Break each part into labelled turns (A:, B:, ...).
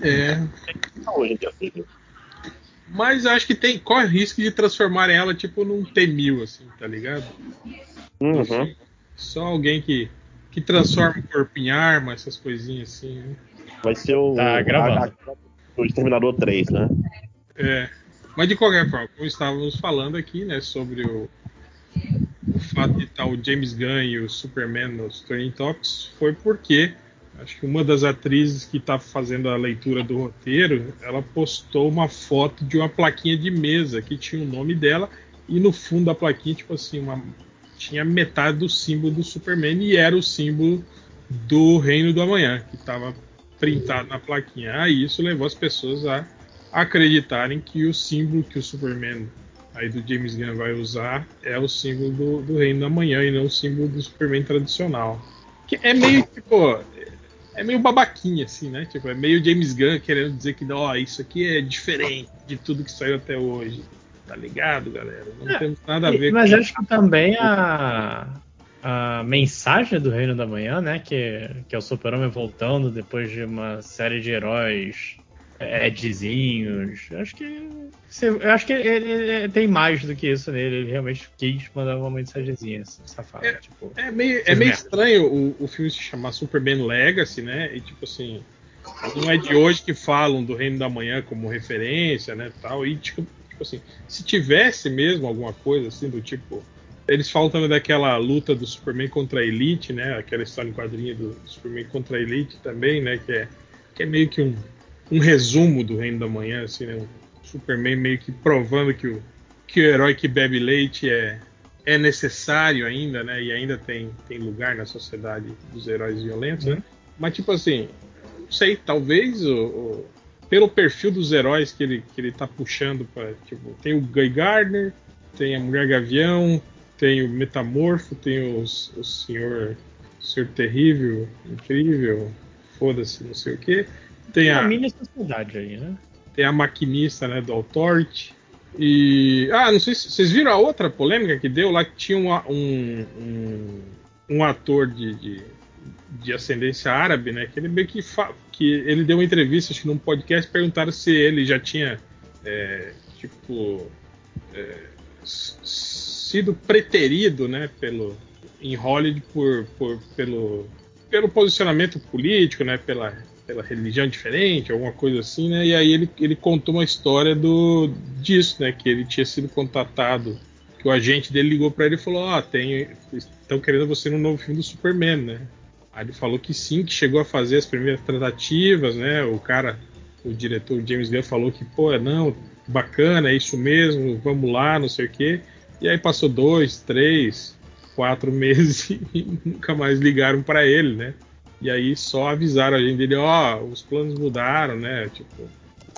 A: É.
B: Hoje filho.
A: Mas acho que tem, corre risco de transformarem ela tipo num T-1000, assim, tá ligado?
B: Uhum.
A: Só alguém que, que transforma o corpo em arma, essas coisinhas assim, né?
B: Vai ser o.
C: Tá
B: a- o Exterminador 3, né?
A: É. Mas de qualquer forma, como estávamos falando aqui, né, sobre o, o fato de estar o James Gunn e o Superman nos Training Topics, foi porque acho que uma das atrizes que está fazendo a leitura do roteiro, ela postou uma foto de uma plaquinha de mesa que tinha o nome dela e no fundo da plaquinha, tipo assim, uma, tinha metade do símbolo do Superman e era o símbolo do Reino do Amanhã, que estava printado na plaquinha. Aí isso levou as pessoas a acreditarem que o símbolo que o Superman aí do James Gunn vai usar é o símbolo do, do Reino da Manhã e não o símbolo do Superman tradicional. Que é meio tipo. É meio babaquinha, assim, né? Tipo, é meio James Gunn querendo dizer que, ó, isso aqui é diferente de tudo que saiu até hoje. Tá ligado, galera? Não
C: É,
A: temos nada a ver
C: Mas
A: com
C: acho que também a, a mensagem do Reino da Manhã, né? Que, que é o Super-Homem voltando depois de uma série de heróis Edzinhos. Acho que. Eu acho que ele, ele tem mais do que isso nele. Ele realmente quis mandar uma mensagenzinha assim, safada.
A: É.
C: Tipo,
A: É meio, é meio
C: merdas.
A: estranho o, o filme se chamar Superman Legacy, né? E tipo assim, não é de hoje que falam do Reino da Manhã como referência, né? Tal. E tipo, tipo assim, se tivesse mesmo alguma coisa assim do tipo. Eles falam também daquela luta do Superman contra a Elite, né? Aquela história em quadrinho do Superman contra a Elite também, né? Que é, que é meio que um, um resumo do Reino da Manhã, assim, né? Um Superman meio que provando que o, que o herói que bebe leite é, é necessário ainda, né? E ainda tem, tem lugar na sociedade dos heróis violentos, né? Mas tipo assim, não sei, talvez o, o- pelo perfil dos heróis que ele, que ele tá puxando para tipo, tem o Guy Gardner, tem a Mulher Gavião, tem o Metamorfo, tem os, o Senhor, Senhor Terrível, Incrível, foda-se, não sei o que. Tem a,
C: mini sociedade aí, né?
A: tem a maquinista né, do Authority. E. Ah, não sei se vocês viram a outra polêmica que deu lá que tinha um, um, um, ator de, de, de ascendência árabe, né? Que ele meio que, fa- que ele deu uma entrevista, acho que num podcast, perguntaram se ele já tinha é, tipo é, sido preterido, né, pelo em Hollywood por, por pelo pelo posicionamento político, né, pela pela religião diferente, alguma coisa assim, né? E aí ele, ele contou uma história do disso, né? Que ele tinha sido contatado, que o agente dele ligou para ele e falou: "Ó, tem estão querendo você no novo filme do Superman, né?" Aí ele falou que sim, que chegou a fazer as primeiras tratativas, né? O cara, o diretor James Gunn falou que, pô, não, bacana, é isso mesmo, vamos lá, não sei o quê. E aí passou dois, três, quatro meses e nunca mais ligaram para ele, né? E aí só avisaram a gente dele, ó, os planos mudaram, né? Tipo,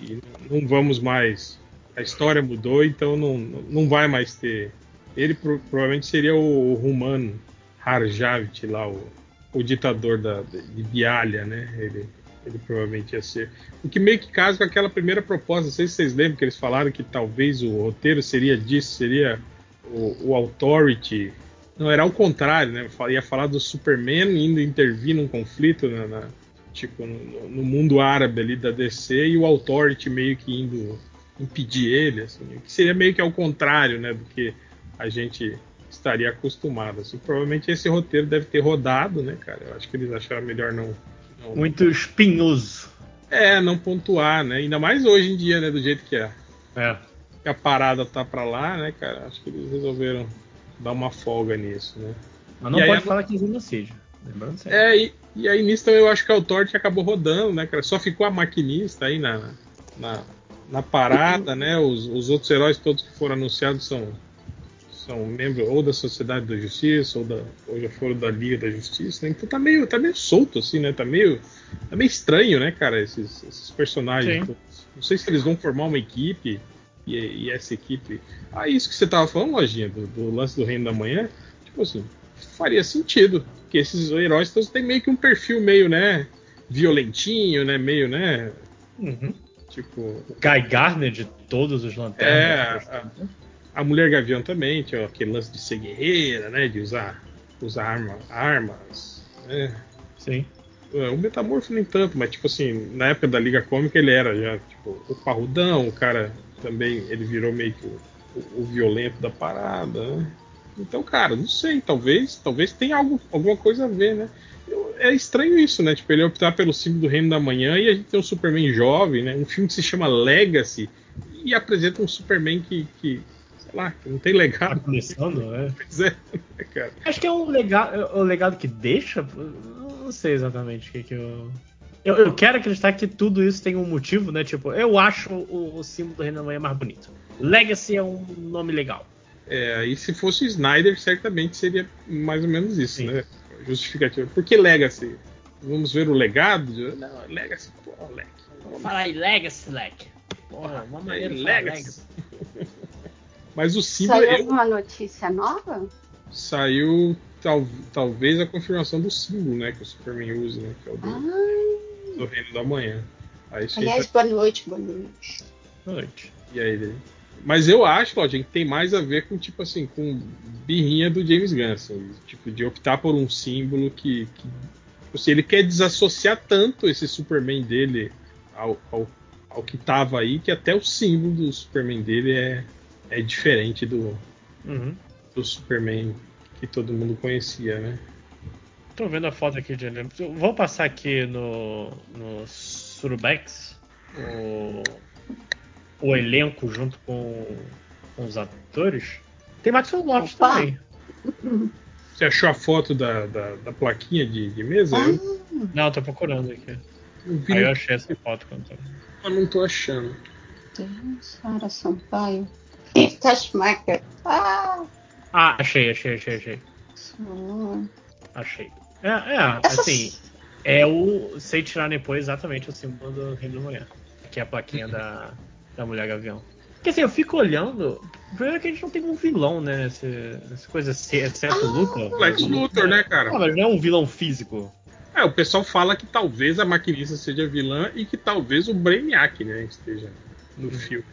A: e não vamos mais. A história mudou, então não, não vai mais ter. Ele pro- provavelmente seria o Ruman Harjavit lá, o, o ditador da, de Bialha, né? Ele, ele provavelmente ia ser. O que meio que casa com aquela primeira proposta. Não sei se vocês lembram que eles falaram que talvez o roteiro seria disso, seria o, o Authority. Não, era ao contrário, né? Ia falar do Superman indo intervir num conflito na, na- tipo, no, no mundo árabe ali da DC e o Authority meio que indo impedir ele, assim, que seria meio que ao contrário, né, do que a gente estaria acostumado. Assim, provavelmente esse roteiro deve ter rodado, né, cara? Eu acho que eles acharam melhor não, não
C: Muito espinhoso.
A: é, não pontuar, né? Ainda mais hoje em dia, né? Do jeito que é.
C: É.
A: Que a parada tá pra lá, né, cara? Acho que eles resolveram dar uma folga nisso, né?
C: Mas não
A: E aí
C: pode
A: a-
C: falar que é genocídio. Lembrando sempre.
A: É, e, e aí nisso também eu acho que o Torte acabou rodando, né, cara? Só ficou a maquinista aí na, na, na parada, né? Os, os outros heróis todos que foram anunciados são, são membros ou da Sociedade da Justiça ou, da, ou já foram da Liga da Justiça, né? Então tá meio, tá meio solto, assim, né? Tá meio, tá meio estranho, né, cara, esses, esses personagens. Não sei se eles vão formar uma equipe e, e essa equipe. Ah, isso que você tava falando, Lojinha, do, do lance do Reino da Manhã, tipo assim, faria sentido. Porque esses heróis todos têm meio que um perfil meio, né? Violentinho, né? Meio, né?
C: Uhum.
A: Tipo.
C: Guy Gardner de todos os
A: É,
C: lanternas.
A: a, a Mulher Gavião também tinha aquele lance de ser guerreira, né? De usar, usar arma, armas. Né?
C: Sim.
A: É, O Metamorfo nem tanto, mas tipo assim, na época da Liga Cômica ele era já, tipo, o parrudão, o cara também, ele virou meio que o, o- o violento da parada, né? Então, cara, não sei, talvez, talvez tenha algo, alguma coisa a ver, né? Eu- É estranho isso, né? Tipo, ele optar pelo símbolo do Reino da Manhã e a gente tem um Superman jovem, né? Um filme que se chama Legacy e apresenta um Superman que, que sei lá, que não tem
C: Tá
A: legado.
C: começando, né?
A: Pois é, né, cara.
C: Acho que é um legado, o legado que deixa. Não sei exatamente o que, que eu... eu. eu quero acreditar que tudo isso tem um motivo, né? Tipo, eu acho o, o símbolo do Reino da Manhã mais bonito. Legacy é um nome legal.
A: É, e se fosse o Snyder, certamente seria mais ou menos isso,
C: Sim.
A: né? Justificativa. Por que Legacy? Vamos ver o legado? Não, Legacy, pô, Legacy.
C: Fala aí, Legacy, Leque. Porra, uma maneira de falar
A: Legacy. Mas o símbolo
D: Saiu
A: eu-
D: alguma notícia nova?
A: saiu tal- talvez a confirmação do símbolo, né? Que o Superman usa, né? Que é o do, do Reino da Manhã. Aí
D: aliás, boa noite, boa noite.
C: Noite.
A: E aí, daí? Mas eu acho, Claudinho, que tem mais a ver com, tipo assim, com birrinha do James Gunn, assim, tipo, de optar por um símbolo que. que tipo assim, ele quer desassociar tanto esse Superman dele ao, ao, ao que tava aí, que até o símbolo do Superman dele é, é diferente do,
C: Uhum.
A: do Superman que todo mundo conhecia, né?
C: Tô vendo a foto aqui de elenco. Vou passar aqui no, no Surubex o, o elenco junto com, com os atores. Tem Maxwell Lopes
D: Opa!
C: também.
A: Você achou a foto da, da, da plaquinha de, de mesa?
D: Ah,
A: Eu,
C: Não, tô procurando aqui.
A: eu vi,
C: Aí eu achei essa foto quando tô...
A: eu não tô achando.
D: Deus, Sara Sampaio. Tashmaker. Ah,
C: Ah, achei, achei, achei, achei.
D: senhor.
C: Achei. É, é
D: Essas-
C: assim, é o. Sei tirar depois exatamente o símbolo do Reino da Manhã. Que é a plaquinha da, da Mulher Gavião. Porque assim, eu fico olhando. Primeiro que a gente não tem um vilão, né? Nesse, nessa coisa, exceto o Luthor.
A: O Lex Luthor, né, cara?
C: Ah, mas não é um vilão físico.
A: É, o pessoal fala que talvez a maquinista seja vilã e que talvez o Brainiac, né, esteja no filme.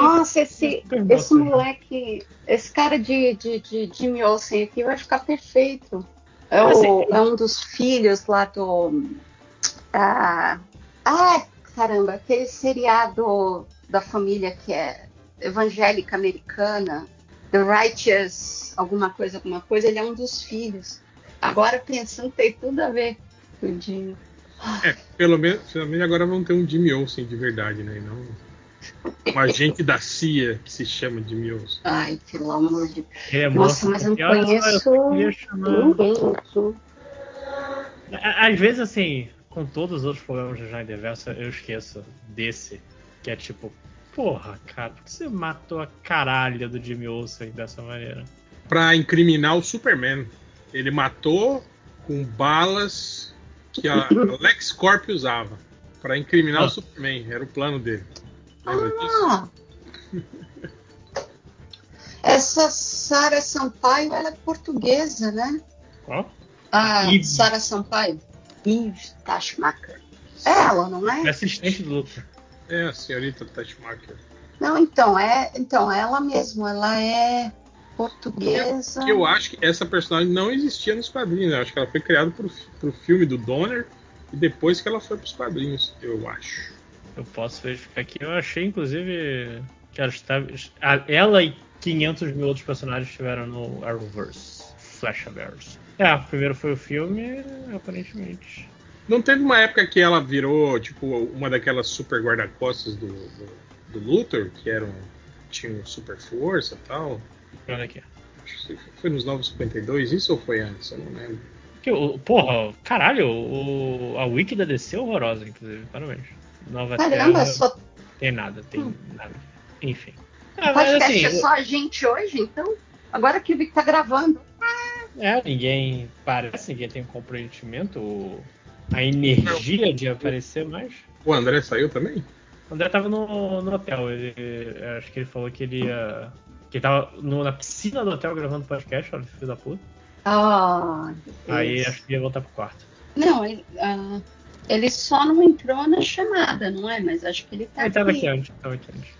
D: Nossa, esse, esse moleque, esse cara de, de, de Jimmy Olsen aqui vai ficar perfeito. É, o- é um dos filhos lá do. Ah, ah, caramba, aquele seriado da família que é evangélica americana, The Righteous, alguma coisa, alguma coisa, ele é um dos filhos. Agora pensando, tem tudo a ver com o Jimmy.
A: É, pelo menos, pelo menos agora vão ter um Jimmy Olsen de verdade, né? E não um agente da CIA que se chama Jimmy Olsen.
D: Ai, pelo amor de Deus.
C: É
D: Nossa, mas eu não conheço ninguém
C: Às vezes, assim, com todos os outros problemas do Snyder Verso, eu esqueço desse. Que é tipo, porra, cara, por que você matou a caralha do Jimmy Olsen dessa maneira?
A: Pra incriminar o Superman. Ele matou com balas que a LexCorp usava. Pra incriminar
C: Ah.
A: o Superman. Era o plano dele.
D: Ah! Essa Sara Sampaio, ela é portuguesa, né?
C: Ó,
D: A
C: Ih.
D: Sara Sampaio. Isso, Tashmaker. É ela, não
C: é
D: é?
C: assistente do Luthor.
A: É, a senhorita Tashmaker.
D: Não, então, é, então, ela mesmo, ela é portuguesa.
A: Que eu acho que essa personagem não existia nos quadrinhos. né? Eu acho que ela foi criada pro, pro filme do Donner e depois que ela foi pros quadrinhos, eu acho.
C: Eu posso verificar aqui. Eu achei, inclusive, que ela, estava, ela e 500 mil outros personagens estiveram no Arrowverse. Flashaverse. É, primeiro foi o filme, aparentemente.
A: Não teve uma época que ela virou, tipo, uma daquelas super guarda-costas do, do, do Luthor, que eram. tinham super força e tal.
C: Olha aqui.
A: Acho que foi nos 952, isso ou foi antes? Eu não lembro.
C: Que, porra, caralho, o, a wiki da DC é horrorosa, inclusive. Parabéns. Nova
D: Caramba,
C: Terra,
D: só
C: tem nada, tem
D: Hum.
C: nada. Enfim. Ah, mas
D: podcast
C: assim,
D: é só a gente hoje, então. Agora que o Vic tá gravando.
C: é, ninguém parece, ninguém tem um comprometimento, o- a energia de aparecer mais.
A: O André saiu também?
C: O André tava no, no hotel, ele, acho que ele falou que ele ia. Que ele tava no- na piscina do hotel gravando podcast, olha, filho da puta.
D: Ah,
C: Aí
D: Deus.
C: acho que ia voltar pro quarto.
D: Não, ele, ah, ele só não entrou na chamada, não é? Mas acho que ele tá
C: Ele tava
D: aqui.
C: aqui antes, tava aqui antes.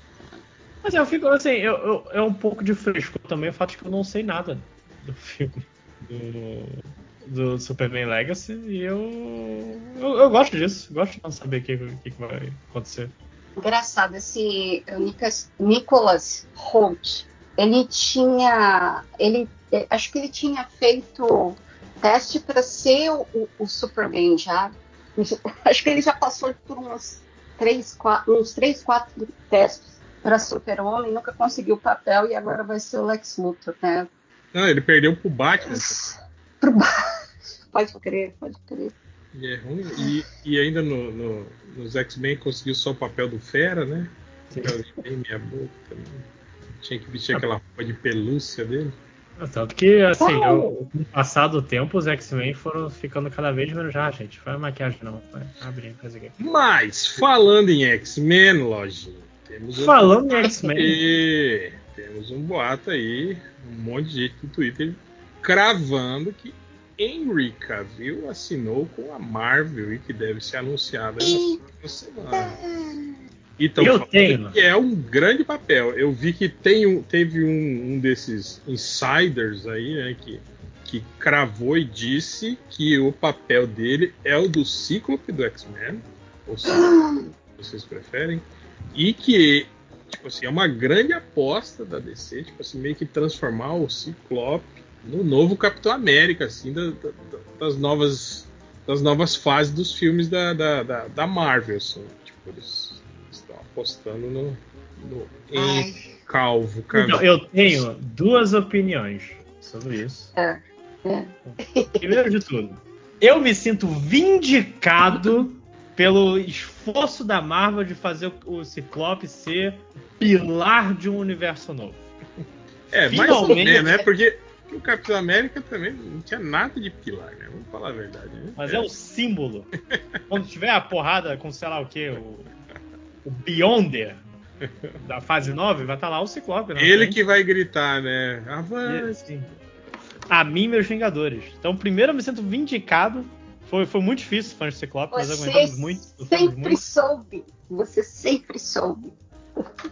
C: Mas eu fico assim, eu, eu- é um pouco de fresco também o fato de que eu não sei nada do filme. Do- do Superman Legacy e eu, eu, eu gosto disso. Gosto de não saber o que, que, que vai acontecer.
D: Engraçado, esse Nicolas, Nicholas Holt, ele tinha. Ele, acho que ele tinha feito teste para ser o, o, Superman já. Acho que ele já passou por uns três, quatro, uns três, quatro testes para Super-Homem, nunca conseguiu o papel e agora vai ser o Lex Luthor, né?
A: Não, ele perdeu pro Batman.
D: Pro Batman. Pode crer, pode crer.
A: E é ruim. E, e ainda no, no, nos X-Men conseguiu só o papel do Fera, né? Bem minha boca também. Tinha que vestir aquela roupa de pelúcia dele.
C: Tanto que, assim, eu, no passado tempo, os X-Men foram ficando cada vez menos. Ah, gente, foi maquiagem, não. Foi abrir, aqui.
A: Mas, falando em X-Men, lojinha, temos.
C: Falando um... em X-Men.
A: Temos um boato aí, um monte de gente no Twitter cravando que Henry Cavill assinou com a Marvel e que deve ser anunciada na próxima semana. Então,
C: eu tenho.
A: que é um grande papel. Eu vi que tem um, teve um, um desses insiders aí, né, que, que cravou e disse que o papel dele é o do Cíclope do X-Men, ou seja, vocês preferem, e que tipo assim, é uma grande aposta da DC, tipo assim, meio que transformar o Ciclope no novo Capitão América, assim, da, da, das novas das novas fases dos filmes da, da, da, da Marvel, assim. Tipo, eles apostando no, no em calvo, cara.
C: Então, eu tenho duas opiniões sobre isso.
D: É. É.
C: Primeiro de tudo, eu me sinto vindicado pelo esforço da Marvel de fazer o Ciclope ser pilar de um universo novo.
A: É, Finalmente, mais ou menos, né? Porque o Capitão América também não tinha nada de pilar, né? Vamos falar a verdade. Né?
C: Mas é. é o símbolo. Quando tiver a porrada com sei lá o que, o, o Beyonder da fase 9, vai estar tá lá o Ciclope.
A: Né? Ele que vai gritar, né? Avance.
C: A mim, meus Vingadores. Então, primeiro eu me sinto vindicado. Foi, foi muito difícil fã de Ciclope,
D: Você nós aguentamos muito. Sempre muito. soube. Você sempre soube.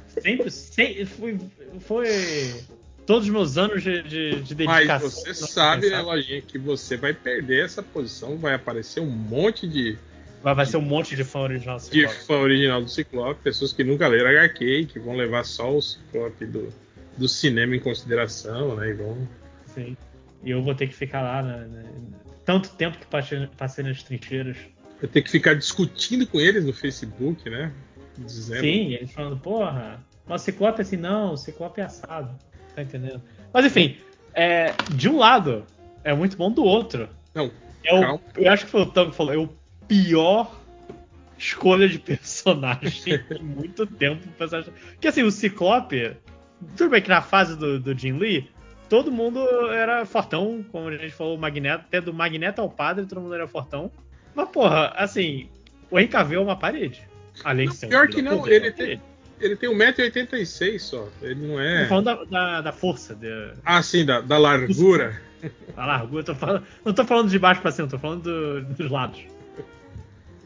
C: Sempre, sempre foi, foi todos os meus anos de, de, de dedicação.
A: Mas você sabe, né, Lojinha, que você vai perder essa posição, vai aparecer um monte de.
C: Vai, vai ser um monte de fã original
A: do Ciclope. De fã original do Ciclope, pessoas que nunca leram HQ, que vão levar só o Ciclope do, do cinema em consideração, né? E vão.
C: Sim. E eu vou ter que ficar lá, né, né, tanto tempo que passei, passei nas trincheiras.
A: Eu ter que ficar discutindo com eles no Facebook, né?
C: Dizendo... Sim, eles falando, porra, o Ciclope é assim, não, o Ciclope é assado. Tá entendendo? Mas enfim, é, de um lado é muito bom, do outro.
A: Não.
C: É o, eu acho que foi o Tom que falou, é o pior escolha de personagem em muito tempo. Porque assim, o Ciclope, tudo bem que na fase do, do Jim Lee, todo mundo era fortão, como a gente falou, o Magneto, até do Magneto ao padre, todo mundo era fortão. Mas, porra, assim, o Cavill é uma parede. Além
A: não,
C: de ser
A: pior um que não, ele tem, ele tem 1,86m só. Ele não é.
C: Tô falando da, da, da força. De...
A: Ah, sim, da, da largura.
C: Da largura, tô falando, não tô falando de baixo pra cima, tô falando do, dos lados.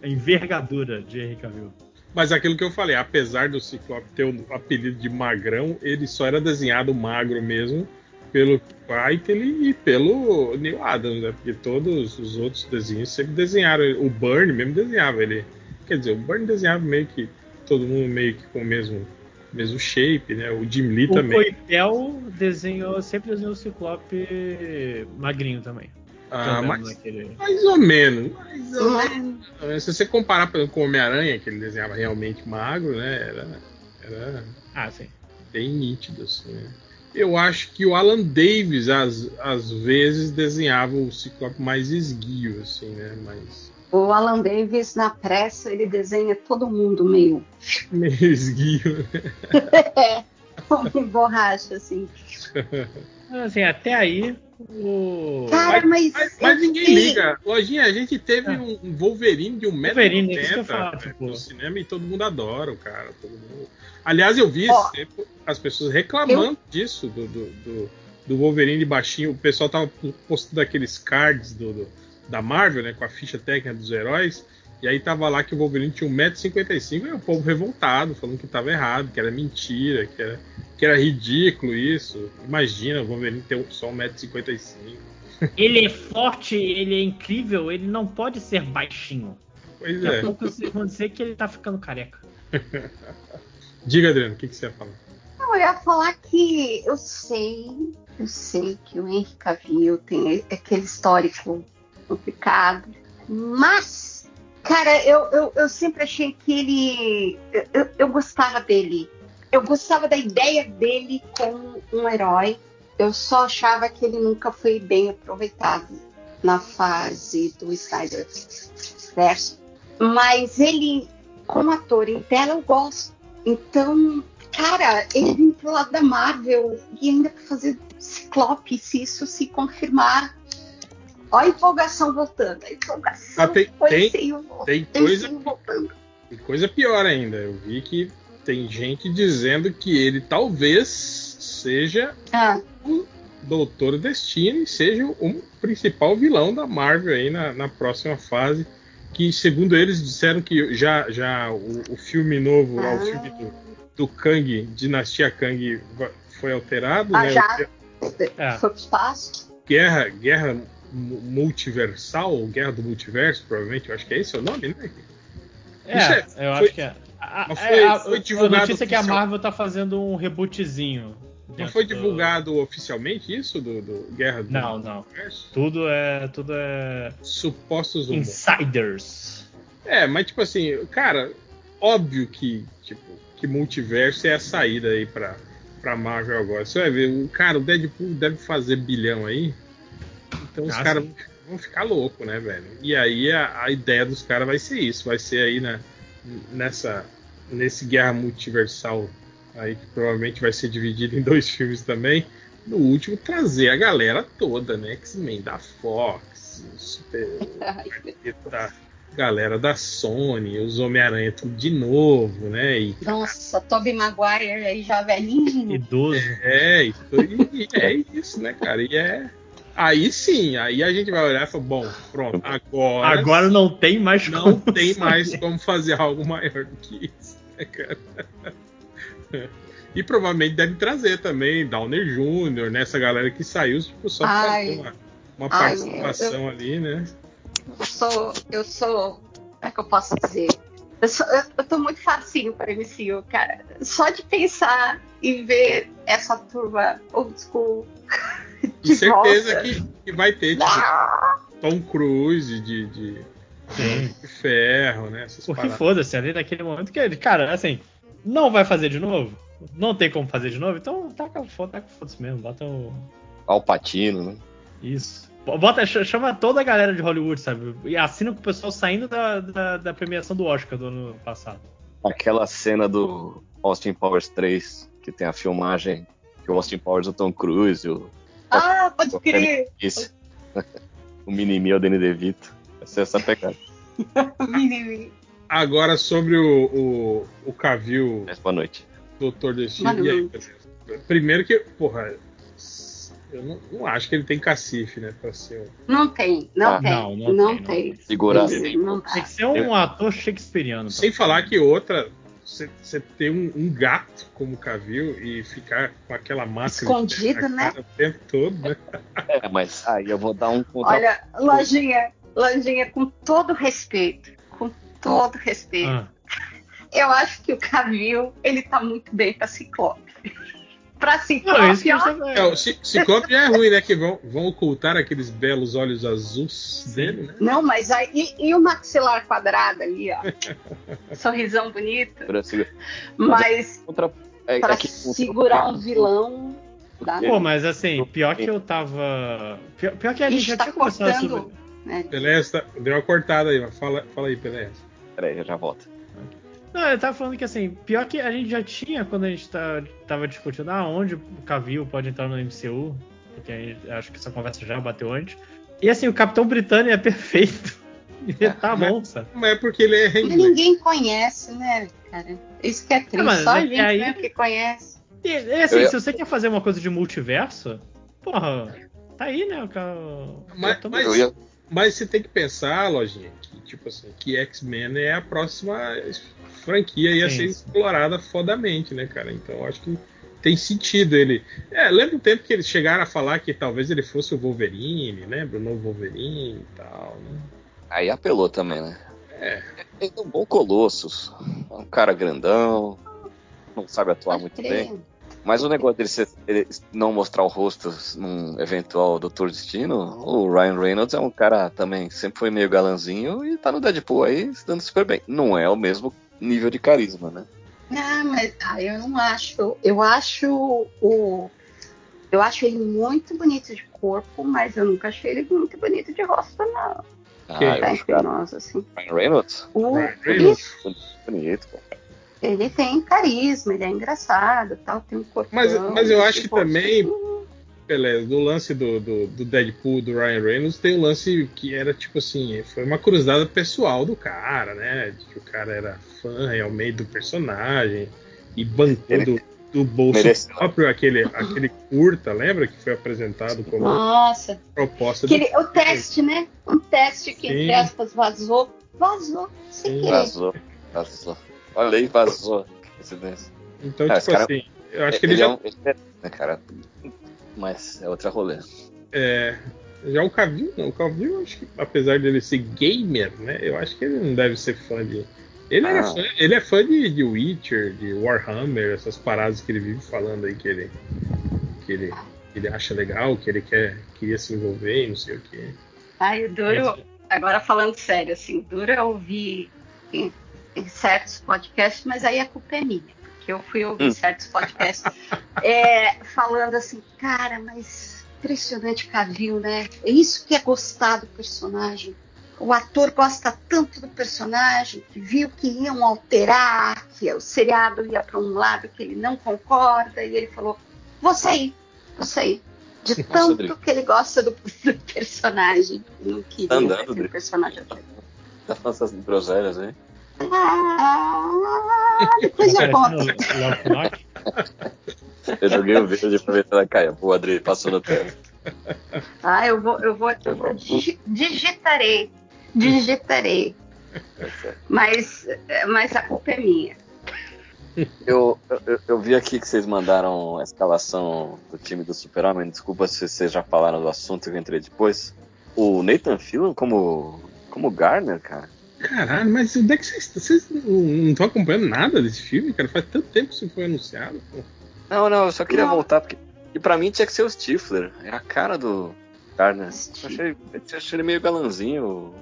C: A envergadura de Henry Cavill.
A: Mas aquilo que eu falei, apesar do Ciclope ter o apelido de magrão, ele só era desenhado magro mesmo pelo Whiteley e pelo Neil Adams, né? Porque todos os outros desenhos sempre desenharam. O Burn mesmo desenhava ele. Quer dizer, o Burn desenhava meio que todo mundo meio que com o mesmo, mesmo shape, né? O Jim Lee
C: o
A: também.
C: O Coipel desenhou, sempre desenhou o Ciclope magrinho também.
A: Ah, mas, naquele... mais ou menos. Mais ou menos. Se você comparar, exemplo, com o Homem-Aranha, que ele desenhava realmente magro, né? Era, era
C: ah, sim.
A: bem nítido, assim, né? Eu acho que o Alan Davis, às, às vezes, desenhava o Ciclope mais esguio, assim, né? Mas
D: o Alan Davis, na pressa, ele desenha todo mundo meio.
A: Meio esguio.
D: é, como borracha, assim.
C: Assim, até aí. O...
D: Cara, mas.
A: Mas, mas ninguém liga. Lojinha, a gente teve é. um Wolverine de um metro Wolverine,
C: é falar,
A: no cinema e todo mundo adora o cara. Mundo... Aliás, eu vi tempo, as pessoas reclamando eu... disso, do, do, do, do, Wolverine baixinho. O pessoal tava postando aqueles cards do, do da Marvel, né, com a ficha técnica dos heróis. E aí tava lá que o Wolverine tinha 1,55m e o povo revoltado, falando que tava errado, que era mentira, que era, que era ridículo isso. Imagina o Wolverine ter só 1,55m.
C: Ele é forte, ele é incrível, ele não pode ser baixinho.
A: Pois
C: Daqui a
A: é.
C: pouco vocês vão dizer que ele tá ficando careca.
A: Diga, Adriano, o que, que você ia falar?
D: Não, eu ia falar que eu sei, eu sei que o Henry Cavill tem aquele histórico complicado, mas, cara, eu, eu, eu sempre achei que ele. Eu, eu, gostava dele. Eu gostava da ideia dele como um herói. Eu só achava que ele nunca foi bem aproveitado na fase do Snyder verso. Mas ele, como ator em tela, eu gosto. Então, cara, ele vem pro lado da Marvel e ainda pra fazer Ciclope, se isso se confirmar. Ó a empolgação voltando. A empolgação
A: Ah, tem- tem-
D: o-
A: Tem coisa,
D: o voltando.
A: tem coisa pior ainda. Eu vi que tem gente dizendo que ele talvez seja
D: Ah,
A: Doutor Destino e seja o principal vilão da Marvel aí na, na próxima fase. Que, segundo eles, disseram que já, já o, o filme novo, lá, o
D: Ah.
A: filme do, do Kang, Dinastia Kang, foi alterado,
D: Ah,
A: né?
D: já?
C: É.
D: foi pro espaço.
A: Guerra, guerra multiversal, Guerra do Multiverso, provavelmente, eu acho que é esse o nome, né?
C: É,
A: é-
C: eu
A: foi-
C: acho que é. A,
A: mas
C: é,
A: foi-
C: a-
A: foi
C: a
A: divulgado
C: notícia é que a
A: oficial.
C: Marvel tá fazendo um rebootzinho.
A: Não foi
C: do-
A: divulgado oficialmente isso do, do Guerra do
C: Não, não.
A: Multiverso?
C: Tudo é. Tudo é.
A: Supostos rumores.
C: Insiders.
A: É, mas tipo assim, cara, óbvio que tipo que multiverso é a saída aí pra, pra Marvel agora. Você vai ver, o cara, o Deadpool deve fazer bilhão aí. Então os
C: Ah,
A: caras vão ficar loucos, né, velho? E aí a, a ideia dos caras vai ser isso, vai ser aí na, nessa nesse guerra multiversal aí que provavelmente vai ser dividido em dois filmes também. No último trazer a galera toda, né? X-Men da Fox, Super da galera da Sony, os Homem-Aranha tudo de novo, né? E,
D: Nossa, Tobey Maguire aí já velhinho.
C: Idoso.
A: é, isso, e é isso, né, cara? E é. Aí sim, aí a gente vai olhar e falar, bom, pronto, agora,
C: Agora não tem mais
A: não
C: como
A: tem
C: fazer.
A: mais como fazer algo maior do que isso, né, cara? E provavelmente deve trazer também Downer Jr., né? Essa galera que saiu, tipo, só pra
D: Ai.
A: fazer uma, uma
D: Ai,
A: participação ali, né?
D: Eu sou, eu sou, como é que eu posso dizer? Eu, sou, eu, tô muito facinho para MCU, cara. Só de pensar e ver essa turma old school
A: De
D: de
A: certeza
D: volta.
A: que, que vai ter, tipo,
D: Ah,
A: Tom Cruise de, de,
C: Sim.
A: de ferro, né? Essas
C: Porque foda-se, ali naquele momento que ele, cara, assim, não vai fazer de novo? Não tem como fazer de novo? Então taca foda, taca foda-se mesmo, bota o.
B: Alpatino, né?
C: Isso. Bota, ch- chama toda a galera de Hollywood, sabe? E assina com o pessoal saindo da, da, da premiação do Oscar do ano passado.
B: Aquela cena do Austin Powers 3, que tem a filmagem que o Austin Powers é o Tom Cruise, o,
D: ah, pode crer.
B: isso. o Minimi é o Danny DeVito. Vai ser essa pegada.
D: Mini-
A: Agora sobre o, o, o Cavill
B: Mas boa noite.
A: Doutor Destino. E? Primeiro que, porra, eu não, não acho que ele tem cacife, né? Pra ser
D: Não tem, não
B: Ah,
D: tem.
C: não,
D: Não,
C: não tem,
D: tem.
B: Segurar assim.
D: não
C: Tem que ser um ator shakespeariano.
A: Sem falar que outra, você ter um, um gato como Cavill e ficar com aquela ferro na
D: né?
A: o tempo todo, né?
B: É, mas aí eu vou dar um.
D: Olha, Lojinha, Lojinha, com todo respeito, com todo respeito,
C: Ah,
D: eu acho que o Cavill, ele tá muito bem pra Ciclope. Pra
C: não,
D: Ciclope,
C: isso que
D: ó,
C: você
A: É, o Ci- Ciclope já é ruim, né? Que vão, vão ocultar aqueles belos olhos azuis dele, né?
D: Não, mas aí, e, e o maxilar quadrado ali, ó. Sorrisão bonito. Mas
B: Contra, é,
D: pra
B: é que-
D: segurar um vilão. Dá,
C: Pô, mas assim, pior que eu tava. Pior, pior que a gente já
D: tá
C: tinha conversado
D: cortando.
C: sobre.
D: né?
A: Pelé, tá- deu uma cortada aí, mas fala, fala aí, Pelé.
B: Peraí, eu já volto.
C: Não, eu tava falando que assim, pior que a gente já tinha quando a gente tá, tava discutindo ah, onde o Cavill pode entrar no MCU, porque a gente- acho que essa conversa já bateu antes. E assim, o Capitão Britânia é perfeito. Ele tá
A: mas-
C: bom, sabe?
A: Mas é porque ele é inglês.
D: ninguém conhece, né, cara? Isso que é triste.
C: mas
D: Só a
C: é que
D: gente
C: aí-
D: mesmo que conhece.
C: E, e, assim,
B: Eu
C: se você quer fazer uma coisa de multiverso, porra, tá aí, né? O cara,
A: Mas- mas-
B: Eu ia,
A: Mas você tem que pensar, lojinha, que tipo assim, que X-Men é a próxima franquia e a ser explorada fodamente, né, cara? Então acho que tem sentido ele. É, lembra o tempo que eles chegaram a falar que talvez ele fosse o Wolverine, lembra? O novo Wolverine e tal, né?
B: Aí apelou também, né?
A: É.
B: Ele é um bom Colossus. É um cara grandão. Não sabe atuar
D: Pode
B: muito
D: crer.
B: bem. Mas o negócio dele ser- ele não mostrar o rosto num eventual Doutor Destino, o Ryan Reynolds é um cara também, sempre foi meio galanzinho e tá no Deadpool aí se dando super bem. Não é o mesmo nível de carisma, né?
D: Ah, mas ah, eu não acho. Eu acho o. Eu acho ele muito bonito de corpo, mas eu nunca achei ele muito bonito de rosto, não.
B: Ah,
A: Quem?
B: eu
D: Tá
B: acho
D: nós, assim.
B: Ryan Reynolds
D: O,
A: Ryan Reynolds.
D: isso,
B: bonito, pô.
D: Ele tem carisma, ele é engraçado, tal, tem um corpo.
A: Mas- mas eu acho que também- Beleza, do lance do, do, do Deadpool do Ryan Reynolds tem um lance que era tipo assim, foi uma cruzada pessoal do cara, né? De que o cara era fã realmente do personagem e bancou
B: Ele
A: do, do bolso
B: mereceu.
A: próprio aquele, aquele curta, lembra? Que foi apresentado como
D: Nossa,
A: proposta do
D: aquele, o teste, né? Um teste que,
A: Sim.
D: entre aspas, vazou. Vazou, sem
A: Sim.
D: querer.
B: Vazou, vazou. Olha aí, vazou. Coincidência.
A: Então,
B: Ah,
A: tipo
B: cara-
A: assim, eu acho que ele,
B: ele
A: já
B: é um, ele é, né, cara? Mas é outra rolê.
A: É, já o Cavill, não. O Cavill, acho que, apesar dele ser gamer, né? Eu acho que ele não deve ser fã de. Ele, era
B: Ah.
A: fã, ele é fã de, de Witcher, de Warhammer, essas paradas que ele vive falando aí que ele, que ele, que ele acha legal, que ele quer, queria se envolver e não sei o quê.
D: Ai, o duro, agora falando sério, assim, o duro é ouvir em, certos podcasts, mas aí a culpa é minha, porque eu fui ouvir
B: Hum.
D: certos podcasts é, falando assim, cara, mas impressionante Cavill, né? É isso que é gostar do personagem. O ator gosta tanto do personagem que viu que iam alterar, que o seriado ia para um lado que ele não concorda, e ele falou: Vou sair, vou sair. De tanto que ele gosta do, do personagem. Não queria
B: Tá andando,
D: o personagem.
B: Tá falando essas groselhas aí?
D: Ah, depois
C: o Léo Knock.
B: Eu joguei o vídeo pra ver se ela caia. Pô, Adri, passou no pé.
D: Ah, eu vou, eu vou, vou digi- digitarei. Digitarei. Mas, mas a culpa é minha.
B: Eu, eu, eu vi aqui que vocês mandaram a escalação do time do Super-Homem. Desculpa se vocês já falaram do assunto que eu entrei depois. O Nathan Fillion como, como Garner, cara.
A: Caralho, mas onde é que vocês, vocês não estão acompanhando nada desse filme, cara? Faz tanto tempo que isso foi anunciado. Pô.
B: Não, não, eu só queria
D: Não.
B: voltar porque. E pra mim tinha que ser o Stifler. É a cara do Garner. Eu achei, eu achei ele meio galanzinho.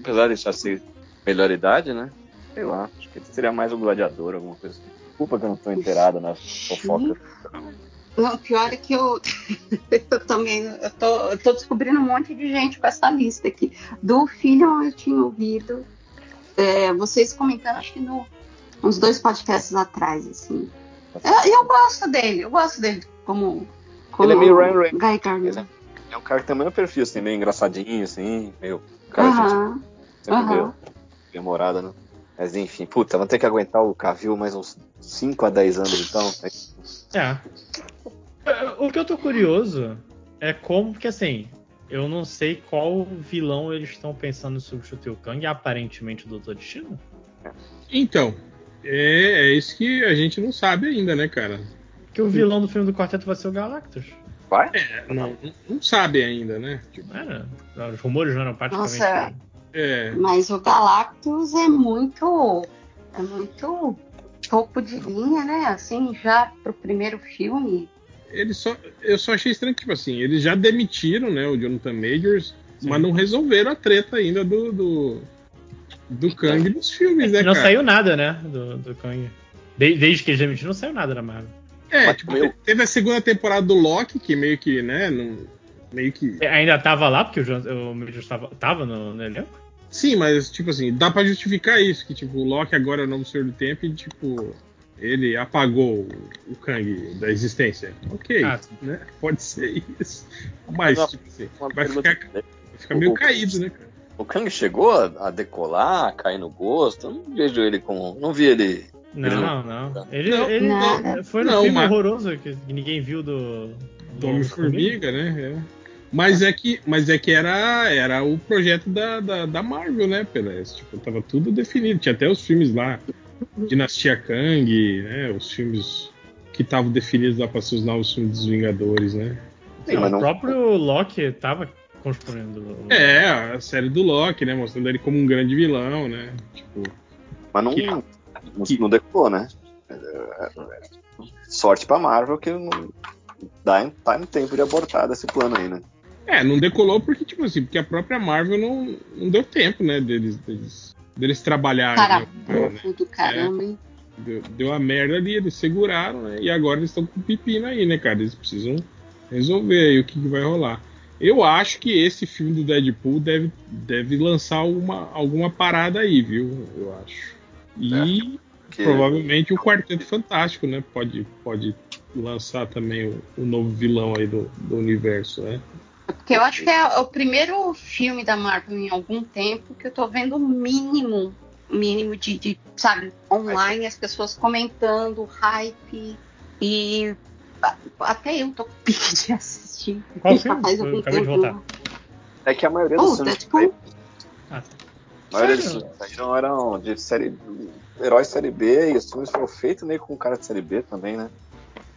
B: Apesar de já ser melhor idade, né? Sei lá. Acho que ele seria mais um gladiador, alguma coisa assim. Desculpa que eu não tô inteirado nas fofocas.
D: Não, pior é que eu, eu também eu tô, eu tô descobrindo um monte de gente com essa lista aqui. Do filho eu tinha ouvido é, vocês comentando, acho que no, uns dois podcasts atrás, assim. Eu, eu gosto dele, eu gosto dele como, como
B: Ele é meio Ryan Reynolds.
D: Guy Gardner.
B: Exato. É um cara que tem o mesmo perfil, assim, meio engraçadinho, assim, meio. Cara de gente
D: Aham,
B: sempre
D: aham.
B: meio demorada, né? Mas enfim, puta, vamos ter que aguentar o Cavill mais uns 5 a 10 anos então.
C: É. O que eu tô curioso é como, porque assim, eu não sei qual vilão eles estão pensando em substituir o Kang, aparentemente o Doutor Destino.
A: Então, é, é isso que a gente não sabe ainda, né, cara?
C: Que o vilão do filme do quarteto vai ser o Galactus.
B: Vai?
A: É, não, não sabe ainda, né? Tipo,
C: era? Os rumores não eram praticamente.
D: Nossa.
A: é,
D: Mas o Galactus é muito. É muito topo de linha, né? Assim, já pro primeiro filme.
A: Ele só, eu só achei estranho que, tipo assim, eles já demitiram, né, o Jonathan Majors,
C: Sim.
A: mas não resolveram a treta ainda do do, do Kang nos filmes, né,
C: não
A: cara?
C: saiu nada, né? Do, do Kang. De- desde que eles demitiram, não saiu nada da Marvel.
A: É,
B: Mas
A: tipo,
B: meu-
A: teve a segunda temporada do Loki, que meio que, né, não, meio que...
C: Ainda tava lá, porque o, Jon- o Majors tava, tava no, no elenco?
A: Sim, mas, tipo assim, dá pra justificar isso, que, tipo, o Loki agora é o novo Senhor do Tempo e, tipo, ele apagou o, Kang da existência. Ok,
C: Ah,
A: né? Pode ser isso. Mas,
B: Uma-
A: tipo assim, vai ficar, vai ficar meio
B: O-
A: caído, né, cara?
B: O Kang chegou a, a decolar, a cair no gosto. Eu não vejo ele com. Não vi ele.
C: Não,
B: Ele
C: não,
B: não-
C: não. Ele,
A: Não,
C: ele
D: nada.
C: foi no
A: Não,
C: filme
A: mas-
C: horroroso que ninguém viu do.
A: do Homem-Formiga, né? É. Mas é que, mas é que era, era o projeto da, da, da Marvel, né, Pelé? Tipo, tava tudo definido. Tinha até os filmes lá, Dinastia Kang, né? Os filmes que estavam definidos lá para ser os novos filmes dos Vingadores, né?
B: Sim,
C: Não,
B: mas
C: O
B: não-
C: próprio Loki tava construindo. o-
A: É, a série do Loki, né? Mostrando ele como um grande vilão, né? Tipo,
B: Mas não,
A: Que-
B: não,
A: que-
B: não decolou, né? Sorte pra Marvel que não dá, tá em tempo de abortar desse plano aí, né?
A: é, não decolou porque, tipo assim, porque a própria Marvel não, não deu tempo, né? Deles, deles, deles trabalharem.
D: Cara,
A: né, né?
D: do caramba, hein?
A: Deu, deu a merda ali, eles seguraram, né? E agora eles estão com o pepino aí, né, cara? Eles precisam resolver aí o que, que vai rolar. Eu acho que esse filme do Deadpool deve, deve lançar uma, alguma parada aí, viu? Eu acho. E
B: Que
A: provavelmente o Quarteto Fantástico, né? Pode, pode lançar também o, o novo vilão aí do, do universo, né?
D: Porque eu acho que é o primeiro filme da Marvel em algum tempo que eu tô vendo o mínimo, mínimo de, de, sabe, online, as pessoas comentando, hype. E até eu tô com pique de assistir.
C: Qual filme?
D: faz
C: Eu
D: algum
C: acabei de
D: tempo.
C: voltar.
B: É que a maioria
D: Oh,
B: dos filmes que
D: Deadpool.
C: Ah,
B: A maioria dos filmes que saíram eram de série. Heróis série B e os filmes foram feitos meio com cara de série B também, né?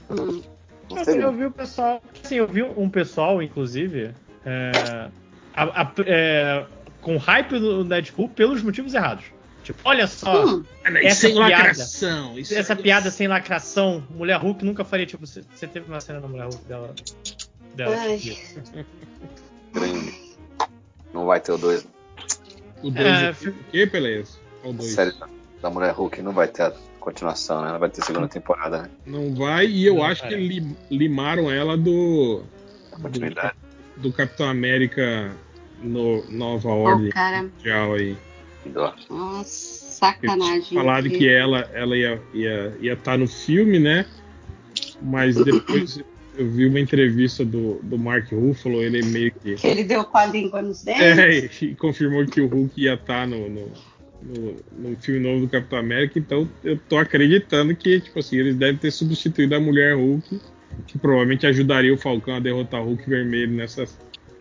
D: Hum.
B: Não
C: Eu, vi o pessoal. Assim, eu vi um pessoal, inclusive, é, a- a- é, com hype do Deadpool pelos motivos errados. Tipo, olha só,
D: Hum,
C: Essa
A: sem
C: piada-
A: lacração. Isso
C: essa
A: é-
C: piada sem lacração, Mulher Hulk nunca faria, tipo, você, você teve uma cena da Mulher Hulk dela. dela
D: Ai.
B: grande. Não vai ter o 2.
A: O dois
C: É,
A: o
C: fi-
A: quê, beleza? Dois?
B: série da- da Mulher Hulk não vai ter a continuação, né? Ela vai ter segunda temporada, né?
A: Não vai, e eu
C: Não
A: acho que
C: parece.
A: lim- limaram ela do,
B: A continuidade.
A: do Capitão América no Nova Ordem
D: cara,
A: Mundial aí.
B: Que
D: nossa, sacanagem.
A: Falado que ela, ela ia estar ia, ia tá no filme, né? Mas depois eu vi uma entrevista do, do Mark Ruffalo, ele meio que.
D: Que ele deu com a língua nos dentes.
A: É, e confirmou que o Hulk ia estar no, no, no, no filme novo do Capitão América, então eu tô acreditando que, tipo assim, eles devem ter substituído a mulher Hulk, que provavelmente ajudaria o Falcão a derrotar o Hulk vermelho nessa,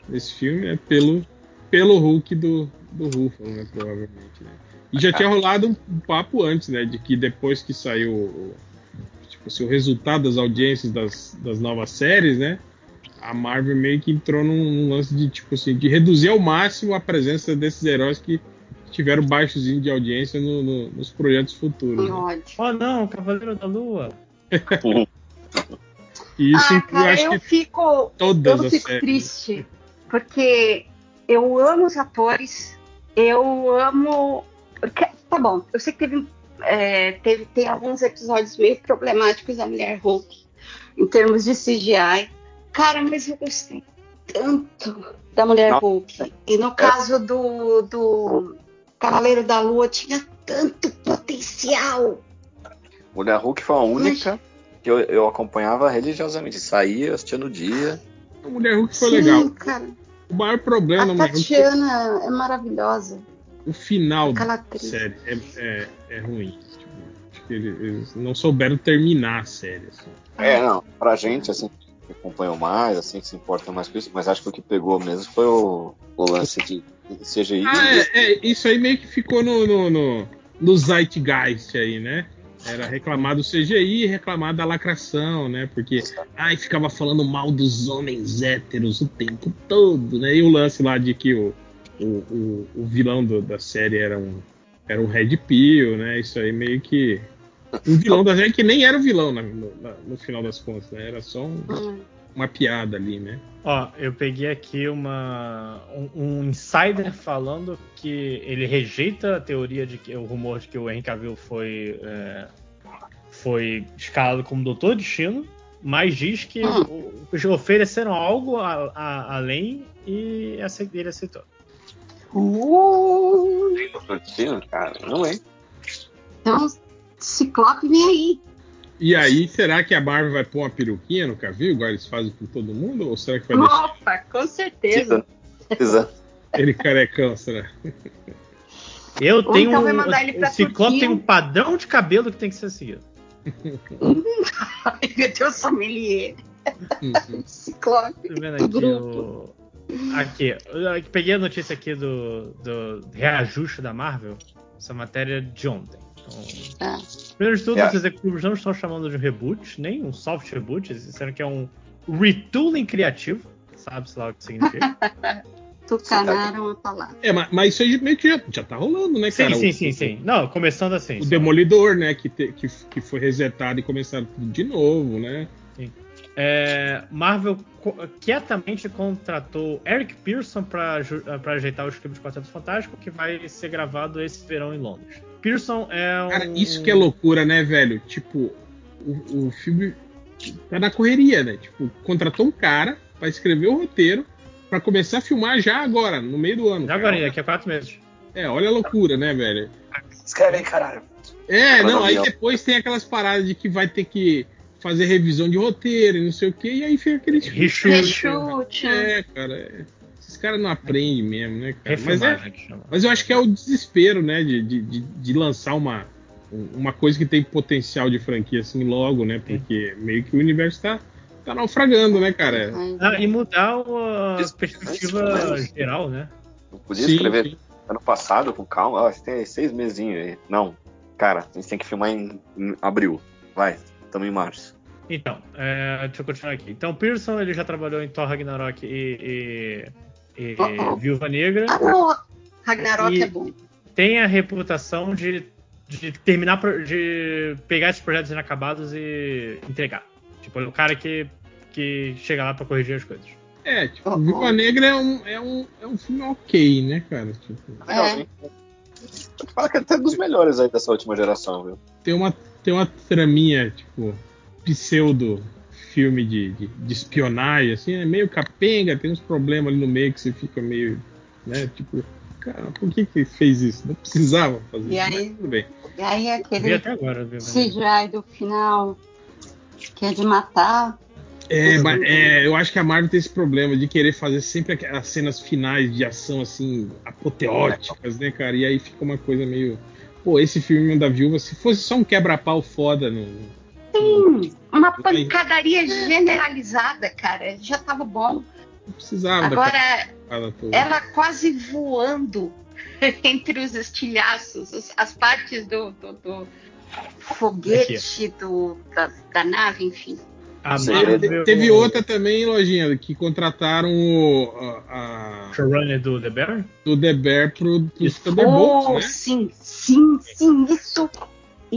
A: nesse filme, né? Pelo, pelo Hulk do, do Ruffalo, né? Provavelmente, né? E já tinha rolado um, papo antes, né? De que depois que saiu tipo, assim, o resultado das audiências das, das novas séries, né? A Marvel meio que entrou num, num lance de tipo assim, de reduzir ao máximo a presença desses heróis que tiveram baixos de audiência no- no- nos projetos futuros.
D: Que
A: né?
C: Oh não, Cavaleiro da Lua.
A: E isso
D: ah,
A: eu
D: cara,
A: acho
D: eu
A: que
D: fico,
A: todas
D: eu
A: as
D: fico
A: séries.
D: triste. Porque eu amo os atores, eu amo. porque- Tá bom, eu sei que teve, é, teve tem alguns episódios meio problemáticos da Mulher Hulk, em termos de CGI. Cara, mas eu gostei tanto da Mulher
B: Não.
D: Hulk. E no caso do, do Cavaleiro da Lua, tinha tanto potencial.
B: Mulher Hulk foi a única que eu, eu acompanhava religiosamente. Saía, assistia no dia.
A: A Mulher Hulk foi
D: Sim,
A: legal.
D: cara.
A: O maior problema
D: A
A: Mulher Hulk
D: Tatiana é maravilhosa.
A: o final
D: Aquela
A: da série é, é, é ruim. Tipo, acho que eles, eles não souberam terminar a série. assim.
B: É, não. Pra gente, assim, que acompanhou mais, assim, que se importa mais com isso. Mas acho que o que pegou mesmo foi o, o lance de CGI.
A: Ah, é, é, isso aí meio que ficou no, no, no, no Zeitgeist aí, né? Era reclamar do CGI, reclamar da lacração, né? Porque ai, ficava falando mal dos homens héteros o tempo todo, né? E o lance lá de que o, o, o, o vilão do- da série era um, era um Red Pill, né? Isso aí meio que. Um vilão da série que nem era o vilão na- no, no final das contas, né? Era só um-
D: Hum.
A: uma piada ali, né?
C: Ó, eu peguei aqui uma um, um insider falando que ele rejeita a teoria de que o rumor de que o Henry Cavill foi é, foi escalado como Doutor Destino, mas diz que
D: Hum.
C: o- ofereceram algo a- a- além e ele aceitou.
D: Uh,
B: Sim, cara, não é.
D: então, Ciclope vem aí.
A: E aí, será que a Marvel vai pôr uma peruquinha no Cavill, igual eles fazem com todo mundo? Ou será que vai deixar
D: Opa, com certeza.
B: Precisa.
A: ele carecão, será?
C: Eu
D: Ou
C: tenho
D: então
C: um,
D: vai mandar ele pra
C: o Ciclope
D: Turquia.
C: tem um padrão de cabelo que tem que ser seguido.
D: Ai, meu Deus, sommelier.
A: Uhum.
D: Ciclope.
C: Tô vendo aqui o. Aqui, eu peguei a notícia aqui do, do reajuste da Marvel. Essa matéria de ontem. Então,
D: É.
C: Primeiro de tudo,
B: É.
C: os executivos não estão chamando de reboot, nem um soft reboot, eles disseram que é um retooling criativo, sabe-se lá o que significa.
D: Tucanaram a palavra.
A: É, mas, mas isso aí meio que já, já tá rolando, né,
C: sim,
A: cara?
C: sim,
A: O-
C: sim, sim. Não, começando assim.
A: O
C: só.
A: Demolidor, né, que, te- que, que foi resetado e começaram tudo de novo, né?
C: É, Marvel quietamente contratou Eric Pearson para ajeitar o script de Quarteto Fantástico, que vai ser gravado esse verão em Londres. Pearson é um.
A: Cara, isso que é loucura, né, velho? Tipo, o, o filme tá na correria, né? Tipo, contratou um cara pra escrever o roteiro pra começar a filmar já agora, no meio do ano.
C: Já agora, daqui a quatro meses.
A: É, olha a loucura, né, velho?
B: Escreve aí, caralho.
A: É, não,
B: não
A: aí depois tem aquelas paradas de que vai ter que fazer revisão de roteiro e não sei o que, e aí fica aquele
C: Reshoot.
D: Rechute.
A: É, cara, é- caras não aprendem mesmo, né, cara? Mas, é, mas eu acho que é o desespero, né, de, de, de, de lançar uma, uma coisa que tem potencial de franquia assim logo, né? Porque meio que o universo tá, tá naufragando, né, cara?
C: Ah, e mudar a perspectiva geral, né?
B: Não podia
A: Sim,
B: escrever
A: sim.
B: ano passado com calma. Ó, você tem seis mesinhos aí. Não. Cara, a gente tem que filmar em, em abril. Vai, estamos em março.
C: Então, é, deixa eu continuar aqui. Então, Pearson ele já trabalhou em Thor Ragnarok e, e, e
D: Oh, oh.
C: Viúva Negra.
D: Ah, não. Ragnarok
C: E-
D: é bom.
C: Tem a reputação de, de terminar, de pegar esses projetos inacabados e entregar. Tipo, é o cara que, que chega lá pra corrigir as coisas.
A: É, tipo,
D: Oh,
A: Viva
D: oh.
A: Negra é um, é, um, é um filme ok, né, cara? Tipo.
B: Eu falo que é até dos melhores aí dessa última geração, viu?
A: tem uma, tem uma traminha, tipo, pseudo filme de, de, de espionagem, assim, é meio capenga, tem uns problemas ali no meio que você fica meio, né, tipo, cara, por que que fez isso? Não precisava fazer
D: E
A: isso,
D: aí?
A: mas tudo bem.
D: E aí é aquele
C: até agora.
D: CGI do final que é de matar.
A: É, mas, é, eu acho que a Marvel tem esse problema de querer fazer sempre aquelas cenas finais de ação, assim, apoteóticas, né, cara? E aí fica uma coisa meio. Pô, esse filme da viúva, se fosse só um quebra-pau foda, no,
D: Sim, uma pancadaria generalizada, cara. Já tava bom.
A: não precisava
D: Agora, ela quase voando entre os estilhaços, os- as partes do, do- do foguete, do, da, da nave, enfim.
C: A
B: Sim,
A: te-
C: Marvel,
A: teve outra também, lojinha, que contrataram o, a, a-
C: showrunner do The Bear?
A: do The Bear pro,
C: Isso.
A: Thunderbolts,
D: Oh,
A: né?
D: sim, sim, sim, isso.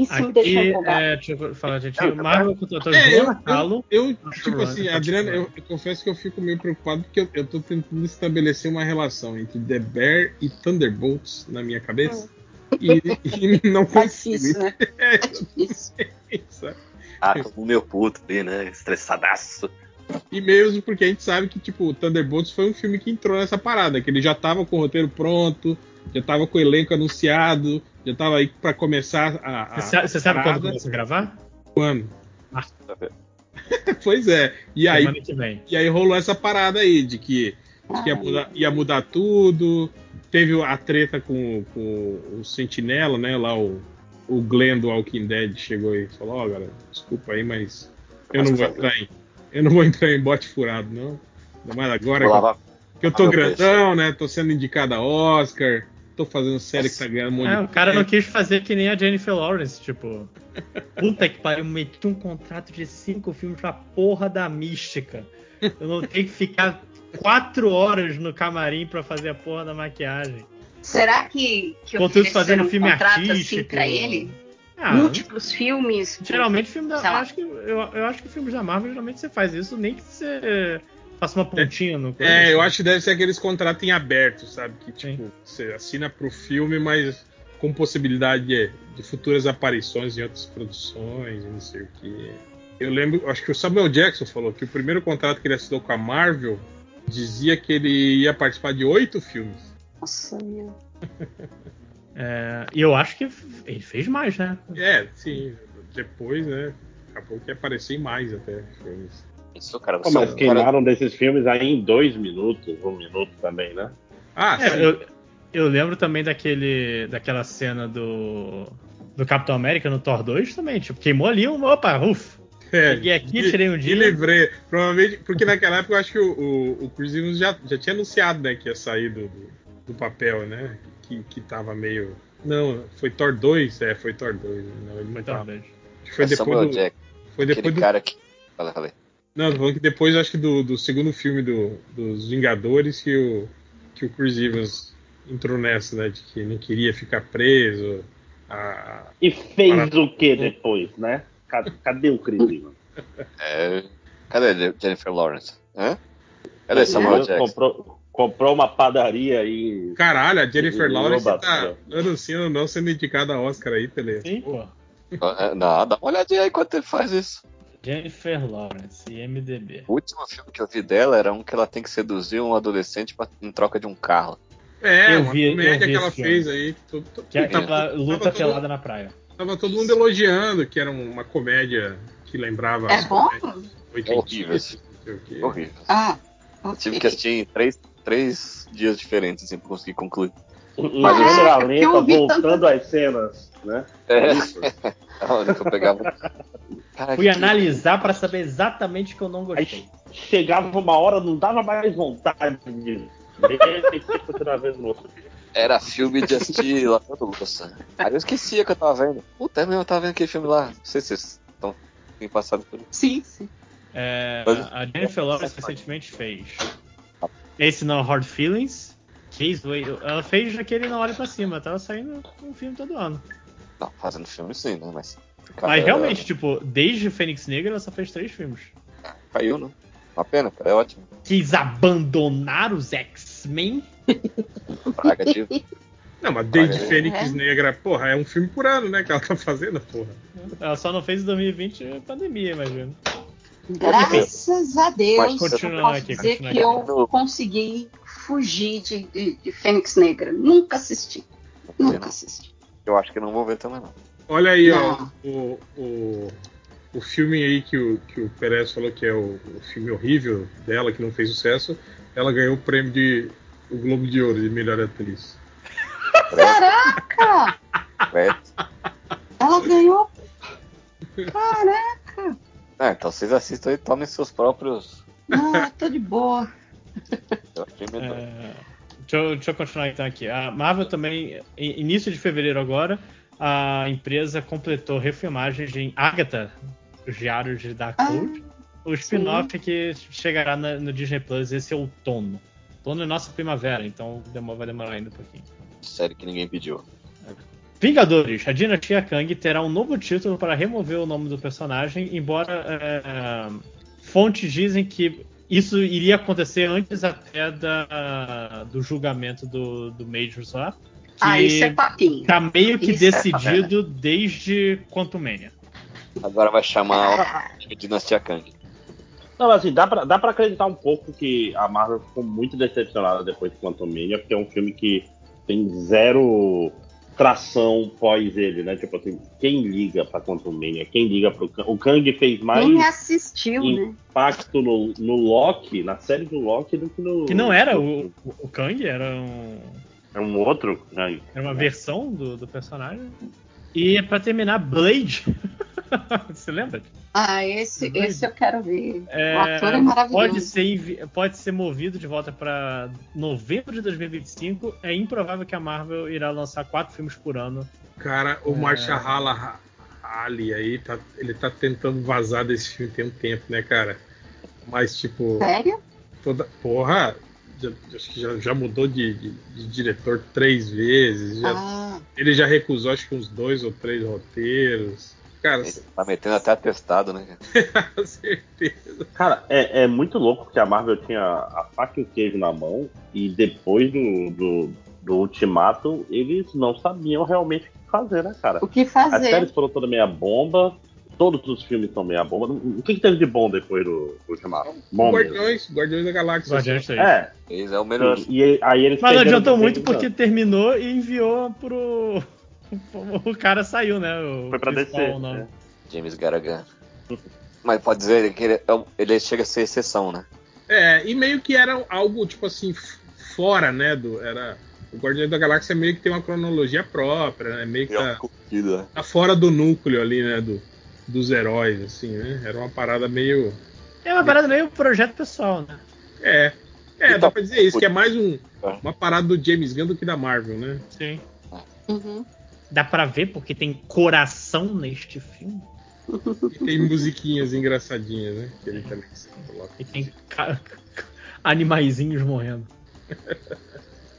D: Isso me deixou
C: Aqui,
D: empolgado.
C: é, deixa eu falar, gente.
B: É,
C: O Marvel contratou
A: É, eu, eu, tipo assim,
C: tá
A: Adriano, eu, eu confesso que eu fico meio preocupado porque eu, eu tô tentando estabelecer uma relação entre The Bear e Thunderbolts na minha cabeça. E, e não
D: É
A: consigo.
D: difícil, né? É difícil.
A: sabe?
B: Ah, o meu puto ali, né? Estressadaço.
A: E mesmo porque a gente sabe que, tipo, o Thunderbolts foi um filme que entrou nessa parada, que ele já tava com o roteiro pronto, já tava com o elenco anunciado, já tava aí pra começar a. a
C: Você sabe, quando começa a gravar?
A: Quando?
C: Ah.
A: pois é. E aí,
C: Semana
A: e aí rolou essa parada aí de que, de que ia, mudar, ia mudar tudo. Teve a treta com, com o Sentinela, né? Lá o, o Glenn do Walking Dead chegou e falou, ó, galera, desculpa aí, mas eu não vou entrar em. Eu não vou entrar em bote furado, não. Ainda mais agora que eu,
B: lavar.
A: que eu tô grandão, né? Tô sendo indicado a Oscar. Tô fazendo série que tá ganhando um monte
C: É,
A: de
C: o cara não quis fazer que nem a Jennifer Lawrence, tipo. Puta que pariu, meti um contrato de cinco filmes pra porra da mística. Eu não tenho que ficar quatro horas no camarim pra fazer a porra da maquiagem.
D: Será que, que
C: Contudo, fazendo
D: um
C: filme
D: contrato assim
C: artístico.
D: pra ele?
C: Ah,
D: Múltiplos filmes?
C: geralmente filme da. Acho, que, eu, eu acho que filmes da Marvel geralmente você faz isso, nem que você faça uma pontinha no
A: É, eu acho que deve ser aqueles contratos em aberto, sabe? Que tipo,
C: Sim.
A: você assina pro filme, mas com possibilidade de, de futuras aparições em outras produções e não sei o que. Eu lembro, acho que o Samuel Jackson falou que o primeiro contrato que ele assinou com a Marvel dizia que ele ia participar de oito filmes.
D: Nossa, meu.
C: É, e eu acho que ele fez mais, né?
A: É, sim. Depois, né? Acabou que ia aparecer em mais até filmes.
B: Isso, cara.
E: Pô,
B: Você é
E: mas
B: um cara...
E: queimaram desses filmes aí em dois minutos, um minuto também, né?
A: Ah,
C: É,
A: sim.
C: eu, eu lembro também daquele, daquela cena do, do Capitão América no Thor 2 também. Tipo, queimou ali um. Opa, ufa!
A: É,
C: Peguei aqui,
A: me-
C: tirei um
A: Me
C: dia.
A: livrei. Provavelmente, porque naquela época eu acho que o, o, o Chris Evans já, já tinha anunciado, né, que ia sair do, do, do papel, né? Que, que tava meio Não, foi Thor 2? É, foi Thor 2. Não, ele não
C: Foi
A: tava.
C: talvez.
A: Foi
B: é
A: depois
B: Samuel
A: do.
B: Jack,
A: Foi depois
B: aquele
A: do.
B: cara que. Fala, fala aí.
A: Não, tô falando que depois, acho que do, do segundo filme do, dos Vingadores, que o, que o Chris Evans entrou nessa, né? De que não queria ficar preso. A...
E: E fez
A: Para-
E: o que depois, né? Cadê, cadê o Chris Evans?
B: É... Cadê a Jennifer Lawrence? Hã? Cadê Samuel Jackson?
E: comprou, comprou uma padaria aí.
A: Caralho, a Jennifer Lawrence tá
E: né?
A: anunciando não sendo indicada a Oscar aí, Tele.
C: Sim, pô.
B: É, Não, dá uma olhadinha aí enquanto ele faz isso.
C: Jennifer Lawrence, IMDB.
B: O último filme que eu vi dela era um que ela tem que seduzir um adolescente pra- em troca de um carro.
A: É,
C: Eu
A: uma
C: vi- eu
A: comédia
C: vi
A: que ela
C: filme.
A: fez aí. Todo, todo-
C: Que é
A: tava,
C: aquela luta
A: tava todo-
C: pelada na praia.
A: tava todo mundo elogiando que era uma comédia que lembrava.
D: É bom?
B: É horrível
A: o.
B: Horrível.
D: Ah,
B: Eu
D: ok.
B: tive que assistir em três, três dias diferentes assim, pra conseguir concluir. Mas
E: câmera
D: eu
E: lenta,
D: ouvi
E: voltando às cenas, né?
B: É,
E: Isso.
B: hora que eu pegava. Caraca,
C: Fui
B: que-
C: analisar pra saber exatamente o que eu não gostei.
E: Aí chegava uma hora, não dava mais vontade de.
B: Era filme de assistir lavando louça. Aí eu esquecia que eu tava vendo. Puta, é mesmo, eu tava vendo aquele filme lá. Não sei se vocês estão têm passado por isso.
D: Sim, sim.
C: É,
B: Mas-
C: a Jennifer Lawrence recentemente fez esse não Hard Feelings. Fez, ela fez aquele Não Olhe Pra Cima. Tava saindo um filme todo ano.
B: Não, fazendo filme sim, né? Mas.
C: Mas realmente, tipo, desde Fênix Negra ela só fez três filmes.
B: Caiu, né? Uma pena, cara. É ótimo.
C: Quis abandonar os X-Men.
B: Praga de.
A: Não, mas desde
B: Olha,
A: Fênix
D: é.
A: Negra, porra, é um filme por ano, né? Que ela tá fazendo, porra.
C: Ela só não fez em 2020 pandemia, imagina.
D: Graças a Deus,
B: Mas
D: eu posso
C: aqui,
D: dizer
C: continua
D: que
C: aqui.
D: eu consegui fugir de, de, de Fênix Negra. Nunca assisti. Nunca assisti.
B: Eu acho que não vou ver também, não.
A: Olha aí, ó,
D: Não.
A: o, o, o filme aí que o, que o Perez falou que é o, o filme horrível dela, que não fez sucesso. Ela ganhou o prêmio de o Globo de Ouro de melhor atriz.
D: Caraca! Ela ganhou. Caraca!
B: Ah, então vocês assistam e tomem seus próprios.
D: Não, tô de boa.
B: Eu achei doido.
C: É, deixa, eu, deixa eu continuar então aqui. A Marvel também, início de fevereiro agora, a empresa completou refilmagens em Agatha, os diários de Darkwood, o spin-off que chegará na- no Disney Plus esse outono. Outono é nossa primavera, então demo- vai demorar ainda um pouquinho.
B: Série que ninguém pediu.
C: Vingadores, a Dinastia Kang terá um novo título para remover o nome do personagem, embora é, fontes dizem que isso iria acontecer antes até da, do julgamento do, do Major lá. Que
D: Ah, isso é papinho.
C: tá meio que
D: Isso é
C: decidido desde Quantumania.
B: Agora vai chamar o Dinastia Kang.
E: Não, mas assim, dá pra, dá pra acreditar um pouco que a Marvel ficou muito decepcionada depois de Quantum Mania, porque é um filme que tem zero tração pós ele, né? Tipo assim, quem liga pra Quantum Mania? Quem liga pro Kang? O Kang fez mais
D: Quem assistiu, né?
E: impacto no, no Loki, na série do Loki, do que no.
C: Que não era o, o, Kang, era, um,
E: É um outro Kang.
C: era uma versão do, do personagem. E pra terminar, Blade. Você lembra?
D: Ah, esse, esse eu quero ver.
C: É,
D: o ator é maravilhoso.
C: pode, ser, pode ser movido de volta para novembro de 2025. É improvável que a Marvel irá lançar quatro filmes por ano.
A: Cara, o
C: É.
A: Marshala Ali aí, tá, ele tá tentando vazar desse filme tem um tempo, né, cara? Mas, tipo,
D: Sério?
A: toda. Porra, já, acho que já, já mudou de, de- de diretor três vezes. já-
D: Ah,
A: Ele já recusou, acho que uns dois ou três roteiros. Cara,
B: Ele tá metendo até atestado, né?
A: com certeza.
E: Cara, é, é muito louco que a Marvel tinha a faca e o queijo na mão e depois do, do, do Ultimato eles não sabiam realmente o que fazer, né, cara?
D: o que
E: As
D: fazer?
E: séries foram toda meia bomba, todos os filmes são meia bomba. O que, que teve de bom depois do, Ultimato? Bom mesmo.
A: Guardiões, Guardiões da Galáxia.
C: Guardiões 3.
E: É,
B: Eles é o melhor.
E: e aí eles
C: Mas não adiantou muito porque terminou e enviou pro. O cara saiu, né? O
E: Foi pra descer. né?
B: James Garaghan. Mas pode dizer que ele, é ele chega a ser exceção, né?
A: É, e meio que era algo, tipo assim, fora, né? Do, era, o Guardiões da Galáxia meio que tem uma cronologia própria, né? Meio que
B: É
A: tá, tá fora do núcleo ali, né? Do, dos heróis, assim, né? Era uma parada meio.
C: É uma parada meio projeto pessoal, né?
A: É. É, dá
B: Então,
A: pra dizer isso, que é mais um,
B: É.
A: uma parada do James Gunn do que da Marvel, né?
C: Sim.
D: Uhum.
C: Dá pra ver porque tem coração neste filme.
A: E tem musiquinhas engraçadinhas, né? Que ele também coloca.
C: E tem ca- animaizinhos morrendo.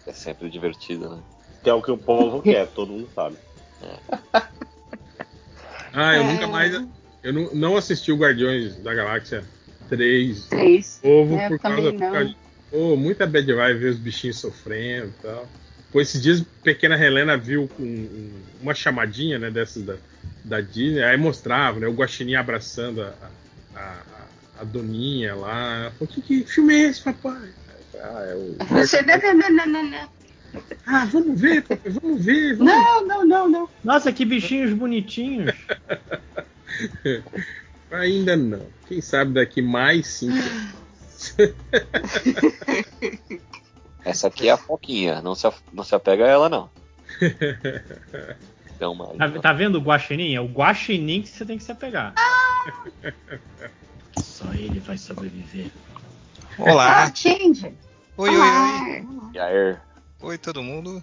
B: É sempre divertido, né?
E: Que é o que o povo quer, todo mundo sabe.
A: Ah, eu
D: É.
A: nunca mais. Eu não, não assisti o Guardiões da Galáxia 3
D: Três.
A: Ovo
D: É,
A: por causa,
D: também
A: por
D: não.
A: causa de- Pô, muita bad vibe ver os bichinhos sofrendo e tal. Pô, esses dias pequena Helena viu com um- uma chamadinha, né, dessas da, da Disney, aí mostrava, né, o Guaxinim abraçando a, a, a, a Doninha lá. Falou, que, que filme é esse, papai? Ah, é o...
D: Você não, não, não, não,
A: ah, vamos ver, papai, vamos ver. Vamos
D: Não, não, não, não.
C: Nossa, que bichinhos bonitinhos.
A: Ainda não. Quem sabe daqui mais cinco anos.
B: Essa aqui é a Foquinha, não se, a- não se apega a ela, não. Então.
C: Tá, tá vendo o Guaxinim? É o Guaxinim que você tem que se apegar. Só ele vai sobreviver.
F: Olá.
D: Ah, change.
F: Oi, oi, oi.
B: E aí,
F: Oi, todo mundo.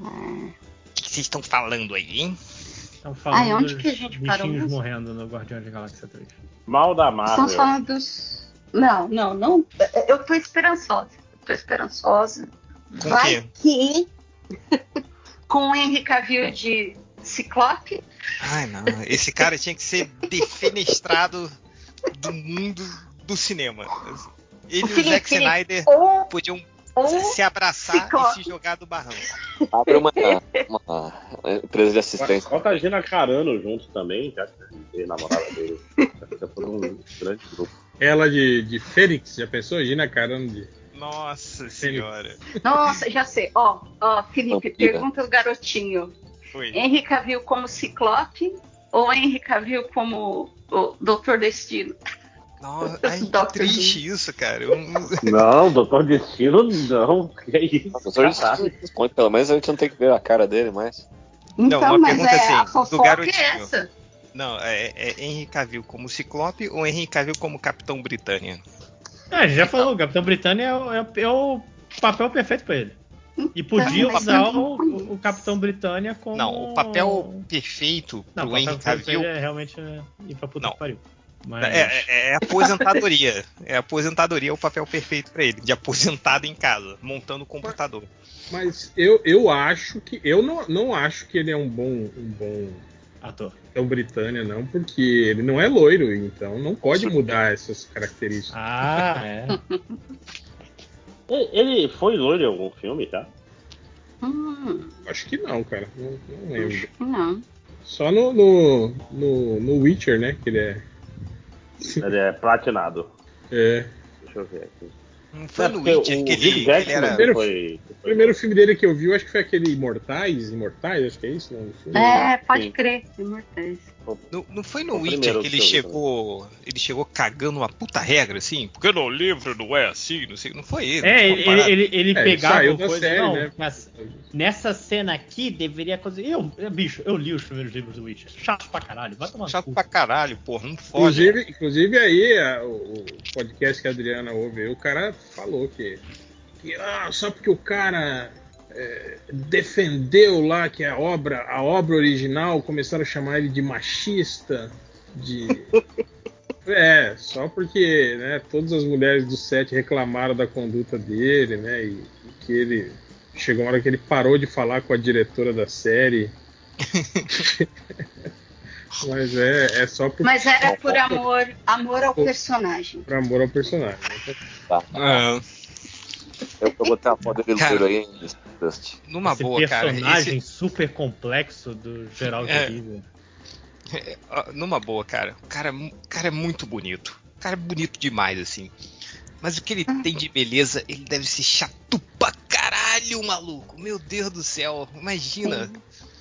F: O que que vocês estão falando aí, hein?
C: Estão falando
D: Ai, onde
C: dos
D: que a gente parou
C: morrendo no Guardiões da Galáxia 3.
E: Mal da Marvel.
D: Estamos falando dos. Não, não, não. Eu tô esperançosa. Tô esperançosa.
F: Com
D: Vai
F: o
D: que. Com o Henry Cavill de Ciclope.
F: Ai, não. Esse cara tinha que ser defenestrado do mundo do cinema. Ele e o Zack Snyder
D: Ou,
F: podiam
D: ou
F: se abraçar
D: Ciclope.
F: e se jogar do barranco.
B: abre uma, uma empresa de assistência.
E: Bota a Gina Carano junto também, já que é namorada dele. Todo um grande grupo.
A: Ela de, de Fênix, já pensou? Gina Carano de.
F: Nossa senhora.
D: Nossa, já sei. Ó, ó, Felipe, pergunta do garotinho.
F: Foi.
D: Henry Cavill como Ciclope ou Henry Cavill como o Doutor Destino?
F: Nossa, ai, que triste isso, cara. Eu não-
E: Não, Doutor Destino não. Que é isso? Caralho.
B: responde, pelo menos a gente não tem que ver a cara dele mais.
D: Então,
F: uma
D: mas
F: pergunta
D: é,
F: assim, do
D: fofoca
F: garotinho.
D: é essa.
F: Não, é, é Henry Cavill como Ciclope ou Henry Cavill como Capitão Britânia?
C: É, a gente já falou, o Capitão Britânia é, o- é o- é o papel perfeito pra ele. E podia
D: Então,
C: usar o, o Capitão Britânia como.
F: Não, o papel perfeito
C: Não,
F: pro
C: o
F: Henry
C: papel perfeito
F: Cavill
C: é realmente é, ir pra puta
F: Não.
C: que pariu. Mas...
F: é, é, é aposentadoria. É aposentadoria o papel perfeito pra ele, de aposentado em casa, montando o computador.
A: Mas eu, eu acho que. Eu não, não acho que ele é um bom. Um bom
C: Ator.
A: Capitão Britânia, não, porque ele não é loiro, então não pode mudar essas características.
C: Ah, é.
E: Ele- Ele foi loiro em algum filme, tá?
D: Hum,
A: Acho que não, cara. Não, não lembro.
D: acho que não.
A: Só no, no, no, no Witcher, né? Que ele é.
E: Ele é platinado.
A: é.
E: Deixa eu ver aqui.
F: Não foi
E: É,
F: no
E: porque
F: Witcher
E: o
F: que ele, ele era.
A: Primeiro-
E: foi,
A: O primeiro filme dele que eu vi, eu acho que foi aquele Imortais, Imortais, acho que é isso, não? Filme?
D: É, pode
E: Sim.
D: crer, Imortais.
F: Não, não foi no Witcher que ele chegou. Ele chegou cagando uma puta regra, assim? Porque no livro não é assim, não sei. Não foi ele.
C: É,
F: foi
C: ele, ele, ele, ele
A: É,
C: pegava
A: da
C: coisa.
A: série,
C: não,
A: né?
C: mas nessa cena aqui deveria acontecer. Eu, bicho, eu li os primeiros livros do Witcher. Chato pra caralho. Vai tomar
F: Chato
C: cu.
F: pra caralho, porra. Não fode.
A: Inclusive, inclusive aí, a- o, o podcast que a Adriana ouve, aí, o cara falou que, que ah, só porque o cara é, defendeu lá que a obra, a obra original, começaram a chamar ele de machista, de é, só porque né, todas as mulheres do set reclamaram da conduta dele, né, e, e que ele chegou uma hora que ele parou de falar com a diretora da série. Mas é, é só por,
D: Mas era por amor, amor ao personagem.
A: por amor ao personagem.
B: Tá.
F: Ah,
B: Eu vou botar a foto dele loiro aí, Dust.
F: numa
C: Esse
F: boa, cara.
C: personagem
F: Esse-
C: super complexo do Geraldo
F: É. É, numa boa, cara. O cara, é cara é muito bonito. O cara é bonito demais, assim. Mas o que ele tem de beleza, ele deve ser chato pra caralho, maluco. Meu Deus do céu. Imagina.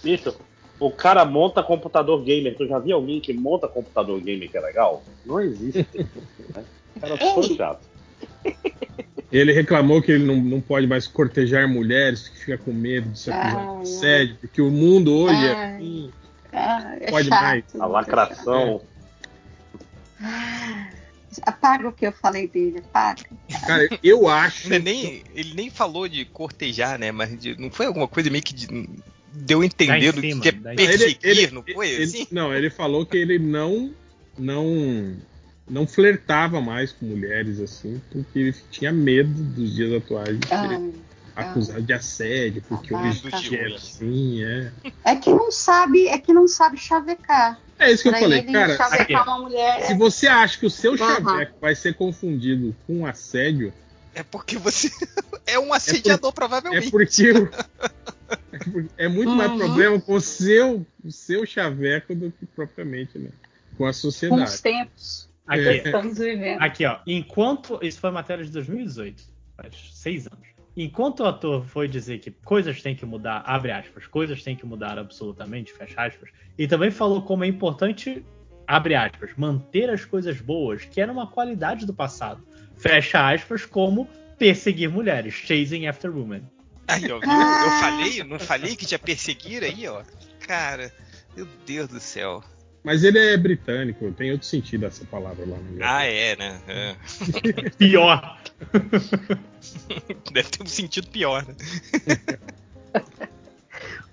E: Bicho, o cara monta computador gamer. Tu já viu alguém que monta computador gamer que é legal? Não existe. né? O cara é tão chato.
A: Ele reclamou que ele não, não pode mais cortejar mulheres, que fica com medo de ser acusado
D: Ah,
A: de assédio, porque o mundo hoje é
D: Ai.
A: assim.
D: Ah, é
A: Pode
D: chato,
A: mais.
E: A lacração.
D: Ah, Apaga o que eu falei dele, apaga.
A: Cara, eu acho.
F: Ele nem, ele nem falou de cortejar, né? Mas de- não foi alguma coisa meio que de, deu a entender do
C: cima,
F: que é
C: dá em
F: perseguir, não foi
A: ele-
F: assim?
A: não, ele falou que ele não não não flertava mais com mulheres assim, porque ele tinha medo dos dias atuais de ser
D: Ah,
A: acusado de assédio, porque
D: Ah,
A: hoje
F: tá.
A: é assim, é.
D: é que não sabe, é que não sabe chavecar.
A: É isso que eu
D: Pra
A: falei,
D: ele,
A: cara.
D: uma mulher.
A: Se você acha que o seu
D: Aham.
A: chaveco vai ser confundido com assédio,
F: É porque você é um assediador,
A: é
F: provavelmente.
A: porque o- é, porque- é muito mais
D: Uhum.
A: problema com o seu, o seu chaveco do que propriamente, né? Com a
D: com os
A: sociedade.
D: tempos
C: Aqui,
A: É.
D: que estamos vivendo.
C: aqui, ó. Enquanto. Isso foi matéria de 2018, faz seis anos. Enquanto o ator foi dizer que coisas têm que mudar, abre aspas, coisas têm que mudar absolutamente, fecha aspas, e também falou como é importante, abre aspas, manter as coisas boas, que era uma qualidade do passado, fecha aspas, como perseguir mulheres, chasing after women.
F: Aí, ó, viu? Eu falei, não falei que tinha perseguir aí, ó. Cara, meu Deus do céu.
A: Mas ele é britânico, tem outro sentido essa palavra lá no
F: Ah, é, né? É.
C: Pior.
F: Deve ter um sentido pior, né?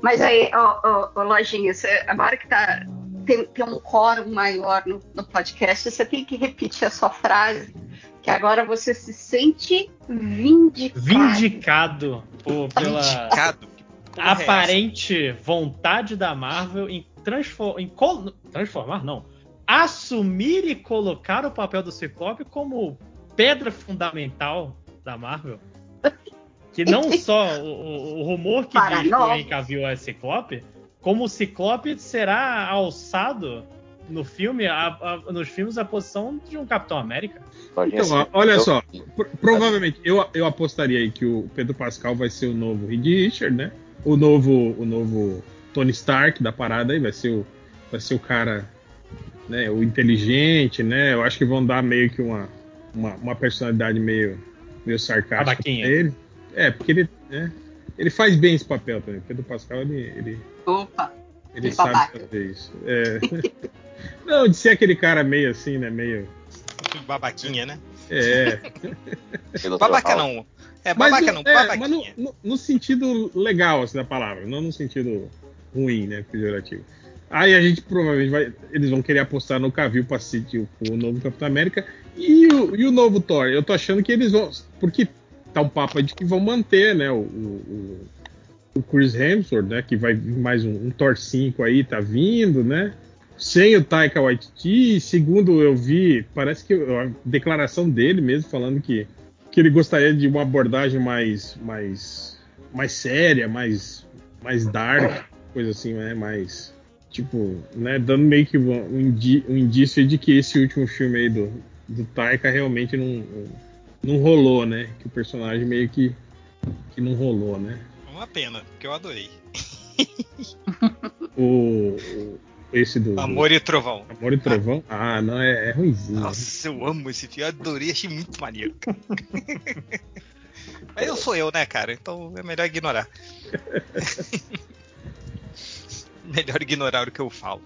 D: Mas aí, ó, ó, ó, Lojinha, você- agora que tá, tem, tem um quórum maior no, no podcast, você tem que repetir a sua frase, que agora você se sente vindicado.
C: Vindicado por- pela
F: Indicado. Que porra é
C: aparente vontade da Marvel em, transfor- em col- transformar, não, assumir e colocar o papel do Ciclope como pedra fundamental da Marvel. Que não só o, o- rumor que
D: Para
C: diz que o. Henry é Ciclope, como o Ciclope será alçado no filme, a- a- nos filmes, a posição de um Capitão América.
A: Então, olha só, Pro- provavelmente eu, eu apostaria aí que o Pedro Pascal vai ser o novo Reed Richard, né? O novo, o novo Tony Stark da parada aí vai ser o, vai ser o cara, né? O inteligente, né? Eu acho que vão dar meio que uma, uma, uma personalidade meio, meio sarcástica pra
C: Babaquinha.
A: ele. É, porque ele, né? Ele faz bem esse papel também. Pedro Pascal ele, ele,
D: Opa,
A: ele sabe
D: babaca.
A: fazer isso. É. Não, de ser aquele cara meio assim, né? Meio
F: Babaquinha, né?
A: é.
B: pelo
F: Babaca não. É,
A: Mas,
F: babaca
A: no-
F: não,
A: é,
F: babaquinha.
A: mas no, no- no sentido legal assim, da palavra, não no sentido ruim, né? Pejorativo. Aí a gente provavelmente vai. Eles vão querer apostar no Cavill pra ser o, novo Capitão América e o, e o novo Thor. Eu tô achando que eles vão. Porque tá um papo de que vão manter, né? O, o, o Chris Hemsworth, né? Que vai vir mais um, um Thor 5 aí, tá vindo, né? Sem o Taika Waititi, segundo eu vi, parece que a declaração dele mesmo falando que que ele gostaria de uma abordagem mais mais mais séria, mais mais dark, coisa assim, né? Mais tipo, né, dando meio que um, um indi- um indício de que esse último filme aí do, do Taika realmente não, não rolou, né? Que o personagem meio que que não rolou, né?
F: Uma pena, porque eu adorei.
A: O, esse do,
F: Amor e Trovão.
A: Amor e Trovão, ah, não é, é ruimzinho.
F: Nossa, eu amo esse filme, eu adorei, achei muito maneiro. Mas eu sou eu, né, cara? Então é melhor ignorar. melhor ignorar o que eu falo.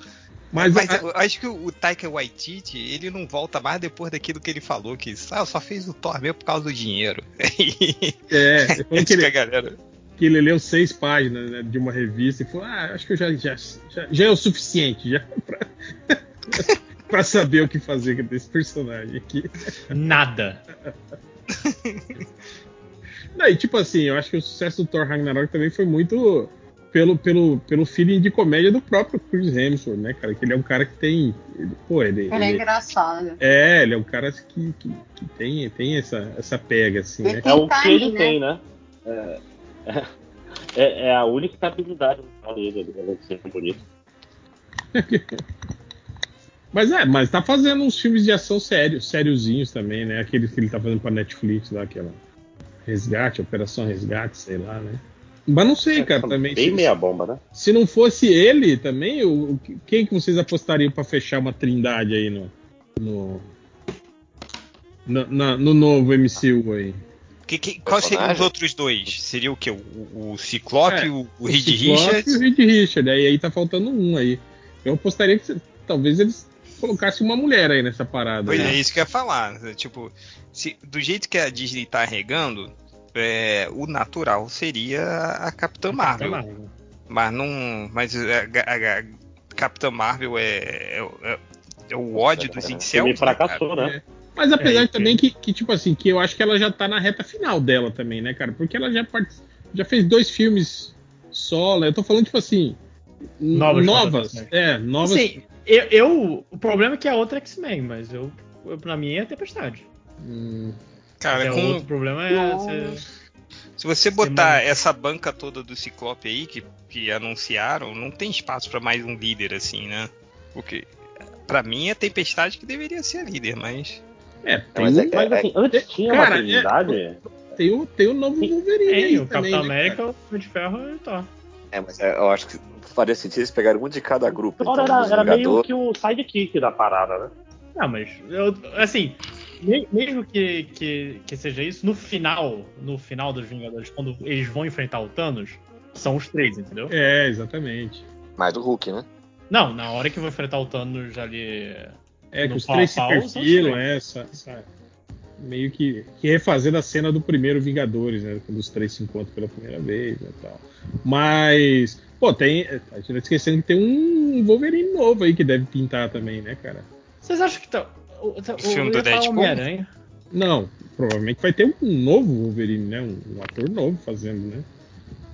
A: Mas,
F: Mas
A: a-
F: eu acho que o Taika Waititi, ele não volta mais depois daquilo que ele falou, que ah, só fez o Thor mesmo por causa do dinheiro.
A: é, ele falou que
F: que a
A: ele,
F: galera.
A: que ele leu seis páginas né, de uma revista e falou: Ah, acho que eu já, já, já, já é o suficiente já pra, pra saber o que fazer desse personagem aqui.
C: Nada.
A: Não, e tipo assim, eu acho que o sucesso do Thor Ragnarok também foi muito pelo, pelo, pelo feeling de comédia do próprio Chris Hemsworth, né, cara? Que ele é um cara que tem. ele- pô, ele.
D: ele é
A: ele-
D: engraçado.
A: é, ele é um cara que, que, que tem, tem essa, essa pega, assim, né?
E: É o que ele
D: né?
E: tem, né? É, é, é a única habilidade dele, ele de ser bonito.
A: Mas é, mas tá fazendo uns filmes de ação sérios, sériozinhos também, né? Aquele que ele tá fazendo pra Netflix lá, aquela Resgate, Operação Resgate, sei lá, né? Mas não sei, cara, também.
E: Bem
A: Se,
E: meia bomba, né?
A: se não fosse ele também, o, o- quem que vocês apostariam pra fechar uma trindade aí no. no na- na- no novo MCU aí?
F: Que, que, quais seriam os outros dois? Seria o quê? O, o Ciclope,
A: É,
F: o, o
A: O
F: Reed
A: Ciclope
F: Richards?
A: E o Reed Richard, aí, aí tá faltando um aí. Eu apostaria que talvez eles colocassem uma mulher aí nessa parada.
F: Pois
A: né?
F: é, isso que eu ia falar. Tipo, se, do jeito que a Disney tá regando, é, o natural seria a Capitã Marvel.
C: Marvel.
F: Mas não. Mas a, a- a Capitã Marvel é, é, é- é o ódio dos
E: O
F: incels. né,
E: fracassou, né?
A: Mas apesar
C: É,
A: de também que, que, tipo assim, que eu acho que ela já tá na reta final dela também, né, cara? Porque ela já, part... já fez dois filmes solo. Eu tô falando, tipo assim.
C: Novas
A: novas. É, novas.
C: Assim, eu, eu- O problema é que é outra X-Men, mas eu, eu. Pra mim é Tempestade.
A: Hum,
F: Cara,
C: É,
F: com,
C: outro problema é.
D: Nossa.
F: se você botar essa banca toda do Ciclope aí que, que anunciaram, não tem espaço pra mais um líder assim, né? Porque pra mim é Tempestade que deveria ser a líder, mas.
A: é, tem,
B: mas é
A: um-
E: Mas assim, antes tinha
A: Cara,
E: uma
A: é-
E: Trinidade.
A: tem, o, tem o novo Wolverine aí
C: Tem, o
A: também,
C: Capitão
A: né,
C: América,
A: cara?
C: o Homem de Ferro e o Thor.
B: É, mas é, eu acho que faria sentido eles pegarem um de cada grupo.
E: Agora
B: então,
E: era, era meio que o sidekick da parada, né?
C: Não, mas eu, assim, mesmo que, que, que seja isso, no final, no final dos Vingadores, quando eles vão enfrentar o Thanos, são os três, entendeu?
A: É, exatamente.
B: Mais do Hulk, né?
C: Não, na hora que vão enfrentar o Thanos ali.
A: É, que os três se
C: pau a pau, são
A: perfilam, é, essa, essa- meio que, que refazendo a cena do primeiro Vingadores, né? Quando os três se encontram pela primeira vez e tal. Mas, pô, tem. A gente tá esquecendo que tem um Wolverine novo aí que deve pintar também, né, cara?
C: Vocês acham que tá. O, o,
F: O filme do Deadpool?
C: Homem-Aranha.
A: Não, provavelmente vai ter um novo Wolverine, né? Um, um ator novo fazendo, né?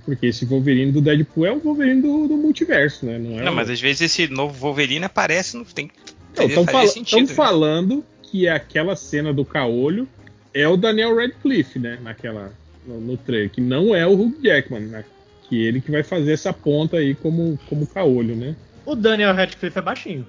A: Porque esse Wolverine do Deadpool é o Wolverine do, do multiverso, né? Não, é
F: Não,
A: o-
F: mas às vezes esse novo Wolverine aparece no. Tem,
A: Estão
F: sentido, né?
A: falando que aquela cena do caolho é o Daniel Radcliffe, né? Naquela, no, no trailer, que não é o Hugh Jackman, né? Que ele que vai fazer essa ponta aí como, como caolho, né?
C: O Daniel Radcliffe é baixinho.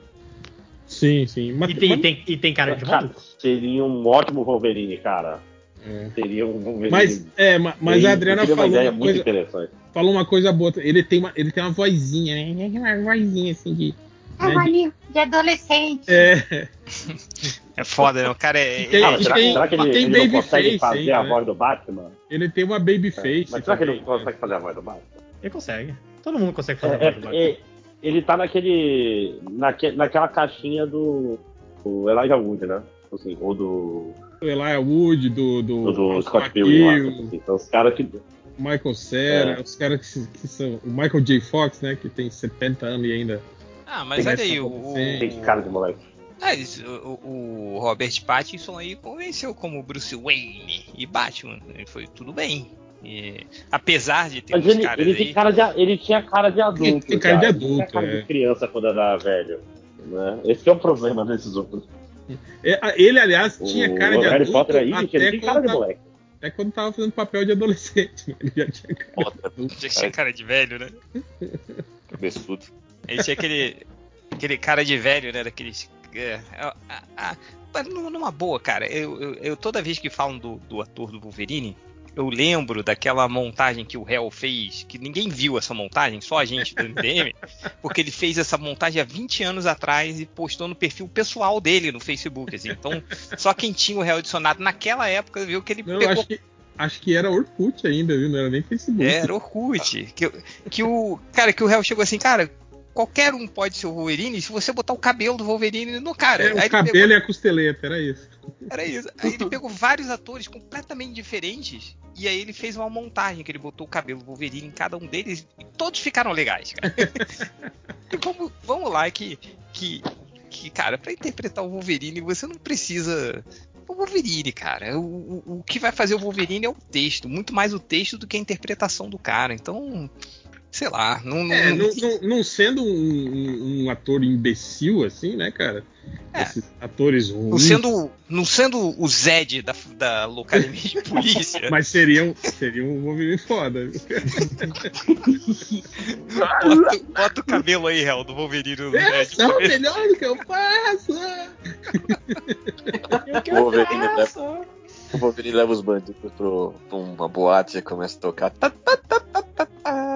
A: Sim, sim. Mas,
C: E tem,
A: mas-
C: tem- e tem cara de
E: Cara,
C: maluco.
E: seria um ótimo Wolverine, cara.
A: é.
E: Seria um Wolverine.
A: Mas, é, ma- mas
E: bem-
A: a Adriana
E: uma
A: falou
E: ideia
A: uma,
E: muito
A: coisa,
E: interessante.
A: falou uma coisa boa. Ele tem uma, ele tem uma vozinha, né? Uma vozinha assim de.
D: É
A: né, de-
D: de adolescente.
A: é,
F: É foda, né? O cara é.
A: Tem- e
E: será,
A: tem-
E: será que ele,
A: tem
E: ele não consegue fazer
A: ainda,
E: a
A: né?
E: voz do Batman?
A: ele tem uma baby face.
E: Mas será que ele
A: também,
E: não
A: né?
E: consegue fazer a voz do Batman?
C: Ele consegue. Todo mundo consegue
E: É,
C: fazer a voz do
E: é,
C: Batman.
E: É, ele tá naquele. Naque, naquela caixinha do. do Elijah Wood, né? Assim, ou do.
A: Do Elijah Wood, do. Do,
E: Do, do Scott Pilgrim assim. Então os caras que.
A: Michael Cera,
E: É.
A: os caras que, se- que são. O Michael J. Fox, né? Que tem 70 anos e ainda.
F: Ah, mas olha aí, o.
E: Tem cara de moleque.
F: Ah, isso, o, o Robert Pattinson aí convenceu como Bruce Wayne e Batman. Ele foi tudo bem. E, apesar de ter
E: Mas
F: uns
E: ele,
F: caras
E: ele,
F: aí.
E: cara de, ele tinha cara de adulto.
A: tem cara de
E: Ele tinha
A: adulto,
E: cara
A: é.
E: de criança quando era velho. Né? Esse que é o problema desses outros.
A: É, Ele, aliás, tinha
E: o
A: cara de
E: Harry
A: adulto.
E: Potter aí, ele
A: até,
E: tem
A: quando
E: cara de
A: tava,
E: moleque.
A: até quando tava fazendo papel de adolescente. Ele já tinha cara de adulto.
F: Já tinha cara de velho, né?
B: Cabeçudo.
F: Ele tinha aquele, aquele cara de velho, né? Daqueles. É, a- a- a- mas numa numa boa, cara, eu, eu- eu- toda vez que falam do, do ator do Wolverine, eu lembro daquela montagem que o Hell fez, que ninguém viu essa montagem, só a gente do MDM, porque ele fez essa montagem há 20 anos atrás e postou no perfil pessoal dele no Facebook, assim. Então, só quem tinha o Hell adicionado naquela época viu que ele
A: Não,
F: pegou
A: acho que, acho que era Orkut ainda, viu? Não era nem Facebook.
F: era Orkut. Que, que o. Cara, que o réu chegou assim, cara. Qualquer um pode ser o Wolverine se você botar o cabelo do Wolverine no cara.
A: É, o cabelo
F: pegou-
A: e a costeleta, era isso.
F: era isso. Aí ele pegou vários atores completamente diferentes. E aí ele fez uma montagem que ele botou o cabelo do Wolverine em cada um deles. E todos ficaram legais, cara. e vamos, vamos lá que, que. Que, cara, pra interpretar o Wolverine, você não precisa. O Wolverine, cara. O, o, o que vai fazer o Wolverine é o texto. Muito mais o texto do que a interpretação do cara. Então. Sei lá. Não, não-
A: É, não, não- não sendo um, um- um ator imbecil assim, né, cara?
F: É.
A: Esses atores ruins.
F: Não sendo, não sendo o Zed da, da locademia de polícia,
A: Mas seriam, seriam um Wolverine foda.
F: bota, bota o cabelo aí, Hel, do Wolverine no
A: É
F: Zed.
A: só o melhor do que eu faço.
C: Que
B: O Wolverine
C: faço?
B: O Wolverine leva os bandidos pra uma boate e começa a tocar. Tá, tá, tá, tá, tá, tá.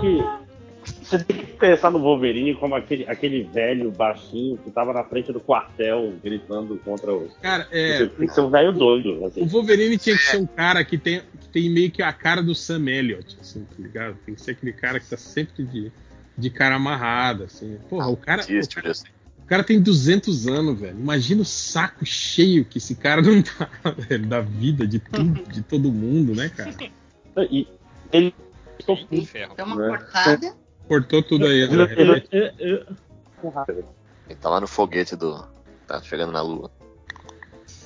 E: Que você tem que pensar no Wolverine como aquele, aquele velho baixinho que tava na frente do quartel gritando contra os.
A: Cara, é.
E: tem que ser um velho doido.
A: O
E: Assim.
A: Wolverine tinha que ser um cara que tem, que tem meio que a cara do Sam Elliott, assim, tá ligado? Tem que ser aquele cara que tá sempre de, de cara amarrado, assim. Porra, o cara,
B: Existe, olha assim.
A: O cara tem 200 anos, velho. Imagina o saco cheio que esse cara não tá, velho, da vida, de tudo, de todo mundo, né, cara?
E: E ele.
D: Deu uma
E: Né?
D: cortada.
A: Cortou tudo aí, André.
E: Ele-
B: tá lá no foguete do. Tá chegando na lua.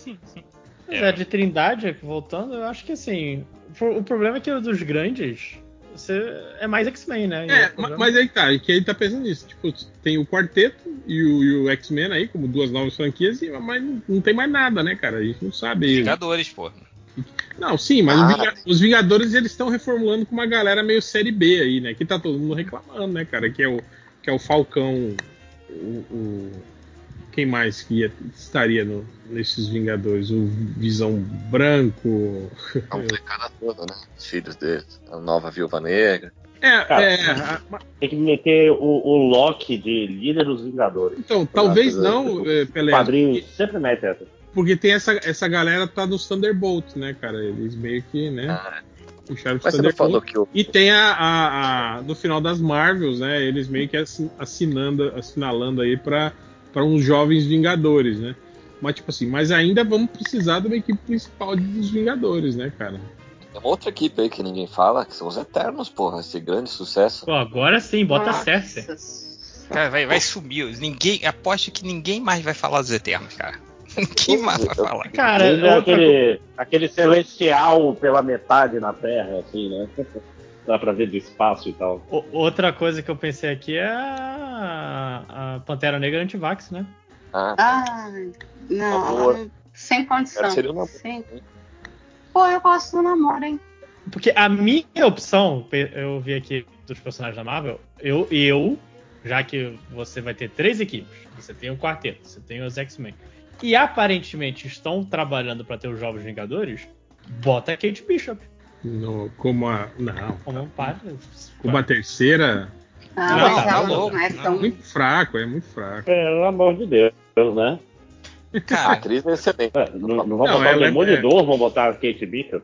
C: Mas é, de Trindade, voltando, eu acho que assim. o- O problema é que o dos grandes você, é mais X-Men, né? E
A: É,
C: problema-
A: mas aí tá, que ele tá pensando nisso. Tipo, tem o quarteto e o, o X-Men aí, como duas novas franquias, e- mas não, não tem mais nada, né, cara? A gente não sabe.
F: Vingadores, pô.
A: Não, sim, mas
B: Ah.
A: os Vinga- os Vingadores eles estão reformulando com uma galera meio série B aí, né? Que tá todo mundo reclamando, né, cara? Que é o, que é o Falcão. O, o- quem mais que ia- estaria no- nesses Vingadores? O Visão Branco.
B: A molecada toda, né? Os filhos dele. A nova viúva negra.
A: É,
E: Cara,
A: é, a-
E: Tem que meter o, o Loki de líder dos Vingadores.
A: então, talvez não, é,
E: O
A: Pelé.
E: quadrinho sempre mete essa.
A: Porque tem essa, essa galera tá nos Thunderbolts, né, cara? Eles meio que, né,
B: Ah,
A: puxaram os
B: você não falou
A: Thunderbolts.
B: que o.
A: E tem a, a, a- no final das Marvels, né? Eles meio que assin- assinando, assinalando aí pra para uns jovens Vingadores, né? Mas tipo assim, mas ainda vamos precisar de uma equipe principal dos Vingadores, né, cara?
B: Tem uma outra equipe aí que ninguém fala, que são os Eternos, porra. Esse grande sucesso.
C: Pô, agora sim, bota. Cersei.
F: Cara, vai, vai sumir. Ninguém, aposto que ninguém mais vai falar dos Eternos, cara. Ninguém mais vai falar.
C: Cara,
E: é
C: outra
E: aquele, aquele celestial pela metade na Terra, assim, né? Dá pra ver do espaço e tal.
C: O- Outra coisa que eu pensei aqui é a, a Pantera Negra antivax, né?
B: Ah,
D: Ah, não. Sem condição.
B: Cara, seria um namoro.
D: Sem... Pô, eu gosto do namoro, hein?
C: Porque a minha opção, eu vi aqui dos personagens da Marvel, eu, eu, já que você vai ter três equipes, você tem o quarteto, você tem os X-Men, e aparentemente estão trabalhando pra ter os Jovens Vingadores, bota a Kate Bishop
A: No, como a. Não.
C: como um par.
A: Como a terceira.
D: Ah,
C: Não,
D: mas
C: tá
F: louco.
D: não é tão.
A: Muito fraco, é muito fraco.
E: Pelo amor de Deus, né?
B: a
F: Cara,
B: atriz é excelente.
E: É, Não, não vão
A: Não,
E: botar o
A: é-
E: Demolidor, vão botar a Kate Bishop.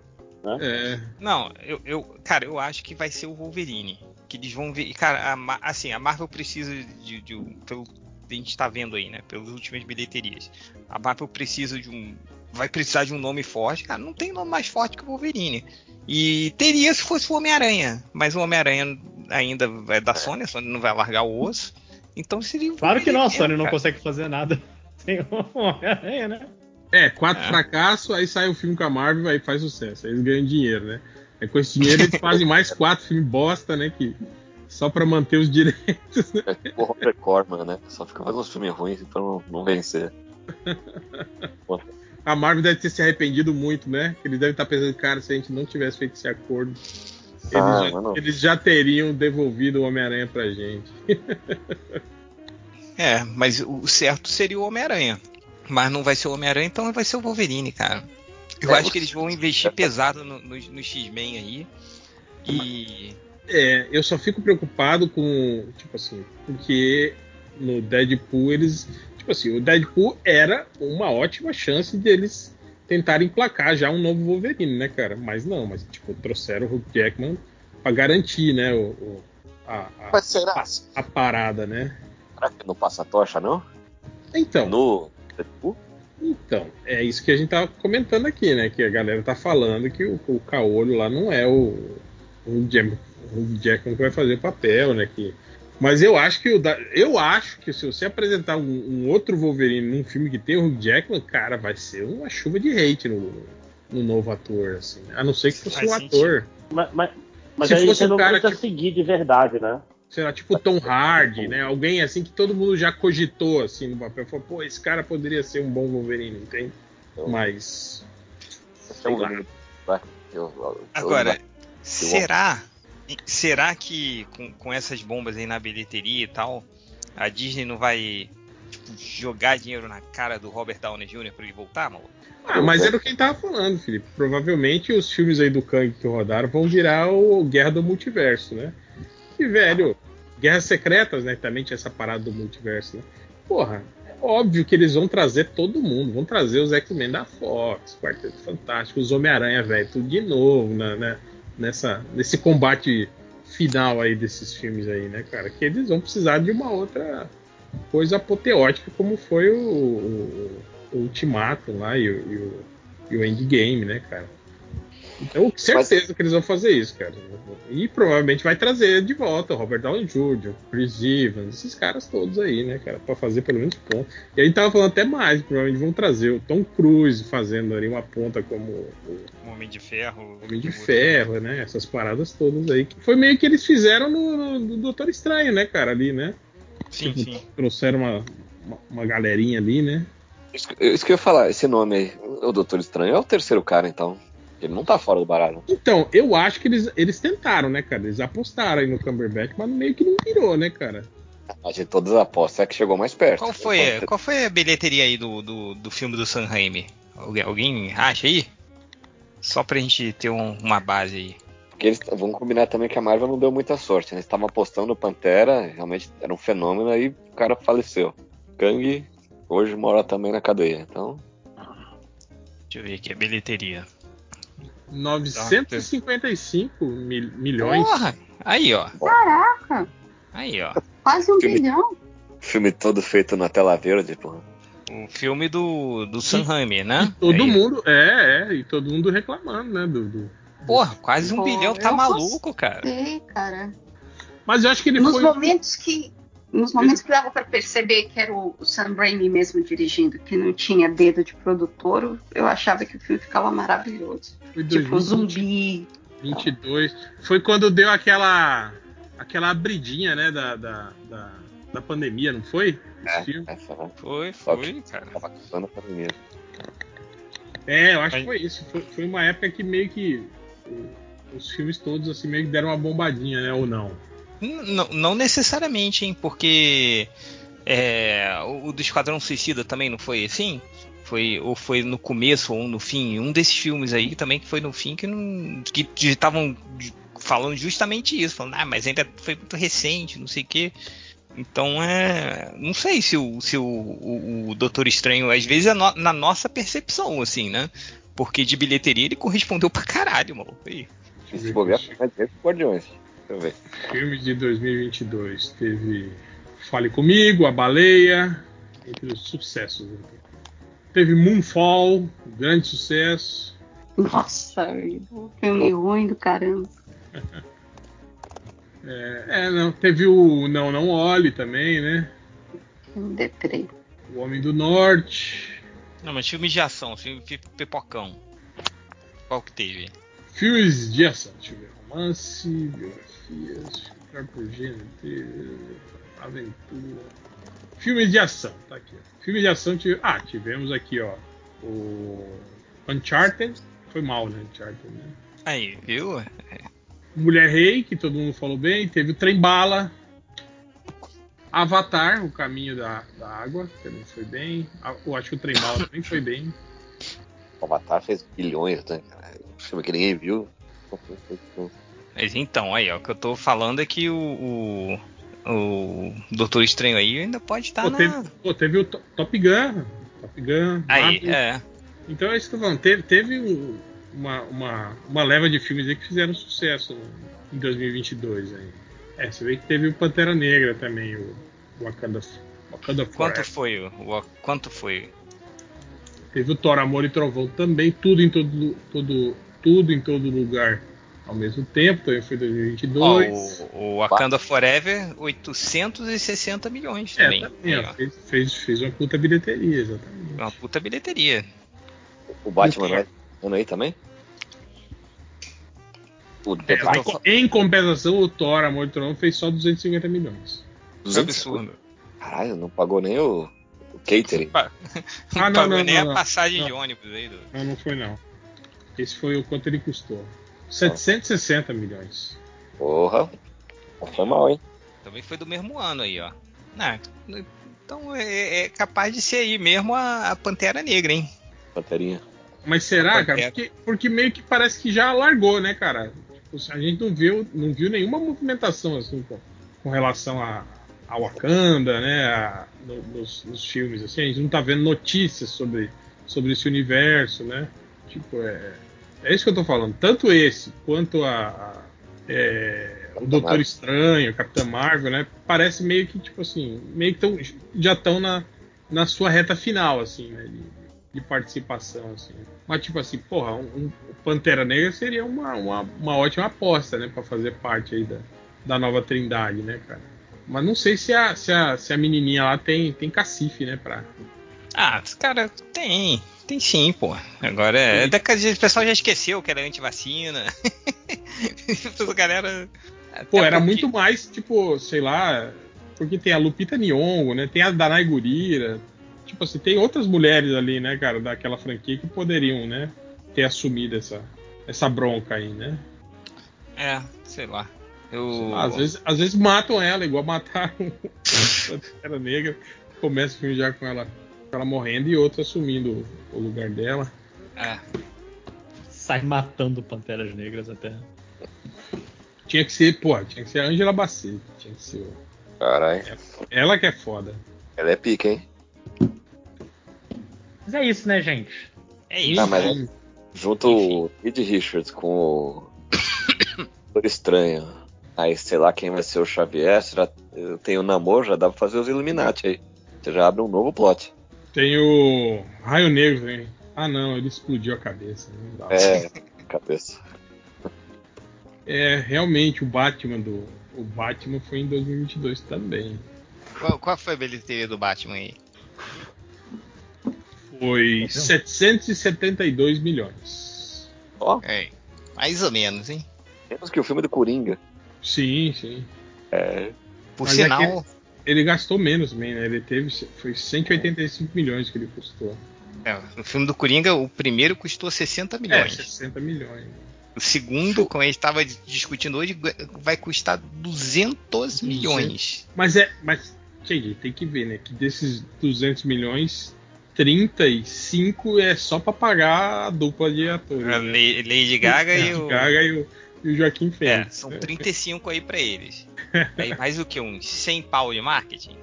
A: É.
F: não, eu, eu, cara, eu acho que vai ser o Wolverine. Que eles vão ver. Cara, a assim, a Marvel precisa de, de um. Pelo que a gente tá vendo aí, né? Pelas últimas bilheterias. A Marvel precisa de um. Vai precisar de um nome forte. Cara, não tem nome mais forte que o Wolverine. E teria se fosse o Homem-Aranha. Mas o Homem-Aranha ainda é da Sony, a Sony não vai largar o osso. Então seria o
C: Claro que não, a Sony
F: mesmo,
C: não
F: cara.
C: consegue fazer nada. Tem um Homem-Aranha, né?
A: É, quatro
F: É.
A: fracassos, aí sai o filme com a Marvel, aí faz sucesso. Aí eles ganham dinheiro, né? Aí com esse dinheiro eles fazem mais quatro filmes bosta, né? Que, só pra manter os direitos. né?
B: É tipo o Robert Corman, né? Só fica fazendo uns filmes ruins pra não, não vencer.
A: A Marvel deve ter se arrependido muito, né? Eles devem estar pensando, cara, se a gente não tivesse feito esse acordo, eles,
B: Ah,
A: já,
B: mano.
A: eles já teriam devolvido o Homem-Aranha pra gente.
F: É, mas o certo seria o Homem-Aranha. Mas não vai ser o Homem-Aranha, então vai ser o Wolverine, cara. Eu
B: É,
F: acho que eles vão investir pesado no, no, no X-Men aí. E.
A: É, eu só fico preocupado com, tipo assim, porque no Deadpool eles, tipo assim, o Deadpool era uma ótima chance deles tentarem emplacar já um novo Wolverine, né, cara? Mas não, mas tipo, trouxeram o Hugh Jackman pra garantir, né, o, o- a, a-
B: será?
A: a parada, né?
B: Será que não passa a tocha, não?
A: Então,
B: No Deadpool?
A: Então, é isso que a gente tava comentando aqui, né? Que a galera tá falando que o, o Caolho lá não é o, o, Jam- o Jackman que vai fazer o papel, né? Que, mas eu acho que o da- eu acho que se você apresentar um, um outro Wolverine num filme que tem o Hugh Jackman, cara, vai ser uma chuva de hate no, no novo ator, assim. A não ser que fosse
F: Faz
A: um
F: sentido.
A: ator.
E: Mas, mas, mas
A: Se
E: aí
A: fosse
E: você
A: um
E: não
A: cara
E: precisa
A: que-
E: seguir de verdade, né?
A: Sei lá, tipo Tom Hardy, né? Alguém assim que todo mundo já cogitou assim no papel. Falou, pô, esse cara poderia ser um bom Wolverine, entende? Mas.
B: Esse é um
A: lá.
F: Agora, será. Será que com, com essas bombas aí na bilheteria e tal, a Disney não vai tipo, jogar dinheiro na cara do Robert Downey Jr. pra ele voltar, maluco?
A: Ah, mas era o que ele tava falando, Felipe. Provavelmente os filmes aí do Kang que rodaram vão virar o Guerra do Multiverso, né? E, velho, Guerras Secretas, né? Também tinha essa parada do multiverso, né? Porra, é óbvio que eles vão trazer todo mundo. Vão trazer os X-Men da Fox, Quarteto Fantástico, os Homem-Aranha, velho, tudo de novo, né, né? Nessa, nesse combate final aí desses filmes aí, né, cara? Que eles vão precisar de uma outra coisa apoteótica, como foi o, o, o Ultimato lá e e o, e o Endgame, né, cara? Então, certeza que eles vão fazer isso, cara. E provavelmente vai trazer de volta o Robert Downey Jr., Chris Evans, esses caras todos aí, né, cara, pra fazer pelo menos ponto. E aí tava falando até mais, provavelmente vão trazer o Tom Cruise fazendo ali uma ponta como o
F: Um Homem de Ferro.
A: Homem de Ferro, né? Essas paradas todas aí. Que foi meio que eles fizeram no, no Doutor Estranho, né, cara, ali, né?
F: Sim,
A: Tipo,
F: sim.
A: Trouxeram uma, uma, uma galerinha ali, né?
B: Isso, isso que eu ia falar, esse nome aí, o Doutor Estranho, é o terceiro cara, então. Ele não tá fora do baralho.
A: Então, eu acho que eles, eles tentaram, né, cara? Eles apostaram aí no Cumberbatch, mas meio que não virou, né, cara?
B: A gente todas as apostas é que chegou mais perto.
F: Qual foi, qual foi a bilheteria aí do, do, do filme do Sam Raimi? Alguém, alguém acha aí? Só pra gente ter um- uma base aí.
B: Porque eles vamos combinar também que a Marvel não deu muita sorte, né? Eles estavam apostando no Pantera, realmente era um fenômeno, aí o cara faleceu. Kang hoje mora também na cadeia, então.
F: Deixa eu ver aqui, a bilheteria.
A: 955 mil- milhões.
F: Porra! Aí, ó.
D: Caraca,
F: Aí, ó.
D: quase um
B: Filme-
D: bilhão.
B: Filme todo feito na tela verde, porra.
F: O filme do, do Sam Raimi, né?
A: E todo
F: Aí.
A: mundo, é, é, e todo mundo reclamando, né, do, do-
F: Porra, quase um
D: Pô,
F: bilhão, tá maluco, cara.
D: Cara.
A: Mas eu acho que ele
D: Nos
A: foi.
D: momentos que. Nos momentos que dava pra perceber que era o Sam Raimi mesmo dirigindo, que não tinha dedo de produtor, eu achava que o filme ficava maravilhoso.
A: foi
D: Tipo, zumbi.
A: 2022. Foi quando deu aquela. aquela abridinha, né, da, da, da, da pandemia, não foi?
B: É?
F: Foi, foi, cara.
B: Tava acabando a pandemia.
A: É, eu acho que foi isso. Foi, foi uma época que meio que. Os filmes todos, assim, meio que deram uma bombadinha, né? Ou não?
F: Não, não necessariamente, hein? Porque é, o do Esquadrão Suicida também não foi assim? Foi, ou foi no começo ou no fim? Um desses filmes aí também que foi no fim que não. que estavam falando justamente isso, falando, ah, mas ainda foi muito recente, não sei o quê. Então é. Não sei se o, se o, o, o Doutor Estranho, às vezes, é no- na nossa percepção, assim, né? Porque de bilheteria ele correspondeu pra caralho, maluco. Aí.
B: Se bobear, ter Guardiões. Deixa eu ver.
A: Filmes de 2022. Teve Fale Comigo, A Baleia, entre os sucessos. Teve Moonfall, grande sucesso.
D: Nossa, filme ruim do caramba.
A: É, é, não, teve o Não Não Olhe também, né?
D: Filme deprê.
A: O Homem do Norte.
F: Não, mas filme de ação, filme pi- pipocão. Qual que teve?
A: Filmes de ação. Deixa eu ver. Romance, biografias, filtrar por teve aventura. Filmes de ação, tá aqui. Ó. Filmes de ação, tive... ah, tivemos aqui, ó. O Uncharted. Foi mal, né? Uncharted, né?
F: Aí, viu?
A: Mulher Rei, que todo mundo falou bem. Teve o Trem Bala. Avatar, O Caminho da, da Água, que também foi bem. Eu acho que o Trem Bala também foi bem.
B: O Avatar fez bilhões, né? cara? Filme que ninguém viu.
F: Mas então, aí, ó, o que eu tô falando é que o, o, o Doutor Estranho aí ainda pode estar
A: Pô,
F: na.
A: teve, pô, teve o To- Top Gun. Top Gun.
F: Aí,
A: Marvel.
F: é.
A: Então é isso que eu tô falando. Teve, teve um- uma, uma, uma leva de filmes aí que fizeram sucesso em 2022. Aí. É, você vê que teve o Pantera Negra também, o Wakanda, Wakanda
F: Quanto
A: Forever.
F: foi? o- o- Quanto foi?
A: Teve o Thor, Amor e Trovão também, tudo em todo, todo, tudo em todo lugar ao mesmo tempo, também foi
F: Ó,
A: 2022.
F: o, o Wakanda Forever, 860 milhões
A: é,
F: também.
A: também,
F: Aí,
A: ó,
F: ó.
A: fez, fez, fez uma puta bilheteria, exatamente.
F: Uma puta bilheteria.
B: O Batman não é ano aí também? O
A: É, em compensação, o Thor, Amor e Trovão fez só 250 milhões.
F: Isso é absurdo.
B: Caralho, não pagou nem o, o catering.
F: Pa-
A: Ah,
F: Não
A: não,
F: pagou
A: não,
F: nem
A: não,
F: a
A: não.
F: passagem
A: Não.
F: de ônibus aí. Do...
A: Não, não foi não. Esse foi o quanto ele custou. 760 milhões.
B: Porra. Foi mal, hein?
F: Também foi do mesmo ano aí, ó. Ah, então é, é capaz de ser aí mesmo a, a Pantera Negra, hein?
B: Panterinha.
A: Mas será, cara? Porque, porque meio que parece que já largou, né, cara? Tipo, a gente não viu, não viu nenhuma movimentação assim com, com relação a, a Wakanda, né? a- no- nos, nos filmes, assim. A gente não tá vendo notícias sobre, sobre esse universo, né? Tipo, é, é isso que eu tô falando. Tanto esse quanto a, a- é, o Doutor
B: Marvel.
A: Estranho, Capitã Marvel, né? Parece meio que, tipo assim, meio que tão, já estão na, na sua reta final, assim, né? De, de participação, assim. Mas, tipo assim, porra, um, um Pantera Negra seria uma, uma, uma ótima aposta, né? Pra fazer parte aí da, da nova trindade, né, cara? Mas não sei se a, se a, se a menininha lá tem, tem cacife, né, pra...
F: Ah, cara, tem. Tem sim, pô. Agora, é, o pessoal já esqueceu que era antivacina. a galera...
A: Pô, era porque... muito mais, tipo, sei lá... Porque tem a Lupita Nyong'o, né? Tem a Danai Gurira. Tipo assim, tem outras mulheres ali, né, cara, daquela franquia que poderiam, né, ter assumido essa, essa bronca aí, né?
F: É, sei lá. Eu...
A: Às, vezes, às vezes matam ela, igual mataram a Pantera Negra. Começa o filme já com ela, ela morrendo e outro assumindo o lugar dela.
F: É.
C: Sai matando Panteras Negras até.
A: Tinha que ser, pô, tinha que ser a Angela Bassett. Tinha que ser.
B: Caralho.
A: Ela que é foda.
B: Ela é pica, hein?
C: Mas é isso, né, gente?
F: É isso.
B: Ah, mas é, junto o Reed Richards com o Estranho, aí sei lá quem vai ser o Xavier, será, tem o namoro, já dá pra fazer os Illuminati aí. Você já abre um novo plot.
A: Tem o Raio Negro, hein? Ah não, ele explodiu a cabeça.
B: É, cabeça.
A: É, realmente o Batman do. O Batman foi em 2022 também.
F: Qual, qual foi a bilheteria do Batman aí?
A: Foi 772 milhões.
B: Ó.
F: É, mais ou menos, hein?
B: Menos que o filme do Coringa.
A: Sim, sim.
B: É.
F: Por
A: Mas é
F: sinal.
A: que Ele gastou menos também, né? Ele teve. Foi 185 milhões que ele custou.
F: É, no filme do Coringa, o primeiro custou 60
A: É,
F: milhões.
A: 60 milhões.
F: O segundo, como a gente estava discutindo hoje, vai custar 200 milhões.
A: Mas é. Mas, cheguei, tem que ver, né? Que desses 200 milhões, 35 é só pra pagar a dupla de atores.
F: A
A: né?
F: Lady Gaga e o.
A: Gaga e o, e o Joaquim
F: É,
A: Fênix.
F: são 35 aí pra eles. Aí mais o que? Uns 100 pau de marketing?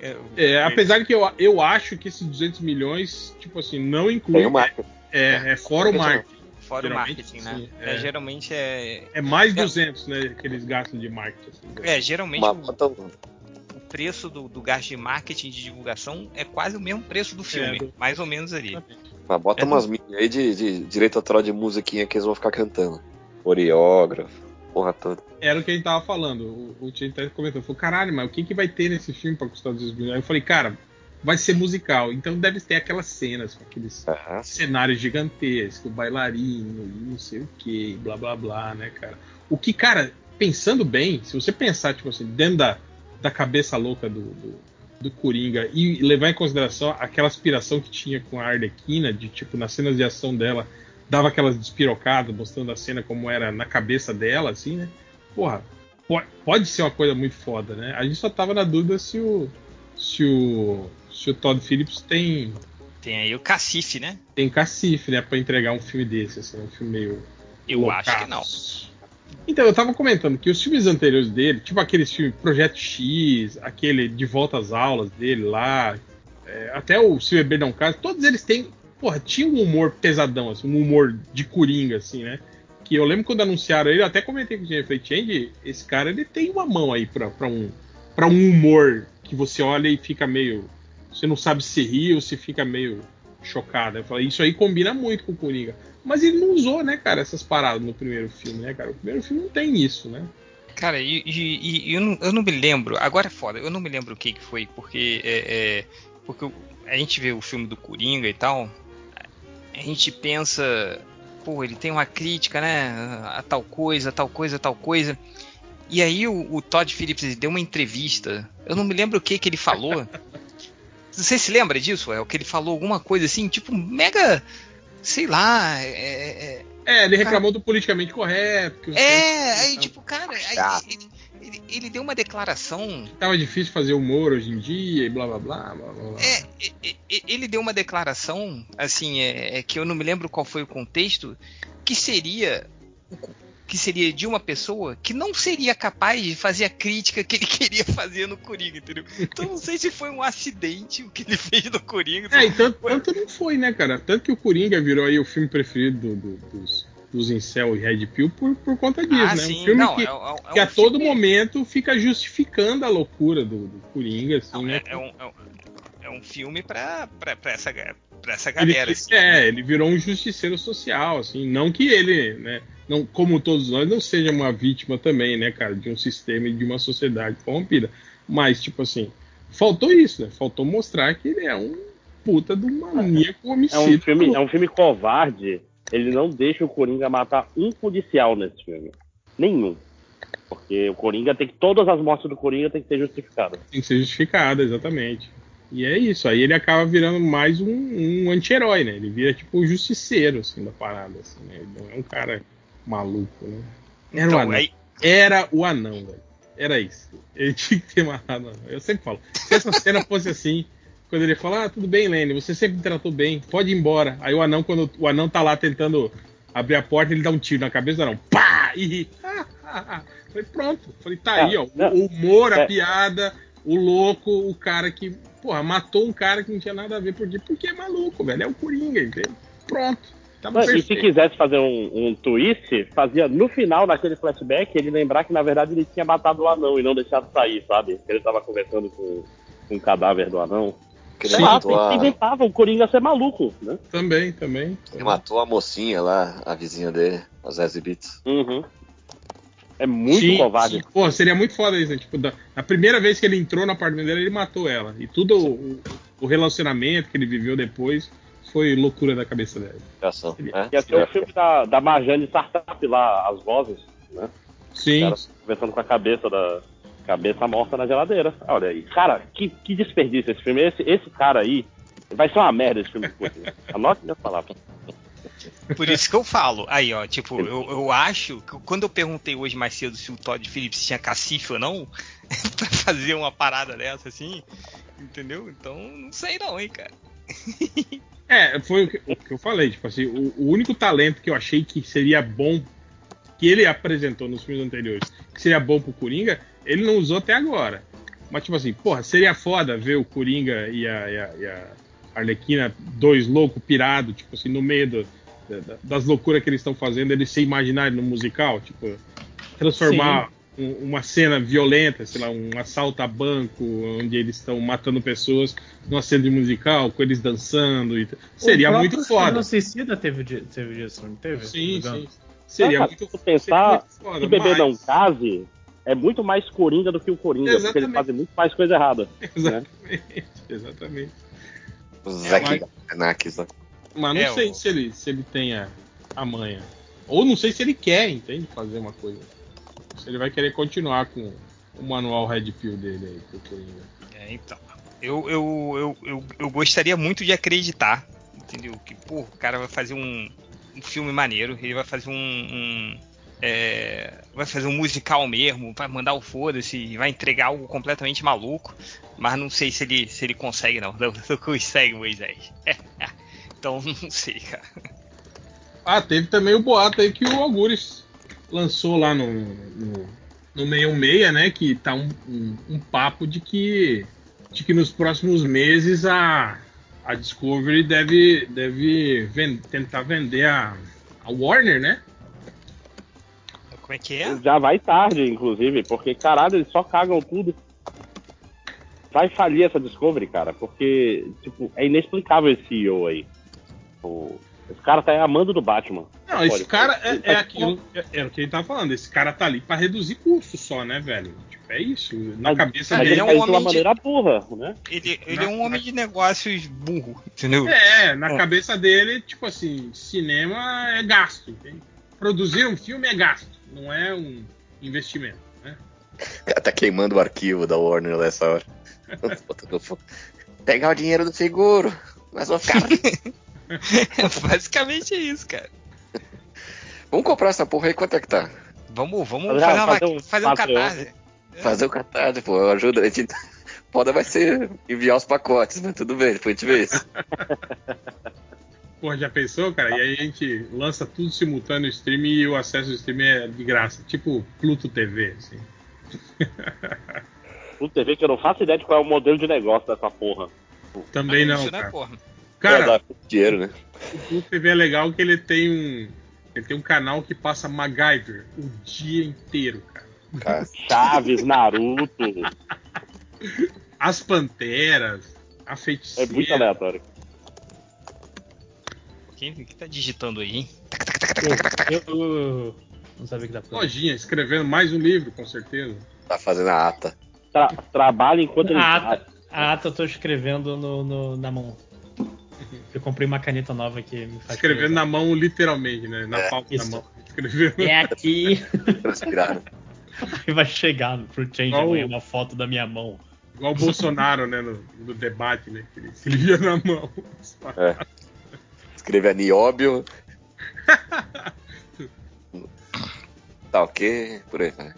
F: É,
A: É, apesar de que eu, eu acho que esses 200 milhões, tipo assim, não inclui.
B: Tem o marketing.
A: É, é fora o marketing.
F: Fora o
A: geralmente,
F: marketing, né?
A: sim,
F: É,
A: é.
F: geralmente é.
A: É mais 200, né? Que eles gastam de marketing. assim.
F: É, geralmente
B: Uma
F: o, o preço do, do gasto de marketing de divulgação é quase o mesmo preço do filme.
A: É, do-
F: Mais ou menos ali.
B: Mas bota
F: É.
B: umas mídias aí de, de direito autoral de musiquinha que eles vão ficar cantando. Coreógrafo, porra toda.
A: Era o que a gente tava falando. O, o Tio até comentou. Falou, caralho, mas o que, que vai ter nesse filme pra custar 200 milhões? Eu falei, cara, vai ser musical. Então deve ter aquelas cenas com aqueles cenários gigantescos, bailarino e não sei o que, blá blá blá, né, cara? O que, cara, pensando bem, se você pensar, tipo assim, dentro da, da cabeça louca do, do, do Coringa e levar em consideração aquela aspiração que tinha com a Arlequina, de tipo, nas cenas de ação dela, dava aquelas despirocadas, mostrando a cena como era na cabeça dela, assim, né? Porra, po- pode ser uma coisa muito foda, né? A gente só tava na dúvida se o. Se o. Se o Todd Phillips tem
F: Tem aí o Cacife, né?
A: tem cacife, né, pra entregar um filme desse, assim, um filme meio.
F: Eu acho que não.
A: loucaço. Então, eu tava comentando que os filmes anteriores dele, tipo aqueles filmes Projeto X, aquele De Volta às Aulas dele lá, é, até o Se Beber Não Casa, todos eles têm. Porra, tinha um humor pesadão, assim, um humor de coringa, assim, né? Que eu lembro quando anunciaram ele, eu até comentei com o Jennifer, Change, esse cara ele tem uma mão aí pra, pra, um, pra um humor que você olha e fica meio. Você não sabe se ri ou se fica meio chocado. Eu falei, isso aí combina muito com o Coringa. Mas ele não usou, né, cara, essas paradas no primeiro filme, né, cara? O primeiro filme não tem isso, né?
F: Cara, e, e- e eu, não, eu não me lembro, agora é foda, eu não me lembro o que, que foi, porque é, é, porque a gente vê o filme do Coringa e tal, a gente pensa, pô, ele tem uma crítica, né, a tal coisa, tal coisa, tal coisa. E aí o, o Todd Phillips deu uma entrevista, eu não me lembro o que que ele falou. Você se lembra disso, é o que ele falou alguma coisa assim, tipo mega, sei lá, é, é,
A: É, ele reclamou do politicamente correto.
F: É, aí tipo, cara, aí ele, ele- deu uma declaração.
A: Tava difícil fazer humor hoje em dia e blá blá blá blá blá.
F: É, ele deu uma declaração, assim, é, é que eu não me lembro qual foi o contexto, que seria que seria de uma pessoa que não seria capaz de fazer a crítica que ele queria fazer no Coringa, entendeu? Então não sei se foi um acidente o que ele fez no Coringa.
A: É, e tanto, tanto não foi, né, cara? Tanto que o Coringa virou aí o filme preferido do- do- dos, dos Incel e Red Pill por, por conta disso,
F: ah,
A: né?
F: sim,
A: um filme
F: não,
A: que,
F: é, é- é
A: que
F: um
A: a todo
F: filme-
A: momento fica justificando a loucura do, do Coringa, assim,
F: Não,
A: né?
F: é, é um, é um- é um filme pra, pra, pra essa pra essa
A: Ele,
F: galera. assim,
A: é,
F: né?
A: ele virou um justiceiro social, assim, não que ele, né, não, como todos nós, não seja uma vítima também, né, cara, de um sistema e de uma sociedade corrompida. Mas, tipo assim, faltou isso, né? Faltou mostrar que ele é um puta do maníaco
E: É um,
A: homicida.
E: filme, é um filme covarde. Ele não deixa o Coringa matar um policial nesse filme. Nenhum. Porque o Coringa tem que. Todas as mortes do Coringa tem que ser justificadas.
A: Tem que ser justificada, exatamente. E é isso. Aí ele acaba virando mais um, um anti-herói, né? Ele vira tipo o justiceiro, assim, da parada. Assim, né? Ele não é um cara maluco, né? Era o
F: Então,
A: anão.
F: aí,
A: Era o anão, velho. Era isso. Ele tinha que ter matado o anão. Eu sempre falo. Se essa cena fosse assim, quando ele fala, ah, tudo bem, Lenny, você sempre me tratou bem, pode ir embora. Aí o anão, quando o anão tá lá tentando abrir a porta, ele dá um tiro na cabeça do anão. Pá! E. Falei, pronto. Falei, tá aí, ó.
E: Não,
A: O humor, a
E: é.
A: piada, o louco, o cara que, porra, matou um cara que não tinha nada a ver. Por quê? Porque é maluco, velho. É o Coringa, entendeu? Pronto. Tava
E: e se quisesse fazer um, um twist, fazia no final daquele flashback ele lembrar que na verdade ele tinha matado o anão e não deixado sair, sabe? Ele tava conversando com, com o cadáver do anão.
B: Que ele
E: lá,
B: matou, a,
E: inventava o Coringa ser maluco, né?
A: Também, também.
B: ele matou a mocinha lá, a vizinha dele, a Zazie Beats.
E: Uhum. É muito
A: Sim,
E: covarde.
A: sim. Pô, seria muito foda isso, né? Tipo, da, a primeira vez que ele entrou no apartamento dela, ele matou ela. E tudo o, o relacionamento que ele viveu depois foi loucura da cabeça dela.
B: Ação, né?
E: Ia ter o filme da, da Marjane Startup lá, as vozes, né?
A: Sim.
E: Cara, conversando com a cabeça da. Cabeça morta na geladeira. Olha aí. Cara, que, que desperdício esse filme. Esse, esse cara aí. Vai ser uma merda esse filme. Anote minhas palavras.
F: Por isso que eu falo. Aí, ó, tipo, eu, eu acho que quando eu perguntei hoje mais cedo se o Todd Phillips tinha cacife ou não, pra fazer uma parada dessa assim, entendeu? Então, não sei não, hein, cara.
A: É, foi o que, o que eu falei. Tipo assim, o, o único talento que eu achei que seria bom, que ele apresentou nos filmes anteriores, que seria bom pro Coringa, ele não usou até agora. Mas, tipo assim, porra, seria foda ver o Coringa e a, e a, e a Arlequina, dois loucos pirados, tipo assim, no meio do- da- das loucuras que eles estão fazendo, eles se imaginarem no musical, tipo, transformar um- uma cena violenta, sei lá, um assalto a banco, onde eles estão matando pessoas, numa cena de musical, com eles dançando. E... Seria
C: O
A: muito foda.
C: Esquadrão Suicida teve, teve disso, não teve?
A: Sim, sim. Seria
E: Cara,
A: muito,
E: se pensar,
A: seria muito foda.
E: Se bebê
A: mas-
E: não case, é muito mais Coringa do que o Coringa, porque
A: Exatamente.
E: ele faz muito mais coisa errada.
A: Exatamente, exatamente.
B: Os
A: É,
B: Zack
A: mas-
B: lá.
A: Mas não
F: É,
A: sei
F: o-
A: se, ele, se ele tem a, a manha. Ou não sei se ele quer, entende? Fazer uma coisa. Se ele vai querer continuar com o manual Red Pill dele aí, pro Coringa.
F: É, então. Eu, eu, eu, eu, eu gostaria muito de acreditar, entendeu? Que, pô, o cara vai fazer um, um filme maneiro, ele vai fazer um. um, é, vai fazer um musical mesmo, vai mandar o foda-se, vai entregar algo completamente maluco, mas não sei se ele, se ele consegue, não. Não, não consegue, Moisés. então, não sei, cara.
A: Ah, teve também o boato aí que o Algures lançou lá no, no, no 66, né? Que tá um, um, um papo de que, de que nos próximos meses a, a Discovery deve, deve ven- tentar vender a, a Warner, né?
F: Como é que é?
E: Já vai tarde, inclusive, porque, caralho, eles só cagam tudo. Vai falir essa Discovery, cara, porque, tipo, é inexplicável esse CEO aí. O, esse cara tá amando do Batman.
A: Não, esse
E: Pode,
A: cara é, é aquilo. É, é o que ele tava falando. Esse cara tá ali pra reduzir custo só, né, velho? Tipo, é isso. Na
E: Mas-
A: cabeça
E: Mas
F: ele
E: ele
A: dele.
F: é um
E: faz de
F: homem
E: uma
F: de-
E: maneira burra, né?
F: Ele, ele
A: Na-
F: é um homem de negócios burro, entendeu?
A: É, na
F: É.
A: cabeça dele, tipo assim, cinema é gasto, entende? Produzir um filme é gasto, não é um investimento, né?
B: O cara tá queimando o arquivo da Warner nessa hora. Pegar o dinheiro do seguro. Mas vou ficar.
F: Basicamente é isso, cara.
B: Vamos comprar essa porra aí, quanto é que tá?
F: Vamos, vamos
E: Fazer-
F: fazer, uma,
E: fazer um
F: fazer um catarse.
B: Fazer o catarse, pô, ajuda. A gente... Foda vai ser enviar os pacotes, mas tudo bem, depois a gente vê isso.
A: Porra, já pensou, cara? E aí a gente lança tudo simultâneo no stream e o acesso ao stream é de graça, tipo Pluto TV, assim.
E: O TV que eu não faço ideia de qual é o modelo de negócio dessa porra.
A: Também não,
F: né,
A: cara.
F: porra?
A: Cara,
B: dar dinheiro, né?
A: o TV é legal que ele tem um. Ele tem um canal que passa MacGyver o dia inteiro, cara.
B: Cara,
E: Chaves, Naruto.
A: As Panteras, a
E: É
A: Feiticeira.
E: muito aleatório.
F: Quem que tá digitando aí, hein?
C: Eu, eu não sabia que dá pra.
A: Lojinha, escrevendo mais um livro, com certeza.
B: Tá fazendo a ata.
E: Tra trabalha enquanto ele
C: A
E: faz.
C: ata, a ata eu tô escrevendo no, no- na mão. Eu comprei uma caneta nova que me faz.
A: Escrevendo
C: escrever.
A: na mão, literalmente, né? Na
B: É,
A: palma da
C: isso.
A: mão. Escrevendo.
C: É aqui.
B: Transpiraram.
C: Aí vai chegar pro Change amanhã uma foto da minha mão.
A: Igual o Bolsonaro, né? No, no debate, né? Que ele escrevia na mão.
B: É. Escreve a nióbio. tá ok? Por aí, né?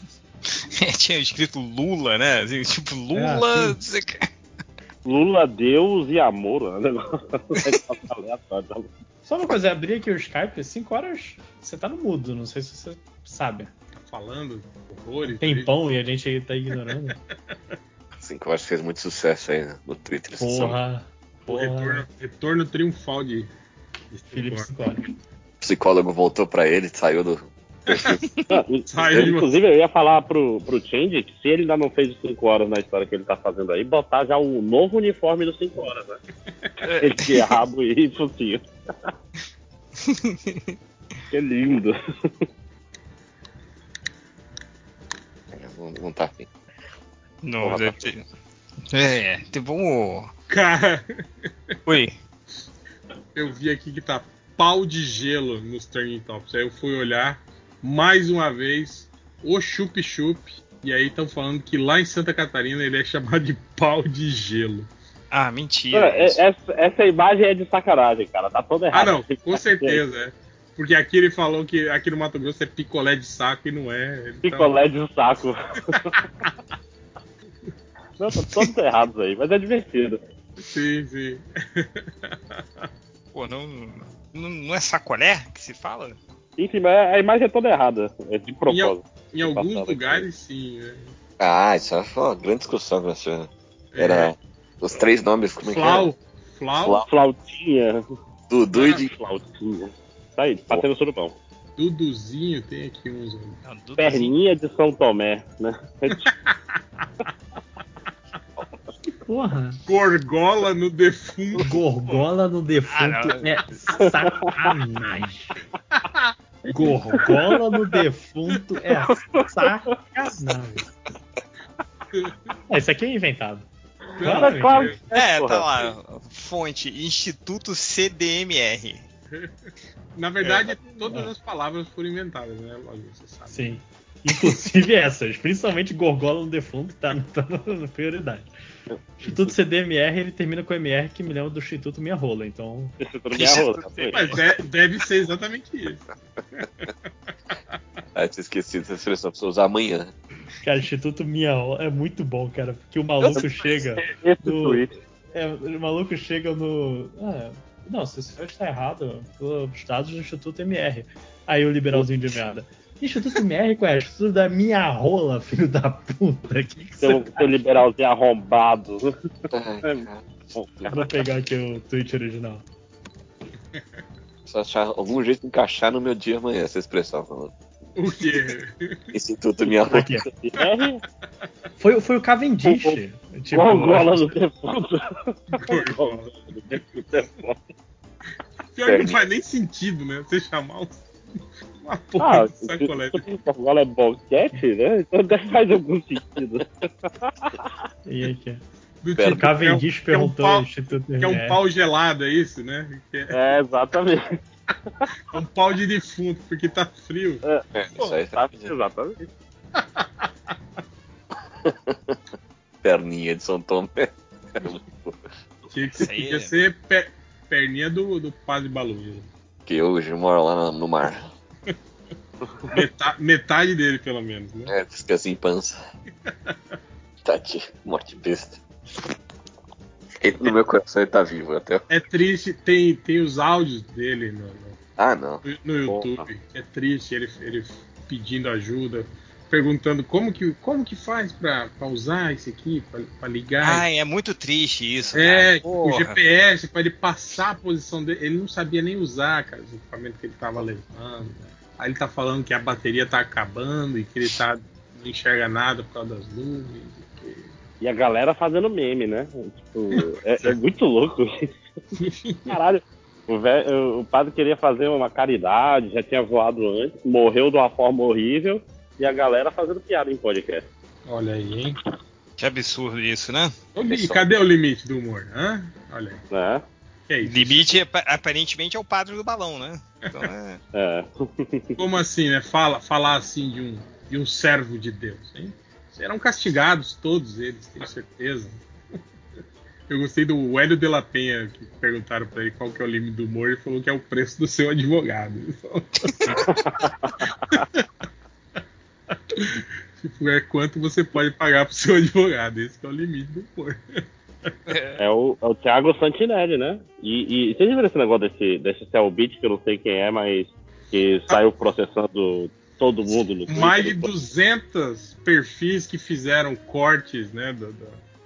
F: Tinha escrito Lula, né? Assim, tipo, Lula.
C: sim.
F: não sei o que.
E: Lula, Deus e amor. né? Aleatório. tá?
C: Só uma coisa, abri aqui o Skype, 5 horas você tá no mudo, não sei se você sabe.
A: Tá falando horrores.
C: Tem
A: né?
C: pão e a gente tá ignorando.
B: Assim que eu acho que fez muito sucesso aí né, no Twitter.
C: Porra. Porra.
A: retorno, retorno triunfal de. de
C: Felipe
A: Cinco
C: 5 horas.
B: O psicólogo voltou pra ele, saiu do.
E: Inclusive, eu ia falar pro, pro Change que se ele ainda não fez os 5 horas na história que ele tá fazendo aí, botar já o novo uniforme dos 5 horas, né? Ele tinha rabo e focinho. que lindo.
B: Não, não tá afim.
F: Não, deve ter- É, tem- vamos.
A: Cara,
F: Oi.
A: eu vi aqui que tá pau de gelo nos Turning Tops. Aí eu fui olhar mais uma vez o Chup Chup. E aí estão falando que lá em Santa Catarina ele é chamado de pau de gelo.
F: Ah, mentira.
E: Cara, é- essa, essa imagem é de sacanagem, cara. Tá toda
A: Ah,
E: errada.
A: não, com certeza, é. Porque aqui ele falou que aqui no Mato Grosso é picolé de saco e não é. Então,
E: Picolé de saco. não, tá todos errados aí, mas é divertido.
A: Sim, sim.
F: Pô, não, não, não é sacolé que se fala?
E: Enfim, mas a imagem é toda errada. É de propósito.
A: Em alguns
E: Passado aqui.
A: lugares, sim. né?
B: Ah, isso foi uma grande discussão que nós tivemos. Era os três nomes, como é que
A: Flau.
B: era?
A: Flau,
B: Flau.
E: Flautinha.
B: Dudu e de
E: Flautinha. Tá aí, batendo surubão.
A: Duduzinho, tem aqui uns.
F: Não, Dudu-
E: Perninha de São Tomé, né?
C: Porra.
A: Gorgola no defunto.
C: Gorgola no defunto
F: Ah,
C: é sacanagem. Gorgola no defunto é sacanagem. É, isso aqui é inventado.
E: Claro que
F: É,
E: porra.
F: tá lá. Fonte: Instituto CDMR.
A: Na verdade, todas as palavras foram inventadas, né, Lojinha? Você sabe.
C: Sim. Inclusive essas, principalmente Gorgola no defunto, tá, tá na prioridade. O Instituto CDMR ele termina com MR que me lembra do Instituto Minha Rola, então.
E: Isso tudo minha rola.
A: Mas de- deve ser exatamente isso.
B: Ah, tinha esquecido essa expressão, precisa usar amanhã.
C: Cara, Instituto Minha Rola é muito bom, cara, porque o maluco chega.
E: Esse
C: No-
E: tweet.
C: É, o maluco chega no. Ah, não, se isso está errado, os dados do Instituto MR. Aí o liberalzinho de merda. Instituto MR, é? Instituto da minha rola, filho da puta. Que que
E: Seu,
C: você...
E: seu liberalzinho arrombado.
C: Vou pegar aqui o tweet original.
B: Só achar algum jeito de encaixar no meu dia amanhã essa expressão.
A: O quê?
B: Instituto Minha Rola.
C: Foi, foi o Cavendish. Tipo,
E: Gorgola no defunto.
A: Gorgola.
E: Defunto.
A: Pior que não faz nem sentido, né? Você chamar um- uma porra
E: Ah,
A: de sacolé.
E: se Gorgola é boquete, né? Então deve fazer algum sentido.
C: E aqui.
A: Do
C: O
A: tipo,
C: Cavendish
A: que é um
C: perguntou
A: pau- que é um
C: MR.
A: pau gelado, é isso, né? Que é
E: É, exatamente.
A: um pau de defunto, porque tá frio.
B: É, isso aí tá
E: Tá, exatamente.
B: perninha de São Tomé.
A: Tinha que
F: aí é-
A: ser pe- perninha do, do Padre Balu.
B: Que hoje mora lá no, no mar.
A: Meta- metade dele, pelo menos, né?
B: É, fica assim, pança. Tati, morte besta. Ele, no meu coração ele tá vivo até.
A: É triste, tem, tem os áudios dele no, no-
B: Ah, não.
A: no YouTube. É triste ele, ele pedindo ajuda, perguntando como que, como que faz pra, pra usar isso aqui, pra, pra ligar.
F: Ai, é muito triste isso.
A: É,
F: cara.
A: o. GPS, pra ele passar a posição dele. Ele não sabia nem usar, cara, os equipamentos que ele tava levando. né? Aí ele tá falando que a bateria tá acabando e que ele tá, não enxerga nada por causa das nuvens. e que-
E: E a galera fazendo meme, né? Tipo, é, é muito louco. Caralho. O, o padre queria fazer uma caridade, já tinha voado antes, morreu de uma forma horrível, e a galera fazendo piada em podcast.
A: Olha aí, hein?
F: Que absurdo isso, né?
B: Pessoal.
A: Cadê o limite do humor? Hã? Olha aí.
E: Né?
A: É isso?
F: Limite apa- aparentemente é o padre do balão, né? Então é.
E: É.
A: Como assim, né? Fala, falar assim de um, de um servo de Deus, hein? Serão castigados todos eles, tenho certeza. Eu gostei do Hélio de la Penha, que perguntaram pra ele qual que é o limite do humor, ele falou que é o preço do seu advogado. Assim. tipo, é quanto você pode pagar pro seu advogado. Esse que é o limite do humor.
E: É o, é o Thiago Santinelli, né? E, e vocês viram esse negócio desse, desse Cellbit, que eu não sei quem é, mas que saiu processando todo mundo no Twitter?
A: Mais de 200 perfis que fizeram cortes, né, do,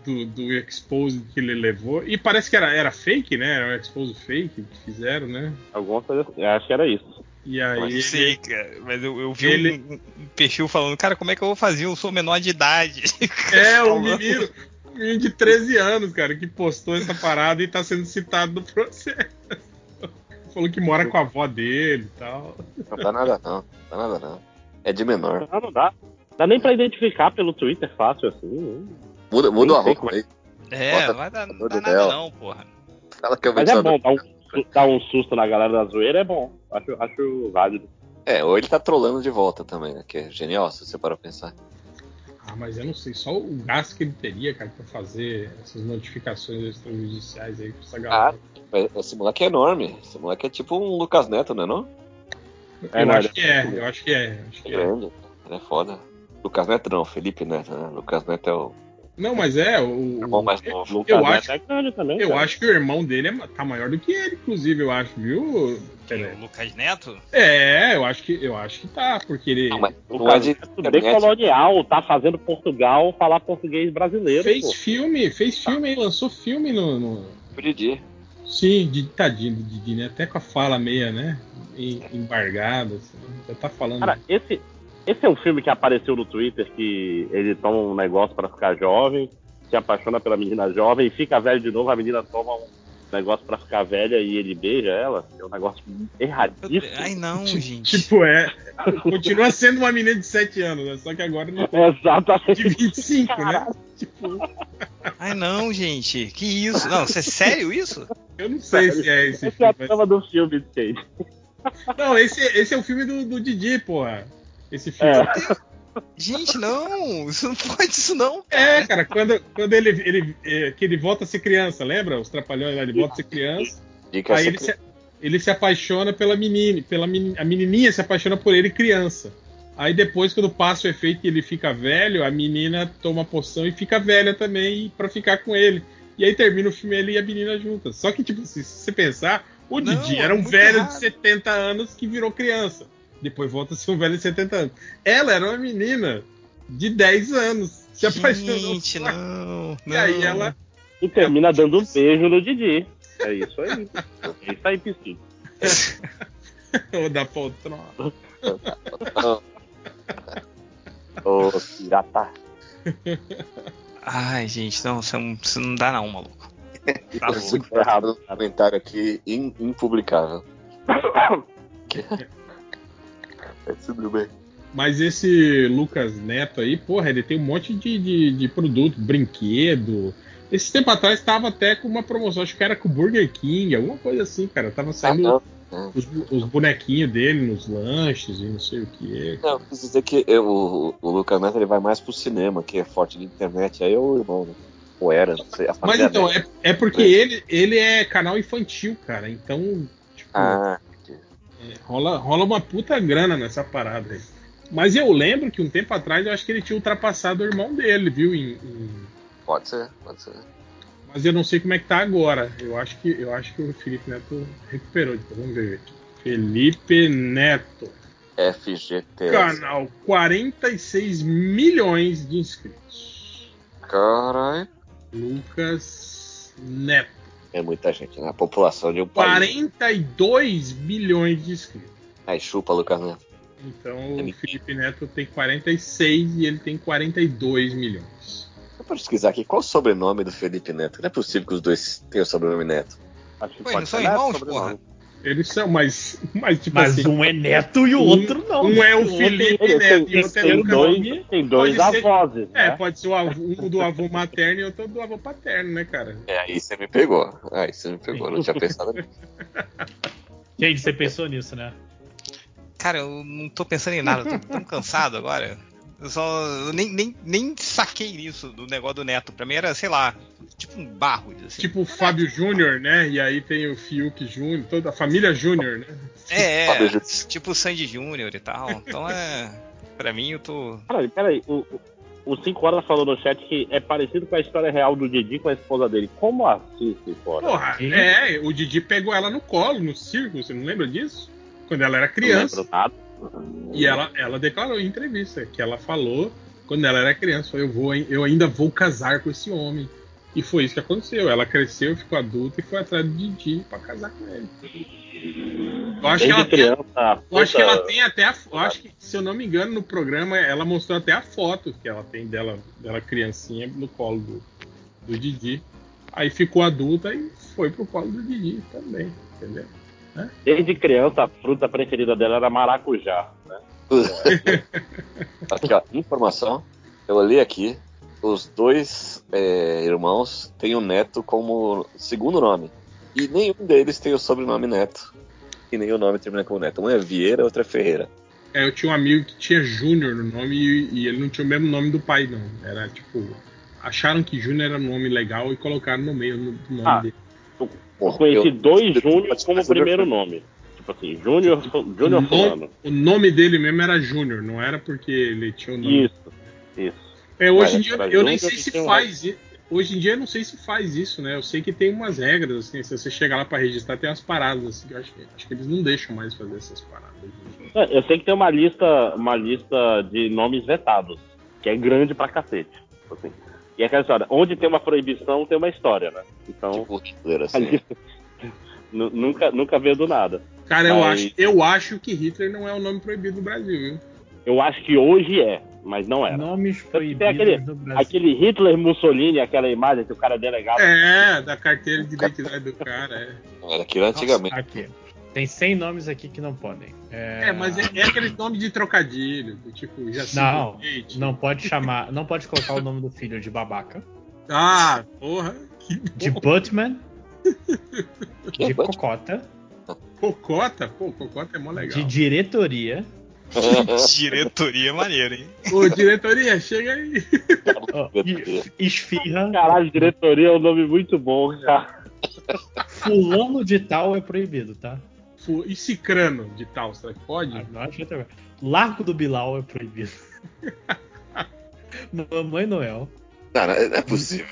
A: do, do, expose que ele levou. E parece que era, era fake, né? Era um expose fake que fizeram, né?
E: Alguma coisa assim. Eu Acho que era isso.
A: E aí.
F: Não sei, cara, mas eu, eu vi
A: Ele-
F: um, um perfil falando, cara, como é que eu vou fazer? Eu sou menor de idade.
A: É, o menino, menino de 13 anos, cara, que postou essa parada e tá sendo citado no processo. Falou que mora com a avó dele e tal.
B: Não dá nada não. Não dá nada não. É de menor.
E: Ah, não dá. Dá nem pra identificar pelo Twitter fácil assim. né?
B: Muda, muda o arroba aí.
F: É,
B: Bota,
F: não vai dar, não dá nada
B: Deus.
F: não, porra.
B: Fala que eu vou
E: Mas é bom,
B: dar-
E: dar um, dar um susto na galera da zoeira é bom. Acho, acho válido.
B: É, ou ele tá trolando de volta também, né? Que é genial, se você parar pra pensar.
A: Ah, mas eu não sei, só o gasto que ele teria, cara, pra fazer essas notificações extrajudiciais aí pra essa
B: Ah,
A: galera.
B: mas esse moleque é enorme. Esse moleque é tipo um Lucas Neto, não é não?
E: É,
A: eu
E: não,
A: acho que é, eu acho que é. Acho
B: É
A: que é.
B: grande. Ele é foda. Lucas Neto não, Felipe Neto, né? Lucas Neto é o
A: Não, mas é, o.
B: irmão mais novo.
E: Lucas
A: Eu
E: Neto
A: acho-
E: é grande também.
A: Eu
E: cara.
A: acho que o irmão dele é, tá maior do que ele, inclusive, eu acho, viu?
F: Quem, o Lucas Neto?
A: É, eu acho que eu acho que tá, porque ele
B: Não, mas
E: O
B: é de
E: Neto
B: internet.
E: decolonial, tá fazendo Portugal falar português brasileiro.
A: fez
E: pô.
A: filme, fez filme, lançou filme no, no-
B: O Didi.
A: sim, de tadinho do Didi, né? Até com a fala meia, né? em- Embargada, assim, já tá falando.
E: Cara, esse, esse é um filme que apareceu no Twitter que ele toma um negócio pra ficar jovem, se apaixona pela menina jovem e fica velho de novo, a menina toma um negócio pra ficar velha e ele beija ela. É um negócio erradíssimo.
F: Ai não, gente.
A: Tipo, é. Continua sendo uma menina de 7 anos, né? Só que agora não
E: Exatamente.
A: de 25, né? Tipo,
F: Ai não, gente. Que isso? Não, isso é sério isso?
A: eu não sei se é esse
E: Esse é a
A: filme. mas-
E: trama do filme, Skate.
A: Não, esse, esse é o filme do, do Didi, porra. Esse filme.
E: É.
F: Gente, não. Isso não pode isso não.
A: É, cara, quando, quando ele, ele, é, que ele volta a ser criança, lembra? Os trapalhões lá, ele volta a ser criança.
B: Dica
A: Aí ele se, ele se apaixona pela menina, pela meni- a menininha se apaixona por ele criança. Aí depois, quando passa o efeito e ele fica velho, a menina toma a poção e fica velha também pra ficar com ele. E aí termina o filme ele e a menina juntas. Só que, tipo, se você pensar, o
F: Não,
A: Didi
F: é
A: era um
F: muito
A: velho
F: errado.
A: de 70 anos que virou criança. Depois volta a ser um velho de 70 anos. Ela era uma menina de 10 anos. Se apaixonou.
F: Gente,
A: por-
F: não.
A: E aí
F: não.
A: ela.
E: E termina dando um beijo no Didi. É isso aí. É isso aí, Piscina.
A: Ô, da poltrona.
B: Ô, pirata.
F: Ai, gente, não, isso não, isso não dá não, maluco. Tá louco.
B: errado. Um comentário aqui in- impublicável. É tudo bem.
A: Mas esse Lucas Neto aí, porra, ele tem um monte de, de, de produto, brinquedo. Esse tempo atrás tava até com uma promoção, acho que era com o Burger King, alguma coisa assim, cara. Tava
B: Ah,
A: saindo
B: não.
A: os, os bonequinhos dele nos lanches e não sei o que.
B: Não, eu quis dizer que eu- o, o Lucas Neto ele vai mais pro cinema, que é forte de internet. Aí é o irmão, né? Ou era, não sei.
A: Mas então, é, é porque ele, ele é canal infantil, cara. Então, tipo,
B: Ah,
A: é, rola, rola uma puta grana nessa parada aí. Mas eu lembro que um tempo atrás eu acho que ele tinha ultrapassado o irmão dele, viu? Em, em-
B: pode ser, pode ser.
A: Mas eu não sei como é que tá agora. Eu acho que, eu acho que o Felipe Neto recuperou. Então vamos ver aqui. Felipe Neto.
B: FGTS.
A: Canal 46 milhões de inscritos.
B: Caralho.
A: Lucas Neto.
B: É muita gente, né? A população de um país.
A: 42 milhões de inscritos.
B: Aí chupa, Lucas Neto.
A: Então
B: É
A: o Felipe Neto tem 46 e ele tem 42 milhões.
B: Vou pesquisar aqui qual o sobrenome do Felipe Neto. Não é possível que os dois tenham o sobrenome Neto.
E: Acho que
F: Ué,
E: pode
F: não são irmãos, porra?
A: Eles são, mas, mas tipo
C: Mas
A: assim.
C: um é neto e o
A: um-
C: outro não.
A: um é o
C: outro-
A: Felipe
E: Tem,
A: Neto e outro é
E: tem
A: Lucas
E: dois, tem dois
A: Pode ser-
E: avós,
A: É,
E: né?
A: pode ser o avô, um do avô materno e outro do avô paterno, né, cara?
B: É, aí você me pegou. Aí você me pegou, não tinha pensado nisso.
C: Gente, você pensou nisso, né?
F: Cara, eu não tô pensando em nada, eu tô tão cansado agora. Eu só. Eu nem, nem, nem saquei nisso do negócio do Neto. Pra mim era, sei lá, tipo um barro. Assim.
A: Tipo o Fábio Júnior, né? E aí tem o Fiuk Júnior, toda a família Júnior, né?
F: é, é. Tipo o Sandy Júnior e tal. Então é. Pra mim eu tô.
E: Peraí, peraí. O, o, o 5 Horas falou no chat que é parecido com a história real do Didi com a esposa dele. Como assim, 5 Horas?
A: Porra, é, o Didi pegou ela no colo, no circo, você não lembra disso? Quando ela era
E: Não
A: criança.
E: lembro nada.
A: E ela, ela declarou em entrevista que ela falou quando ela era criança, eu vou, eu ainda vou casar com esse homem. E foi isso que aconteceu. Ela cresceu, ficou adulta e foi atrás do Didi pra casar com ele. Eu acho que
E: Desde
A: ela tem,
E: criança.
A: eu acho que ela tem até a, eu acho que, se eu não me engano, no programa ela mostrou até a foto que ela tem dela, dela criancinha no colo do, do Didi. Aí ficou adulta e foi pro colo do Didi também, entendeu?
E: Desde criança, a fruta preferida dela era maracujá. Né?
B: Aqui, ó, informação. Eu olhei aqui. Os dois é, irmãos têm o Neto como segundo nome. E nenhum deles tem o sobrenome Neto. E nem o nome termina com Neto. Um é Vieira, outro é Ferreira.
A: É, eu tinha um amigo que tinha Júnior no nome e, e ele não tinha o mesmo nome do pai, não. Era tipo. Acharam que Júnior era um nome legal e colocaram no meio do nome
E: Ah.
A: dele.
E: Eu
B: Bom,
E: conheci
B: eu-
E: dois Júnior
B: Pode
E: como primeiro
B: Júnior.
E: nome. Tipo assim, Júnior Júnior
A: o, nome,
E: Fulano.
A: o nome dele mesmo era Júnior, não era porque ele tinha o nome.
E: Isso, isso.
A: É, hoje em dia eu nem
E: Júnior
A: sei se
E: um
A: faz isso. Hoje em dia eu não sei se faz isso, né? Eu sei que tem umas regras, assim, se você chegar lá pra registrar, tem umas paradas, assim, que eu acho que, acho que eles não deixam mais fazer essas paradas. dia.
E: É, Eu sei que tem uma lista, uma lista de nomes vetados, que é grande pra cacete. tipo assim. E é aquela história, onde tem uma proibição, tem uma história, né? Então,
B: Tipo Hitler, assim.
E: nu- nunca, nunca veio do nada.
A: Cara, eu,
E: Mas-
A: acho, eu acho que Hitler não é o nome proibido no Brasil, viu?
E: Eu acho que hoje é, mas não era.
C: Nomes
E: Tem
C: proibidos
E: aquele-
C: no Brasil.
E: Aquele Hitler Mussolini, aquela imagem que o cara é delegado.
A: É, da carteira de identidade do cara, é.
B: Era aquilo antigamente.
C: Aqui. Tem 100 nomes aqui que não podem. É,
A: É, mas é, é aquele nome de trocadilho, do tipo, já
C: Não, Não pode chamar. Não pode colocar o nome do filho de babaca,
A: Ah, porra. Que
C: de Buttman,
B: Quem é
C: de cocota,
A: cocota? Pô, cocota é mó legal.
C: de diretoria.
F: Diretoria maneira, hein?
A: Ô, diretoria, chega aí.
C: e- esfirra.
E: Caralho, diretoria é um nome muito bom, cara.
C: Fulano de tal é proibido, tá?
A: Fu- E cicrano de tal, será que pode?
C: Ah, não acho até- Largo do Bilal é proibido. Mamãe Noel.
B: Cara, não é possível.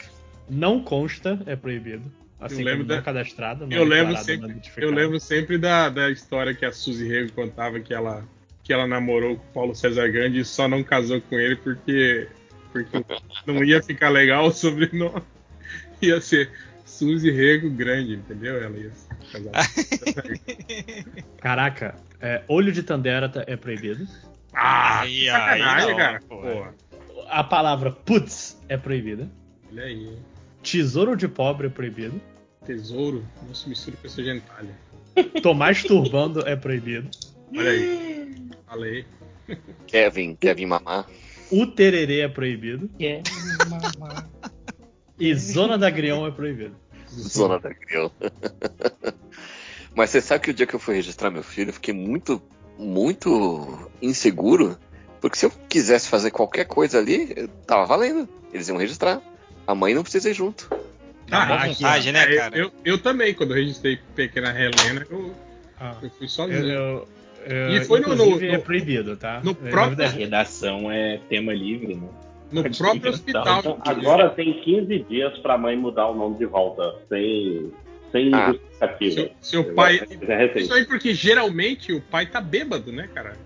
C: Não consta é proibido. Assim
A: Eu lembro da-
C: cadastrado. não
A: Eu lembro sempre-. Eu lembro sempre da, da história que a Suzy Rego contava que ela, que ela namorou com o Paulo César Grande e só não casou com ele porque, porque não ia ficar legal o sobrenome. Ia ser Suzy Rego Grande, entendeu? Ela ia.
C: Caraca, é, olho de Tandera tá- é proibido.
A: ah,
F: Aí,
A: sacanagem,
F: aí não,
A: cara. Porra,
C: A palavra putz é proibida.
A: olha aí. hein?
C: Tesouro de pobre é proibido.
A: Tesouro, não se mistura com essa gentalha.
C: Tomás turbando é proibido.
A: Olha aí. Falei.
B: Kevin, Kevin Mamá.
C: O tererê é proibido. E zona da grião é proibido.
B: Zona da Grill. Mas você sabe que o dia que eu fui registrar meu filho, eu fiquei muito, muito inseguro. Porque se eu quisesse fazer qualquer coisa ali, eu tava valendo. Eles iam registrar. A mãe não precisa ir junto.
F: Uma
A: aqui,
F: vontade, né,
A: É,
F: cara?
A: Eu, eu também, quando eu registrei Pequena Helena, eu,
C: Ah,
A: eu fui
C: eu,
A: sozinho.
C: eu- eu-
A: E foi no-
C: inclusive,
A: no-
C: é
A: no-
C: proibido, tá?
A: no
C: É,
A: próprio-
G: A redação é tema livre, né?
A: No próprio hospital.
G: então,
E: Agora tem 15 dias pra mãe mudar o nome de volta, sem, sem
B: Ah.
E: justificativa.
A: Seu, seu pai.
E: É.
A: Isso aí porque geralmente o pai tá bêbado, né, cara?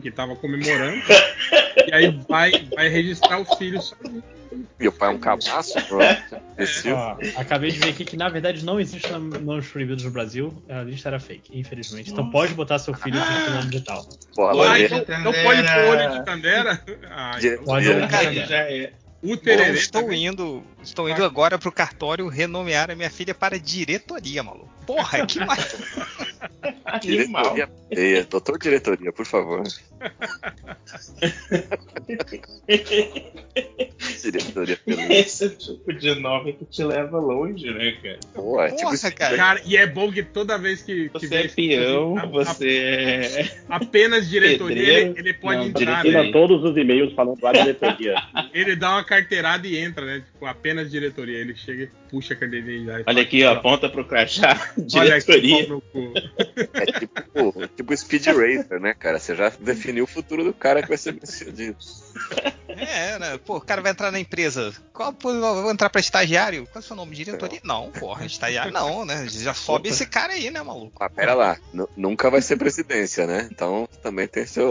A: Que tava comemorando. e aí vai, vai registrar o filho sozinho.
B: Meu pai é um cabaço,
C: ó, acabei de ver aqui que na verdade não existe nom- nomes proibidos no Brasil. A lista era fake, infelizmente. Então pode botar seu filho com o nome de tal.
B: Porra,
A: Ah, então, então pode pôr olho de Tandera? Ah, então,
C: Pode
B: Diretoria.
C: olhar.
G: Cara, já é.
A: o
F: Eu
A: tererê
F: estou
A: também.
F: indo, estou indo agora pro cartório renomear a minha filha para diretoria, maluco. Porra, que mais?
E: Animal.
B: Diretoria feia. Doutor Diretoria, por favor. Diretoria feia.
G: Esse é o tipo de nome que te leva longe, né, cara?
B: Pô, é tipo
F: Porra, cara.
A: Cara, e é bom que toda vez que. que
G: Você
A: vem
G: é
A: esse-
G: peão,
A: a- a-
G: você é.
A: apenas diretoria,
G: Pedreiro?
A: ele, ele pode
G: Não,
A: entrar,
G: diretoria.
A: né?
E: Todos os e-mails falando da diretoria.
A: Ele dá uma carteirada e entra, né? Tipo, apenas diretoria. Ele chega e puxa a carteirinha fala,
G: Olha aqui, ó, aponta pro crachá.
A: Olha aqui,
G: Diretoria.
B: É tipo, tipo Speed Racer, né, cara? Você já definiu o futuro do cara que vai ser decidido.
F: É, né? Pô, o cara vai entrar na empresa. Qual, pô, vou entrar pra estagiário? Qual é o seu nome? Diretoria? Não, porra, estagiário não, né? Já sobe esse cara aí, né, maluco?
B: Ah, pera lá. Nu- nunca vai ser presidência, né? Então também tem seu,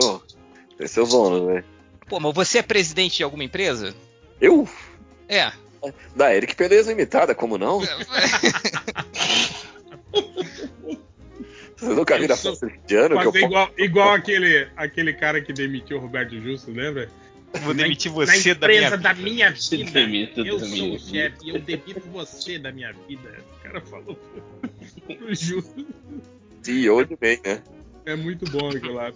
B: tem seu bônus, né?
F: Pô, mas você é presidente de alguma empresa?
B: Eu?
F: É.
B: Da Eric Beleza Limitada, como não? Vocês nunca viram a festa de ano que eu
A: igual, igual aquele, aquele cara que demitiu o Roberto Justo, lembra?
F: Vou demitir você da minha
A: empresa da
F: vida.
A: minha vida.
G: demito
A: Eu
G: da
A: sou o chefe e eu demito você da minha vida. O cara falou pro Justo.
B: CEO de bem, né?
A: É muito bom aquilo lá.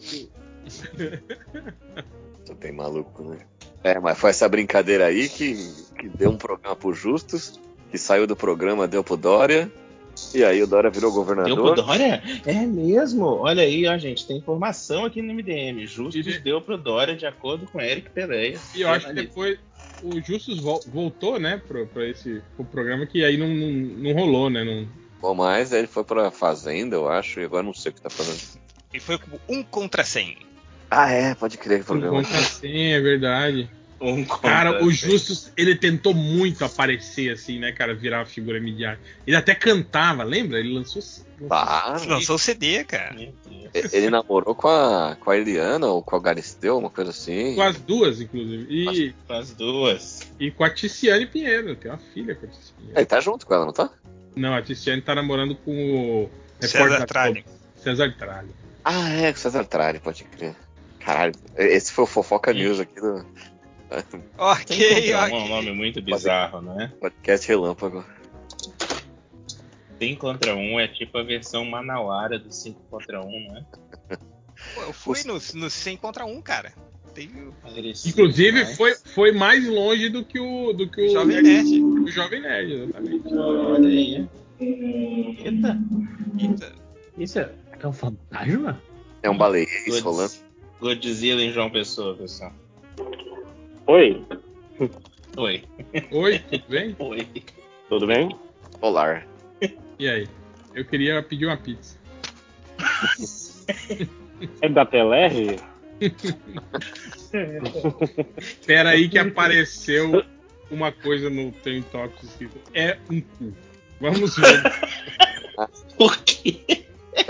B: Só tem maluco, né? É, mas foi essa brincadeira aí que, que deu um programa pro Justus, que saiu do programa, deu pro Dória, e aí o Dória virou
G: Deu
B: governador.
G: pro Dória? É mesmo? Olha aí, ó, gente, tem informação aqui no MDM. Justus
A: E-
G: deu pro Dória de acordo com Eric Peleia.
A: E eu acho que depois o Justus vol- voltou, né, pro, pra esse pro programa que aí não, não, não rolou, né? Não,
B: Bom, mas aí ele foi pra Fazenda, eu acho, e agora não sei o que tá fazendo.
F: E foi um contra 100.
B: Ah, é, pode crer que
A: não
B: programa.
A: conta assim, é verdade.
G: Um
A: Cara, o. Justus, ele tentou muito aparecer assim, né, cara, virar uma figura midiática. Ele até cantava, lembra? Ele lançou. lançou
B: Ah,
F: Lançou o CD, cara.
B: Ele namorou com a, com a Eliana ou com a Galisteu, uma coisa assim.
A: com as duas, inclusive. E,
G: As duas.
A: e com a Ticiane Pinheiro. Tem uma filha com a Ticiane Pinheiro.
B: Ele tá junto com ela, não tá?
A: Não, a Ticiane tá namorando com o.
F: César Tralli.
A: César Tralli.
B: Ah, é, com o César Trari, pode crer. Caralho, esse foi o Fofoca News aqui do
G: Tem
F: Ok,
G: contra um, é
F: ok.
G: um nome muito bizarro, né?
B: podcast Relâmpago.
G: Tem contra um é tipo a versão manauara do 5 contra 1, né?
F: Pô, eu fui no, no 100 contra 1, cara.
G: Agressivo
A: Inclusive,
G: demais.
A: foi, foi mais longe do que o. Do que o
F: Jovem Nerd.
A: O Jovem Nerd, exatamente.
G: Olha aí. Eita.
F: Eita.
C: Isso é, é um fantasma?
B: É um baleiês rolando.
G: Godzilla em João Pessoa, pessoal.
E: Oi,
G: Oi.
A: Oi, tudo bem?
G: Oi.
E: tudo bem?
B: Polar.
A: E aí? Eu queria pedir uma pizza.
E: É da TLR?
A: Espera aí que apareceu uma coisa no Trem Tops escrito. É um cu. Vamos ver.
G: Por quê?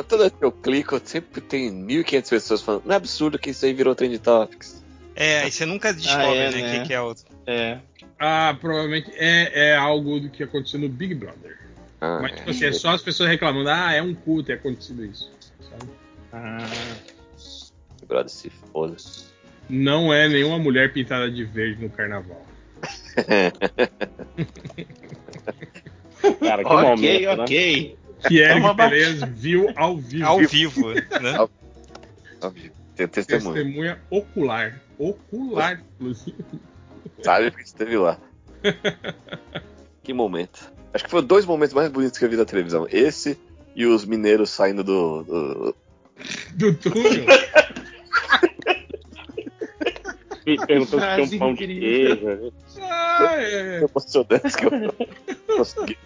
B: Toda vez que eu clico, sempre tem 1.500 pessoas falando. Não é absurdo que isso aí virou Trend Topics.
F: É, aí você nunca descobre,
G: é,
F: né,
G: né?
F: que, que é o.
G: É.
A: Ah, provavelmente é, é algo do que aconteceu no Big Brother.
B: Ah,
A: Mas, tipo assim, é só as pessoas reclamando. Ah, é um cu ter acontecido isso. sabe?
G: Ah,
B: Big Brother se foda.
A: Não é nenhuma mulher pintada de verde no carnaval.
E: Cara, que
G: ok,
E: momento, né?
G: ok.
A: Que
G: É uma
A: Eric Perez viu ao vivo.
F: Ao vivo, né?
B: Óbvio. Tem testemunho.
A: Testemunha ocular. Ocular, inclusive.
B: Sabe porque esteve lá. que momento. Acho que foram dois momentos mais bonitos que eu vi da televisão. Esse e os mineiros saindo do. do-
A: Do túnel.
E: Me perguntou se tinha
G: Frase
E: um pão de queijo. né?
A: Ah, é.
B: que eu consegui.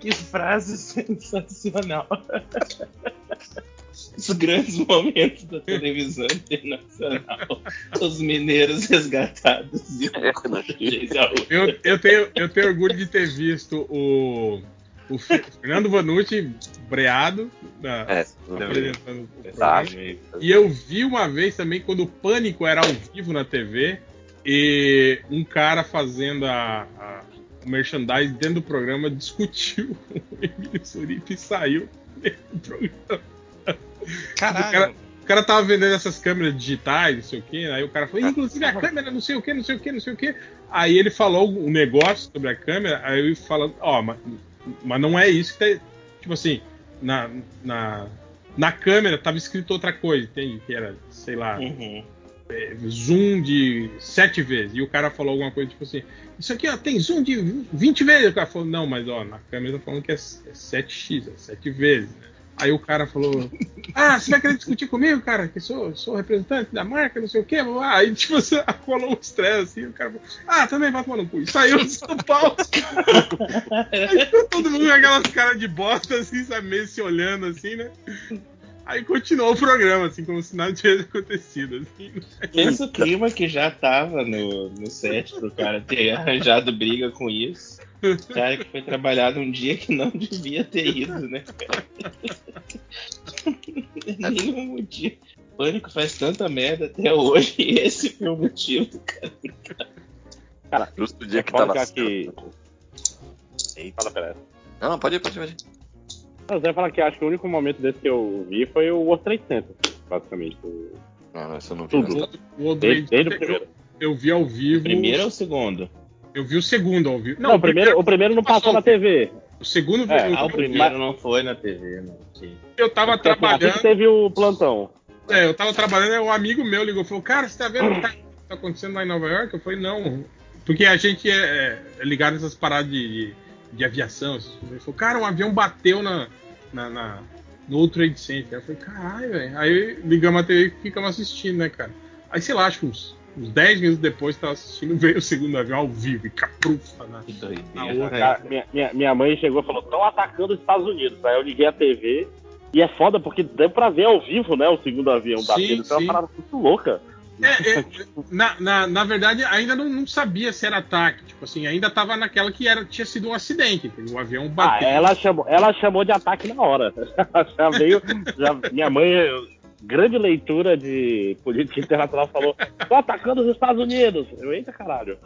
G: Que frase sensacional. Os grandes momentos da televisão internacional. Os mineiros resgatados e
B: É,
G: o.
A: Eu, eu, tenho, eu tenho orgulho de ter visto o, o Fe- Fernando Vanucci breado na-
B: É,
A: apresentando o
B: Tá.
A: programa. E eu vi uma vez também quando o Pânico era ao vivo na TV e um cara fazendo a, a- o merchandise dentro do programa discutiu com o Emílio Surita e saiu do programa.
F: Caralho.
A: O cara, o cara tava vendendo essas câmeras digitais, não sei o que, aí o cara falou, inclusive a câmera, não sei o que, não sei o que, não sei o que. Aí ele falou um negócio sobre a câmera, aí eu falando, ó, mas, mas não é isso que tá. Tipo assim, na, na, na câmera tava escrito outra coisa, entende? Que era, sei lá,
G: Uhum.
A: é, zoom de sete vezes. E o cara falou alguma coisa tipo assim: Isso aqui ó, tem zoom de 20 vezes. O cara falou: Não, mas ó, na câmera tá falando que é, é 7x, é 7 vezes. né? Aí o cara falou: Ah, você vai querer discutir comigo, cara? Que sou, sou representante da marca, não sei o quê. Aí, tipo, você rolou um estresse assim. O cara falou: Ah, também vai tomar no cu. E saiu do São Paulo. Aí todo mundo com aquelas caras de bosta, assim, sabe? Meio se olhando, assim, né? Aí continuou o programa, assim, como se nada tivesse acontecido. Assim.
G: O clima que já tava no, no set pro cara ter arranjado briga com isso. Cara que foi trabalhado um dia que não devia ter ido, né, cara? Nenhum motivo. Pânico faz tanta merda até hoje e esse foi o motivo, cara.
B: Justo o dia
E: É
B: que tava.
E: que, que...
B: Eita.
E: Fala, pera.
B: Não, não, pode ir, pode ir, pode ir.
E: Não, você vai falar que acho que o único momento desse que eu vi foi o World Trade Center, basicamente. O-
B: Não, não, isso eu não vi.
E: Tudo.
B: não.
A: O
E: Desde, desde o
A: eu,
E: primeiro.
A: eu vi ao vivo.
G: Primeiro ou segundo?
A: Eu vi o segundo ao vivo.
E: Não, o primeiro, o primeiro não passou na TV.
A: O segundo
E: É,
A: eu,
G: Ah, o primeiro não foi na TV, não. Sim.
A: eu tava
E: Porque, assim, assim que
A: trabalhando.
E: teve o plantão.
A: É, eu tava trabalhando, um amigo meu ligou e falou, cara, você tá vendo o que tá, tá acontecendo lá em Nova York? Eu falei, não. Porque a gente é, é- é ligado nessas paradas de, de, de aviação. essas coisas. Ele falou, cara, um avião bateu na, na, na- no World Trade Center. Eu falei, caralho, velho. Aí ligamos a TV e ficamos assistindo, né, cara? Aí, sei lá, acho que uns, uns 10 minutos depois, tava assistindo, veio o segundo avião ao vivo e caprufa, né?
G: Que
A: Na
G: doideira.
A: outra.
E: Cara, minha, minha, minha mãe chegou e falou: estão atacando os Estados Unidos. Aí eu liguei a TV. E é foda porque deu pra ver ao vivo, né? O segundo avião
A: Sim,
E: batendo. Então é uma parada muito louca.
A: É, é, na, na, na verdade, ainda não, não sabia se era ataque. Tipo assim, ainda tava naquela que era, tinha sido um acidente. entendeu? O avião
E: Ah,
A: bateu.
E: ela chamou, ela chamou de ataque na hora. Já veio. já- minha mãe, grande leitura de política internacional, falou: estão atacando os Estados Unidos. Eu, eita caralho.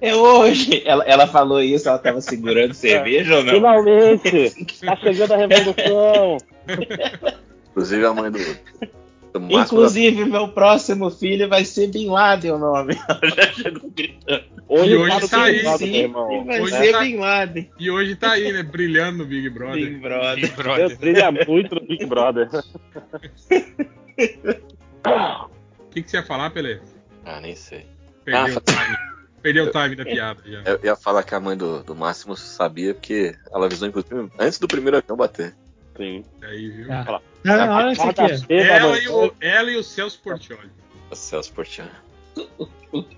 G: É hoje! Ela, ela falou isso, ela tava segurando cerveja ou não?
E: Finalmente! Tá chegando a revolução!
B: Inclusive a mãe do. do
G: Inclusive, meu próximo filho vai ser Bin Laden o nome. Ela já chegou gritando.
E: Hoje,
A: E hoje
E: tá
A: aí,
G: Sim,
E: irmão.
G: vai
A: Hoje
G: ser
A: tá-
G: Bin Laden.
A: E hoje tá aí, né? Brilhando no Big Brother.
G: Big Brother.
F: Big Brother.
E: brilha muito no Big Brother.
A: O que, que você ia falar, Pelé?
B: Ah, nem sei.
A: Perdeu
B: Ah,
A: o time. Perdeu o time da piada já.
B: Eu ia falar que a mãe do, do Máximo sabia porque ela avisou, inclusive, antes do primeiro avião bater.
E: Sim.
A: Aí, viu?
C: Ah. Não, olha isso aqui.
A: Ela, e o, ela e o Celso Portioli.
B: O Celso Portiano.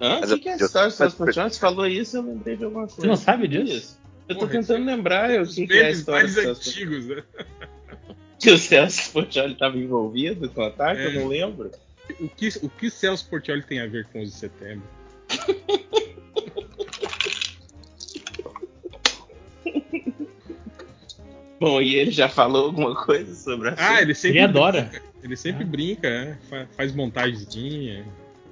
G: Hã? O que,
B: eu-
G: é
B: eu-
G: história? Você
B: mas-
G: falou isso, eu lembrei de alguma coisa.
C: Você não sabe
G: é
C: disso?
G: isso? Eu tô
A: Porra,
G: tentando lembrar o
A: Os
G: que, que é a história
A: mais
G: do Celso
A: antigos, né?
G: Que o Celso Portioli estava envolvido com o ataque, eu
A: É.
G: não lembro.
A: O que, o que Celso Portioli tem a ver com 11 de setembro?
G: Bom, e ele já falou alguma coisa sobre a
A: Ah, ele sempre
C: Ele adora.
A: brinca. Ele sempre brinca, é. Fa- faz montagenzinha.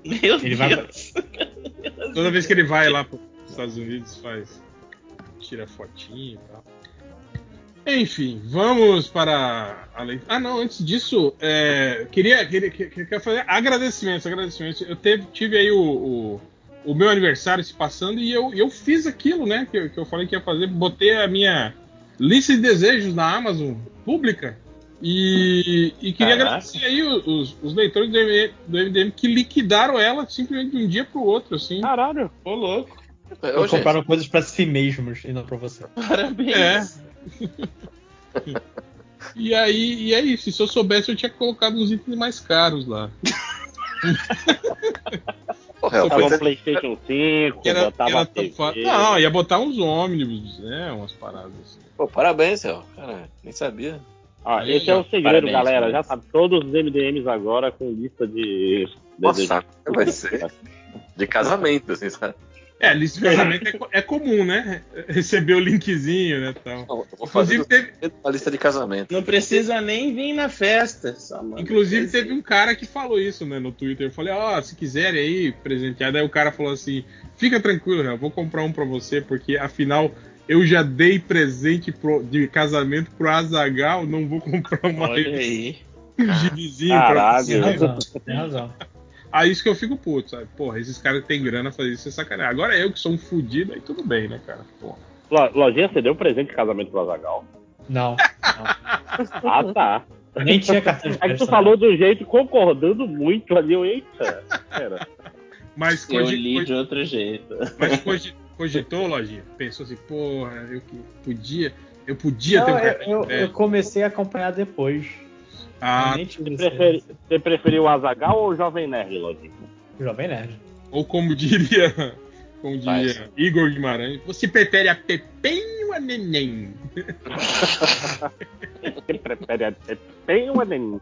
G: Meu
C: Ele vai-
G: Deus.
A: Toda vez que ele vai lá para os Estados Unidos, faz. tira fotinho e tal. Enfim, vamos para a leitura. Ah, não, antes disso, é, queria, queria, queria queria fazer agradecimentos, agradecimentos. Eu teve, tive aí o, o, o meu aniversário se passando e eu, eu fiz aquilo, né, que, que eu falei que ia fazer. Botei a minha lista de desejos na Amazon pública e, e queria
G: Caraca.
A: agradecer aí os, os leitores do MDM, do MDM que liquidaram ela simplesmente de um dia pro outro, assim.
E: Caralho.
G: Ô, louco.
B: Ô, gente,
C: Compraram coisas pra si mesmos e não pra você.
G: Parabéns.
A: É. E aí, e é isso. Se eu soubesse, eu tinha colocado uns itens mais caros lá.
B: porra, ela
E: Tava
B: foi
E: um PlayStation 5,
A: Que era,
E: botava
A: era tão
E: TV.
A: fa- Não, ia botar uns ônibus, né? Umas paradas assim.
B: Pô, parabéns, Céu. Cara, nem sabia.
E: Ó, esse é o segredo,
G: Parabéns,
E: galera.
G: parabéns.
E: Já sabe, todos os MDMs agora com lista de.
B: Nossa, vai ser de casamento, assim, sabe?
A: É, lista de casamento é, é comum, né? Receber o linkzinho, né? Tal.
B: Não, eu vou fazer
A: Inclusive, teve,
B: uma lista de casamento.
G: Não precisa nem vir na festa. Só manda
A: inclusive teve um cara que falou isso, né, no Twitter. Eu falei, ó, se quiserem aí presentear. Daí o cara falou assim: fica tranquilo, eu vou comprar um pra você, porque afinal eu já dei presente pro- de casamento pro Azagal, não vou comprar mais
G: Olha aí.
A: um gibizinho pra você.
C: Tem razão, tem razão.
A: Aí isso que eu fico puto, sabe? Porra, esses caras que têm grana fazer isso é sacanagem. Agora eu que sou um fudido, aí tudo bem, né, cara? Porra.
E: Lo- Lojinha, você deu presente de casamento pro Azagal?
C: Não, não.
E: Ah, tá.
C: Nem tinha cartão de
E: É que tu falou do jeito concordando muito ali. Eu, eita. Pera.
A: Mas,
G: Eu
A: cogi-
G: li de outro jeito.
A: mas cogi- cogitou, Lojinha? Pensou assim, porra, eu que podia. Eu podia ter um
C: Não, eu, eu- eu comecei a acompanhar depois.
A: Ah,
E: Você, preferi, você preferiu o Azagal ou o Jovem Nerd, Lodi?
C: Jovem Nerd.
A: ou como diria, como diria
B: Faz.
A: Igor Guimarães, você prefere a Pepem ou a Neném?
E: Você prefere a Tem ou a Neném?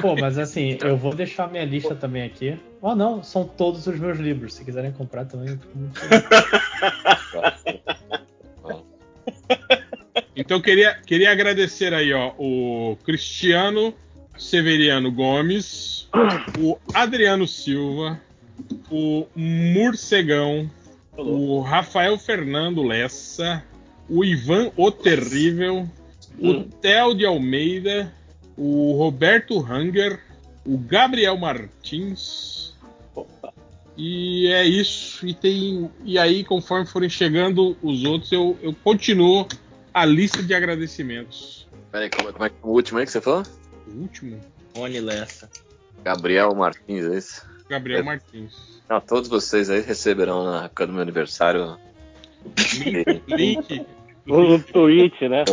C: Pô, mas assim, eu vou deixar minha lista também aqui. Oh, não, são todos os meus livros. Se quiserem comprar também, eu fico muito.
A: Então queria, queria agradecer aí, ó, o Cristiano Severiano Gomes, o Adriano Silva, o Murcegão, o Rafael Fernando Lessa, o Ivan O Terrível, o Theo de Almeida, o Roberto Hanger, o Gabriel Martins. E é isso. E tem e aí, conforme forem chegando os outros, eu, eu continuo a lista de agradecimentos.
B: Peraí, como, como é que é o último aí que você falou?
A: O último,
G: Rony Lessa.
B: Gabriel Martins, é isso?
A: Gabriel
B: É.
A: Martins.
B: Não, todos vocês aí receberão na época do meu aniversário.
A: Link.
E: Um tweet, né?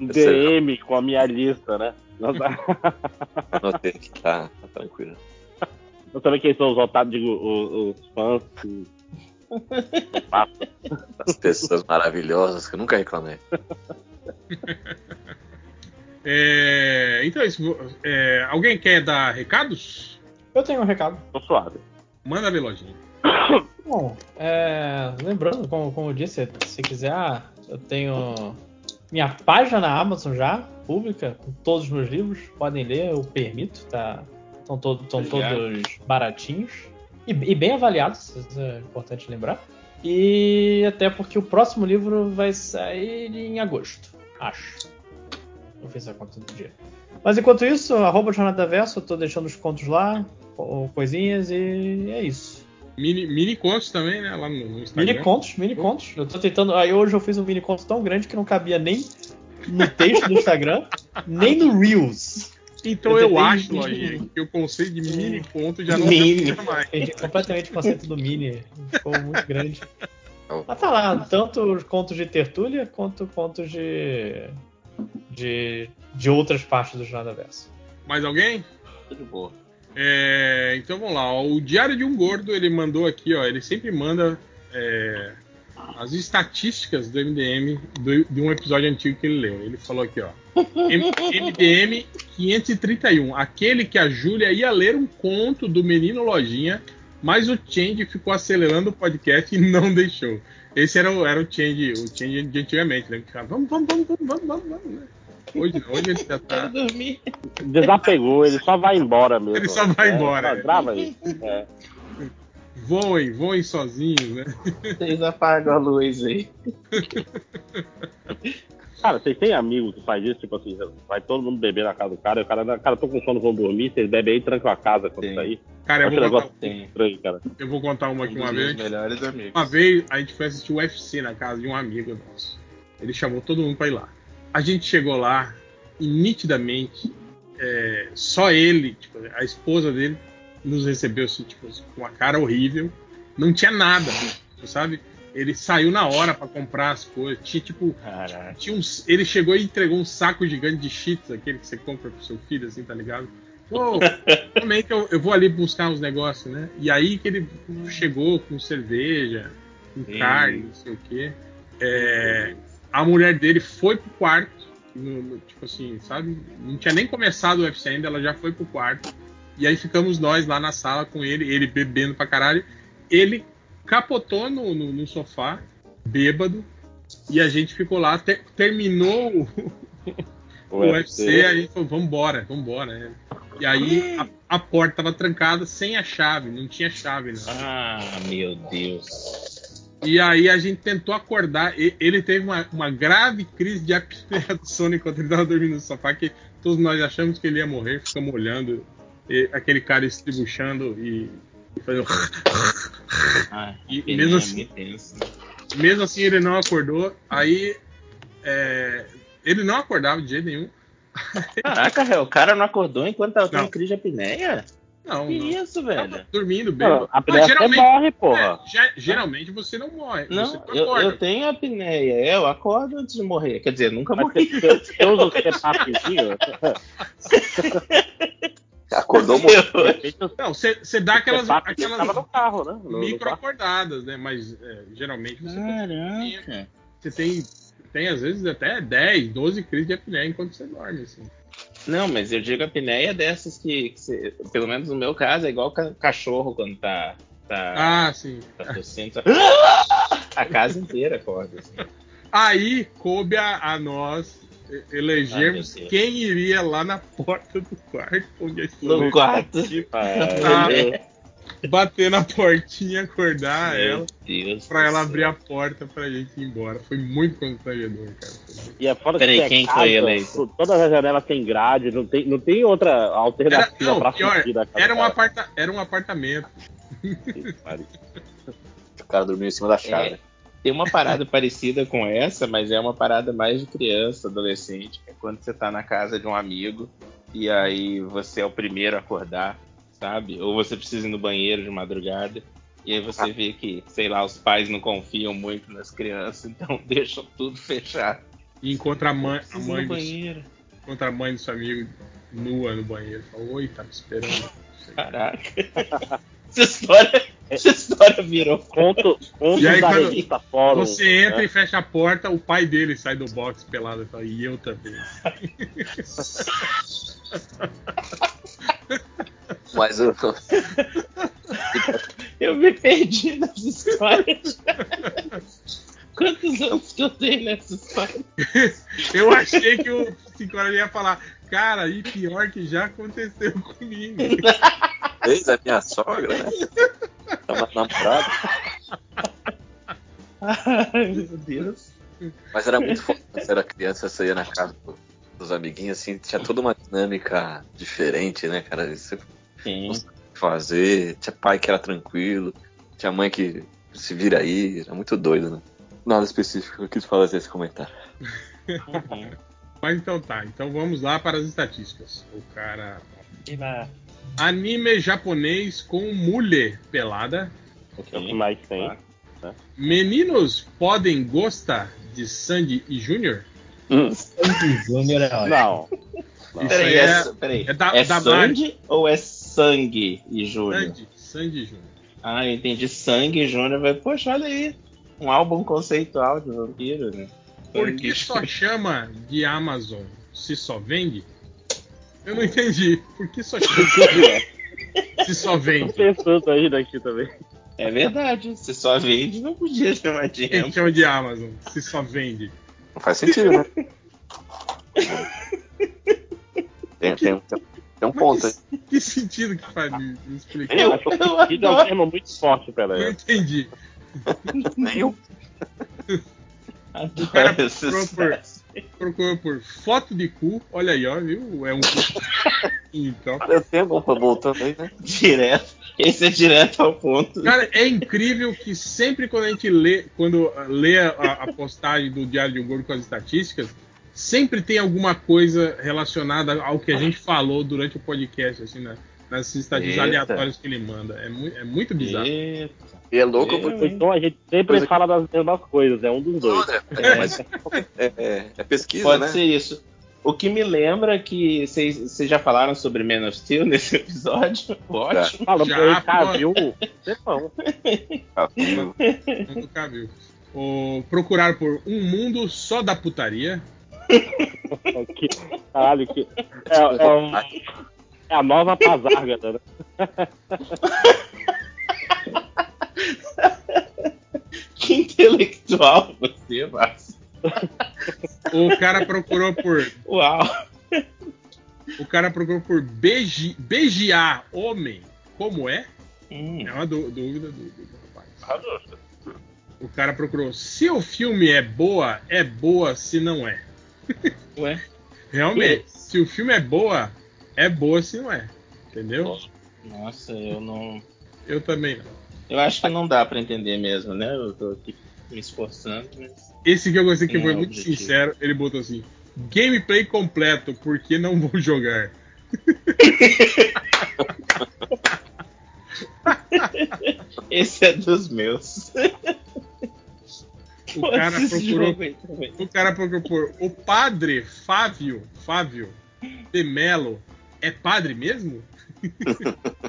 E: Um
B: é-
E: DM com a minha lista, né? Nós,
B: Anotei aqui, tá, tá tranquilo.
E: nós sabemos quem são os otários, digo, os, os fãs. que-
B: Das pessoas maravilhosas que eu nunca reclamei.
A: É, então é isso. É, alguém quer dar recados?
C: Eu tenho um recado.
E: Tô suave.
A: Manda ver, lojinha.
C: Bom, é, lembrando, como, como eu disse, se quiser, ah, eu tenho minha página na Amazon já, pública, com todos os meus livros. Podem ler, eu permito, tá? Estão todo, todos baratinhos e, e bem avaliados, isso é importante lembrar. E até porque o próximo livro vai sair em agosto, acho. Não fiz a conta do dia. Mas enquanto isso, arroba Jornada Verso, eu tô deixando os contos lá, co- coisinhas, e é isso.
A: Mini, mini contos também, né? Lá no, no Instagram.
C: Mini contos, mini contos. Eu tô tentando. Aí hoje eu fiz um mini conto tão grande que não cabia nem no texto do Instagram, nem no Reels.
A: Então
C: Eu
A: eu, acho, que o conceito de mini conto já não
G: Mini.
A: mais.
C: Perdi completamente o conceito do mini. Ficou muito grande. Mas tá lá, tanto os contos de tertúlia quanto contos de. De, de outras partes do Jornada Verso.
A: Mais alguém?
G: Tudo boa.
A: É, então vamos lá. O Diário de um Gordo ele mandou aqui, ó. Ele sempre manda é, as estatísticas do MDM do- de um episódio antigo que ele leu. Ele falou aqui, ó. MDM 531, aquele que a Júlia ia ler um conto do Menino Lojinha, mas o Change ficou acelerando o podcast e não deixou. Esse era o, era o Change, o Change de antigamente, né? Vamos, vamos, vamos, vamos, vamos, vamos, né? Hoje, hoje ele já tá.
E: Desapegou, ele só vai embora mesmo.
A: Ele só vai
E: É,
A: embora,
E: só
A: é.
E: Grava aí. É.
A: Voem, voem sozinhos, né?
G: Vocês apagam a luz aí.
E: Cara, vocês têm amigo que faz isso? Tipo assim, vai todo mundo beber na casa do cara, e o cara, cara, tô com sono, vou dormir, vocês bebem aí e trancam a casa quando
G: Sim.
E: sair.
A: Cara, eu vou,
E: um negócio
A: contar,
E: estranho, cara.
A: eu vou contar uma aqui
G: um
A: uma vez.
G: melhores amigos.
A: Uma vez a gente foi assistir o UFC na casa de um amigo nosso. Ele chamou todo mundo pra ir lá. A gente chegou lá e nitidamente é, só ele, tipo, a esposa dele, nos recebeu assim, tipo, com uma cara horrível. Não tinha nada, sabe? Ele saiu na hora pra comprar as coisas. Tinha tipo.
G: Caraca.
A: Tinha uns, ele chegou e entregou um saco gigante de cheats, aquele que você compra pro seu filho, assim, tá ligado? Pô, também que eu, eu vou ali buscar uns negócios, né? E aí que ele chegou com cerveja, com
G: Sim.
A: carne, não sei o quê. É, a mulher dele foi pro quarto, no- no- tipo assim, sabe? Não tinha nem começado o UFC ainda, ela já foi pro quarto. E aí ficamos nós lá na sala com ele, ele bebendo pra caralho. Ele capotou no, no, no sofá, bêbado, e a gente ficou lá, ter- terminou o, o UFC, a gente falou, vambora, vambora. né? E aí a, a porta tava trancada sem a chave, não tinha chave, não.
G: Ah, meu Deus.
A: E aí a gente tentou acordar. e- Ele teve uma, uma grave crise de apneia do sono enquanto ele estava dormindo no sofá, que todos nós achamos que ele ia morrer, ficamos olhando e- aquele cara estribuchando e, e fazendo.
G: Ah,
A: E mesmo
G: é
A: assim-. Mesmo assim ele não acordou. Aí é, ele não acordava de jeito nenhum.
G: Caraca, o cara não acordou enquanto tava
A: Não.
G: tendo crise de apneia?
A: Não,
G: Que
A: não.
G: isso, velho?
A: Tava dormindo bem.
E: Não, a você
A: geralmente-
E: morre, porra.
A: É, ge- geralmente você não morre.
G: Não, eu, eu tenho apneia. Eu acordo antes de morrer. Quer dizer, nunca
E: Mas
G: morri.
E: você, você usa o CPAPzinho?
B: Acordou muito.
A: Não, você dá aquelas,
E: tava no
A: aquelas
E: carro, né? No- no
A: micro
E: carro.
A: acordadas, né? Mas é, geralmente você,
G: Caraca.
A: você tem, tem, às vezes, até 10, 12 crises de apneia enquanto você dorme. Assim.
G: Não, mas eu digo apneia dessas que, que você- pelo menos no meu caso, é igual ca- cachorro quando tá, tá,
A: Ah, sim.
G: tá tossindo. A casa inteira acorda. Assim.
A: Aí coube a, a nós elegermos quem iria lá na porta do quarto onde a
G: No quarto.
A: Ah,
E: É,
A: bater na portinha, acordar ela,
G: Meu Deus.
A: pra ela
G: céu.
A: abrir a porta pra gente ir embora. Foi muito constrangedor, cara. Muito-
E: E é foda
G: Peraí,
E: que é
G: quem
E: casa,
G: foi eleito?
E: to- Todas as janelas têm grade, não tem, não tem outra
A: Era,
E: alternativa
A: não,
E: pra
A: pior,
E: fugir da casa.
A: era um, aparta, era um apartamento.
B: O cara dormiu em cima da chave.
G: Tem uma parada parecida com essa, mas é uma parada mais de criança, adolescente. É quando você tá na casa de um amigo e aí você é o primeiro a acordar, sabe? Ou você precisa ir no banheiro de madrugada. E aí você vê que, sei lá, os pais não confiam muito nas crianças, então deixam tudo fechado.
A: E encontra a mãe, a mãe,
G: no
A: do,
G: banheiro.
A: encontra a mãe do seu amigo nua no banheiro. Fala, oi, tá me esperando.
G: Caraca. essa, história, essa história virou.
E: Conto, conto
A: E aí,
E: da
A: quando
E: revista Fórum.
A: Você entra
E: né?
A: e fecha a porta, o pai dele sai do box pelado e fala, e eu também.
B: Mas eu,
G: Eu me perdi nessa história. Quantos anos que eu tenho nessa história?
A: Eu achei que o Psicólogo ia falar, cara, e pior que já aconteceu comigo.
B: fez a minha sogra, né? Tava namorado.
G: Ai, meu Deus.
B: Mas era muito foda quando você era criança, você ia na casa do- dos amiguinhos, assim, tinha toda uma dinâmica diferente, né, cara? Você
G: Sim.
B: fazer, tinha pai que era tranquilo, tinha mãe que se vira aí, era muito doido, né? Nada específico, eu quis fazer esse comentário.
G: Uhum.
A: Mas então tá, então vamos lá para as estatísticas. O cara.
C: E
A: Anime japonês com mulher pelada.
E: É o que mais tem.
A: Meninos podem gostar de Sandy e Júnior?
C: Sandy Júnior é ótimo.
E: Não.
A: Isso
G: Peraí,
A: aí
G: é,
A: é-
G: peraí.
A: é da-
G: é
A: da
G: sangue ou é sangue e Júnior?
A: Sandy, Sandy e Júnior.
G: Ah, eu entendi. Sangue e Júnior. vai- Poxa, olha aí. Um álbum conceitual de vampiro, né?
A: Por
G: Sangue
A: que só chama de Amazon se só vende? Eu não entendi. Por que só chama se só
E: Tô
A: vende?
E: pensando aí daqui também.
G: É verdade. Se só vende, não podia chamar de
A: Quem
G: Amazon.
A: chama de Amazon se só vende?
B: Não faz sentido, né? Tem, tem, tem, tem um ponto aí.
A: Mas que, que sentido que faz? Me, me explica.
G: Eu,
E: Acho que
G: eu
E: Sentido é um
G: adoro.
E: termo muito forte pra
A: Não
E: ela.
A: entendi.
B: Nenhum.
A: O cara
G: adoro essas
A: procurou por, procurou por foto de cu. Olha aí, ó, viu? É um. Então.
B: Eu tenho alguma voltando aí, né?
G: Direto. Esse é direto ao ponto.
A: Cara, é incrível que sempre quando a gente lê, quando lê a, a postagem do Diário de um Gordo com as estatísticas, sempre tem alguma coisa relacionada ao que a gente falou durante o podcast, assim, né? nas estatísticas aleatórias que ele manda. É, mu é muito bizarro.
G: Eita.
B: E é louco porque.
E: Então a gente sempre
B: Coisa que-
E: fala das mesmas coisas, é um dos dois.
B: É, mas é, é- é pesquisa,
G: Pode
B: né?
G: ser isso. O que me lembra que vocês vocês já falaram sobre Man of Steel nesse episódio? Ótimo.
E: Fala,
A: Já,
E: já,
A: pô.
E: Cavil, não.
B: Ah, viu?
A: Nunca viu. O, procurar por um mundo só da putaria.
E: Que, caralho, que. É, é, um- é a nova Pazárgada, né?
G: Que intelectual você, Márcio.
A: O cara procurou por.
G: Uau.
A: O cara procurou por beiji, beijar homem. Como é?
G: Hum.
A: É uma dú- dúvida do, do rapaz. O cara procurou. Se o filme é boa, é boa se não é.
G: Ué?
A: Realmente, se o filme é boa, é boa se não é. Entendeu?
G: Nossa, eu não.
A: Eu também não.
G: Eu acho que não dá pra entender mesmo, né? Eu tô aqui me esforçando, mas.
A: Esse que eu gostei que
G: Não
A: foi
G: é
A: muito
G: objetivo.
A: sincero, ele botou assim: Gameplay completo, porque não vou jogar.
G: Esse é dos meus.
A: O cara procurou
G: aí.
A: O cara procurou por o padre Fávio, Fávio de Melo é padre mesmo?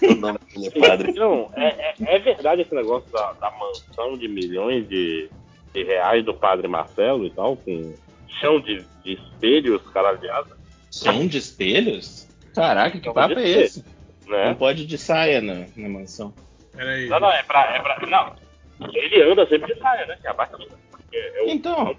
B: O nome dele é padre.
E: Não, é, é- é verdade esse negócio da, da mansão de milhões de, de reais do padre Marcelo e tal, com chão de, de espelhos caralhada,
G: Som de espelhos? Caraca, que
E: Som
G: papo
E: de
G: é esse? Não
E: né?
G: pode ir de saia na, na mansão.
A: Peraí.
E: Não, não, é pra, é pra. Não. Ele anda sempre de saia, né? Que é a batida. É, é o-
G: Então.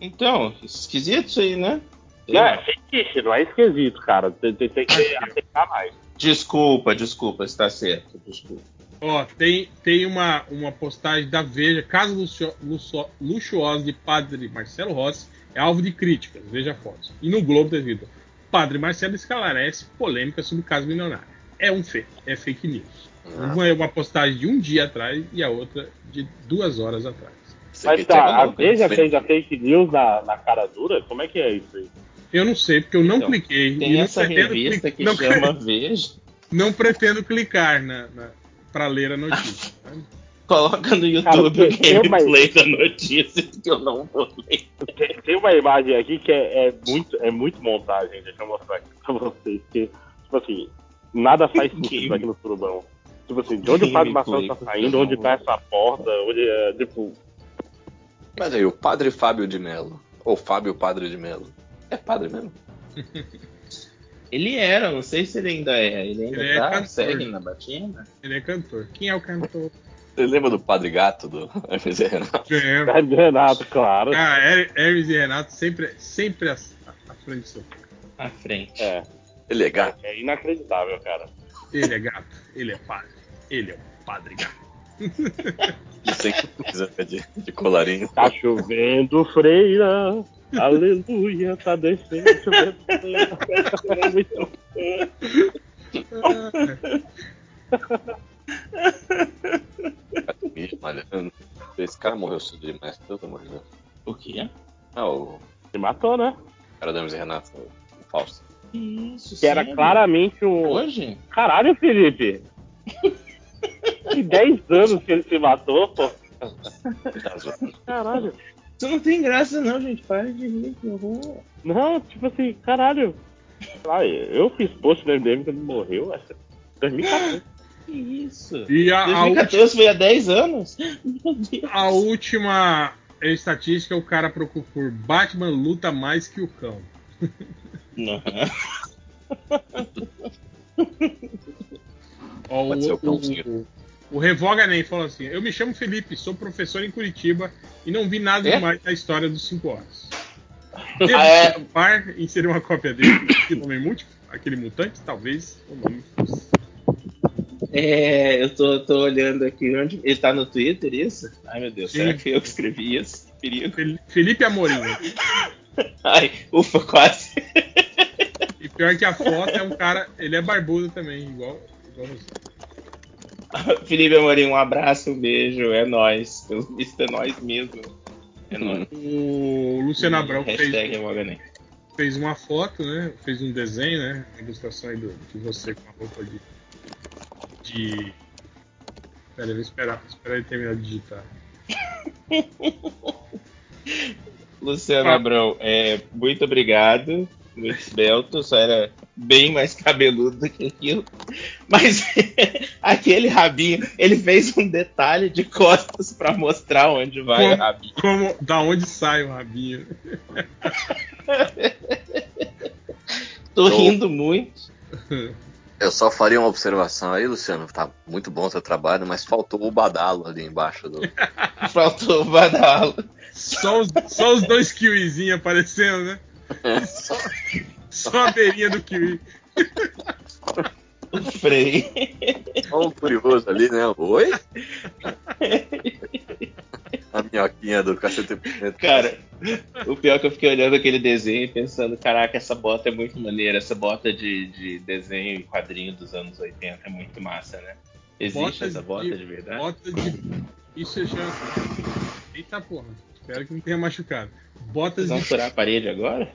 G: Então, esquisito isso aí, né?
E: Não, é fetiche, não é esquisito, cara. Tem, tem- tem que aceitar mais.
G: Desculpa, desculpa, está certo, desculpa.
A: Ó, tem, tem uma, uma postagem da Veja, casa luxo- luxo- luxuosa de Padre Marcelo Rossi é alvo de críticas, veja fotos. E no Globo tá escrito, Padre Marcelo esclarece polêmica sobre o caso milionário. É um fake, é fake news. Uma é uma postagem de um dia atrás e a outra de duas horas atrás.
E: Mas tá, a Veja fez a fake news na, na cara dura? Como é que é isso aí?
A: Eu não sei, porque eu não
G: Então,
A: cliquei.
G: Tem
A: não
G: essa revista
A: cli-
G: que
A: não,
G: chama Veja.
A: não pretendo clicar na, na, pra ler a notícia.
G: Coloca no YouTube o gameplay da notícia que eu não vou ler.
E: Tem, tem uma imagem aqui que é, é muito, é muito montagem, deixa eu mostrar aqui pra vocês. Que, tipo assim, nada faz sentido aqui no surubão. Tipo assim, de onde o Padre Marcelo tá saindo, onde tá essa porta, onde é, tipo,
B: Mas aí, o padre Fábio de Melo. Ou Fábio Padre de Melo. É padre mesmo?
G: Ele era, não sei se ele ainda é. Ele ainda
A: Ele é
G: tá,
A: cantor.
G: segue na batina.
A: Ele é cantor. Quem é o cantor?
B: Você lembra do Padre Gato do MZ Renato?
A: É,
E: Padre Renato, claro.
A: Her- Hermes e Renato sempre, sempre à, à frente do seu.
G: À frente.
E: É,
B: Ele é gato.
E: é inacreditável, cara.
A: Ele é gato, ele é padre. Ele é o padre gato.
B: E sem camisa de, de colarinho.
E: Tá chovendo freira, aleluia, tá descendo, chovendo.
B: Esse cara morreu cedo demais, pelo amor de Deus.
G: O quê?
B: Ah, o
E: Se matou, né?
B: cara do MZ Renato, o Fausto.
G: Isso,
E: Que era
G: sério?
E: claramente um.
G: Hoje?
E: Caralho, Felipe! Tem 10 anos que ele se matou, pô. Caralho.
G: Isso não tem graça não, gente. Para de rir, que horror.
E: Não, tipo assim, caralho. Ah, eu fiz post no MDM quando ele morreu, essa. 2014.
G: Que isso?
A: E a, a,
G: 2014 foi há 10 anos? Meu Deus.
A: a última estatística, o cara procura por Batman luta mais que o cão.
G: Não.
A: Ó,
B: Pode ser o cãozinho.
A: o, o Revoga Nem falou assim: Eu me chamo Felipe, sou professor em Curitiba e não vi nada
G: É?
A: demais da história dos 5 horas. Devo
G: Ah, é?
A: em ser uma cópia dele, que nome múltiplo, aquele mutante, talvez o nome fosse.
G: É, eu tô, tô olhando aqui onde. Ele tá no Twitter, isso? Ai meu Deus,
A: Sim.
G: será que eu que escrevi isso? Que perigo.
A: Fel- Felipe Amorim.
G: Ai, ufa, quase.
A: E pior que a foto é um cara, ele é barbudo também, igual.
G: Felipe Amorim, um abraço, um beijo, é nóis. Pelo visto é nóis mesmo. É nóis.
A: O Luciano Abrão fez, fez uma foto, né? Fez um desenho, né? Uma ilustração aí do, de você com a roupa de. de... Pera, eu vou esperar, esperar ele terminar de digitar.
G: Luciano
A: Ah.
G: Abrão, é, muito obrigado. Esbelto, só era bem mais cabeludo do que aquilo. Mas aquele rabinho, ele fez um detalhe de costas pra mostrar onde vai o
A: Como,
G: rabinho.
A: como, da onde sai o rabinho?
G: Tô
B: Tô.
G: rindo muito.
B: Eu só faria uma observação aí, Luciano. Tá muito bom o seu trabalho, mas faltou o badalo ali embaixo do.
G: Faltou o badalo.
A: Só os, só os dois kiwizinhos aparecendo, né? Só, só a beirinha do kiwi.
G: O freio.
B: Só um curioso ali, né? Oi? A minhoquinha do cacete Planeta.
G: Cara, o pior é que eu fiquei olhando aquele desenho e pensando, caraca, essa bota é muito maneira, essa bota de, de desenho e quadrinho dos anos 80 é muito massa, né? Existe
A: Bota
G: essa bota
A: de-
G: de verdade?
A: Bota de. Isso é chance. Eita porra. Espero que não tenha machucado. Botas
G: Vocês vão
A: de
G: furar a parede agora?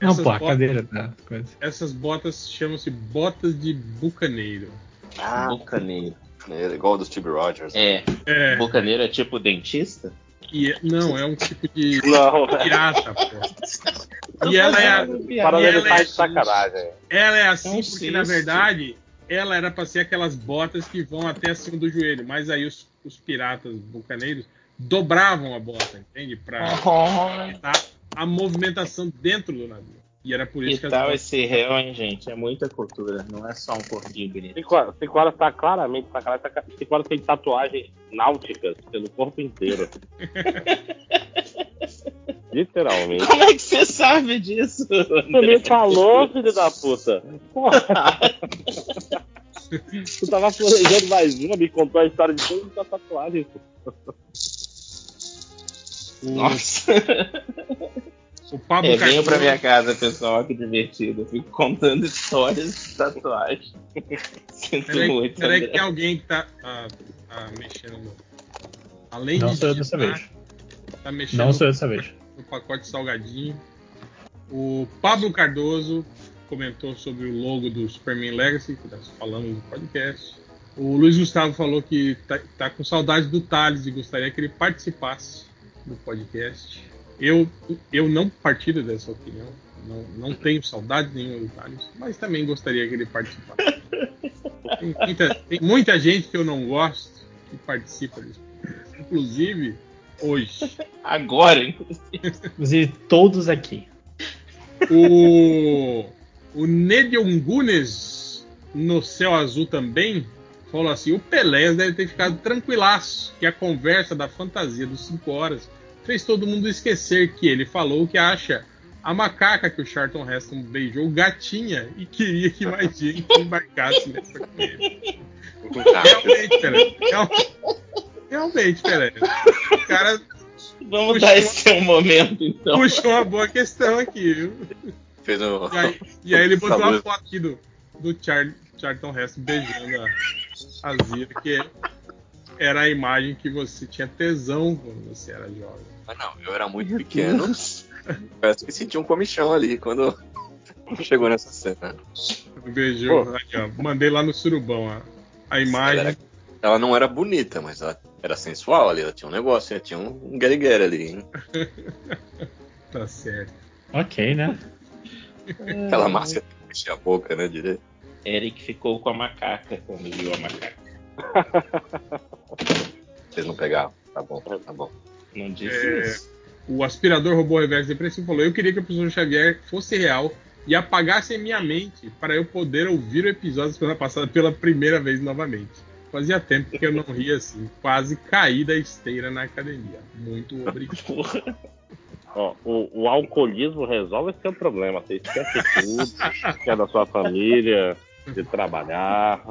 C: Não,
A: Essas
C: pô, a
A: botas-
C: cadeira tá. Coisa.
A: Essas botas chamam-se botas de bucaneiro.
B: Ah,
G: Bucaneiro.
B: é igual do Steve Rogers.
G: É,
A: É,
G: bucaneiro é tipo dentista?
A: e é- não, é um tipo de
E: Não,
A: pirata, pô. E ela é, ela
E: tá
A: é-
E: de sacanagem.
A: ela é assim
G: É
A: porque, na verdade, ela era pra ser aquelas botas que vão até acima do joelho. Mas aí os, os piratas bucaneiros dobravam a bota, entende? Pra evitar a movimentação dentro do navio. E era por isso
G: Que
A: que as
G: tal
A: botas...
G: esse réu, hein, gente? É muita cultura, não é só um corpinho bonito.
E: Cinco horas tá claramente sacanagem. tá- Cinco horas tem tatuagens náuticas pelo corpo inteiro. Literalmente.
G: Como é que você sabe disso?
E: Você me falou, filho da puta. Porra. Tu tava planejando mais uma, me contou a história de todas as tatuagens.
G: Nossa.
A: O Pablo
G: É, venham
A: Cardoso-
G: pra minha casa, pessoal, que divertido. Eu fico contando histórias de tatuagem. Sinto
A: Peraí,
G: muito.
A: peraí que alguém que tá, tá- tá mexendo no... Além
C: Não
A: de
C: sou eu dessa vez.
A: Tá mexendo
C: Não sou eu dessa vez.
A: no pacote salgadinho. O Pablo Cardoso comentou sobre o logo do Superman Legacy, que nós falamos no podcast. O Luiz Gustavo falou que tá, tá com saudade do Thales e gostaria que ele participasse do podcast. Eu, eu não partilho dessa opinião. Não, não tenho saudade nenhuma do Thales, mas também gostaria que ele participasse. Tem muita, tem muita gente que eu não gosto que participa podcast. Inclusive, hoje.
G: Agora, inclusive.
C: Inclusive, todos aqui.
A: O, o Nedion Gunes, no céu azul também, falou assim: o Pelé deve ter ficado tranquilaço, que a conversa da fantasia dos 5 horas fez todo mundo esquecer que ele falou que acha a macaca que o Charlton Heston beijou gatinha e queria que mais gente embarcasse nessa com ele. Realmente, Pelé. real- Realmente, Pelé. O cara
G: Vamos dar esse seu momento, então.
A: puxou uma boa questão aqui, viu?
B: Fez um.
A: E aí, e aí ele botou uma foto aqui do, do Char, Charlton Heston beijando a, a Zira, que era a imagem que você tinha tesão quando você era jovem.
B: Mas não, eu era muito pequeno. Parece que senti um comichão ali quando chegou nessa cena.
A: Beijou,
E: Pô.
A: aqui, ó, mandei lá no surubão a, a imagem.
B: Ela, ela não era bonita, mas ela era sensual ali. Ela tinha um negócio, ela tinha um guerigueira ali. Hein?
A: Tá certo.
C: Ok, né?
B: Aquela máscara que mexia a boca, né? Direito.
G: Eric ficou com a macaca quando viu a macaca.
B: Vocês não pegaram. Tá bom, tá bom.
G: Não disse
A: É.
G: isso.
A: O aspirador robô reverso depressivo falou: Eu queria que o professor Xavier fosse real e apagasse em minha mente para eu poder ouvir o episódio da semana passada pela primeira vez novamente. Fazia tempo que eu não ria assim, quase caí da esteira na academia. Muito obrigado.
E: Ó, o, o alcoolismo resolve esse seu problema. Você esquece tudo, que é da sua família, de trabalhar.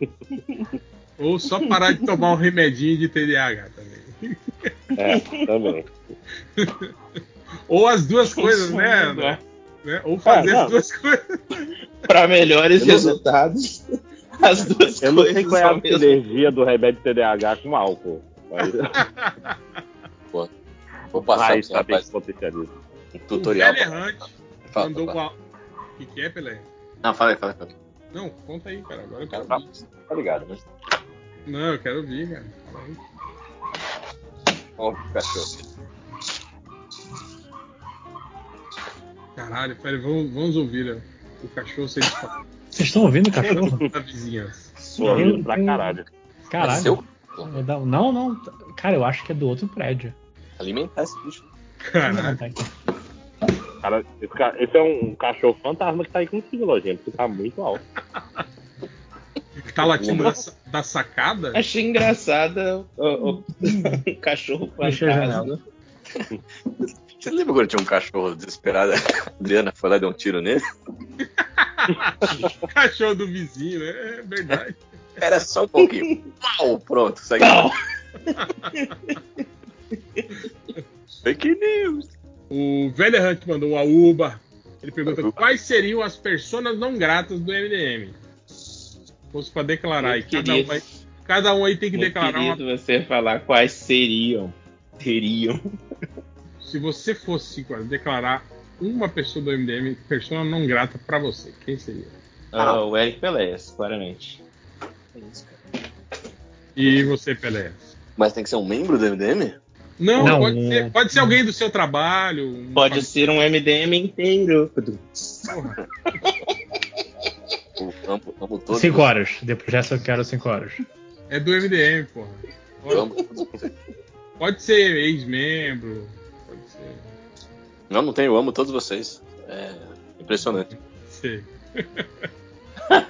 A: Ou só parar de tomar um remedinho de TDAH também.
E: É, também.
A: Ou as duas coisas, né? André? Né? Ou fazer
E: É, não.
A: as duas coisas.
G: Para melhores
E: Eu não-
G: resultados, as duas
E: Eu não
G: coisas
E: sei qual é a
G: mesmo
E: sinergia do remédio TDAH com álcool. Mas
B: Vou passar pro
E: saber
B: rapaz um
A: O
B: tutorial. Pra-
A: Errante
B: Fala,
A: mandou
B: fala.
A: uma. O que, que é, Pelé?
B: Não, fala aí, fala aí. Fala aí.
A: Não, conta aí, cara. Agora eu quero
B: Tá,
A: ouvir.
B: tá ligado, né?
A: Não, eu quero ouvir, cara. Fala aí.
B: Ó, o cachorro.
A: Caralho, pera, vamos, vamos ouvir ó, o cachorro ser disparado
C: Vocês estão ouvindo o cachorro?
A: da vizinhança.
E: Vida pra caralho.
B: É
C: Caralho.
B: seu?
C: Eu da- Não, não. Cara, eu acho que é do outro prédio.
B: Alimentar esse bicho.
A: Caralho.
E: Cara, esse, ca- esse é um cachorro fantasma que tá aí contigo, Lojinha, porque tá muito alto.
A: Tá latindo da, sa- da sacada?
G: Achei engraçada o, o- o cachorro fantasma.
B: Você lembra quando tinha um cachorro desesperado? A Adriana foi lá e deu um tiro nele?
A: Cachorro do vizinho, né? É verdade.
B: Era só um pouquinho. Pau! Pronto, segue.
G: Não.
B: Fake news.
A: O velho Hunt mandou a Uba. Ele pergunta quais seriam as personas não gratas do MDM. Se fosse pra declarar, e cada um, aí, cada um aí tem que declarar uma.
G: querido você falar quais seriam. teriam.
A: Se você fosse declarar uma pessoa do MDM persona não grata pra você, quem seria?
G: Ah, o Eric Pelés, claramente. É isso, cara.
A: E você, Pelé?
B: Mas tem que ser um membro do MDM?
A: Não,
C: Não,
A: pode,
C: um-
A: ser, pode ser alguém do seu trabalho. um
G: Pode ser um MDM inteiro.
A: Porra.
B: Amo, amo todos.
C: 5 horas. Depois dessa eu quero 5 horas.
A: É do MDM, porra.
B: Eu amo todos vocês.
A: Pode ser ex-membro. Pode ser.
B: Não, não tem, eu amo todos vocês. É impressionante.
A: Sei.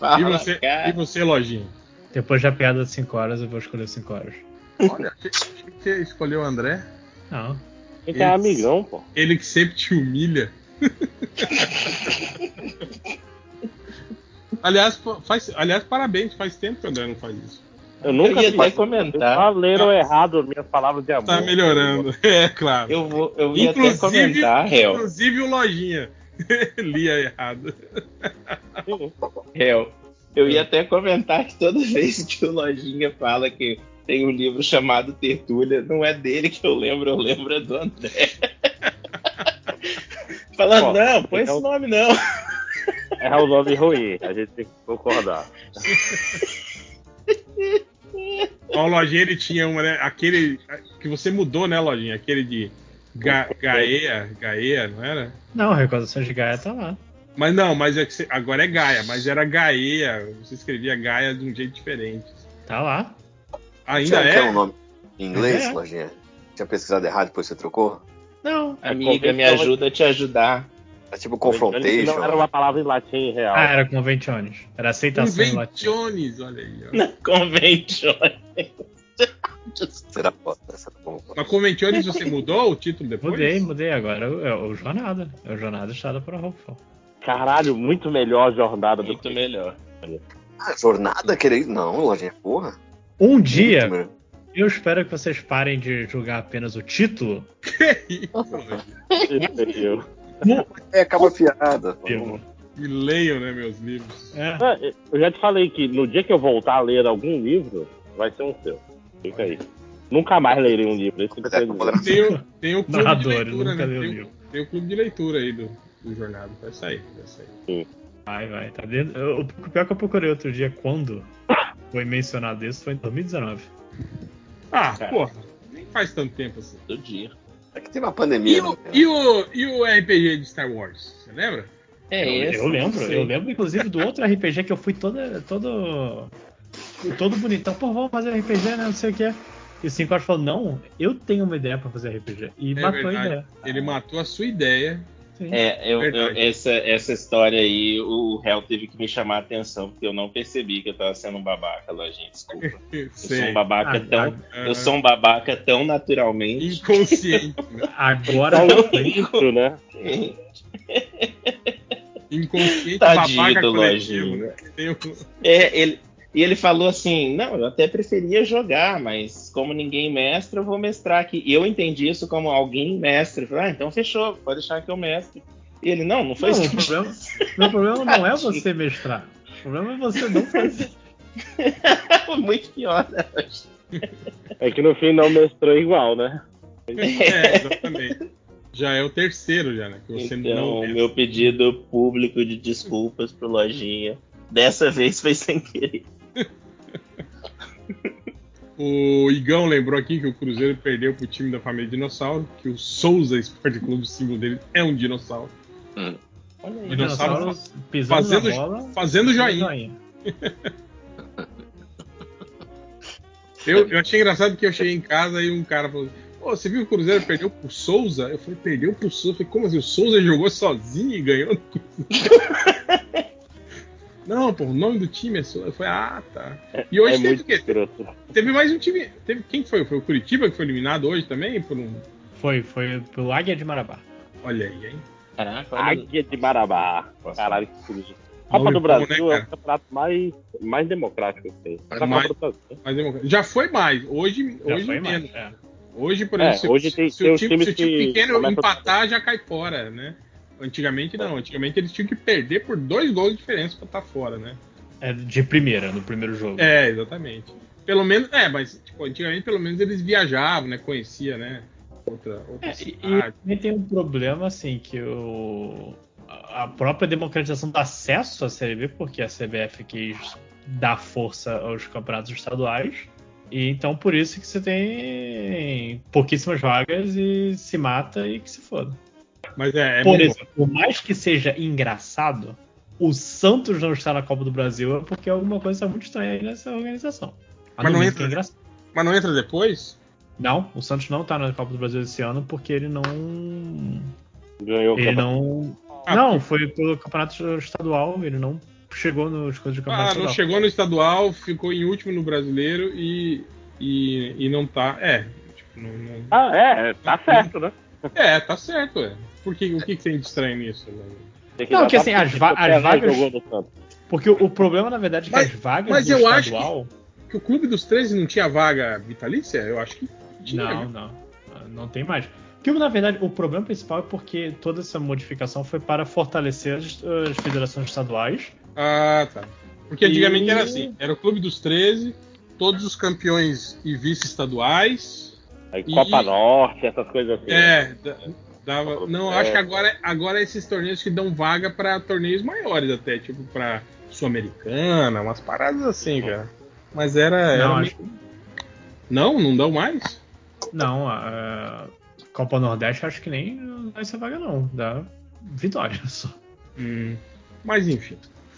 G: Fala,
A: E você,
G: cara.
A: e você, Lojinha?
C: Depois da piada de 5 horas, eu vou escolher 5 horas.
A: Olha, achei achei que você escolheu o André.
C: Não.
E: Ele é amigão, pô.
A: Ele que sempre te humilha. aliás, faz, aliás, parabéns. Faz tempo que o André não faz isso.
E: Eu nunca
G: Eu ia comentar.
E: Só leram errado minhas palavras de amor.
A: Tá melhorando. É, claro.
G: Eu vou, eu ia até
A: Inclusive-
G: comentar, réu.
A: Inclusive o Lojinha. Lia errado.
G: réu. Eu ia até comentar que toda vez que o Lojinha fala que tem um livro chamado Tertúlia, não é dele que eu lembro, eu lembro é do André. Falando,
E: Ó,
G: não, põe
E: então-
G: esse nome não.
E: É o nome ruim, a gente tem que concordar.
A: Ó, o Lojinha ele tinha uma, né? Aquele que você mudou, né, Lojinha? Aquele de Ga Gaia, Gaia, não era?
C: Não, Recordações de Gaia tá lá.
A: Mas não, mas é que você- agora é Gaia, mas era Gaia. Você escrevia Gaia de um jeito diferente.
C: Tá lá.
A: Ainda
B: Você
A: é?
B: quer um nome em inglês,
C: É.
B: Lojinha? Tinha pesquisado errado, depois você trocou?
C: Não.
G: Amiga, me ajuda a te ajudar.
B: É tipo
E: Não era
B: Confrontation.
E: uma palavra em latim real.
C: Ah, era Conventiones. Era aceitação em latim.
A: Conventiones, olha aí. Ó.
G: Na convention.
B: Será foda, essa.
A: Mas Conventiones você mudou o título depois?
C: Mudei, mudei. Agora é o, é Jornada. É o Jornada Estrada para Rockfall.
E: Caralho, muito melhor a jornada do
G: Muito
E: que
G: melhor.
B: Ah, jornada querer. Não, Lojinha, porra.
C: Um dia,
B: Muito melhor.
C: eu espero que vocês parem de julgar apenas o título.
A: Que isso.
B: É, acaba a piada.
A: E leiam, né, meus livros.
C: É.
E: Ah, Eu já te falei que no dia que eu voltar a ler algum livro, vai ser um seu. Fica aí. Nunca mais lerei um livro. Esse
B: é,
A: Tem o, tem o clube de
C: Narradores,
A: leitura,
C: nunca
A: né? Tem, o-
C: livro.
A: tem o clube de leitura aí do, do Jornada. Vai sair, vai sair.
C: Vai, vai. Tá dentro. eu- O pior que eu procurei outro dia quando foi mencionado isso foi em 2019.
A: Ah,
G: Cara.
A: porra. Nem faz tanto tempo assim.
G: Todo dia.
B: É que teve uma pandemia.
A: E o,
B: né?
A: e, o, e o RPG de Star Wars? Você lembra?
G: É
C: eu,
G: esse.
C: eu lembro, eu lembro inclusive do outro RPG que eu fui todo, todo, todo bonitão. Pô, vamos fazer RPG, né? Não sei o que. E o 5 horas falou: Não, eu tenho uma ideia pra fazer RPG. E
A: É
C: matou a
A: verdade.
C: ideia.
A: Ele matou a sua ideia.
C: Sim.
G: É, eu- eu- essa, essa história aí, o réu teve que me chamar a atenção, porque eu não percebi que eu tava sendo um babaca, Lojinha, desculpa. Eu sou um babaca
C: Ah,
G: tão.
A: ah,
G: eu sou um babaca tão naturalmente.
A: Inconsciente.
C: Agora foi.
E: isso, né?
A: Inconsciente
G: Tadinho
A: babaca
G: do
A: coletivo.
G: Lojinha.
A: Né?
G: É, ele, e ele falou assim: não, eu até preferia jogar, mas como ninguém mestra, eu vou mestrar aqui. E eu entendi isso como alguém mestre. Eu Falei, ah, então fechou, pode deixar que eu mestre. E ele, não, não foi
C: Não,
G: isso.
C: problema, meu problema não é você mestrar. O problema é você não fazer.
G: Muito pior, né?
E: É que no fim não mestrou igual, né?
A: É, exatamente. Já é o terceiro, já, né? Que você
G: Então,
A: não.
G: o meu pedido público de desculpas pro Lojinha. Dessa vez foi sem querer.
A: O Igão lembrou aqui que o Cruzeiro perdeu pro time da família Dinossauro, que o Souza Esporte Clube, o símbolo dele, é um dinossauro.
G: Olha aí.
A: Dinossauro
C: Dinossauros pisando
A: fazendo-
C: na bola.
A: Fazendo joinha. Eu, eu achei engraçado que eu cheguei em casa e um cara falou: Pô, você viu que o Cruzeiro perdeu pro Souza? Eu falei: Perdeu pro Souza? Eu falei: Como assim? O Souza jogou sozinho e ganhou? do Cruzeiro?" Não, pô, o nome do time é falei: Ah, tá. E hoje
E: é
A: teve o quê?
E: escroto.
A: Teve mais um time. Teve, quem que foi? Foi o Curitiba que foi eliminado hoje também? Por um...
C: Foi, foi pelo Águia de Marabá.
A: Olha aí, hein?
G: Caraca, olha.
E: Águia de Marabá.
G: Nossa.
E: Caralho, que escroto. Copa do
A: bom,
E: Brasil
A: né,
E: é o campeonato mais, mais democrático que tem. Essa
A: mais-. Mas democrático. já foi mais. Hoje,
C: Já
A: hoje
C: foi
A: menos.
C: mais. É.
A: Hoje, por
E: É,
A: exemplo, se-
E: hoje tem-
A: se,
E: tem
A: o time, se o time
E: que
A: pequeno empatar, já cai fora, né? Antigamente não. Antigamente eles tinham que perder por dois gols de diferença pra estar fora, né?
C: É de primeira, no primeiro jogo.
A: É, exatamente. Pelo menos, é, mas tipo, antigamente pelo menos eles viajavam, né? Conhecia, né? Outra, outra
C: É, e,
A: cidade.
C: e também tem um problema, assim, que o, a própria democratização do acesso à Série B, porque a CBF quis dar força aos campeonatos estaduais, e então por isso que você tem pouquíssimas vagas e se mata e que se foda.
A: Mas é, é
C: por exemplo, por mais que seja engraçado, o Santos não estar na Copa do Brasil é porque alguma coisa está muito estranha aí nessa organização.
A: Mas não entra-
C: é engraçado.
A: Mas não entra depois?
C: Não, o Santos não tá na Copa do Brasil esse ano porque ele não.
E: Ganhou o
C: Ele não.
A: Ah,
C: não, foi pelo campeonato estadual, ele não chegou nos coisas de campeonato
A: Ah, não
C: estadual.
A: chegou no estadual, ficou em último no brasileiro e, e, e não tá. É, tipo, não, não-
E: Ah, é, tá certo, né?
A: é, tá certo, é. Por que, o que, que tem de estranho nisso? né?
E: Tem
C: Não, que assim, as va- as vagas-. Porque o, o problema, na verdade, é que
A: Mas-
C: as vagas
A: mas
C: do
A: eu acho
C: estadual.
A: Que o clube dos 13 não tinha vaga vitalícia? Eu acho que tinha.
C: Não, não. Não tem mais. Porque, na verdade, o problema principal é porque toda essa modificação foi para fortalecer as, as federações estaduais.
A: Ah, tá. Porque antigamente
C: E-
A: era assim: era o clube dos 13, todos os campeões e vice-estaduais.
E: Aí
A: E-
E: Copa Norte, essas coisas assim. né?
A: É, da- dava. Não,
E: É.
A: acho que agora, agora esses torneios que dão vaga pra torneios maiores, até, tipo pra Sul-Americana, umas paradas assim, cara. Mas era. era
C: Não,
A: meio-
C: acho-
A: não, não dão mais?
C: Não, a Copa Nordeste acho que nem dá essa vaga, não. Dá vitória só.
A: Hum, mas enfim,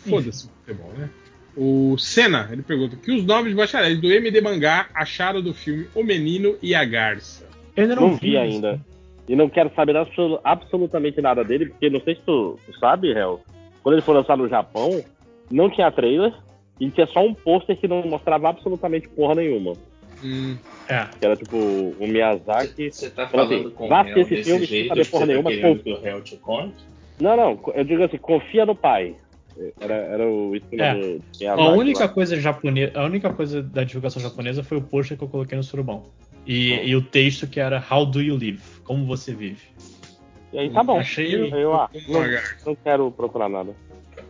A: foda-se o futebol, né? O Senna, ele pergunta: que os novos bacharéis do MD Mangá acharam do filme O Menino e a Garça?
C: Eu não,
E: Não vi ainda. E não quero saber absolu- absolutamente nada dele, porque não sei se tu, sabe, Hel. Quando ele foi lançado no Japão, não tinha trailer e tinha só um pôster que não mostrava absolutamente porra nenhuma.
A: Hum,
C: É.
E: Que era tipo o Miyazaki.
G: Você tá
E: Fala
G: falando
E: assim,
G: com
E: vá
G: o
E: assistir esse
G: desse
E: filme sem saber porra
G: você tá
E: nenhuma,
G: conte?
E: Não, não, eu digo assim, confia no pai. Era, era o esquema
C: É.
E: do Miyazaki.
C: A única
E: lá.
C: coisa japonesa, a única coisa da divulgação japonesa foi o pôster que eu coloquei no surubão. E, e o texto que era How do you live? Como você vive?
E: E aí tá bom.
C: Achei-
E: Eu, eu, ah, não, não quero procurar nada.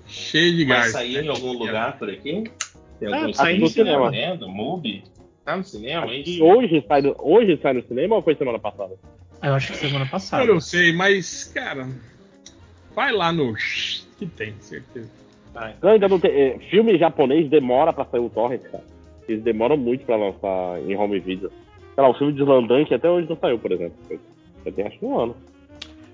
A: cheio de
G: Vai
A: garça.
G: sair em algum lugar por aqui? Tem
C: Ah,
G: algum
C: tá aí
E: no
G: streaming
E: cinema.
G: vendo? Mubi? Tá no cinema, é
E: E
G: isso?
E: hoje sai, no, hoje sai no cinema ou foi semana passada?
C: Ah, Eu acho que semana passada.
A: Eu não sei, mas, cara, vai lá no. Que tem, certeza.
E: Ainda não tem. é, filme japonês demora pra sair o torrent, cara. Eles demoram muito pra lançar em home video. Sei lá, o filme de Slandunk até hoje não saiu, por exemplo. Já tem acho que um ano.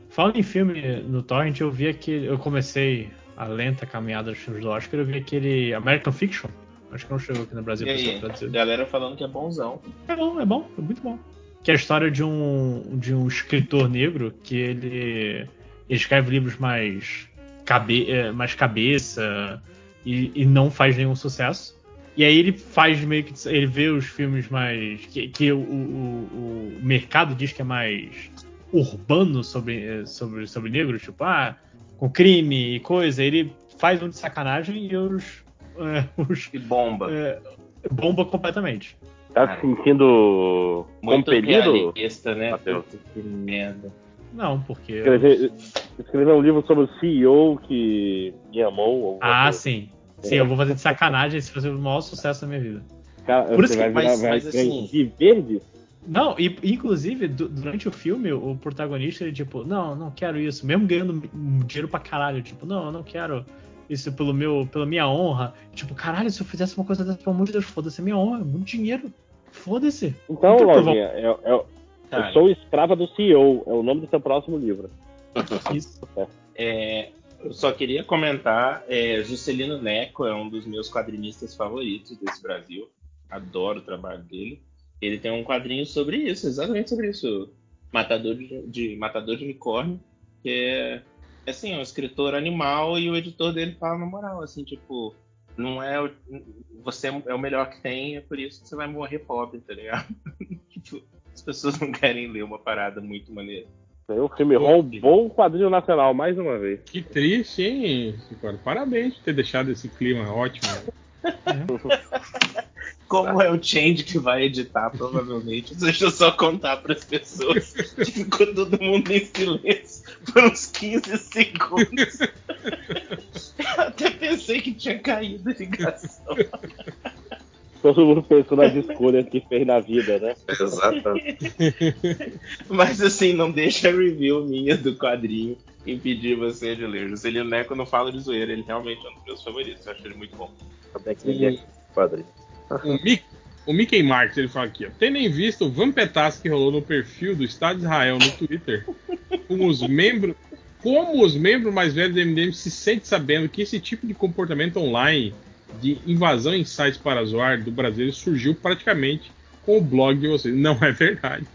C: Falando em filme no Torrent, eu vi aquele. Eu comecei a lenta caminhada dos filmes do Oscar, eu vi aquele American Fiction. Acho que não chegou aqui no Brasil
G: E
C: pra ser traduzido.
G: galera falando que é bonzão.
C: É bom, é bom, é muito bom. Que é a história de um, de um escritor negro que ele, ele escreve livros mais, cabe, é, mais cabeça e, e não faz nenhum sucesso. E aí ele faz meio que. Ele vê os filmes mais. que, que o, o, o mercado diz que é mais urbano sobre, eh, sobre, sobre negros, tipo, ah, com crime e coisa. Ele faz um de sacanagem e os. eh, os
G: E bomba.
C: eh, bomba completamente.
E: Tá se sentindo
G: Muito
E: compelido?
G: né?
E: Matheus?
G: Puta, que merda.
C: Não, porque.
E: Escrever, escrever um livro sobre o CEO que me amou.
C: Ah,
E: coisa.
C: sim. Sim, eu vou fazer de sacanagem esse vai ser o maior sucesso da minha vida.
E: Cara,
C: Por isso
E: vai
C: que-
E: virar
G: mas-
E: vai
G: mas assim-
E: de verde?
C: Não, e inclusive, du- durante o filme, o protagonista, ele, tipo, não, não quero isso. Mesmo ganhando dinheiro pra caralho, tipo, não, eu não quero isso pelo meu, pela minha honra. Tipo, caralho, se eu fizesse uma coisa dessa, pelo amor de Deus, foda-se, é minha honra, é muito dinheiro. Foda-se.
E: Então, Lojinha, eu, eu- eu sou escrava do CEO. É o nome do seu próximo livro.
C: isso.
G: É, eu só queria comentar, é, Juscelino Neco é um dos meus quadrinistas favoritos desse Brasil. Adoro o trabalho dele. Ele tem um quadrinho sobre isso, exatamente sobre isso. Matador de, de- Matador de Unicórnio, que é assim, é um escritor animal e o editor dele fala na moral, assim, tipo, não é o, você é o melhor que tem, é por isso que você vai morrer pobre, tá ligado? tipo, as pessoas não querem ler uma parada muito maneira.
E: O filme roubou um quadrinho nacional mais uma vez.
A: Que triste, hein, Ricardo? Parabéns por ter deixado esse clima ótimo.
G: Como é o Change que vai editar, provavelmente. Deixa eu só contar para as pessoas que ficou todo mundo em silêncio por uns 15 segundos. Eu até pensei que tinha caído a ligação.
E: Todo mundo pensou nas escolhas que fez na vida, né?
B: Exatamente.
G: Mas assim, não deixa a review minha do quadrinho impedir você de ler. Juscelino Neco não fala de zoeira, ele realmente é um dos meus favoritos. Eu acho ele muito bom.
B: Até que ninguém quadrinho.
A: O, Mick, o Mickey Marks, ele fala aqui, ó. Tendo em vista o vampetaço que rolou no perfil do Estado de Israel no Twitter, com os membros. Como os membros mais velhos do MDM se sentem sabendo que esse tipo de comportamento online de invasão em sites para zoar do Brasil surgiu praticamente com o blog de vocês. Não é verdade.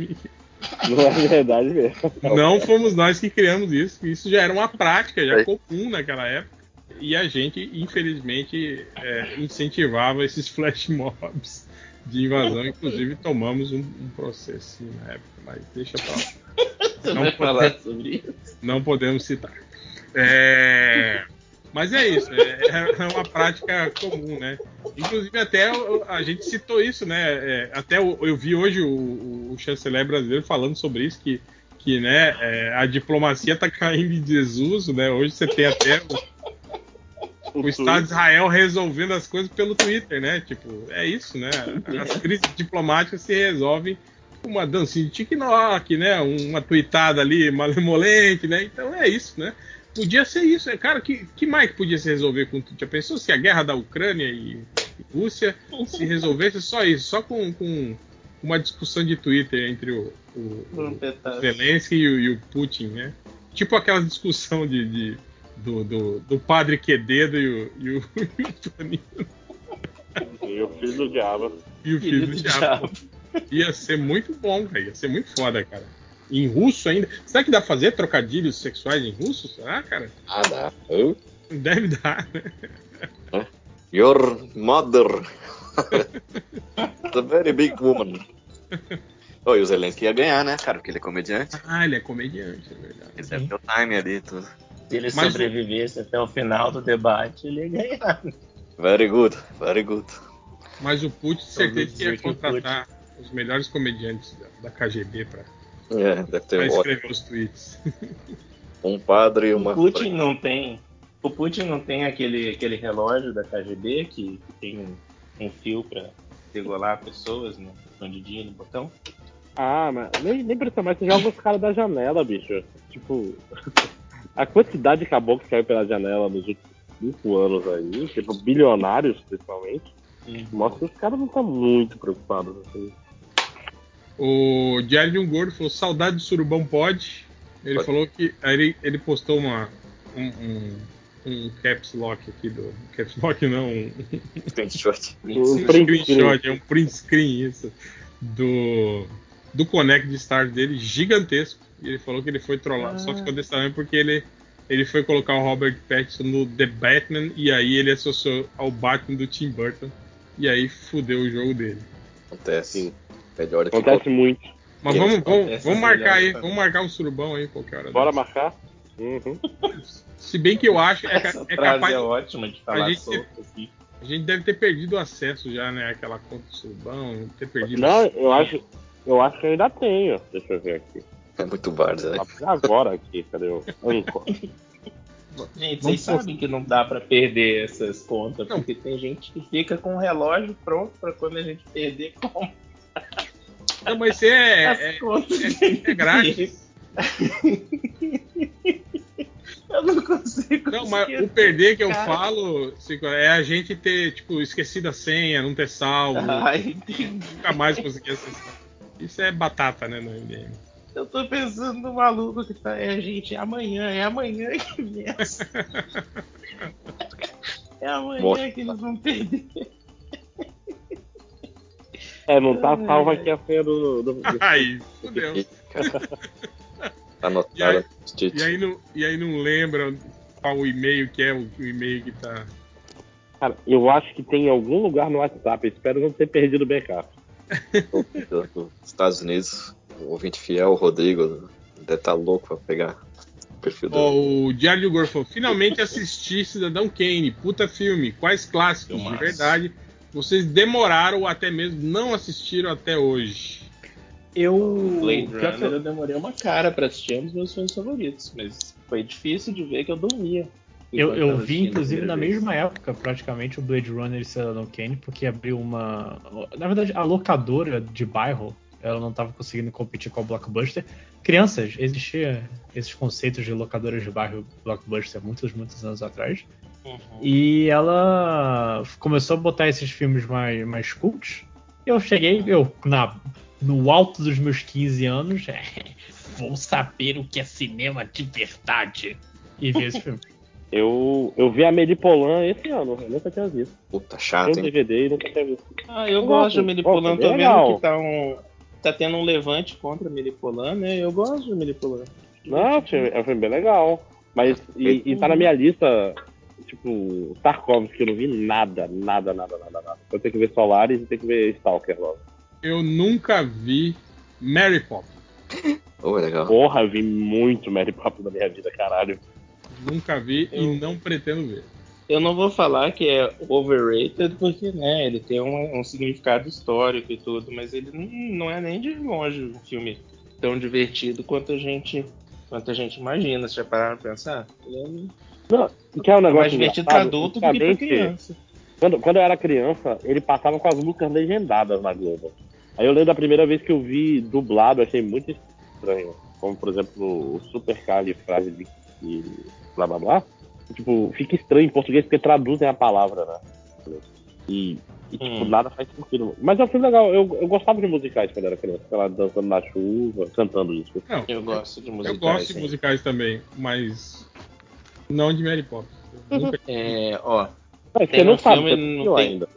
E: Não é verdade mesmo.
A: Não fomos nós que criamos isso. Isso já era uma prática já comum naquela época. E a gente, infelizmente, é, incentivava esses flash mobs de invasão. Inclusive, tomamos um, um processo na época, mas deixa pra lá.
G: Você
A: Não
G: vai
A: pode-
G: falar sobre isso?
A: Não podemos citar. É, Mas é isso, é, é uma prática comum, né? Inclusive, até a gente citou isso, né? É, até o- eu vi hoje o, o chanceler brasileiro falando sobre isso, que, que né, é, a diplomacia está caindo em desuso, né? Hoje você tem até o, o Estado de Israel resolvendo as coisas pelo Twitter, né? Tipo, é isso, né? As crises diplomáticas se resolvem com uma dancinha de TikTok, né? Uma tweetada ali malemolente, né? Então é isso, né? Podia ser isso, é, cara, que, que mais que podia se resolver com tudo? Já pensou se a guerra da Ucrânia e, e Rússia se resolvesse só isso, só com, com uma discussão de Twitter entre o, o, o. Zelensky e o, e o Putin, né? Tipo aquela discussão de, de- do, do, do padre Quededo e o, e o, e o Toninho
E: E o filho do diabo.
A: e o filho
G: Filho
A: do
G: do
A: diabo. Ia ser muito bom, cara. Ia ser muito foda, cara. Em russo ainda. Será que dá pra fazer trocadilhos sexuais em russo? Será, cara?
B: Ah, dá.
A: Deve dar, né?
B: your mother. The very big woman. Oh, e o Zelensky ia ganhar, né, cara? Porque ele é comediante.
A: Ah, ele é comediante, é verdade.
B: Ele deve ter o time ali e tudo.
G: Se ele
A: Mas
G: sobrevivesse até o final do debate, ele ia ganhar.
B: Very good, very good.
A: Mas o Putin, certeza que ia contratar os melhores comediantes da, da KGB pra,
B: É, deve ter um,
A: escrever os tweets.
B: um padre e uma.
G: O Putin não tem. O Putin não tem aquele, aquele relógio da KGB que, que tem um, um fio pra regular pessoas no escondidinho no botão?
E: Ah, mas nem, nem precisa mais, você joga os caras da janela, bicho. Tipo, a quantidade de caboclo que caiu pela janela nos últimos cinco anos aí, tipo, bilionários principalmente, mostra que os caras não estão muito preocupados assim.
A: O Diário de um Gordo falou: saudade do surubão pode. Ele
B: Pode.
A: falou que. Aí ele, ele postou uma, um, um, um caps lock aqui do. Caps lock não, um,
B: Screenshot.
E: Um print
A: screenshot, é um print screen isso. Do. Do Connect de Stars dele, gigantesco. E ele falou que ele foi trollado. Só ficou desse tamanho porque ele, ele foi colocar o Robert Pattinson no The Batman. E aí ele associou ao Batman do Tim Burton. E aí fudeu o jogo dele.
B: Acontece.
E: Sim.
B: Melhor
E: Acontece muito.
A: Mas vamos, vamos,
G: acontece
A: vamos marcar aí,
G: melhores
A: vamos marcar um surubão aí qualquer hora.
E: Bora
A: dessa.
E: marcar? Uhum.
A: Se bem que eu acho é,
G: Essa
A: é capaz.
G: é ótima de falar
A: gente-
G: solto assim.
A: A gente deve ter perdido o acesso já, né? Aquela conta do surubão, ter perdido.
E: Não, eu acho, eu acho que eu ainda tenho. Deixa eu ver aqui.
B: É muito Barça, né?
E: Agora aqui, cadê o Anchor?
G: Gente,
A: Vamos
G: vocês sabem que não dá pra perder essas contas,
A: Não.
G: porque tem gente que fica com o relógio pronto pra quando a gente perder, compra
A: Não, mas você é,
G: as
A: é,
G: contas.
A: é- é grátis.
G: Eu não consigo.
A: Não, mas o perder que eu
G: cara.
A: falo Cico, é a gente ter, tipo, esquecido a senha, não ter salvo,
G: Ai, entendi.
A: nunca mais conseguir acessar. Isso é batata, né, no MDM.
G: Eu tô pensando no maluco que tá. É, gente, é amanhã, é amanhã que vence. É amanhã
B: Morre.
G: que eles vão perder.
E: É, não tá salvo aqui a senha do. do, do-
A: Aí, fudeu.
B: Tá anotado
A: E. E aí não, e aí não lembra qual o e-mail que é o, o e-mail que tá.
E: Cara, eu acho que tem em algum lugar no WhatsApp. Espero não ter perdido o backup.
B: do- dos Estados Unidos. O ouvinte fiel, o Rodrigo, deve estar louco pra pegar o perfil do.
A: Ó, o Diário do Gorfo, finalmente assisti Cidadão Kane, puta filme, quais clássicos de verdade vocês demoraram ou até mesmo não assistiram até hoje?
C: Eu.
G: Blade Runner
C: eu-
G: demorei uma cara pra assistir, é um dos meus filmes favoritos, mas foi difícil de ver que eu dormia.
C: Eu, eu vi, inclusive, na
G: vez.
C: mesma época, praticamente, o Blade Runner e Cidadão Kane, porque abriu uma. Na verdade, a locadora de bairro, ela não estava conseguindo competir com a Blockbuster. Crianças, existia esses conceitos de locadoras de bairro Blockbuster muitos, muitos anos atrás.
G: Uhum.
C: E ela começou a botar esses filmes mais, mais cults. Eu cheguei, eu, na, no alto dos meus 15 anos, vou saber o que é cinema de verdade. E vi esse filme.
E: Eu, eu vi a Medipolan esse ano, eu nunca tinha visto.
B: Puta,
E: Tem
B: chato,
E: um
B: hein?
E: DVD e nunca tinha visto.
G: Ah, eu
E: Eu
G: gosto
E: gosto.
G: de Melipolan, tô vendo que tá um. Tá tendo um levante contra Melipolan, né? Eu gosto de Melipolan.
E: Não, filme, filme bem legal. Mas, e, e tá na minha lista, tipo, Tarkovsky, que eu não vi nada, nada, nada, nada, nada. Eu tenho que ver Solaris e tenho que ver Stalker logo.
A: Eu nunca vi Mary Poppins.
B: Oh, legal.
E: Porra, eu vi muito Mary Poppins na minha vida, caralho.
A: Nunca vi
G: Eu-
A: e não pretendo ver.
G: Eu não vou falar que é overrated, porque, né, ele tem um, um significado histórico e tudo, mas ele não, não é nem de longe um filme tão divertido quanto a gente, quanto a gente imagina. Você já pararam pra pensar? Ele
E: Não, que é um negócio
G: mais divertido pra adulto do que pra criança.
E: Quando, quando eu era criança, ele passava com as músicas legendadas na Globo. Aí eu lembro da primeira vez que eu vi dublado, achei muito estranho. Como, por exemplo, o Super Frase e blá blá blá. Tipo, fica estranho em português porque traduzem a palavra, né? E, e, tipo,
G: Hum.
E: nada faz sentido. Mas é um filme legal. Eu, eu gostava de musicais quando era criança. Lá, dançando na chuva, cantando isso.
A: Não,
G: Eu gosto de musicais.
A: eu gosto de musicais também, mas não de Mary Poppins. Eu nunca
G: É, ó,
E: Mas
G: Tem
E: você não
G: um
E: sabe,
G: filme, não tem-
E: ainda.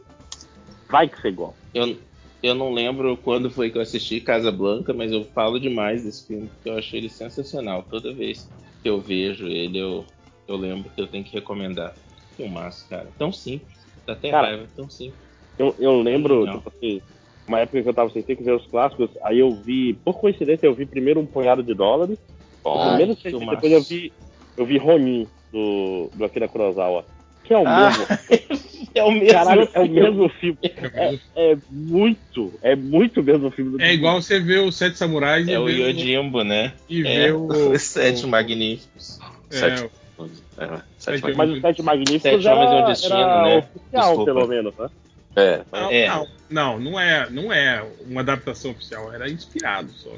E: Vai que você igual.
G: eu, eu não lembro quando foi que eu assisti Casa Blanca, mas eu falo demais desse filme, porque eu achei ele sensacional. Toda vez que eu vejo ele, eu, eu lembro que eu tenho que recomendar. Filmaço, cara. Tão simples. Dá até
E: Cara,
G: raiva, tão simples.
E: Eu, eu lembro,
G: Não.
E: tipo assim, uma época que eu tava sem ter que ver os clássicos, aí eu vi, por coincidência, eu vi primeiro um punhado de dólares.
B: Bom,
E: primeiro
G: que
E: sem-
G: filmaço.
E: depois eu vi, eu vi Ronin, do, do Akira Kurosawa. Que é o
G: Ah,
E: mesmo.
G: É o mesmo.
E: Caralho, é o
G: filme.
E: mesmo filme.
A: É,
E: É muito, é muito o mesmo filme do
A: é igual você ver os Sete Samurais e
G: É o Yojimbo, né?
A: e
G: É,
A: ver o,
G: os Sete
A: o-
G: Magníficos.
A: é,
B: Sete.
A: O-
B: É,
A: Sete.
E: Mas os Sete Magníficos
G: Sete
E: era,
G: Homens e um Destino,
E: era
G: né?
E: oficial,
G: Desculpa.
E: pelo menos, né?
B: É,
A: Não,
G: É.
A: não, não, não é, não é uma adaptação oficial, era inspirado só.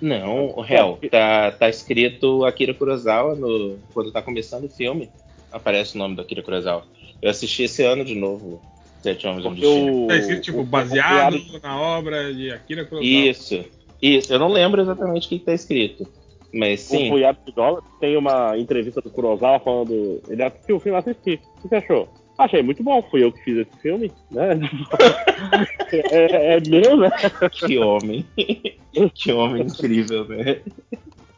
G: Não, o réu, tá, tá escrito Akira Kurosawa no, quando tá começando o filme. Aparece o nome do Akira Kurosawa. Eu assisti esse ano de novo Sete Homens e um
E: Porque
G: Destino.
E: o,
A: Tá escrito, tipo,
E: o-
A: baseado
E: o
A: na obra de Akira Kurosawa.
G: Isso, isso. Eu não lembro exatamente o que tá escrito. Mas
E: O
G: sim,
E: Dólares tem uma entrevista do Kurosawa falando. Ele assistiu o filme, assisti. O que você achou? Achei muito bom, fui eu que fiz esse filme, né? é, é meu, né?
G: que homem. que homem incrível, né?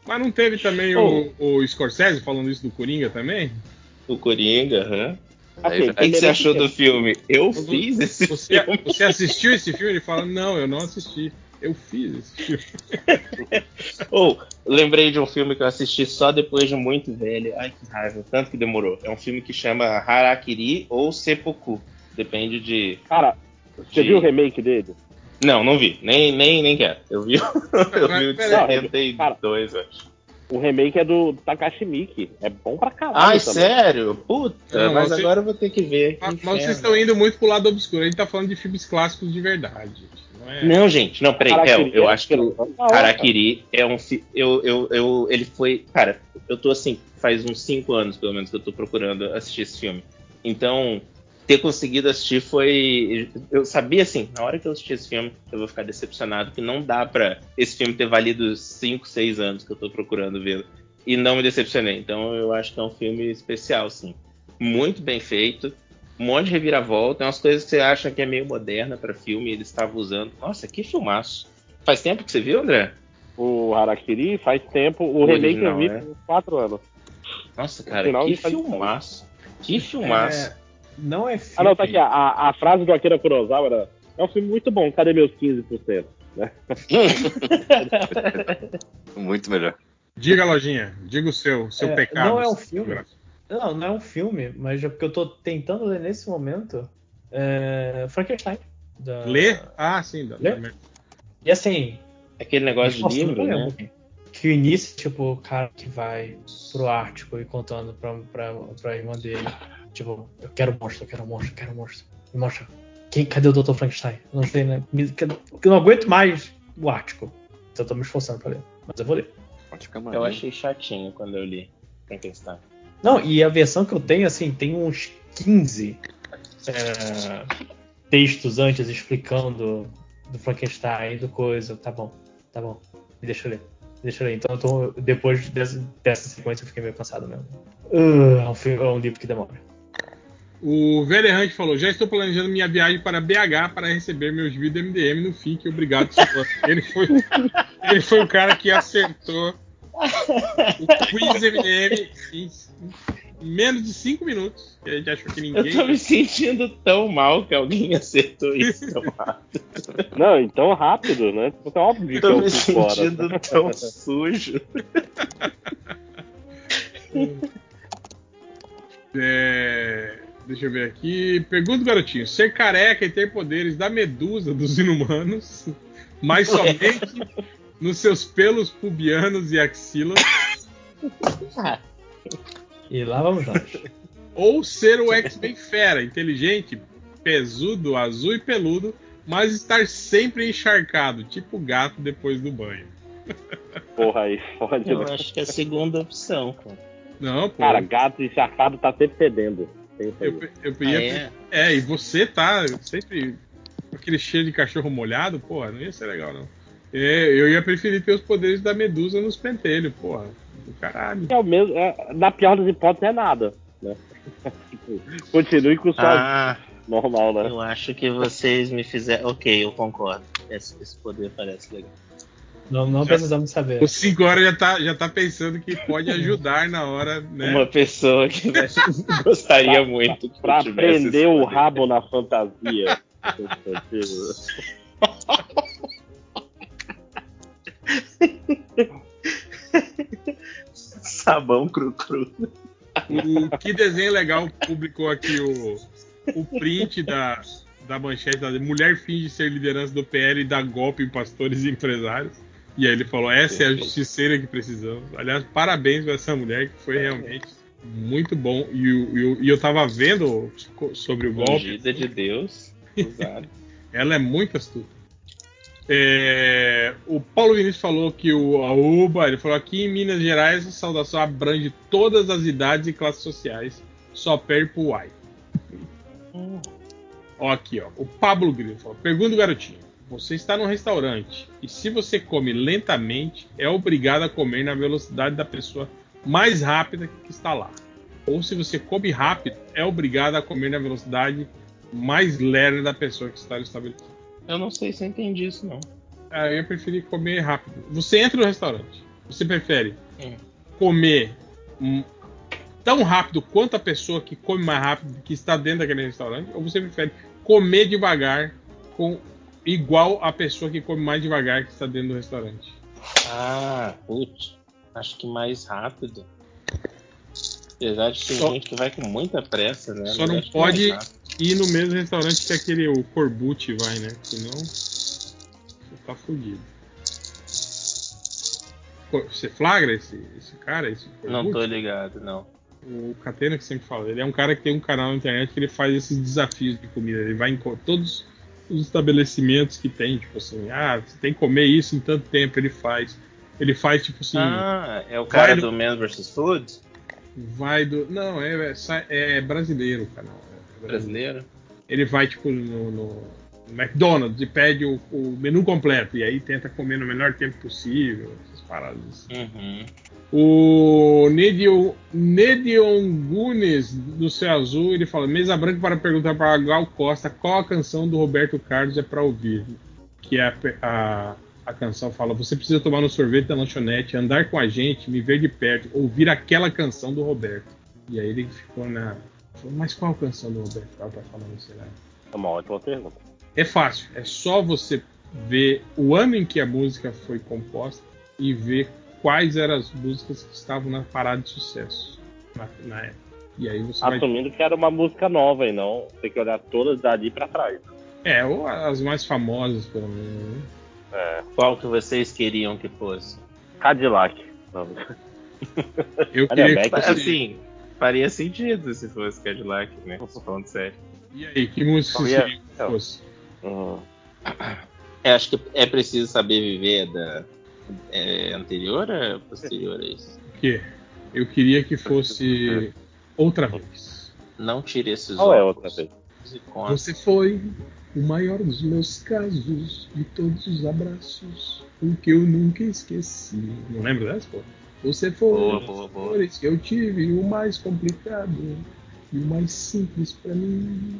A: Mas não teve também o, o Scorsese falando isso do Coringa também?
G: O Coringa, aham.
B: Aí
E: Assim,
G: O que, você achou do filme? Eu fiz esse
A: Você,
G: filme.
A: você assistiu esse filme? Ele fala, não, eu não assisti. Eu fiz esse filme.
G: Ou, lembrei de um filme que eu assisti só depois de muito velho. Ai, que raiva, tanto que demorou. É um filme que chama Harakiri ou Seppuku. Depende de.
E: Cara, você
G: De-
E: viu o remake dele?
G: Não, não vi. Nem, nem, nem quero. Eu vi, eu vi o de
A: Pera-
G: 72, eu acho.
E: O remake é do Takashi Miike. É bom pra caralho.
G: Ai,
E: também.
G: sério? Puta,
A: Não,
G: mas
A: você-
G: agora eu vou ter que ver.
A: Mas, vocês estão indo muito pro lado obscuro. A gente tá falando de filmes clássicos de verdade. Não é...
G: Não, gente, não, peraí, Hel, eu
E: é
G: acho que o
E: legal,
G: Harakiri é um fi... eu, eu, eu, ele foi, cara, eu tô assim, faz uns 5 anos pelo menos que eu tô procurando assistir esse filme. Então, ter conseguido assistir foi, eu sabia assim, na hora que eu assistir esse filme, eu vou ficar decepcionado que não dá pra esse filme ter valido 5, 6 anos que eu tô procurando vê-lo. E não me decepcionei. Então, eu acho que é um filme especial, sim. Muito bem feito. Um monte de reviravolta, tem umas coisas que você acha que é meio moderna pra filme, ele estava usando. Nossa, que filmaço. Faz tempo que você viu, André?
E: O Harakiri faz tempo. O,
G: O
E: remake eu
G: original,
E: vi
G: né?
E: por 4 anos.
G: Nossa, cara, que filmaço. Que filmaço.
C: É, não é filme.
E: Ah, não, tá aqui. A, a, frase do Akira Kurosawa era. É um filme muito bom, cadê meus 15%?
B: muito melhor.
A: Diga, Lojinha, diga o seu, seu
C: É,
A: pecado.
C: não é um filme. Não, não é um filme, mas é porque eu tô tentando ler nesse momento é, Frankenstein. Da...
A: Lê? Ah, sim. Da,
C: Lê?
A: da-
C: E assim.
G: Aquele negócio de livro,
C: lembro
G: né?
C: que o início, tipo, o cara que vai pro Ártico e contando pra, pra, pra irmã dele, tipo, eu quero monstro, eu quero monstro, eu quero monstro. Me mostra. Quem, cadê o Dr. Frankenstein? Eu não sei, né? Me- que- que Eu não aguento mais o Ártico. Então eu tô me esforçando pra ler. Mas eu vou ler.
B: Pode ficar
G: Eu
B: maneiro.
G: achei chatinho quando eu li Frankenstein.
C: Não, e a versão que eu tenho, assim, tem uns 15 é, textos antes explicando do Frankenstein, do coisa. Tá bom, tá bom. Me deixa eu ler. Me deixa eu ler. Então, eu tô, depois dessa, dessa sequência, eu fiquei meio cansado mesmo. Uh, é, um filme- é um livro que demora.
A: O Velho Errante falou: Já estou planejando minha viagem para BH para receber meus vídeos MDM no fim, que obrigado. Ele foi, ele foi o cara que acertou o quiz MDM em, menos de 5 minutos. Que a gente achou que
G: Eu
A: ninguém.
G: tô me sentindo tão mal que alguém acertou isso tão rápido.
E: Não, então rápido, né? Tipo, é óbvio que
G: Tô
E: eu
G: me
E: fui fora.
G: sentindo tão sujo.
A: É, deixa eu ver aqui. Pergunta, garotinho: ser careca e ter poderes da medusa dos inumanos, mas somente nos seus pelos pubianos e axilas,
C: E lá vamos nós.
A: ou ser o X-Men fera, inteligente, pesudo, azul e peludo, mas estar sempre encharcado, tipo gato depois do banho.
E: Porra, aí fode,
G: Eu
E: né?
G: acho que é a segunda opção, cara.
A: Não, pô.
E: Cara, gato encharcado tá sempre fedendo. Tem isso aí.
A: eu, eu ia.
G: Ah,
A: é?
G: é?
A: e você tá sempre com aquele cheiro de cachorro molhado, porra, não ia ser legal, não. É, eu ia preferir ter os poderes da medusa nos pentelhos, porra. Do caralho.
E: É o mesmo, é, na pior das hipóteses é nada, né? Continue com sua
G: Ah,
E: normal, né?
G: eu acho que vocês me fizeram. Ok, eu concordo. Esse, esse poder parece legal.
C: Não, não
A: Já-
C: precisamos saber.
A: O 5 horas já tá, já tá pensando que pode ajudar na hora, né?
G: Uma pessoa que gostaria muito que
E: Pra prender o
G: poder.
E: rabo na fantasia.
G: Sabão cru-cru.
A: O que desenho legal publicou aqui o, o print da, da manchete da mulher finge ser liderança do PL e dá golpe em pastores e empresários. E aí ele falou: essa é a justiceira que precisamos. Aliás, parabéns pra essa mulher que foi realmente muito bom. E, o- e o- e eu tava vendo sobre o golpe.
G: Ungida de Deus.
A: Ela é muito astuta. É, o Paulo Vinícius falou que o Aoba, ele falou aqui em Minas Gerais a saudação abrange todas as idades e classes sociais, só perde pro Uai. Ó, aqui, ó. O Pablo Grilo falou: Pergunta, garotinho. Você está num restaurante e se você come lentamente, é obrigado a comer na velocidade da pessoa mais rápida que está lá. Ou se você come rápido, é obrigado a comer na velocidade mais leve da pessoa que está no estabelecimento.
G: Eu não sei se eu entendi isso, não.
A: Ah, eu ia preferir comer rápido. Você entra no restaurante. Você prefere
G: Hum.
A: comer hum, tão rápido quanto a pessoa que come mais rápido que está dentro daquele restaurante? Ou você prefere comer devagar com igual a pessoa que come mais devagar que está dentro do restaurante?
G: Ah, putz. Acho que mais rápido. Apesar de ter
A: Só-
G: gente que vai com muita pressa, né?
A: Só
G: Mas
A: não
G: mais
A: pode ir no mesmo restaurante que aquele o Corbucci vai, né? Senão você tá fudido. Você flagra esse, esse cara? Esse
G: Não tô ligado, não.
A: O Catena que sempre fala, ele é um cara que tem um canal na internet que ele faz esses desafios de comida. Ele vai em todos os estabelecimentos que tem, tipo assim, ah, você tem que comer isso em tanto tempo, ele faz. Ele faz, tipo assim,
G: Ah, é o cara
A: no-
G: do Man vs. Food?
A: vai do. Não, é, é, é brasileiro o canal. é brasileiro. Ele vai, tipo, no, no- no McDonald's e pede o, o menu completo. E aí tenta comer no menor tempo possível. Paradas.
G: Uhum.
A: O Nedio, Nedion Gunes do Céu Azul, ele fala: Mesa Branca para perguntar para a Gal Costa qual a canção do Roberto Carlos é para ouvir. Que é a, a, a canção fala: Você precisa tomar no sorvete da lanchonete, andar com a gente, me ver de perto, ouvir aquela canção do Roberto. E aí ele ficou na. Mas qual canção do Roberto Carlos tá falando será?
E: É uma ótima pergunta.
A: É fácil, é só você ver o ano em que a música foi composta e ver quais eram as músicas que estavam na parada de sucesso na, na época. E aí você vai.
E: Assumindo que era uma música nova e não tem que olhar todas dali pra trás.
A: É, ou as mais famosas, pelo menos. né?
E: É.
G: Qual que vocês queriam que fosse?
E: Cadillac. Não.
A: Eu queria que fosse...
G: Assim, faria sentido se fosse Cadillac, né? Falando sério.
A: E aí, que música você
E: Ia-
A: seria que fosse?
E: Uhum.
G: Eu acho que é preciso saber viver da. É anterior ou posterior a isso?
A: O quê? Eu queria que fosse outra vez.
G: Não tire esses
E: Qual é
G: óculos.
E: outra vez?
A: Você foi o maior dos meus casos, de todos os abraços, o que eu nunca esqueci. Não lembro dessa, pô? Você foi
G: Boa, boa, boa.
A: que eu tive, o mais complicado e o mais simples pra mim.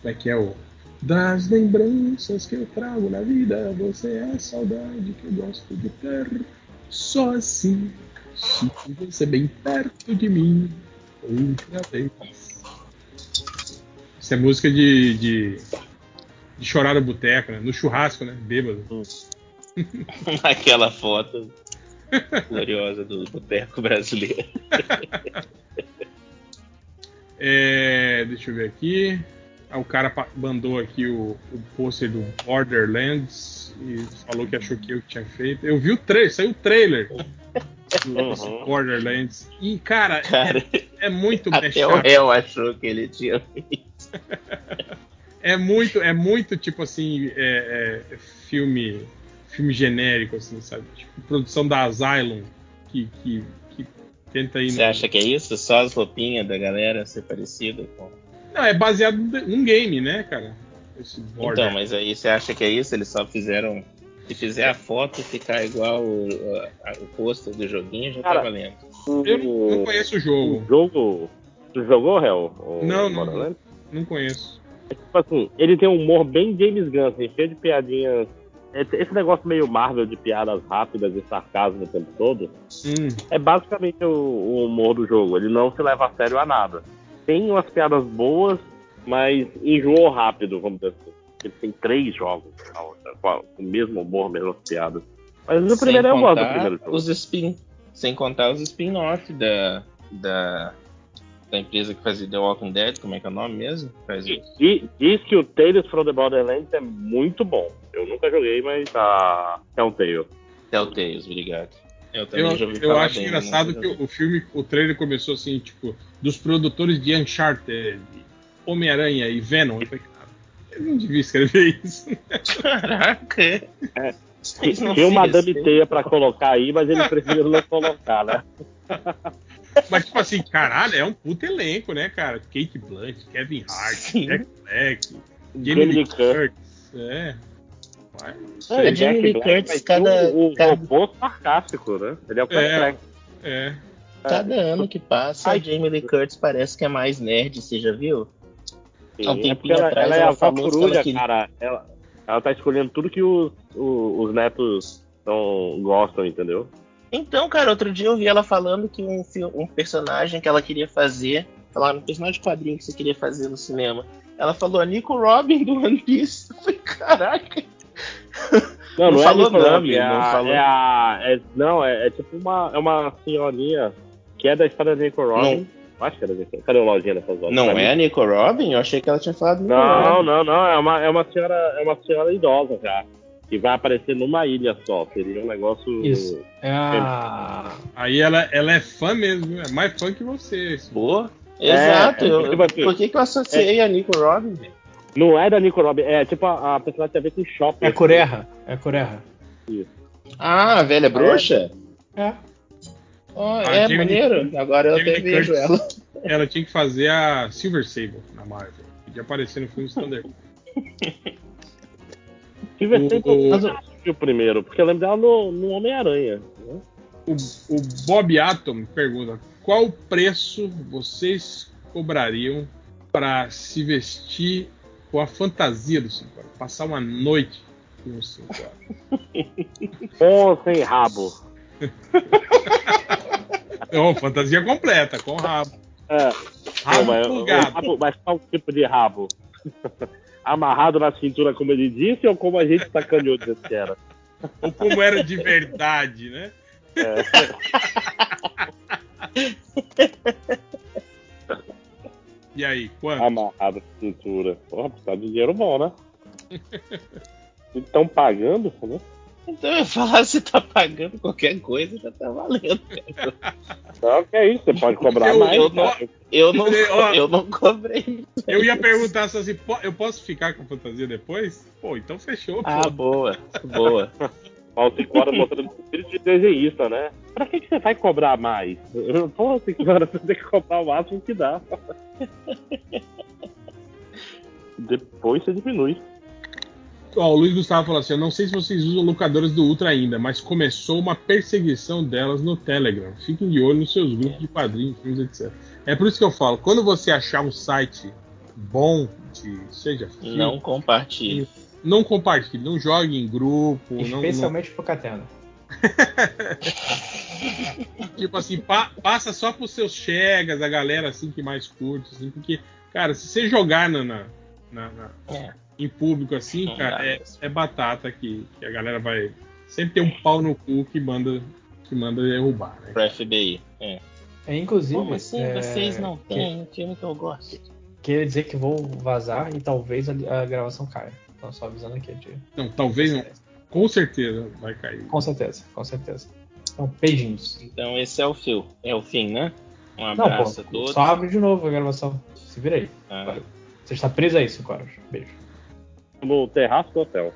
A: Como é que é o. Das lembranças que eu trago na vida, você é a saudade que eu gosto de ter. Só assim, sinto você bem perto de mim, outra vez. Isso é música de, de, de chorar no boteco, né? No churrasco, né? Bêbado.
G: Aquela foto gloriosa do boteco brasileiro.
A: É, deixa eu ver aqui. Ah, o cara mandou aqui o, o pôster do Borderlands e falou que achou que eu tinha feito. Eu vi o trailer, saiu o trailer
E: Uhum.
A: Borderlands. E, cara,
G: Cara,
A: é, é muito
G: até o réu achou que ele tinha feito.
A: É muito, é muito tipo assim, é, é, filme, filme genérico, assim, sabe? Tipo, produção da Asylum que, que, que tenta ir
G: Você acha que é isso? Só as roupinhas da galera ser parecida com.
A: Não, é baseado num game, né, cara? Esse Border.
G: Então, mas aí você acha que é isso? Eles só fizeram. Se fizer a foto ficar igual o, a- o pôster do joguinho, já
E: Cara,
G: tá valendo.
A: Eu não, não conheço o jogo.
E: O jogo. Tu jogou, Hel? O
A: Não, não,
E: Borderlands?
A: Não conheço.
E: É tipo assim, ele tem um humor bem James Gunn, assim, cheio de piadinhas. Esse esse negócio meio Marvel de piadas rápidas e sarcasmo o tempo todo
A: Hum,
E: é basicamente o, o humor do jogo. Ele não se leva a sério a nada. Tem umas piadas boas, mas enjoou rápido, vamos dizer assim. Ele tem três jogos com o mesmo humor, mesmas piadas. Mas no
G: Sem
E: primeiro eu gosto do primeiro jogo.
G: Os spin, sem contar os spin-off da, da, da empresa que fazia The Walking Dead, como é que é o nome mesmo? Faz
E: E- e- Diz que o Tales from the Borderlands é muito bom. Eu nunca joguei, mas tá. É um Tale.
G: Telltales, obrigado. Eu
A: eu eu acho
G: bem, né?
A: engraçado
G: nunca
A: que o, o filme, o trailer começou assim, tipo, dos produtores de Uncharted, Homem-Aranha e Venom. Eu falei, cara, eu não devia escrever isso.
G: Caraca!
E: É. Tinha uma Madame. Teia pra colocar aí, mas ele preferiu não colocar, né?
A: Mas, tipo assim, caralho, é um puto elenco, né, cara? Kate Blanchett, Kevin Hart,
G: Sim.
A: Jack Black, Jamie Lee.
E: Curtis.
A: É. Mas, não
E: É,
A: sei.
G: A Jamie Lee Curtis, cada-
E: O, o
G: cada-
E: robô sarcástico, né? Ele é o
A: É.
E: Patrick.
A: É.
G: Cada ano que passa,
E: Ai.
G: a Jamie Lee Curtis parece que é mais nerd, você já viu? Há um
E: Sim,
G: tempinho
E: é ela,
G: atrás,
E: ela é
G: ela
E: a
G: falou que
E: coruja,
G: ela queria-
E: cara. Ela, ela tá escolhendo tudo que os, os, os netos tão, gostam, entendeu?
G: Então, cara, outro dia eu vi ela falando que um, um personagem que ela queria fazer, falaram um personagem de quadrinho que você queria fazer no cinema. Ela falou a Nico Robin do One Piece. Eu falei, caraca.
E: Não,
G: Não
E: não, é Nico
G: nome,
E: Robin, é
G: não falou.
E: é a- é- não, é, é tipo uma, é uma senhorinha que é da história da Nico Robin. Acho que era da. Cadê o lojinha dessas?
G: Não é a. Nico Robin? Eu achei que ela tinha falado Nico
E: Não,
G: Robin.
E: não, não. É uma, é uma senhora, é uma senhora idosa já. Que vai aparecer numa ilha só. Seria um negócio.
C: Isso. É a.
A: Aí ela, ela é fã mesmo, é mais fã que você.
G: Boa. Exato.
E: é,
G: eu-
E: tipo assim,
G: por que, que eu associei a Nico Robin?
E: Não é da Nico Robin, é tipo a, a personagem tem a ver com shopping.
C: É Corerra. É Corerra.
G: Ah, a velha bruxa?
C: É.
G: Oh, é
A: Jamie
G: maneiro. Agora eu
A: Jamie
G: até vejo
A: Curtis.
G: ela.
A: Ela tinha que fazer a Silver Sable na Marvel. Podia aparecer no filme Thunder.
E: Silver
A: O-
E: Sable
A: o-
E: eu não assisti o primeiro, porque eu lembro dela no, no Homem-Aranha. né?
A: O, o Bob Atom pergunta: qual preço vocês cobrariam para se vestir com a fantasia do 5 horas? Passar uma noite com o 5 horas.
E: Com ou sem rabo.
A: Não, fantasia completa, com rabo.
E: É,
A: Rabo
E: mas, rabo, mas qual tipo de rabo? Amarrado na cintura, como ele disse, ou como a gente sacaneou que era?
A: Ou como era de verdade, né? E aí, quanto?
E: Amarrado na cintura. Porra, precisa de dinheiro bom, né? Estão pagando, né?
G: Então eu ia falar, se tá pagando qualquer coisa, já tá valendo. cara.
E: Não, que é isso, você pode cobrar
A: Eu-
E: mais.
G: eu não-
E: cara.
G: Eu não, eu não cobrei.
A: Eu ia perguntar só assim, "Po- eu posso ficar com a fantasia depois? Pô, então fechou,
G: Ah,
A: pô.
G: boa, boa.
E: Ó, o cinco horas mostrando o espírito de desenhista, né? Pra que, que você vai cobrar mais? Pô, 5 horas você tem que cobrar o máximo que dá. Depois você diminui.
A: Ó, o Luiz Gustavo falou assim: Eu não sei se vocês usam locadoras do Ultra ainda, mas começou uma perseguição delas no Telegram. Fiquem de olho nos seus grupos de quadrinhos, filmes, etc. É por isso que eu falo: quando você achar um site bom, de, seja filme,
G: Não compartilhe.
A: Não compartilhe, não jogue em grupo, não, não,
C: Especialmente pro Catena.
A: tipo assim, pa- passa só pros seus chegas, a galera assim que mais curte, assim, porque, cara, se você jogar na, na- na- na-
G: É.
A: em público assim,
G: Não
A: cara, é, é batata que, que a galera vai sempre ter um pau no cu que manda que manda derrubar, né?
G: Pro FBI. É.
C: É, inclusive,
G: Como assim
C: é,
G: vocês não têm um filme que eu gosto?
C: Queria dizer que vou vazar e talvez a, a gravação caia. Então, só avisando aqui. De...
A: Não, talvez não, com certeza vai cair.
C: Com certeza, com certeza. Então, beijinhos.
G: Então esse é o fio. É o fim, né? Um
C: Não,
G: abraço a
C: pô,
G: todos.
C: só abre de novo a gravação. Se vira aí.
G: Ah,
C: Você está preso aí, 5 horas. Beijo.
E: No terraço do hotel.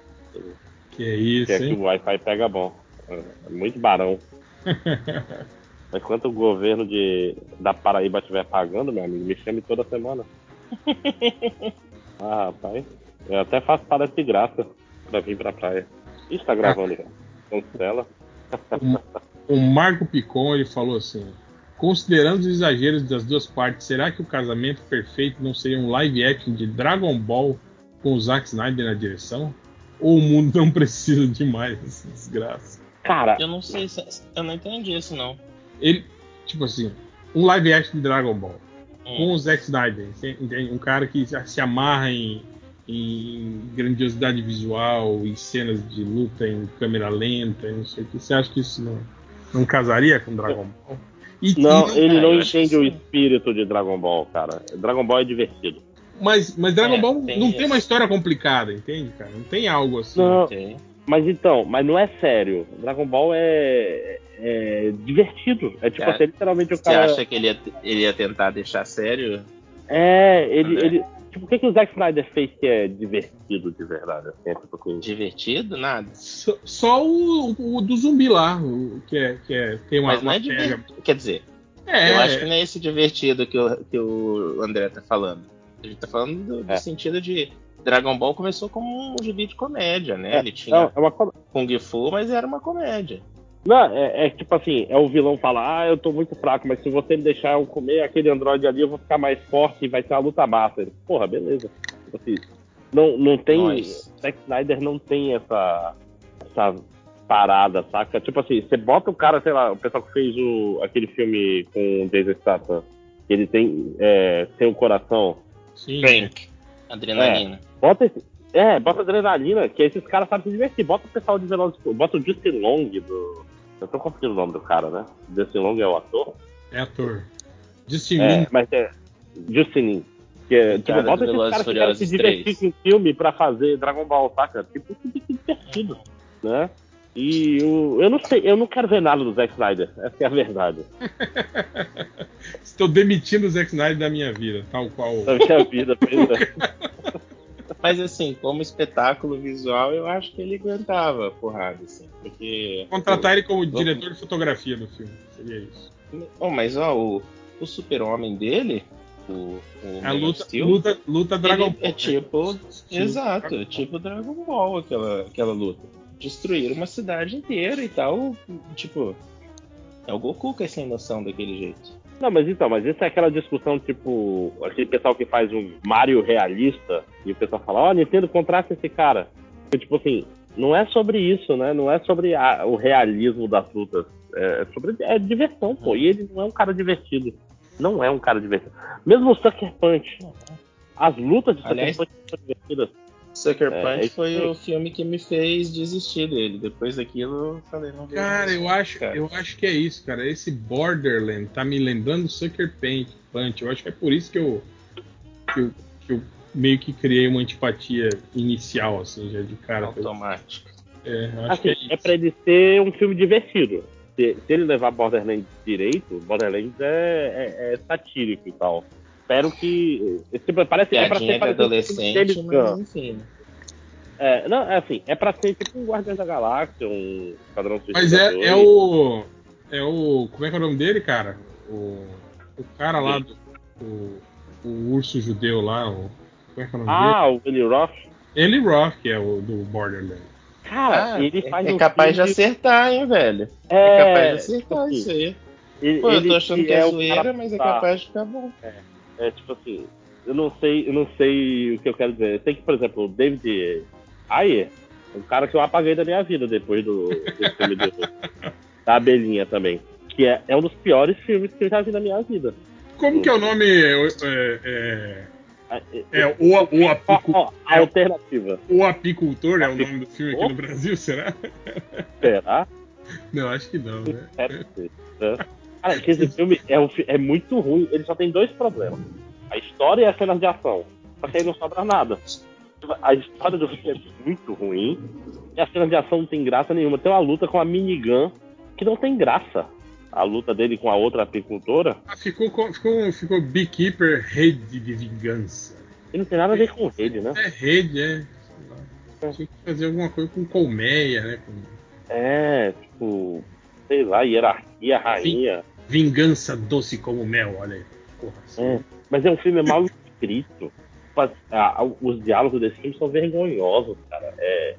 A: Que é isso,
E: Que aqui
A: hein?
E: o Wi-Fi pega bom. É muito barão. Enquanto o governo de, da Paraíba estiver pagando, meu amigo, me chame toda semana. ah, rapaz. Eu até faço palestra de graça pra vir pra praia. Ih, tá gravando já. Cancela.
A: O Marco Picon ele falou assim: considerando os exageros das duas partes, será que o casamento perfeito não seria um live action de Dragon Ball com o Zack Snyder na direção? Ou o mundo não precisa de mais dessa desgraça?
E: Cara,
G: eu não sei se. Eu não entendi isso, não.
A: Ele, tipo assim, um live action de Dragon Ball com
G: Hum.
A: o Zack Snyder, um cara que se se amarra em, em grandiosidade visual, em cenas de luta em câmera lenta, e não sei o que. Você acha que isso não, não casaria com Dragon Ball? E-
E: não,
A: e
E: ele não entende o
G: sim.
E: espírito de Dragon Ball, cara. Dragon Ball é divertido.
A: Mas, mas Dragon
G: É,
A: Ball
G: tem
A: não
G: isso.
A: tem uma história complicada, entende, cara? Não tem algo assim.
E: Não. Mas então, mas não é sério. Dragon Ball é, é divertido. É tipo
G: É.
E: assim, literalmente o
G: Você
E: cara.
G: acha que ele ia, ele ia tentar deixar sério?
E: É, ele, ele. Tipo, o que, que o Zack Snyder fez que é divertido de verdade? Assim, é tipo assim,
G: Divertido? Nada.
A: Só, só o, o do zumbi lá, o, que, é, que é, tem uma,
G: Mas não
A: uma
G: é
A: pega.
G: divertido. Quer dizer,
A: É,
G: eu acho que não é esse divertido que o, que o André tá falando. A gente tá falando do, do
E: É.
G: sentido de. Dragon Ball começou como um gibi de comédia, né?
E: É,
G: ele tinha
E: não, é uma
G: Kung Fu, mas era uma comédia.
E: Não, é, é tipo assim, é o vilão falar, ah, eu tô muito fraco, mas se você me deixar eu comer aquele androide ali, eu vou ficar mais forte e vai ser uma luta massa. Ele, Porra, beleza. Tipo assim, não, não tem. Zack Snyder não tem essa, essa parada, saca? Tipo assim, você bota o cara, sei lá, o pessoal que fez o, aquele filme com o Jason Statham, que ele tem, é, tem um coração.
A: sim.
G: Frank. Adrenalina.
E: Bota esse. É, bota adrenalina, que esses caras sabem se divertir. Bota o pessoal de e Furiosos, Bota o Justin Long do. Eu tô confundindo o nome do cara, né? Justin Long é o ator.
A: É ator. Justin
E: É,
A: Lin,
E: mas é. Justin Lin. Que, é, tipo,
G: cara
E: bota esses caras que querem se divertir
G: 3.
E: com um filme pra fazer Dragon Ball, saca? Tipo, fica divertido, né? E o, eu não sei, eu não quero ver nada do Zack Snyder. Essa é a verdade.
A: estou demitindo o Zack Snyder da minha vida, tal qual.
E: Da minha vida, pois é.
G: Mas assim, como espetáculo visual, eu acho que ele aguentava a porrada, assim. Porque.
A: Contratar ele como diretor de fotografia do filme. Seria isso.
G: Oh, mas ó, o, o super-homem dele, o, o
A: É a luta,
G: Steel,
A: luta, luta Dragon
G: ele
A: Ball.
G: é tipo. Exato,
A: Dragon
G: é tipo Dragon Ball aquela, aquela luta. Destruir uma cidade inteira e tal. Tipo. É o Goku que é sem noção daquele jeito.
E: Não, mas então, mas isso é aquela discussão, tipo, aquele pessoal que faz um Mario realista, e o pessoal fala, ó, Nintendo, contrata esse cara. E, tipo assim, não é sobre isso, né? Não é sobre a- o realismo das lutas. É sobre é diversão, pô. E ele não é um cara divertido. Não é um cara divertido. Mesmo o Sucker Punch. As lutas de Sucker
G: Aliás-
E: Punch são divertidas.
G: Sucker
E: É,
G: Punch
E: é
G: foi
E: aí.
G: o filme que me fez desistir dele. Depois daquilo, eu falei, não
A: Cara,
G: mais,
A: eu acho,
G: cara.
A: eu acho que é isso, cara. Esse Borderland tá me lembrando Sucker Punch. Punch. Eu acho que é por isso que eu, que eu, que eu meio que criei uma antipatia inicial, assim, já de cara.
G: Automático.
A: É, acho
E: Assim,
A: que é
E: é
A: isso.
E: pra ele ser um filme divertido. Se, se ele levar Borderlands direito, Borderlands é, é- é satírico e tal. Espero que. esse Tipo, parece, é pra
G: Piadinha
E: ser
G: de adolescente, mas
E: Gunn.
G: enfim.
E: É, não, é assim, é pra ser tipo um Guardiões da Galáxia, um Esquadrão
A: Mas
E: Suicida
A: é, é
E: 2.
A: o. É o. Como é que é o nome dele, cara? O, o cara lá do. O, o urso judeu lá. O, como é que é o nome
E: Ah, o Willy Roth.
A: dele? Eli Roth, que é o do Borderlands.
E: Cara,
G: Ah,
E: ele faz
G: é
E: um
G: capaz de
E: filme-
G: acertar, hein, velho?
E: É,
G: É capaz de acertar
E: assim,
G: isso aí.
E: Ele,
G: Pô, eu tô achando que é
E: o
G: zoeira, mas é
E: tá-
G: capaz de ficar bom.
E: É tipo assim, eu não sei, eu não sei o que eu quero dizer. Eu sei que, por exemplo, o David Ayer, é um cara que eu apaguei da minha vida depois do, do filme do, da abelhinha também. Que é, é um dos piores filmes que eu já vi na minha vida.
A: Como que é o nome? É, é,
E: É,
A: é, é o, o,
E: Ó,
A: apicu,
E: ó, a alternativa.
A: o Apicultor é o nome do filme aqui no Brasil, será?
E: Será?
A: Não, acho que não, né?
E: Deve ser, né? Cara, que esse filme é, um é muito ruim. Ele só tem dois problemas: a história e as cenas de ação. Só que aí não sobra nada. A história do filme é muito ruim e as cenas de ação não tem graça nenhuma. Tem uma luta com a minigun que não tem graça. A luta dele com a outra apicultora
A: Ah, ficou, ficou, ficou Beekeeper Rede de Vingança.
E: e não tem nada a ver com ele, né?
A: É rede, é. Lá. Tinha que fazer alguma coisa com colmeia, né? Com
E: É, tipo, sei lá, hierarquia, rainha.
A: Vingança doce como mel, olha aí. Porra, assim.
E: É, mas é um filme mal escrito. Ah, os diálogos desse filme são vergonhosos, cara. É.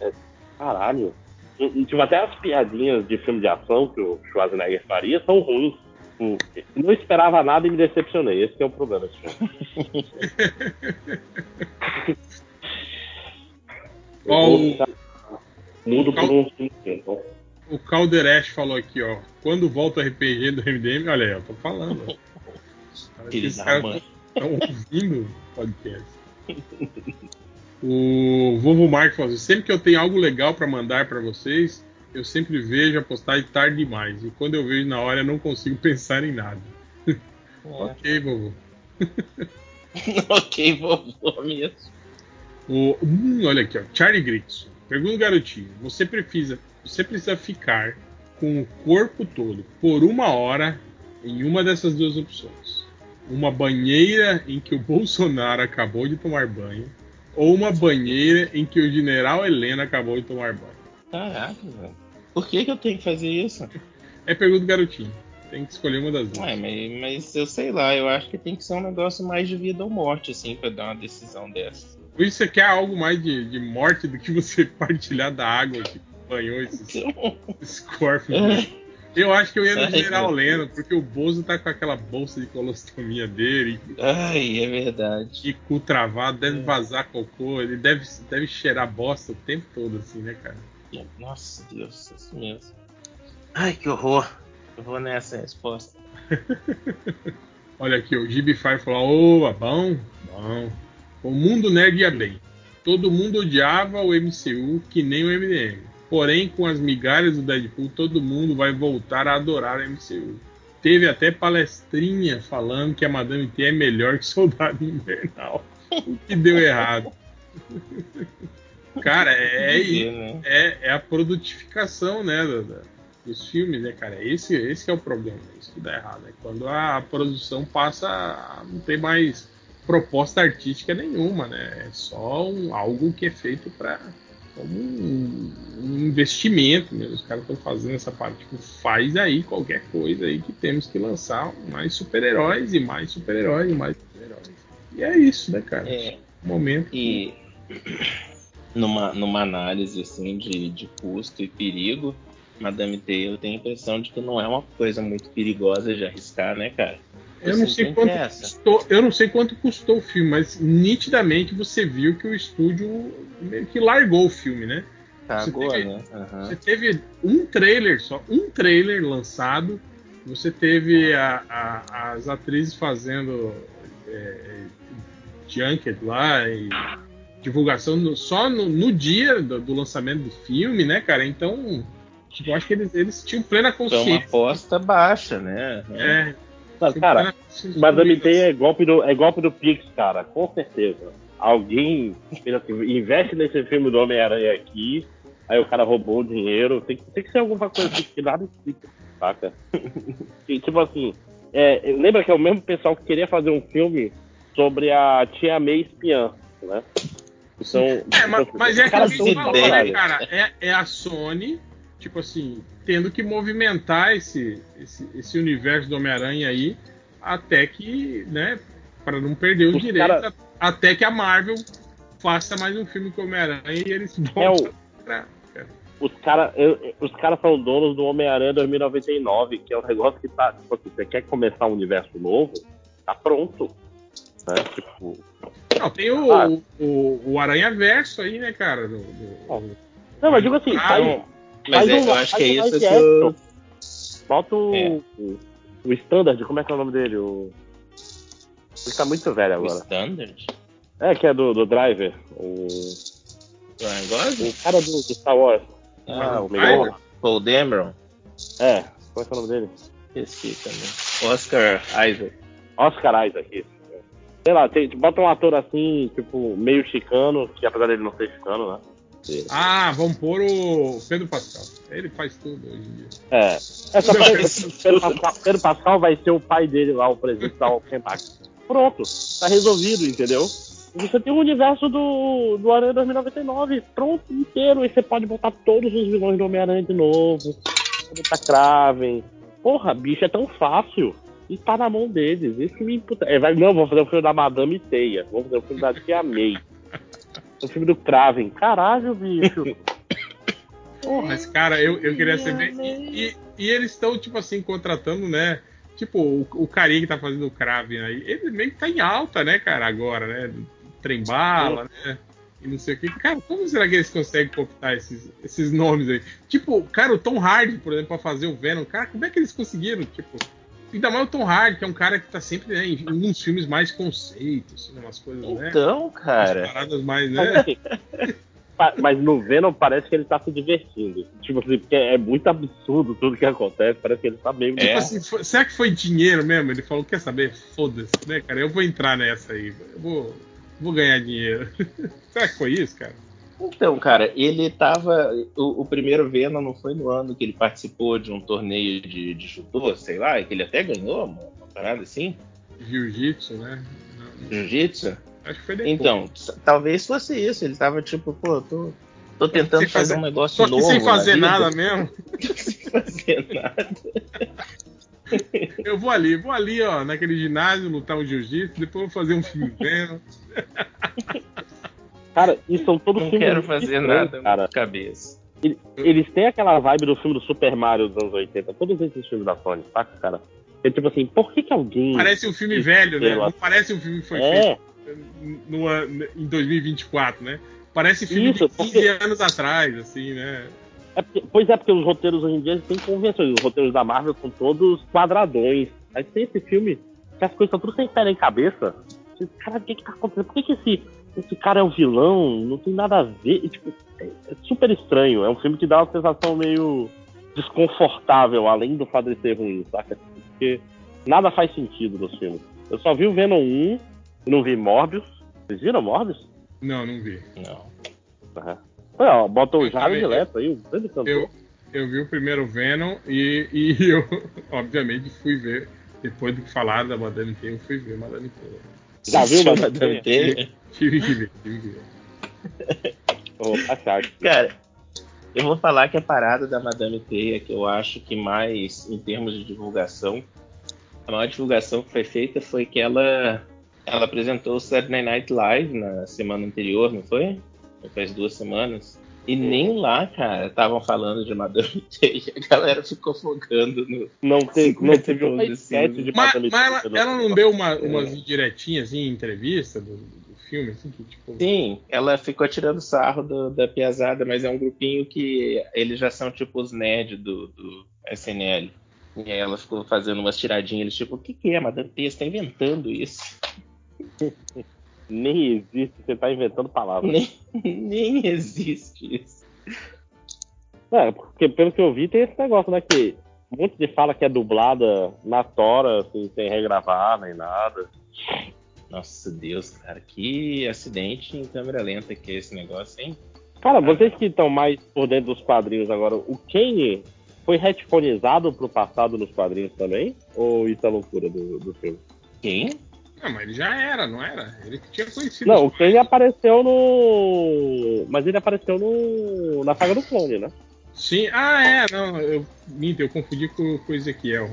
E: é- caralho. Tipo, até as piadinhas de filme de ação que o Schwarzenegger faria são ruins. Tipo, eu não esperava nada e me decepcionei. Esse é o problema desse filme. Eu
A: Ó,
E: vou
A: o-
E: ficar mudo por um filme.
A: O Calderesh falou aqui, ó. Quando volta o RPG do MDM, olha aí, eu tô falando. ó.
G: Mãe.
A: estão ouvindo o podcast. O Vovo Mark falou assim, sempre que eu tenho algo legal pra mandar pra vocês, eu sempre vejo a postagem tarde demais. E quando eu vejo na hora, eu não consigo pensar em nada. Ok, vovô.
G: ok, vovô mesmo.
A: O, hum, olha aqui, ó. Charlie Grix. Pergunta garotinho. Você precisa, você precisa ficar com o corpo todo por uma hora em uma dessas duas opções. Uma banheira em que o Bolsonaro acabou de tomar banho. Ou uma banheira em que o general Helena acabou de tomar banho.
G: Caraca, velho. Por que, que eu tenho que fazer isso?
A: É pergunta do garotinho. Tem que escolher uma das duas.
G: Ué, mas, mas eu sei lá, eu acho que tem que ser um negócio mais de vida ou morte, assim, pra dar uma decisão dessa.
A: Ou você quer algo mais de, de morte do que você partilhar da água que banhou esses, corpos? Eu acho que eu ia no
G: Ai,
A: General
G: meu
A: Leno, porque o Bozo tá com aquela bolsa de colostomia dele
G: Ai, é verdade.
A: e cu travado,
G: É.
A: deve vazar cocô, ele deve, deve cheirar bosta o tempo todo, assim, né, cara?
G: Nossa Deus, isso mesmo. Ai, que horror. Eu vou nessa resposta.
A: Olha aqui, o Gibify falou: Opa, bom, bom. O mundo nerd ia bem. Todo mundo odiava o MCU que nem o MDM. Porém, com as migalhas do Deadpool, todo mundo vai voltar a adorar o MCU. Teve até palestrinha falando que a Madame T é melhor que Soldado Invernal. O que deu errado. Cara, é,
G: Dizer, né?
A: é, é a produtificação, né, dos filmes, né, cara? Esse, esse é o problema, isso que dá errado. É quando a produção passa a não ter mais proposta artística nenhuma, né? É só um- algo que é feito para como um, um investimento mesmo. Os caras estão fazendo essa parte. Tipo, faz aí qualquer coisa aí que temos que lançar mais super-heróis e mais super-heróis e mais super-heróis. E é isso, né, cara?
G: É,
A: Momento.
G: e numa, numa análise assim de, de custo e perigo, Madame T, eu tenho a impressão de que não é uma coisa muito perigosa de arriscar, né, cara?
A: Eu não
G: Você
A: sei
G: entende
A: quanto custou, eu não sei quanto custou o filme, mas nitidamente você viu que o estúdio meio que largou o filme, né?
G: Cagou,
A: teve-
G: né? Aham.
A: Você teve um trailer só, um trailer lançado. Você teve a- a- as atrizes fazendo é, junket lá e divulgação no- só no, no dia do, do lançamento do filme, né, cara? Então, tipo, eu acho que eles, eles tinham plena
G: Foi uma
A: consciência.
G: aposta baixa, né?
A: É,
E: Mas, cara, Madame
A: de
E: T é golpe, do, é golpe do Pix, cara, com certeza. Alguém assim, investe nesse filme do Homem-Aranha aqui aí o cara roubou o dinheiro. Tem, que- tem que ser alguma coisa assim que nada explica, saca? E, tipo assim, é, lembra que é o mesmo pessoal que queria fazer um filme sobre a Tia May espiã, né? Então,
A: É, mas, mas é aquilo que
E: são
A: falou, né, cara? É, é a Sony, tipo assim, tendo que movimentar esse, esse, esse universo do Homem-Aranha aí, até que, né, para não perder os
E: Os
A: direitos,
E: cara-
A: até que a Marvel faça mais um filme com o Homem-Aranha e eles
E: É
A: voltam
E: o-
A: pra-
E: Os caras os cara são donos do Homem-Aranha 2099, que é um negócio que tá. Tipo assim, você quer começar um universo novo? Tá pronto. Né? Tipo.
A: Não, tem o,
E: Ah.
A: o, o Aranha Verso aí, né, cara? do- do-
E: Não, mas digo assim,
A: Ah,
E: faz,
A: não.
G: Mas é,
E: um-
G: eu acho que é isso que eu.
E: Bota o,
G: É.
E: o, o Standard, como é que é o nome dele? O... Ele tá muito velho
G: O
E: agora.
G: Standard?
E: É, que é do, do Driver. O,
G: Ryan Gosling?
E: o cara do, do Star Wars. Ah, o
A: Driver?
E: melhor.
G: Paul Dameron?
E: É, como é que é o nome dele?
G: Esqueci também. Oscar Isaac.
E: Oscar Isaac. isso. Sei lá, tem, bota um ator assim, tipo, meio chicano, que apesar dele não ser chicano, né?
A: Ah, vamos pôr o Pedro Pascal. Ele faz tudo hoje em dia.
E: É. só pra- Pedro, Pascal, Pedro Pascal vai ser o pai dele lá, o presidente da Alkenbach. Pronto, tá resolvido, entendeu? Você tem o universo do, do Aranha 2099 pronto, inteiro, e você pode botar todos os vilões do Homem-Aranha de novo. Botar Kraven. Porra, bicho, é tão fácil. E tá na mão deles. Isso me imputa. É, vai, não, vou fazer o filme da Madame Teia. Vou fazer o filme da Tia May. O filme do Kraven. Caralho, bicho.
A: Mas, cara, eu, eu queria saber. E, e- e eles estão, tipo assim, contratando, né? Tipo, o, o carinha que tá fazendo o Kraven aí, ele meio que tá em alta, né, cara, agora, né? Trem bala, né? E não sei o que. Cara, como será que eles conseguem cooptar esses, esses nomes aí? Tipo, cara, o Tom Hardy, por exemplo, pra fazer o Venom, cara, como é que eles conseguiram? Tipo, ainda mais o Tom Hardy, que é um cara que tá sempre né, em uns filmes mais conceitos, umas coisas, né?
G: Então,
A: Umas
G: cara.
A: paradas mais,
E: Mas,
A: né?
E: assim, mas no Venom parece que ele tá se divertindo. Tipo assim, porque é muito absurdo tudo que acontece. Parece que ele tá meio.
G: É.
A: Tipo assim, foi- será que foi dinheiro mesmo? Ele falou, quer saber? Foda-se, né, cara? Eu vou entrar nessa aí. Eu vou, vou ganhar dinheiro. será que foi isso, cara?
G: Então, cara, ele tava. O, o primeiro Venom não foi no ano que ele participou de um torneio de, de judô, sei lá, que ele até ganhou, uma, uma parada assim,
A: Jiu-jitsu, né?
G: Jiu-jitsu.
A: acho que foi depois.
G: Então, talvez fosse isso. Ele tava tipo, pô, tô, tô tentando
A: sem
G: fazer
A: fazer-
G: um negócio
A: Só que
G: novo.
A: sem
G: na
A: fazer
G: vida.
A: nada mesmo.
G: sem fazer nada.
A: Eu vou ali, vou ali, ó, naquele ginásio, lutar um jiu-jitsu, depois vou fazer um filme vendo.
E: Cara, e são todos
G: Não
E: filmes
G: quero fazer nada
E: cara.
G: cabeça.
E: Eles têm aquela vibe do filme do Super Mario dos anos 80. Todos esses filmes da Sony, saca, cara? É tipo assim, por que que alguém.
A: Parece um filme
E: Isso,
A: velho, né? Não parece um filme que foi
E: É,
A: feito no ano- em 2024, né? Parece filme
E: Isso,
A: de 15
E: porque-
A: anos atrás, assim, né?
E: é porque- pois é, porque os roteiros hoje em dia têm convenções. Os roteiros da Marvel são todos quadradões. Aí tem esse filme que as coisas estão tudo sem pé nem cabeça. Cara, o que que tá acontecendo? Por que, que esse, esse cara é o vilão? Não tem nada a ver. E, tipo, é, é super estranho. É um filme que dá uma sensação meio desconfortável, além do fato de ser ruim, saca? Porque nada faz sentido nos filmes. Eu só vi o Venom 1 e não vi Morbius. Vocês viram Morbius?
A: Não, não vi.
G: Não.
E: Uhum. Olha, ó, bota o Jared Leto aí, o grande cantor.
A: Eu, eu vi o primeiro Venom e, e eu, obviamente, fui ver. Depois do que falaram da Madame Teia, eu fui ver Madame Teia.
E: Já viu
G: Assistiu
E: Madame Teia?
A: Tive que ver, tive que ver.
G: Cara, eu vou falar que a parada da Madame Teia, que eu acho que mais, em termos de divulgação, a maior divulgação que foi feita foi que ela, ela apresentou o Saturday Night Live na semana anterior, não foi? Foi Faz duas semanas. E nem lá, cara, estavam falando de Madame Teia. A galera ficou focando no.
E: Não, te,
G: Cinco
E: não teve sketch
G: filme.
E: de
A: Mas, mas ela,
E: Teia,
A: ela não deu uma, umas indiretinhas assim, em entrevista do, do filme, assim, que tipo.
G: Sim, ela ficou tirando sarro do- da piazada, mas é um grupinho que eles já são tipo os nerds do, do SNL. E aí ela ficou fazendo umas tiradinhas, eles tipo, o que, que é, Madame Teia? Você tá inventando isso?
E: Nem existe, você tá inventando palavras.
G: Nem, nem existe isso.
E: É, porque pelo que eu vi, tem esse negócio, né? Que um monte de fala que é dublada na tora, assim, sem regravar nem nada.
G: Nossa Deus, cara, que acidente em câmera lenta que é esse negócio, hein?
E: Cara, vocês que estão mais por dentro dos quadrinhos agora, o Kane foi retconizado pro passado nos quadrinhos também? Ou isso é loucura do, do filme?
G: Quem?
A: Não, mas ele já era, não era? Ele que tinha conhecido.
E: Não, o
A: os
E: Kane apareceu no. Mas ele apareceu no. na saga do clone, né?
A: Sim, ah, é, não, eu minto, eu confundi com, com o Ezequiel.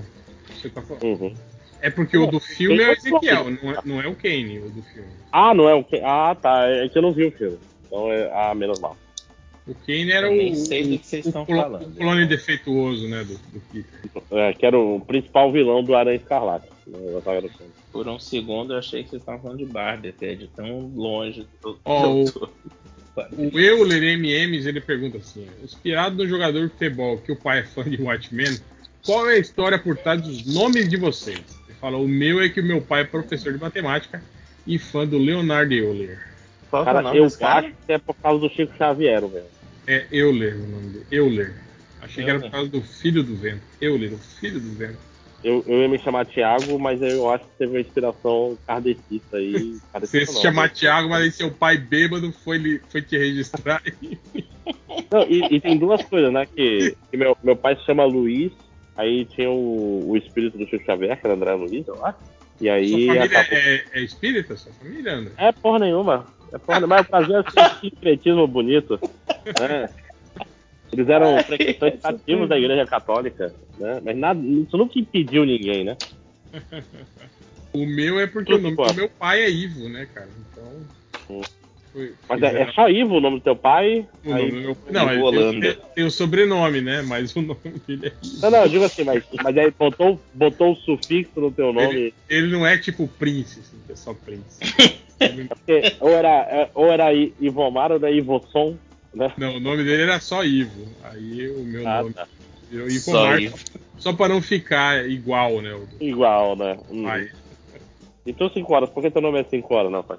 A: Você tá falando.
E: Uhum.
A: É porque o do filme é o
E: o
A: Ezequiel, não é, não é o Kane, o do filme.
E: Ah, não é o Kane. Ah, tá. É que eu não vi o filme. Então é. Ah, menos mal.
A: O Kane era
G: Eu
A: o,
G: nem sei do que vocês
A: o,
G: estão falando.
A: o clone defeituoso, né, do, do Peter.
E: É, que era o principal vilão do Aranha Escarlate. Né, do.
G: Por um segundo eu achei que vocês estavam falando de Barbie, até de tão longe do. Do-
A: O Euler MMs, ele pergunta assim, inspirado no jogador de futebol que o pai é fã de Watchmen, qual é a história por trás dos nomes de vocês? Ele fala, o meu é que o meu pai é professor de matemática e fã do Leonardo Euler.
G: Qual é o
E: Cara,
G: nome
E: eu
G: cara?
E: acho que é por causa do Chico Xavier, velho.
A: É Euler o nome dele. Euler. Achei que era
G: Euler.
A: por causa do filho do vento. Euler, o filho do vento.
E: Eu, eu ia me chamar Thiago, mas eu acho que teve uma inspiração kardecista aí.
A: Você
E: Kardecista
A: se chamar
E: né?
A: Thiago, mas aí seu pai bêbado foi, foi te registrar.
E: Não, e, e tem duas coisas, né? Que, que meu, meu pai se chama Luiz, aí tinha o, o espírito do Chico Xavier, que era André Luiz, eu acho. E aí.
A: sua família
E: acabou-
A: é, é espírita? Sua família, André?
E: É porra nenhuma. É porra nenhuma. Mas o Brasil é esse sincretismo bonito. Né? Eles eram frequentantes ativos da Igreja Católica, né? Mas nada, isso nunca impediu ninguém, né?
A: O meu é porque o nome
E: Pô.
A: do meu pai é Ivo, né, cara? Então.
E: Hum.
A: Foi,
E: Mas é, é só Ivo o nome do teu pai.
A: O nome
E: Aí-
A: do meu- Não, ele
G: Holanda.
A: tem, tem o sobrenome, né? Mas o nome dele é Ivo.
E: Não, não, eu digo assim, mas, mas aí botou, botou o sufixo no teu nome.
A: Ele não é tipo Prince, assim, é só Prince. Ele-
E: Porque ou era, é, ou era Ivomar ou era Ivosson, né?
A: não, o nome dele era só Ivo. Aí o meu
E: Ah,
A: nome
E: tá.
A: virou Ivo
G: Só
A: Marco,
G: Ivo.
A: Só pra não ficar igual, né? O do
E: Igual, né? Hum.
A: pai.
E: Então 5 horas, por que teu nome é 5 horas, não, pai?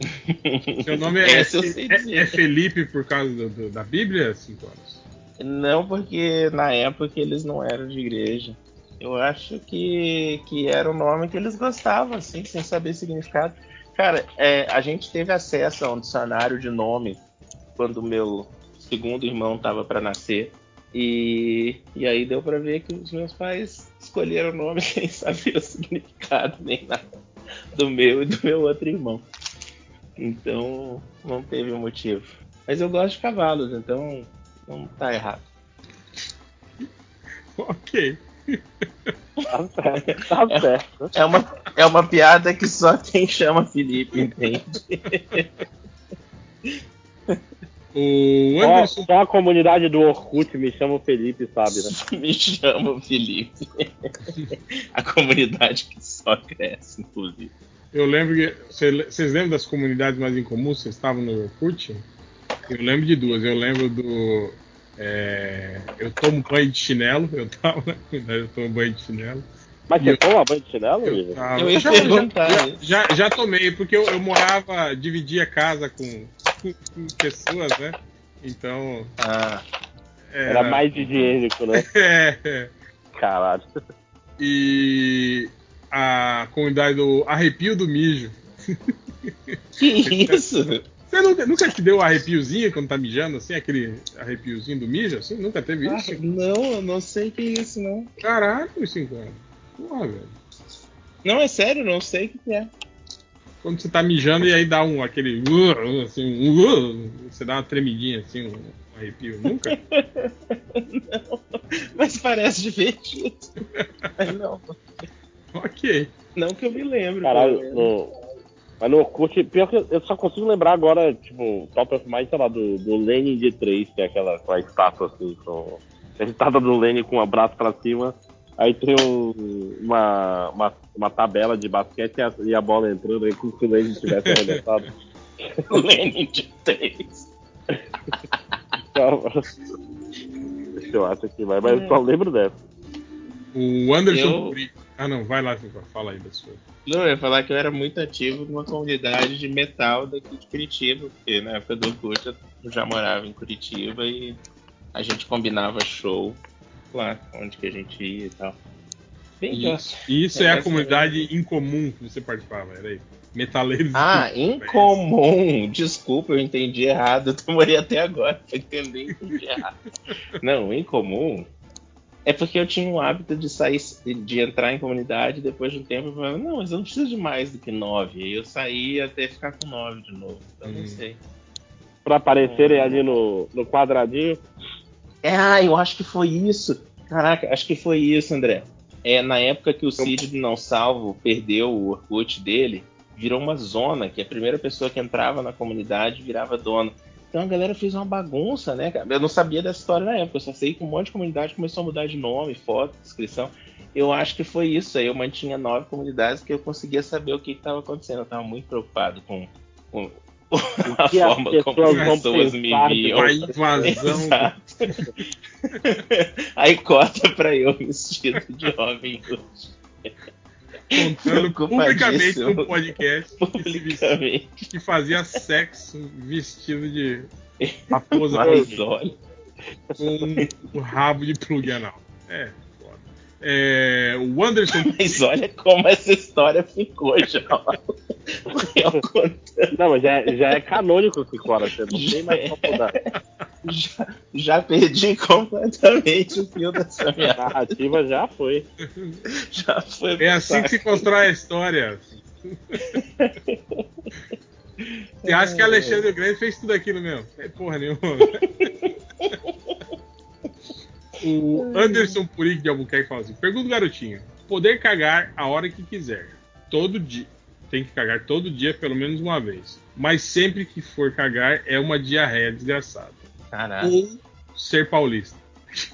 A: Seu nome é, é- é Felipe por causa do- do- da Bíblia? Cinco horas.
G: Não, porque na época eles não eram de igreja. Eu acho que, que era o nome que eles gostavam, assim, sem saber significado. Cara, é, a gente teve acesso a um dicionário de nome quando o meu segundo irmão estava para nascer. E, e aí deu para ver que os meus pais escolheram o nome sem saber o significado nem nada do meu e do meu outro irmão. Então não teve motivo. Mas eu gosto de cavalos, então não tá errado.
A: Ok.
E: Tá certo. Tá certo.
G: É uma, é uma piada que só quem chama Felipe entende.
A: O
E: Só,
A: Anderson.
E: só a comunidade do Orkut me chama o Felipe, sabe, né?
G: Me chama Felipe. A comunidade que só cresce, inclusive.
A: Eu lembro que. cê- Vocês lembram das comunidades mais incomuns? Vocês estavam no Orkut? Eu lembro de duas. Eu lembro do. é, eu tomo banho de chinelo. Eu tava na comunidade, eu tomo banho de chinelo.
E: Mas você
A: eu-
E: toma banho de chinelo,
A: Eu, tava-
G: Eu ia
A: já,
G: perguntar
A: já, já, já tomei, porque eu, eu morava, dividia casa com, com- com pessoas, né? Então.
G: Ah,
E: Era mais higiênico, né?
A: É, é.
E: Caralho.
A: E a comunidade do Arrepio do Mijo.
G: que isso?
A: Você nunca, nunca te deu um arrepiozinho quando tá mijando, assim? Aquele arrepiozinho do mijo, assim? Nunca teve
G: Ah,
A: isso?
G: não, eu não sei o que é isso, não.
A: Caralho, cinco anos. Porra, velho.
G: Não, é sério, não sei o que é.
A: Quando você tá mijando e aí dá um aquele. uh, assim, um, uh, você dá uma tremidinha, assim, um arrepio. Nunca?
G: Mas parece divertido. Mas não,
A: ok.
G: não que eu me lembro.
E: Caralho, no... Mas no Orkut, pior que eu só consigo lembrar agora, tipo, top of mind, sei lá, do, do Lenin de 3, que é aquela, aquela estátua assim, com. A estátua do Lenin com o braço pra cima. Aí tem um- uma, uma, uma tabela de basquete e a, e a bola entrando aí como se o Lenin tivesse arremessado.
G: Lenin de 3.
E: Então, Deixa eu acho aqui, mas, mas eu só lembro dessa.
A: O Anderson.
G: Eu-
A: Ah, não, vai lá, fala aí da sua.
G: Não, eu ia falar que eu era muito ativo numa comunidade de metal daqui de Curitiba, porque na época do Orkut eu já morava em Curitiba e a gente combinava show lá, onde que a gente ia e tal. Bem
A: E, e isso
G: É,
A: é, a
G: essa
A: comunidade incomum que você participava, era aí. Metaleiros.
G: Ah,
A: incomum.
G: Desculpa, eu entendi errado. Eu demorei até agora pra entender entendi errado. Não, incomum é porque eu tinha o hábito de sair, de entrar em comunidade depois de um tempo eu falava, não, mas eu não preciso de mais do que nove. Aí eu saí até ficar com nove de novo. Então não
A: Hum.
G: sei.
E: Pra aparecerem ali no, no quadradinho.
G: É, ah, eu acho que foi isso. Caraca, acho que foi isso, André. É, na época que o Cid do Não Salvo perdeu o Orkut dele, virou uma zona, que a primeira pessoa que entrava na comunidade virava dona. Então a galera fez uma bagunça, né, cara? Eu não sabia dessa história na época, eu só sei que um monte de comunidade começou a mudar de nome, foto, descrição. Eu acho que foi isso. Aí eu mantinha nove comunidades que eu conseguia saber o que estava acontecendo. Eu estava muito preocupado com, com a
E: que as
G: forma como
E: pessoas
G: as pessoas me viam.
A: A invasão.
G: Aí corta pra eu vestido de Robin Hood.
A: contando publicamente no podcast que,
G: Publicamente.
A: que fazia sexo vestido de raposa com um rabo de plug anal. É. É, o Anderson
G: Mas olha como essa história ficou já.
E: Não, mas já, é- já é canônico que fora, você não tem mais como mudar.
G: Já, já perdi completamente o fio dessa
E: A
G: minha.
E: narrativa já foi.
G: Já foi.
A: É assim que se constrói a história. Você acha que Alexandre o Grande fez tudo aquilo mesmo? É porra nenhuma. O Anderson Purig de Albuquerque fala assim: pergunta garotinho: poder cagar a hora que quiser, todo dia. Tem que cagar todo dia, pelo menos uma vez. Mas sempre que for cagar, é uma diarreia desgraçada.
G: Caraca.
A: Ou ser paulista.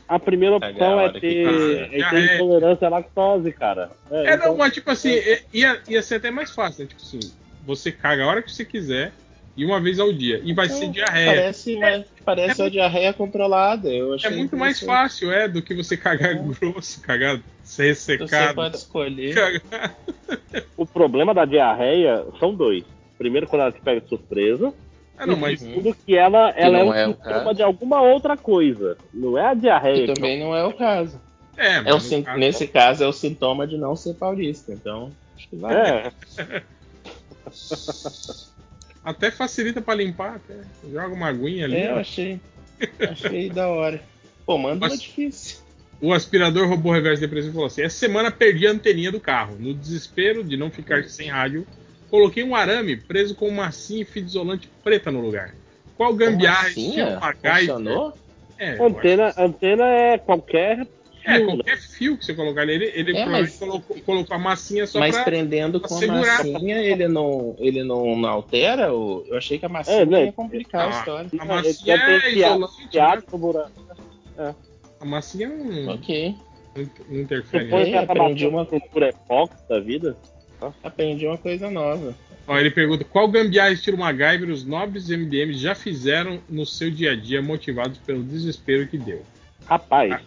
E: A primeira opção é
G: que
E: ter, é ter intolerância à lactose, cara.
A: É,
E: então-
A: não, mas tipo assim, é- ia, ia ser até mais fácil, né? Tipo assim, você caga a hora que você quiser e uma vez ao dia. E vai ser diarreia.
G: Parece, mas parece
A: É
G: uma diarreia controlada. Eu
A: É
G: achei
A: muito mais fácil, é, do que você cagar grosso, cagar ser
G: Você
A: ressecado.
G: pode escolher.
A: Cagar.
E: O problema da diarreia são dois. Primeiro, quando ela te pega de surpresa.
A: Ah, não, mas
E: segundo, que ela, ela é
B: não
E: um
B: é o
E: sintoma de alguma outra coisa. Não é a diarreia.
G: Que
E: que
G: também não é o caso.
A: é,
G: É o
A: caso-
G: Nesse caso é o sintoma de não ser paulista. Então, acho que vai.
E: É,
A: até facilita pra limpar, até. Joga uma aguinha ali.
G: É, eu achei. Achei da hora. Pô, manda
A: Mas-
G: uma difícil.
A: O aspirador robô reverso depressivo falou assim: essa semana perdi a anteninha do carro. No desespero de não ficar sem rádio, coloquei um arame preso com massinha e fita isolante preta no lugar. Qual gambiarra?
G: Funcionou?
A: É, eu
E: antena, antena é qualquer.
A: É,
E: fio,
A: qualquer fio que você colocar ali, ele,
G: É,
A: provavelmente
G: mas-
A: colocou, colocou a massinha só
G: Mas
A: pra.
G: prendendo
A: pra
G: com a
A: segurar.
G: massinha, ele não, ele não, não altera? O... Eu achei que a massinha
E: É, né?
G: ia complicar a
A: Ah,
G: história.
A: A massinha é isolante, né?
E: buraco.
A: A massinha não,
G: Ok.
A: não, interfere.
E: põe
G: É,
E: essa
G: aprendi
E: uma por epox da vida.
G: Aprendi uma coisa nova.
A: Ó, ele pergunta: qual gambiarra estilo MacGyver os nobres MDMs já fizeram no seu dia a dia, motivados pelo desespero que deu?
E: Rapaz,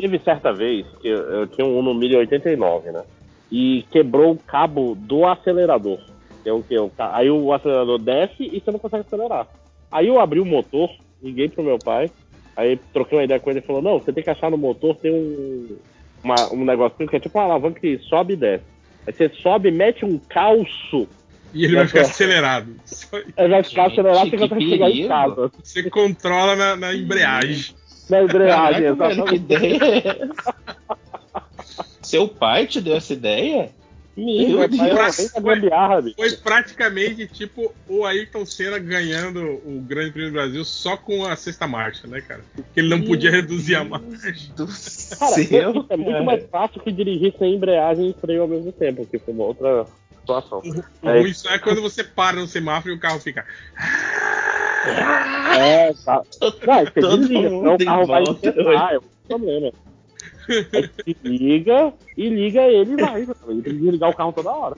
E: teve certa vez que eu, eu tinha um Uno 1089, né? E quebrou o cabo do acelerador. Que é o que? O ca- Aí o acelerador desce e você não consegue acelerar. Aí eu abri o motor, liguei pro meu pai, aí troquei uma ideia com ele e falou: Não, você tem que achar no motor, tem um, uma- um negocinho que é tipo uma alavanca que sobe e desce. Aí você sobe, mete um calço,
A: E ele vai ficar acelerado.
E: Aí vai ficar acelerado e consegue chegar em casa.
A: Você controla na, na embreagem.
E: Na embreagem,
G: Caraca, velho, que ideia é essa? Seu pai te deu essa ideia? Meu
E: Meu
G: Deus.
E: é.
A: Foi praticamente tipo o Ayrton Senna ganhando o Grande Prêmio do Brasil só com a sexta marcha, né, cara? Porque ele não podia reduzir a marcha.
G: Do
E: Cara,
G: céu,
E: isso é muito mais fácil que dirigir sem embreagem e freio ao mesmo tempo, que foi uma outra situação.
A: O
E: É.
A: só é quando você para no semáforo e o carro fica.
E: É, tá. Não, você
G: Todo
E: desliga, senão o carro vai esquentar, é um problema. Aí você liga e liga ele e vai. Ele tem que desligar o carro toda hora.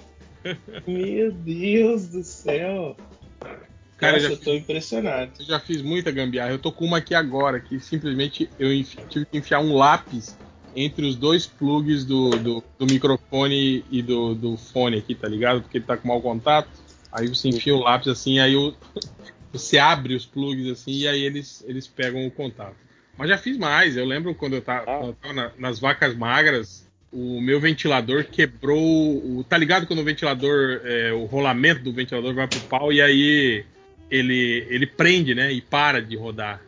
G: Meu Deus do céu.
A: Cara,
G: Nossa,
A: já
G: eu tô impressionado.
A: Eu já fiz muita gambiarra. Eu tô com uma aqui agora, que simplesmente eu enfi- tive que enfiar um lápis entre os dois plugs do, do, do microfone e do, do fone aqui, tá ligado? Porque ele tá com mau contato. Aí você enfia o lápis assim, aí o- você abre os plugs assim e aí eles, eles pegam o contato. Mas já fiz mais. Eu lembro quando eu tava,
E: Ah.
A: quando eu tava na- nas vacas magras, o meu ventilador quebrou. O, tá ligado quando o ventilador, é, o rolamento do ventilador vai pro pau e aí ele, ele prende, né? E para de rodar.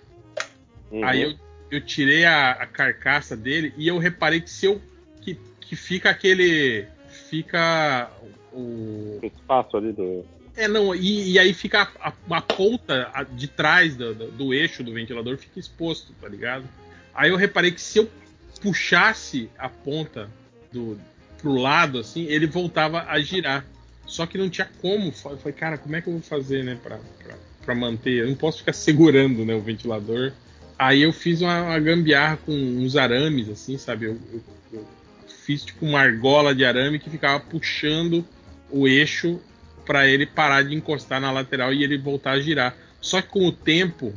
E: Uhum.
A: Aí eu, eu tirei a, a carcaça dele e eu reparei que se eu. que, que fica aquele. Fica o.
E: O espaço ali do.
A: É, não, e, e aí fica a, a- a ponta a- de trás do, do- do eixo do ventilador fica exposto, tá ligado? Aí eu reparei que se eu puxasse a ponta do pro lado, assim, ele voltava a girar. Só que não tinha como. Eu falei, cara, como é que eu vou fazer, né, pra, pra, pra manter? Eu não posso ficar segurando, né, o ventilador. Aí eu fiz uma, uma gambiarra com uns arames, assim, sabe? Eu, eu- eu fiz tipo uma argola de arame que ficava puxando o eixo para ele parar de encostar na lateral e ele voltar a girar. Só que com o tempo,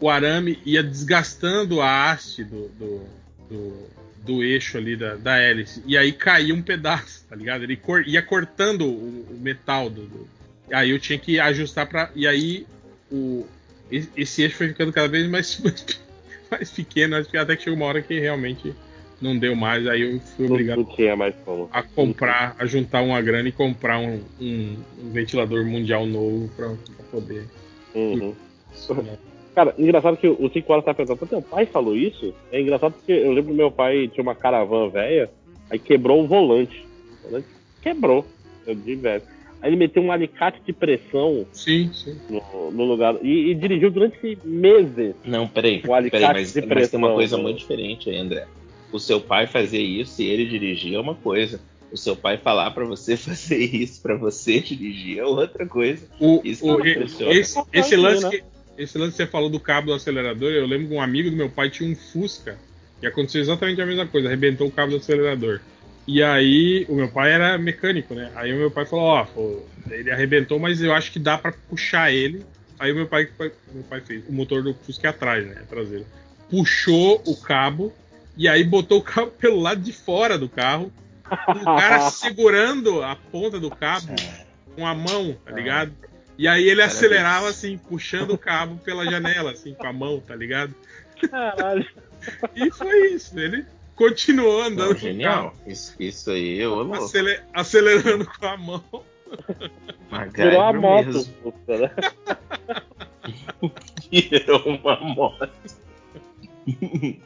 A: o arame ia desgastando a haste do, do, do, do eixo ali da, da hélice. E aí caía um pedaço, tá ligado? Ele cor- ia cortando o, o metal do, do- Aí eu tinha que ajustar para E aí o, esse, eixo foi ficando cada vez mais, mais pequeno, até que chegou uma hora que realmente não deu mais. Aí eu fui obrigado
E: não tinha mais como.
A: a comprar, a juntar uma grana e comprar um, um- um ventilador mundial novo pra, pra poder.
E: Uhum. Cara, engraçado que o 5 horas tá perguntando, teu pai falou isso? É engraçado porque eu lembro que meu pai tinha uma caravana velha, aí quebrou o volante. O volante quebrou, eu de velho. Aí ele meteu um alicate de pressão
A: Sim, sim.
E: no, no lugar e, e dirigiu durante meses.
G: Não, peraí.
E: O alicate
G: peraí mas,
E: de
G: mas tem
E: pressão,
G: uma coisa
E: né?
G: muito diferente aí, André. O seu pai fazer isso e ele dirigir é uma coisa. O seu pai falar pra você fazer isso pra você dirigir é outra coisa.
A: O,
G: Isso
A: o-
G: não funciona.
A: esse, esse
E: Não,
A: lance
E: né?
A: que, esse lance que você falou do cabo do acelerador, eu lembro que um amigo do meu pai tinha um Fusca e aconteceu exatamente a mesma coisa, arrebentou o cabo do acelerador. E aí, o meu pai era mecânico, né? Aí o meu pai falou, ó, pô, ele arrebentou, mas eu acho que dá pra puxar ele. Aí o meu pai, meu pai fez, o motor do Fusca é atrás, né? Traseiro. Puxou o cabo e aí botou o cabo pelo lado de fora do carro. O cara segurando a ponta do cabo com a mão, tá ligado? E aí ele
G: Parabéns.
A: acelerava assim, puxando o cabo pela janela, assim, com a mão, tá ligado?
E: Caralho.
A: E foi isso. Ele continuou andando
G: Não,
A: com o
G: genial. Isso, isso aí, ô
A: carro,
G: louco.
A: acele- acelerando com a mão.
E: Virou a moto.
G: mesmo.
E: puta, né?
G: Virou uma moto.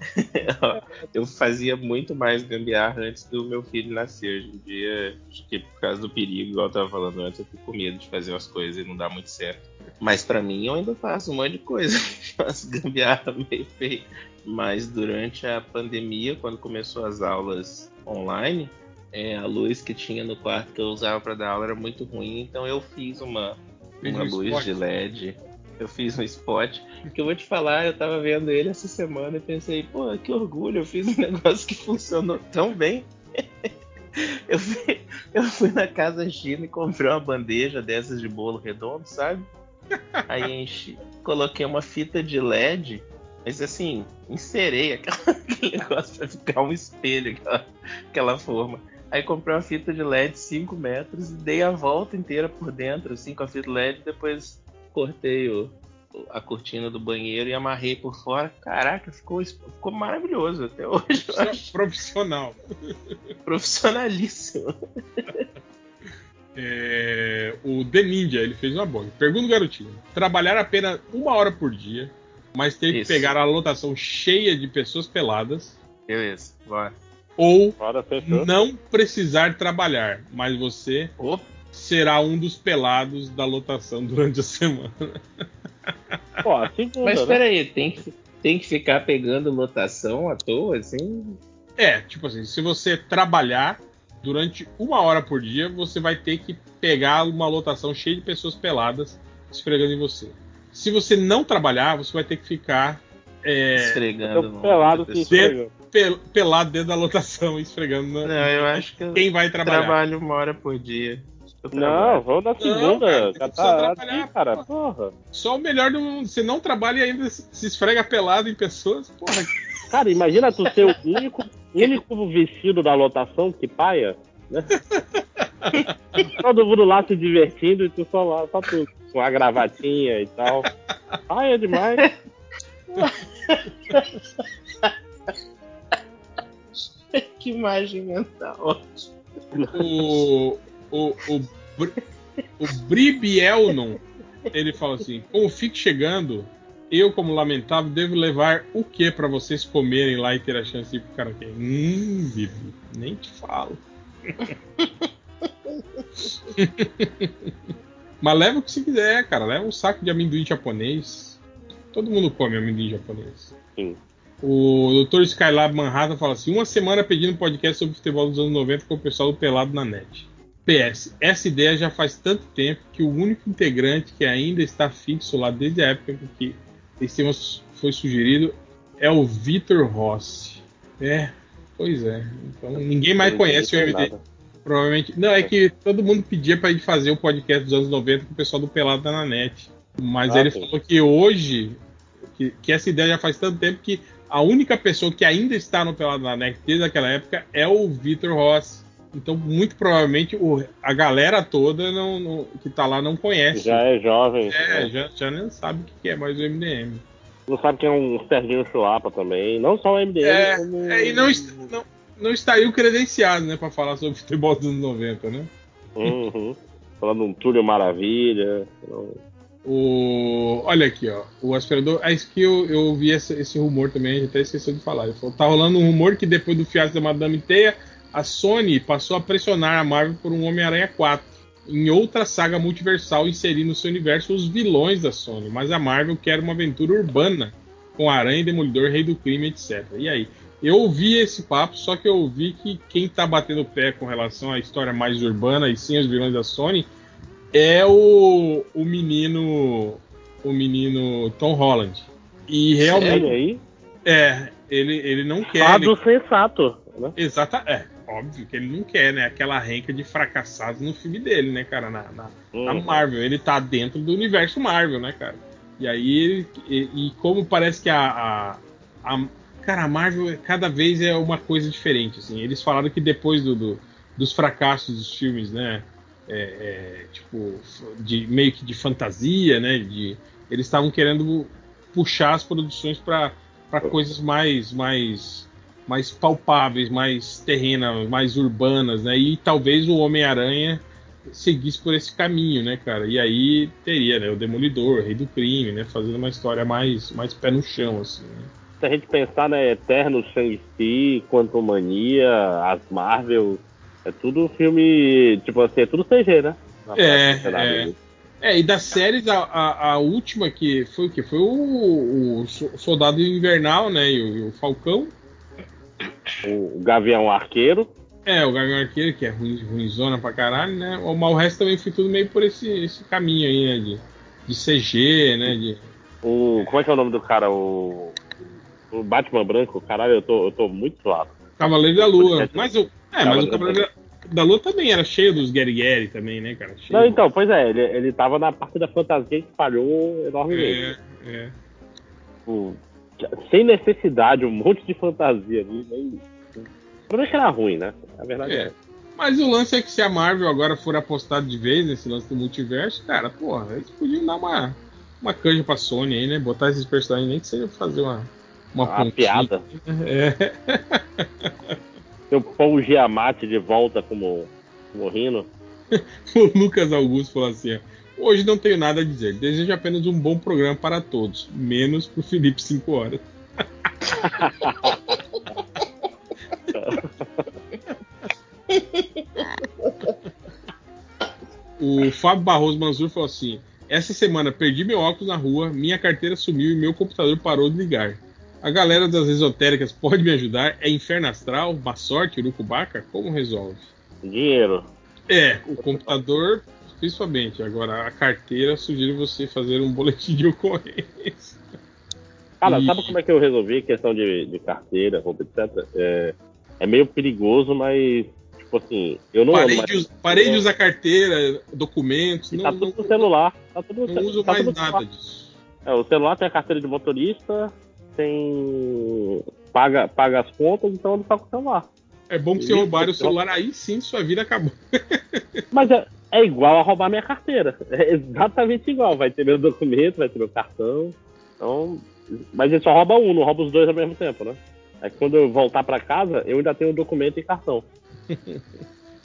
G: eu fazia muito mais gambiarra antes do meu filho nascer. Hoje em dia, acho que por causa do perigo, igual eu tava falando antes, eu fico com medo de fazer as coisas e não dar muito certo. Mas pra mim, eu ainda faço um monte de coisa. Faço gambiarra meio feio. Mas durante a pandemia, quando começou as aulas online, é, a luz que tinha no quarto que eu usava pra dar aula era muito ruim, então eu fiz uma, uma
A: um
G: luz
A: spot.
G: de LED. Eu fiz um spot. Que eu vou te falar, eu tava vendo ele essa semana e pensei, pô, que orgulho, eu fiz um negócio que funcionou tão bem. eu, fui, eu fui na casa China e comprei uma bandeja dessas de bolo redondo, sabe? Aí enchi, coloquei uma fita de LED, mas assim, inserei aquela- aquele negócio pra ficar um espelho, aquela, aquela forma. Aí comprei uma fita de LED 5 metros e dei a volta inteira por dentro, assim, com a fita LED, depois cortei o- a cortina do banheiro e amarrei por fora. Caraca, ficou, ficou maravilhoso até hoje. Eu acho
A: Profissional.
G: profissionalíssimo.
A: É, o The Ninja, ele fez uma boa. Pergunta o garotinho: trabalhar apenas uma hora por dia, mas ter que pegar a lotação cheia de pessoas peladas,
G: Beleza, bora.
A: ou
E: fechou.
A: não precisar trabalhar, mas você
G: Opa,
A: será um dos pelados da lotação durante a semana.
E: Pô, a segunda,
G: mas
E: né?
G: peraí, tem que, tem que ficar pegando lotação à toa, assim?
A: É, tipo assim, se você trabalhar durante uma hora por dia, você vai ter que pegar uma lotação cheia de pessoas peladas esfregando em você. Se você não trabalhar, você vai ter que ficar é,
G: Esfregando.
E: Pelado esfregando.
A: pel- pelado dentro da lotação, esfregando na-
G: Não, eu acho que
A: quem vai trabalhar.
G: trabalho uma hora por dia.
E: Não, vamos na
A: cara,
E: segunda.
A: tem
E: Já
A: que
E: tá aqui, cara. Porra.
A: Só o melhor do mundo. Você não trabalha e ainda se esfrega pelado em pessoas. Porra,
E: Cara, imagina tu ser o único, único vestido da lotação que paia, né? Todo mundo lá se divertindo e tu só lá, só tu com a gravatinha e tal. Paia demais.
G: que imagem mental.
A: O, o, o, o Bribielnon, ele fala assim: como fique chegando, eu, como lamentável, devo levar o que pra vocês comerem lá e ter a chance de ir pro karaokê? Hum, Bibi, nem te falo. Mas leva o que você quiser, cara. Leva um saco de amendoim japonês. Todo mundo come amendoim japonês.
E: Sim.
A: O Dr. Skylab Manhattan fala assim: uma semana pedindo podcast sobre futebol dos anos 90 com o pessoal do Pelado na net. PS, essa ideia já faz tanto tempo que o único integrante que ainda está fixo lá desde a época que esse tema foi sugerido é o Vitor Rossi. É, pois é. Então ninguém mais conhece o MD.
E: nada.
A: Provavelmente. Não, é que todo mundo pedia pra gente fazer o podcast dos anos 90 com o pessoal do Pelado na net. Mas
E: Ah,
A: ele falou que hoje, que, que essa ideia já faz tanto tempo que a única pessoa que ainda está no Pelado na net desde aquela época é o Vitor Ross. Então, muito provavelmente, o- a galera toda não, não- que tá lá não conhece.
E: Já é jovem.
A: É,
E: né?
A: já, já não sabe o que que é mais o MDM.
E: Não sabe quem é um Serginho Chulapa também. Não só o MDM,
A: É,
E: como.
A: é, e não, não, não estariam credenciados, né, pra falar sobre futebol dos anos 90, né?
E: Uhum. Falando um Túlio Maravilha. Não.
A: O... Olha aqui, ó. O aspirador. É isso que eu, eu ouvi esse, esse rumor também, a gente até esqueceu de falar. Ele falou: tá rolando um rumor que depois do fiasco da Madame Teia, a Sony passou a pressionar a Marvel por um Homem-Aranha 4. Em outra saga multiversal, inserir no seu universo os vilões da Sony. Mas a Marvel quer uma aventura urbana com Aranha, Demolidor, Rei do Crime, etc. E aí? Eu ouvi esse papo, só que eu ouvi que quem tá batendo o pé com relação à história mais urbana e sim os vilões da Sony é o, o menino o menino Tom Holland. E realmente
E: Sério aí?
A: é, ele, ele não quer.
E: Fado
A: ele-
E: sensato. Né?
A: Exata, é, óbvio que ele não quer, né? Aquela renca de fracassados no filme dele, né, cara? Na, na, na
E: Uhum.
A: Marvel. Ele tá dentro do universo Marvel, né, cara? E aí, e, e como parece que a, a, a- Cara, a Marvel cada vez é uma coisa diferente, assim. Eles falaram que depois do, do- dos fracassos dos filmes, né? é, é, tipo, de, meio que de fantasia, né? De, eles estavam querendo puxar as produções para coisas mais, mais, mais palpáveis, mais terrenas, mais urbanas, né? E talvez o Homem-Aranha seguisse por esse caminho, né, cara? E aí teria, né, o Demolidor, o Rei do Crime, né, fazendo uma história mais, mais pé no chão, assim. Né?
E: Se a gente pensar, né, Eterno, Shang-Chi, Quantum Mania, as Marvel, é tudo filme, tipo assim, é tudo CG, né?
A: É, é.
E: disso.
A: É, e das séries, a, a, a última que foi o que? Foi o, o So- Soldado Invernal, né? E o, e o Falcão.
E: O Gavião Arqueiro,
A: É, o Gavião Arqueiro, que é ruim, ruimzona pra caralho, né? O, mas o resto também foi tudo meio por esse, esse caminho aí, né? De, de CG, né? De,
E: o. Como é que é o nome do cara? O. O Batman Branco, caralho, eu tô, eu tô muito zoado.
A: Cavaleiro da Lua. Mas o, é, mas
E: Cavaleiro
A: o Cavaleiro da, da Lua também era cheio dos Gary também, né, cara? Cheio
E: Não, então, pois é, ele, ele tava na parte da fantasia que falhou enormemente.
A: É, é.
E: Tipo, sem necessidade, um monte de fantasia ali. Nem... O problema é que era ruim, né? A verdade é.
A: É. Mas o lance é que se a Marvel agora for apostar de vez nesse lance do multiverso, cara, porra, eles podiam dar uma, uma canja pra Sony aí, né? Botar esses personagens, nem que seja fazer uma, uma,
E: Uma
A: pontinha.
E: piada.
A: É.
E: Tem o Paul Giamatti de volta como, Rino.
A: O Lucas Augusto falou assim: ó, Hoje não tenho nada a dizer. Desejo apenas um bom programa para todos, menos pro Felipe 5 horas. O Fábio Barroso Manzur falou assim: Essa semana perdi meu óculos na rua, minha carteira sumiu e meu computador parou de ligar. A galera das esotéricas pode me ajudar? É inferno astral? Má sorte? Urucubaca? Como resolve?
E: Dinheiro.
A: É, o computador, principalmente. Agora, a carteira, sugiro você fazer um boletim de ocorrência.
E: Cara,
A: E-
E: sabe como é que eu resolvi a questão de, de carteira, roupa, etc? É, é meio perigoso, mas, tipo assim, eu não
A: Parei, de, us- parei de usar carteira, documentos, não,
E: tá
A: não,
E: tudo no celular. Tá tudo no
A: não uso
E: tá
A: mais nada disso.
E: É, o celular tem a carteira de motorista, tem. Paga, paga as contas, então ele tá com o celular.
A: É bom que se roubarem o celular, aí sim sua vida acabou.
E: Mas é, é igual a roubar minha carteira. É exatamente igual. Vai ter meu documento, vai ter meu cartão. Então. Mas ele só rouba um, não rouba os dois ao mesmo tempo, né? Aí quando eu voltar pra casa, eu ainda tenho documento e cartão.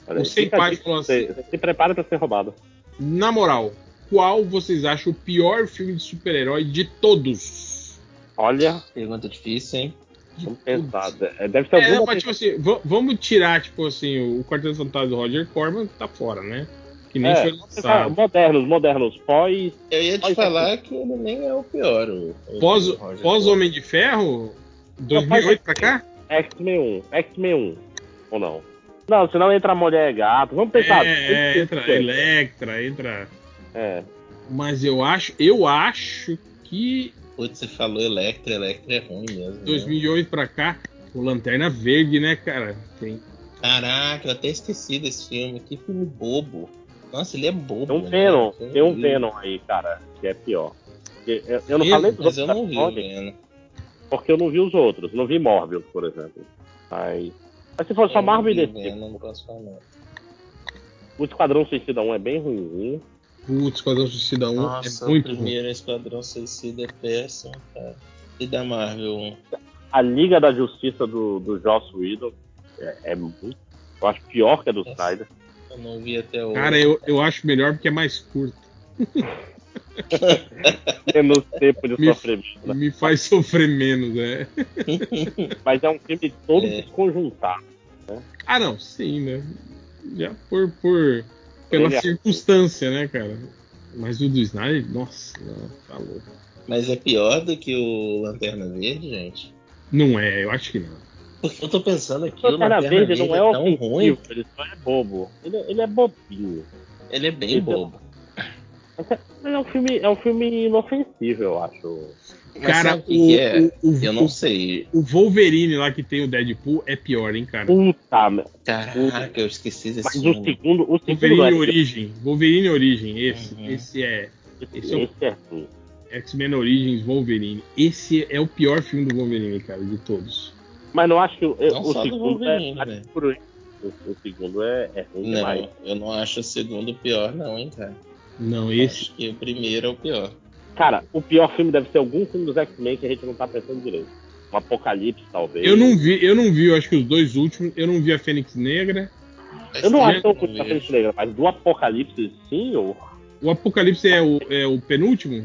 E: Olha,
A: O
E: aí,
A: Sem
E: dica,
A: falou
E: você, você se prepara pra ser roubado.
A: Na moral, qual vocês acham o pior filme de super-herói de todos?
E: Olha,
G: Pergunta difícil, hein?
E: É, Deve ser
A: É,
E: alguma
A: mas tipo assim, va- vamos tirar, tipo assim, o Quarteto Fantasma do Roger Corman tá fora, né? Que nem
E: É,
A: foi lançado.
E: modernos, modernos, pós.
G: Eu ia te
E: Pode
G: falar que ele nem é o pior. O, o
A: Pós,
G: Roger
A: pós. Homem de Ferro, 2008 pra cá?
E: X-Men 1. X-Men 1. Ou não? Não, senão entra a mulher gato. Vamos pensar.
A: É, é, entra Electra, entra.
E: É.
A: Mas eu acho, eu acho que
G: Putz, você falou Electra, Electra é ruim mesmo. né?
A: 2008 pra cá, o Lanterna Verde, né, cara? Tem,
G: Caraca, eu até esqueci desse filme. Que filme bobo. Nossa, ele é bobo.
E: Tem um
G: né?
E: Venom.
G: Filme
E: Tem um. Venom aí, cara, que é pior. Eu, eu não falei dos
G: Mas
E: outros
G: eu não vi Venom.
E: porque eu não vi os outros. Não vi Morbius, por exemplo. Mas, mas se for só
G: Eu
E: Marvel e DC,
G: Venom, não posso falar.
E: o Esquadrão Suicida 1 é bem ruim.
A: Putz, Esquadrão Suicida 1
G: Nossa,
A: é muito
G: o
A: ruim.
G: primeiro Esquadrão Suicida é péssimo, cara. E da Marvel 1?
E: A Liga da Justiça do, do Joss Whedon é, é muito. Eu acho pior que a do
G: Nossa.
E: Snyder.
G: Eu não vi até hoje.
A: Cara, eu, eu acho melhor porque é mais curto.
E: Menos tempo de
A: Me-
E: sofrimento. né?
A: Me faz sofrer menos, né?
E: Mas é um filme todo
G: É.
E: desconjuntado.
A: Ah, não, sim, né? Já por, por pela
E: Ele é-
A: circunstância, né, cara? Mas o do Snyder, nossa, não, tá louco.
G: Mas é pior do que o Lanterna Verde, gente?
A: Não é, eu acho que não.
G: Porque eu tô pensando aqui,
E: O
G: o
E: Lanterna Verde não é
G: é tão ruim.
E: ele só é bobo. Ele, ele é bobinho.
G: Ele é bem
E: Ele-
G: bobo.
E: Mas é um filme, é um filme inofensivo, eu acho.
G: Mas
A: cara,
G: o que, é?
A: o, o,
G: Eu não
A: o,
G: sei.
A: o Wolverine lá que tem o Deadpool é pior, hein, cara?
E: Puta, merda.
G: Caraca, eu esqueci desse
E: mas o
G: filme.
E: segundo, o segundo
A: Wolverine
E: é,
A: Origem. Wolverine Origem, esse.
G: Uhum.
A: Esse é
E: esse,
A: esse é o-
E: é.
A: X-Men Origins Wolverine. Esse é o pior filme do Wolverine, cara, de todos.
E: Mas não acho que o,
G: Não
E: o segundo
G: Wolverine,
E: é, aí. o, o segundo é, é ruim demais.
G: Não, eu não acho o segundo pior, não, hein, cara.
A: Não, esse.
G: Acho que o primeiro é o pior.
E: Cara, o pior filme deve ser algum filme dos X-Men que a gente não tá pensando direito. Um Apocalipse, talvez.
A: Eu não vi, eu não vi, eu acho que os dois últimos. Eu não vi a Fênix Negra.
E: Eu não acho tão da
G: vejo.
E: Fênix Negra, mas do Apocalipse, sim, ou
A: O Apocalipse é o, é o penúltimo.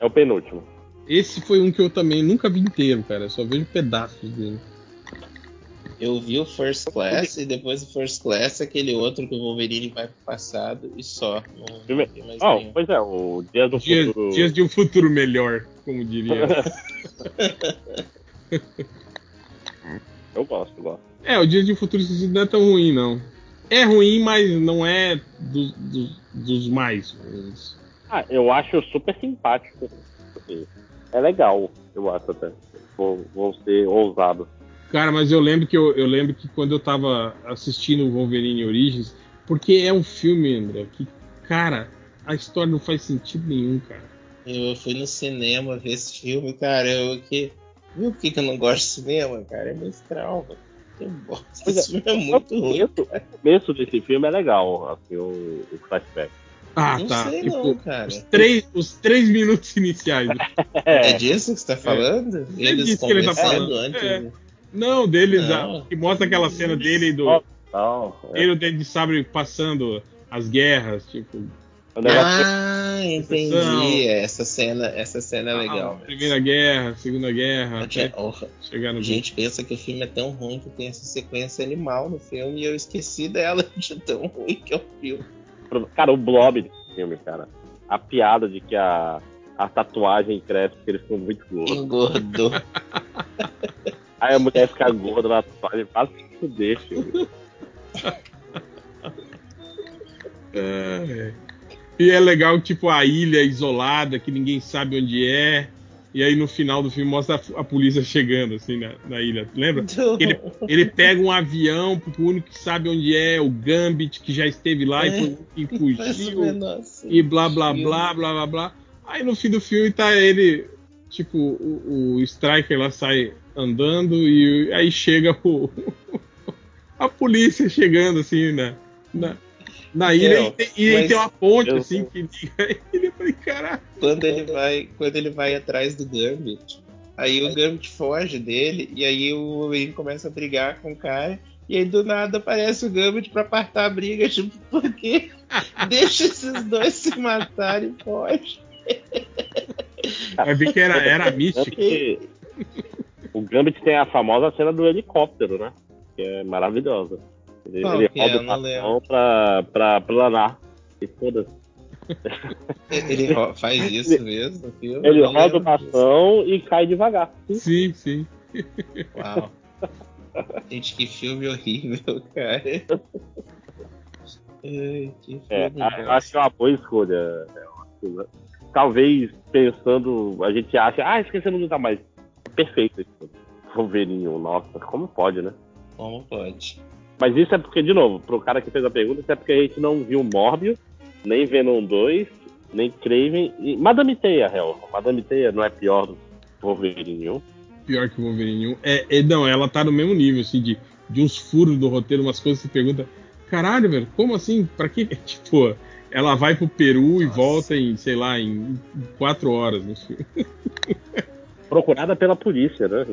E: é o penúltimo.
A: Esse foi um que eu também nunca vi inteiro, cara. Eu só vejo pedaços dele.
G: Eu vi o First Class e depois do First Class aquele outro que o Wolverine vai pro passado e só. Não, não mais
E: Oh,
G: nenhum.
E: pois é, o Dias do
A: Dias,
E: Futuro.
A: dias de um futuro melhor, como diria.
E: Eu gosto, eu gosto.
A: é, o Dias de um futuro não é tão ruim, não. É ruim, mas não é dos, dos, dos mais ruins.
E: Ah, eu acho super simpático. É legal, eu acho até. Vou, vou ser ousado.
A: Cara, mas eu lembro que eu, eu lembro que quando eu tava assistindo o Wolverine Origins, porque é um filme, André, que, cara, a história não faz sentido nenhum, cara.
G: Eu fui no cinema ver esse filme, cara. Eu que. Viu por que, que eu não gosto de cinema, cara? É mestral, velho. Eu gosto.
E: É,
G: Esse filme é muito
E: o,
G: ruim.
E: o começo desse filme é legal, assim, o, o flashback.
A: Ah,
G: não
A: tá.
G: sei
A: tipo,
G: não, cara.
A: os, três, os três minutos iniciais.
G: É, disso que você tá falando? Eles
A: disso que ele tá falando.
G: antes.
A: É. Não, deles,
G: Não.
A: ah, que mostra aquela cena dele e do.
E: Não, é,
A: Ele e o Dente de Sabre passando as guerras, tipo.
G: Ah, entendi.
A: Não.
G: Essa cena, essa cena é legal.
A: a
G: velho.
A: Primeira Guerra, Segunda Guerra,
G: A gente,
A: até
G: oh,
A: chegar no
G: a gente pensa que o filme é tão ruim que tem essa sequência animal no filme e eu esqueci dela de tão ruim que é o filme.
E: Cara, o blob desse filme, cara. A piada de que a, a tatuagem cresce porque eles ficam muito gordos.
G: Engordou.
E: Aí a mulher fica gorda na tatuagem, faz se fuder, filme.
A: É. E é legal, tipo, a ilha isolada, que ninguém sabe onde é. E aí no final do filme mostra a, a polícia chegando, assim, na, na ilha. Lembra? Ele, ele pega um avião, porque o único que sabe onde é o Gambit, que já esteve lá
G: É.
A: e, foi- e fugiu.
G: menor
A: E blá blá blá blá blá blá. Aí no fim do filme tá ele, tipo, o, o Striker lá sai andando e aí chega o. a polícia chegando assim na, na, na ilha
G: É,
A: e, tem, e tem uma ponte
E: eu-
A: assim que liga ele. Eu falei, caraca.
G: Quando ele vai, quando ele vai atrás do Gambit, Aí o Gambit foge dele, e aí o Wolverine começa a brigar com o cara. E aí do nada aparece o Gambit pra apartar a briga, tipo, por quê? Deixa esses dois se matarem e foge.
A: Vai ver que era, era místico.
E: O Gambit tem a famosa cena do helicóptero, né? Que é maravilhosa. Ele,
G: Qual
E: ele
G: é?
E: roda
G: Eu
E: o bastão pra, pra planar. E foda-se.
G: Ele faz isso mesmo no filme?
E: Ele roda o bastão e cai devagar.
A: Sim, sim.
G: Uau. Gente, que filme horrível, cara. Ai, que
E: É, acho que é uma boa escolha. é uma- Talvez pensando, a gente acha, ah, esquecemos do mais. Perfeito esse filme. Wolverine, nossa, como pode, né?
G: Como pode?
E: Mas isso é porque, de novo, pro cara que fez a pergunta, isso é porque a gente não viu Morbius, nem Venom 2, nem Craven e Madame Teia, real. Madame Teia não é pior do que Wolverine 1.
A: Pior que o Wolverine 1. É, é, não, ela tá no mesmo nível, assim, de, de uns furos do roteiro, umas coisas que você pergunta. Caralho, velho, como assim? Pra que? Tipo, ela vai pro Peru e
G: Nossa.
A: volta em, sei lá, em quatro horas. no filme.
E: Procurada pela polícia, né?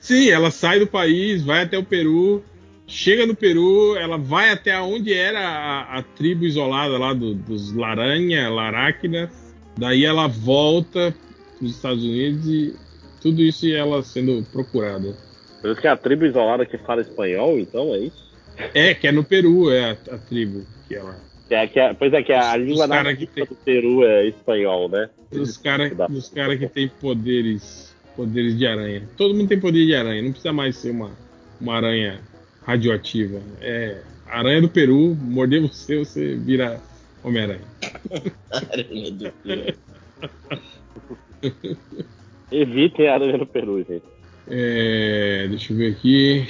A: Sim, ela sai do país, vai até o Peru, chega no Peru, ela vai até onde era a, a tribo isolada lá do- dos Laranha, Laráquidas. Daí ela volta pros Estados Unidos e tudo isso e ela sendo procurada.
E: Por isso que é a tribo isolada que fala espanhol, então é isso?
A: É, que é no Peru, é a, a tribo que ela.
E: É, que é- pois é, que a
A: Os
E: língua nativa
A: que tem-
E: do Peru é espanhol, né?
A: Dos caras cara que tem poderes poderes de aranha. Todo mundo tem poder de aranha, não precisa mais ser uma, uma aranha radioativa. É aranha do Peru, morder você, você vira Homem-Aranha.
G: Aranha do Peru.
E: Evitem a aranha no Peru, gente.
A: É, deixa eu ver aqui.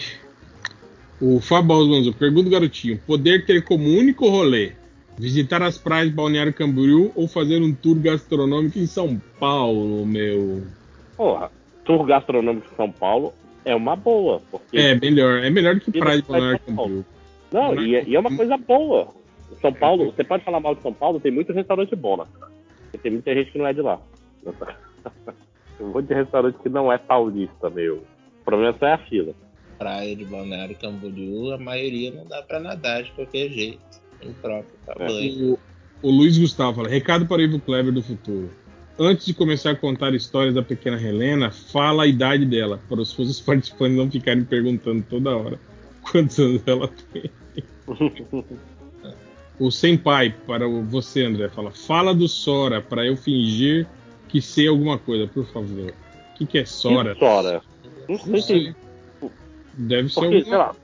A: O Fábio Alonso pergunta o garotinho: poder ter como único rolê visitar as praias de Balneário Camboriú ou fazer um tour gastronômico em São Paulo, meu?
E: Porra, tour gastronômico de São Paulo é uma boa. Porque
A: É melhor, é melhor do que praia de
E: Paulo.
A: Camboriú.
E: Não, e, é- e é uma coisa boa. São Paulo, você pode falar mal de São Paulo, tem muito restaurante bom, né? Porque tem muita gente que não é de lá. Tem um monte de restaurante que não é paulista, meu. O problema só é a fila.
G: Praia de Balneário Camboriú, a maioria não dá pra nadar de qualquer jeito. Impróprio pra
E: É.
A: O, o Luiz Gustavo fala: recado para o Ivo Kleber do futuro. Antes de começar a contar histórias da pequena Helena, fala a idade dela, para os futuros participantes não ficarem perguntando toda hora quantos anos ela tem. O Senpai, para o- você, André, fala: fala do Sora, para eu fingir que sei alguma coisa, por favor. O que, que é Sora?
E: Que Sora. Não
A: Não
E: sei
A: sei.
E: se.
A: Deve ser
E: Porque, sei
A: alguma,
E: lá.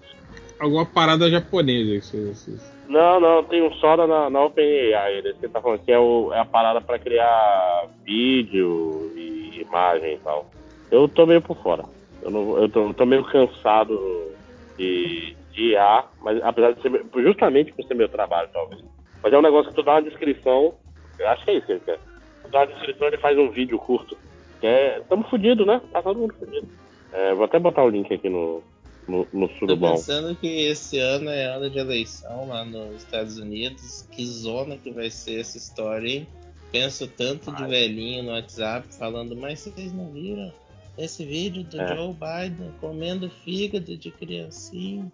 A: alguma parada japonesa. que vocês- vocês-
E: Não, não, tem um Sora na, na OpenAI. Ele que tá falando que é, o- é a parada pra criar vídeo e imagem e tal. Eu tô meio por fora. Eu, não, eu, tô, eu tô meio cansado de, de IA, mas apesar de ser. Justamente por ser meu trabalho, talvez. Mas é um negócio que tu dá uma descrição. Eu acho que é isso que ele quer. Tu dá uma descrição ele faz um vídeo curto. Que é. Tamo fudido, né? Tá todo mundo fudido. É, vou até botar o link aqui no, no, no
G: Tô
E: surubão.
G: pensando que esse ano é ano de eleição lá nos Estados Unidos. Que zona que vai ser essa história, hein? Penso tanto de velhinho no WhatsApp falando, mas vocês não viram esse vídeo do
E: É.
G: Joe Biden comendo fígado de criancinha?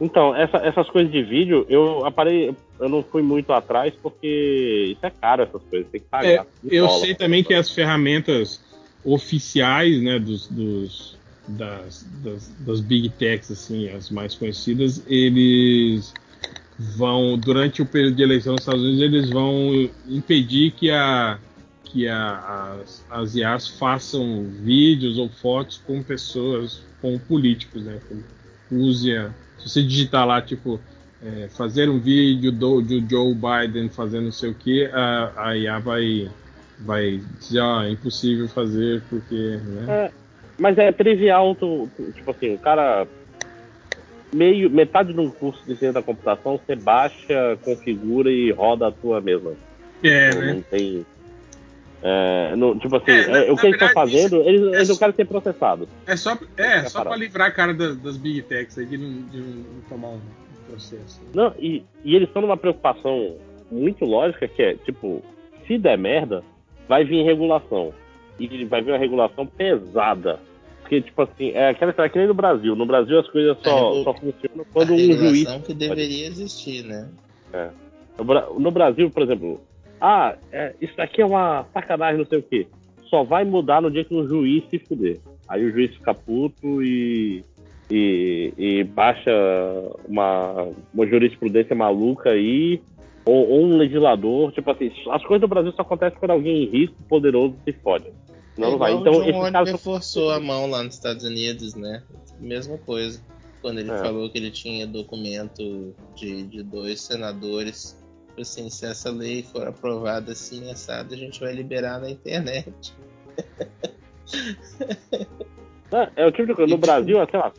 E: Então, essa- essas coisas de vídeo, eu aparei, eu não fui muito atrás porque isso é caro, essas coisas, tem que
A: É,
E: pagar.
A: eu
E: Dólar.
A: sei também que as ferramentas oficiais, né, dos, dos- das, das, das big techs, assim, as mais conhecidas, eles vão durante o período de eleição nos Estados Unidos, eles vão impedir que a que a, as, as IAs façam vídeos ou fotos com pessoas, com políticos, né? Use a, se você digitar lá, tipo, é, fazer um vídeo do, do Joe Biden fazendo não sei o que, a, a IA vai, vai dizer, ó, é impossível fazer porque, né?
E: Mas é trivial, tu, tu- tipo assim, o cara meio metade de um curso de ciência da computação, você baixa, configura e roda a tua mesma.
A: É,
E: Não-
A: né?
E: Não tem é, não- tipo assim,
A: É, na-
E: é, o
A: na
E: que eles estão fazendo, eles, eles
A: é
E: não querem ser processados.
A: É só, é, só para livrar a cara das, das big techs aí de não, de não tomar um processo.
E: Não, e, e eles estão numa preocupação muito lógica que é, tipo, se der merda, vai vir regulação. E vai vir uma regulação pesada. Porque, tipo assim, é aquela história que nem no Brasil. No Brasil as coisas só,
G: regu-
E: só funcionam quando
G: a
E: um juiz.
G: que deveria existir, né?
E: No, Bra- no Brasil, por exemplo, ah, é, isso daqui é uma sacanagem, não sei o quê. Só vai mudar no dia que um juiz se fuder. Aí o juiz fica puto e, e, e baixa uma, uma jurisprudência maluca aí, ou, ou um legislador. Tipo assim, as coisas do Brasil só acontecem quando alguém rico, poderoso se fode. Não,
G: É
E: vai. Então,
G: o John Oliver
E: caso.
G: forçou a mão lá nos Estados Unidos, né? Mesma coisa. Quando ele
E: É.
G: falou que ele tinha documento de, de dois senadores. Assim, se essa lei for aprovada assim, assada, a gente vai liberar na internet.
E: É, é o tipo de coisa. No Brasil, sei lá,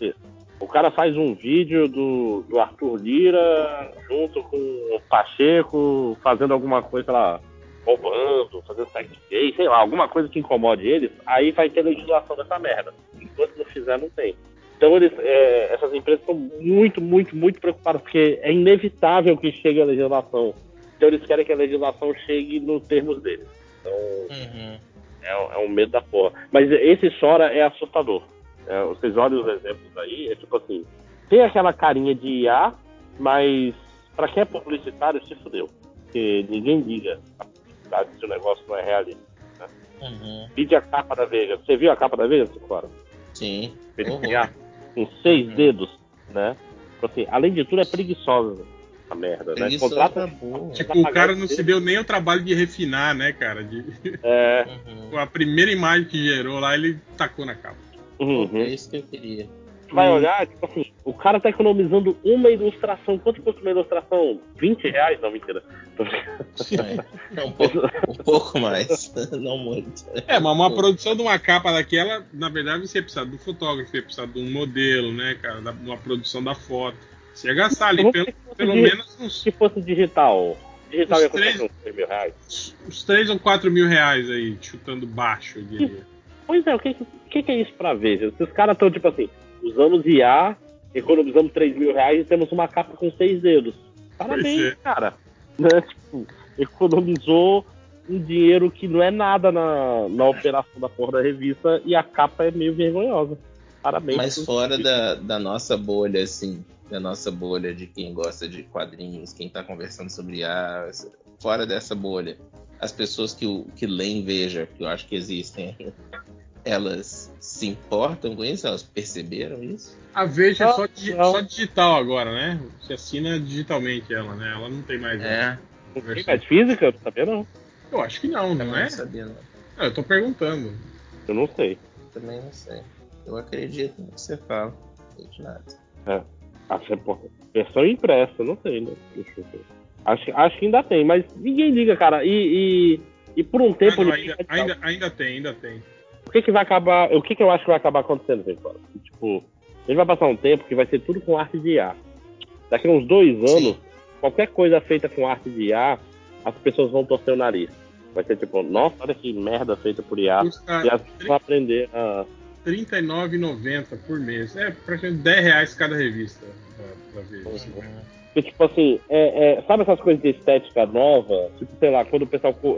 E: o cara faz um vídeo do, do Arthur Lira junto com o Pacheco fazendo alguma coisa, lá, roubando, fazendo sexo gay, sei lá, alguma coisa que incomode eles, aí vai ter legislação dessa merda. Enquanto não fizer, não tem. Então eles, é, essas empresas estão muito, muito, muito preocupadas, porque é inevitável que chegue a legislação. Então eles querem que a legislação chegue nos termos deles. Então
G: Uhum.
E: é, é um medo da porra. Mas esse chora é assustador. É, vocês olham os exemplos aí, é tipo assim, tem aquela carinha de IA, mas pra quem é publicitário se fudeu. Porque ninguém liga a publicidade se o negócio não é realista.
G: Uhum.
E: Vide a capa da Vega. Você viu a capa da Vega, Cicora?
G: Sim.
E: Feita
G: Horror.
E: com seis
G: Uhum.
E: dedos, né? Tipo assim, além de tudo, é preguiçosa a merda, né? Contrata.
G: burro.
A: Tipo, o cara não se deu nem o trabalho de refinar, né, cara? De...
E: É,
G: Uhum.
A: A primeira imagem que gerou lá, ele tacou na capa.
E: uhum.
G: É isso que eu queria.
E: Vai olhar, tipo assim, o cara tá economizando uma ilustração. Quanto custa uma ilustração? 20 reais? Não, mentira.
G: É, um, pouco, um pouco mais, não muito.
A: É, mas uma produção de uma capa daquela, na verdade, você precisa do fotógrafo, você precisa de um modelo, né, cara? Da, uma produção da foto. Você ia gastar ali pelo, pelo menos uns,
E: Se fosse digital, digital
A: Os
E: ia custar
A: três-
E: uns 3 mil reais.
A: uns 3 ou 4 mil reais aí, chutando baixo, eu diria.
E: Pois é, o que, que, que é isso pra ver? os caras estão, tipo assim, usamos IA, economizamos 3 mil reais e temos uma capa com seis dedos. Parabéns,
A: é.
E: cara. Né? Tipo, economizou um dinheiro que não é nada na, na operação da porra da revista e a capa é meio vergonhosa. Parabéns.
G: Mas fora da, da nossa bolha, assim, da nossa bolha de quem gosta de quadrinhos, quem tá conversando sobre a. Fora dessa bolha, as pessoas que, o- que leem Veja, que eu acho que existem, elas se importam com isso? Elas perceberam isso?
A: A Veja é
E: Não,
A: só, digi-
E: não.
A: só digital agora, né? Você assina digitalmente ela, né? Ela não tem mais.
G: É,
E: Não tem mais física? Eu sabia não.
A: Eu acho que não, não é?
G: não sabia, não.
A: Ah, eu tô perguntando.
E: Eu não sei.
G: Também não sei. Eu acredito no que você fala. Não sei de nada.
E: Ah, você, pô, versão impressa, não sei, né? Deixa eu ver. Acho, acho que ainda tem, mas ninguém liga, cara. E, e, e por um
A: Ah,
E: tempo.
A: não, ainda, ainda, ainda tem, ainda tem.
E: O que, que vai acabar. O que, que eu acho que vai acabar acontecendo? Fala? Tipo, a gente vai passar um tempo que vai ser tudo com arte de IA. Daqui a uns dois anos,
G: Sim.
E: qualquer coisa feita com arte de IA, as pessoas vão torcer o nariz. Vai ser tipo, nossa, olha que merda feita por IA.
A: Custa
E: E as pessoas vão aprender a.
A: R$ 39,90 por mês. É praticamente 10 reais cada revista pra, pra ver.
E: Porque, tipo assim, é, é, sabe essas coisas de estética nova? Tipo, sei lá, quando o pessoal co-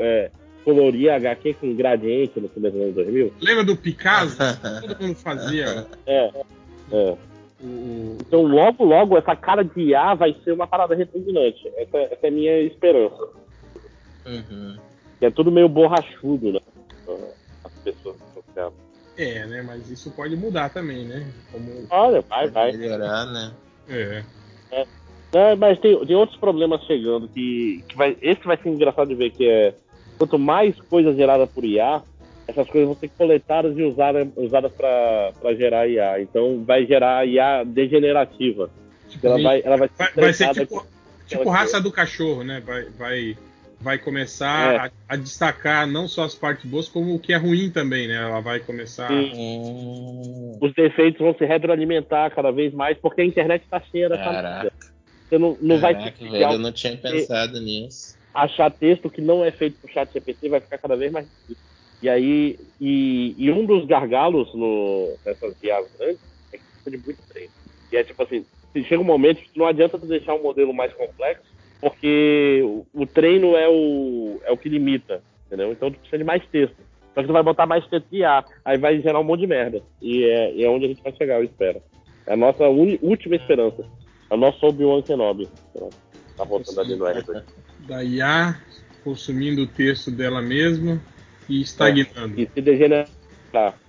E: é, coloria HQ com gradiente no começo dos anos 2000?
A: Lembra do Picasso? Todo mundo fazia
E: É, é. Então, logo, logo, essa cara de IA vai ser uma parada repugnante. Essa, essa é a minha esperança.
G: Uhum.
E: É tudo meio borrachudo, né? As pessoas criando.
A: É, né? Mas isso pode mudar também, né? Como...
E: Olha, vai, vai.
G: melhorar, né?
A: É.
E: Não, mas tem, tem outros problemas chegando que, que vai, esse vai ser engraçado de ver que é quanto mais coisas geradas por IA, essas coisas vão ser coletadas e usadas, usadas para gerar IA. Então vai gerar IA degenerativa.
A: Tipo,
E: Ela vai, ela vai ser,
A: vai, vai ser tipo, tipo raça do cachorro, né? Vai, vai, vai começar
E: É.
A: a, a destacar não só as partes boas, como o que é ruim também, né? Ela vai começar.
E: Sim.
G: Hum,
E: Os defeitos vão se retroalimentar cada vez mais porque a internet está cheia dessa
G: Caraca.
E: Você não, não vai
G: caraca,
E: ter
G: velho, eu não tinha pensado nisso.
E: Achar texto que não é feito por chat GPT vai ficar cada vez mais difícil. E aí, e, e um dos gargalos no, nessas IAs grandes é que precisa de muito treino. E é tipo assim, chega um momento que não adianta tu deixar um modelo mais complexo, porque o, o treino é o, é o que limita, entendeu? Então tu precisa de mais texto. Só que tu vai botar mais texto de IA. Aí vai gerar um monte de merda. E é, e é onde a gente vai chegar, eu espero. É a nossa uni- última esperança. É o nosso Obi-Wan Kenobi. Tá voltando ali no R2.
A: Da IA consumindo o texto dela mesma e estagnando.
E: E se degenerar.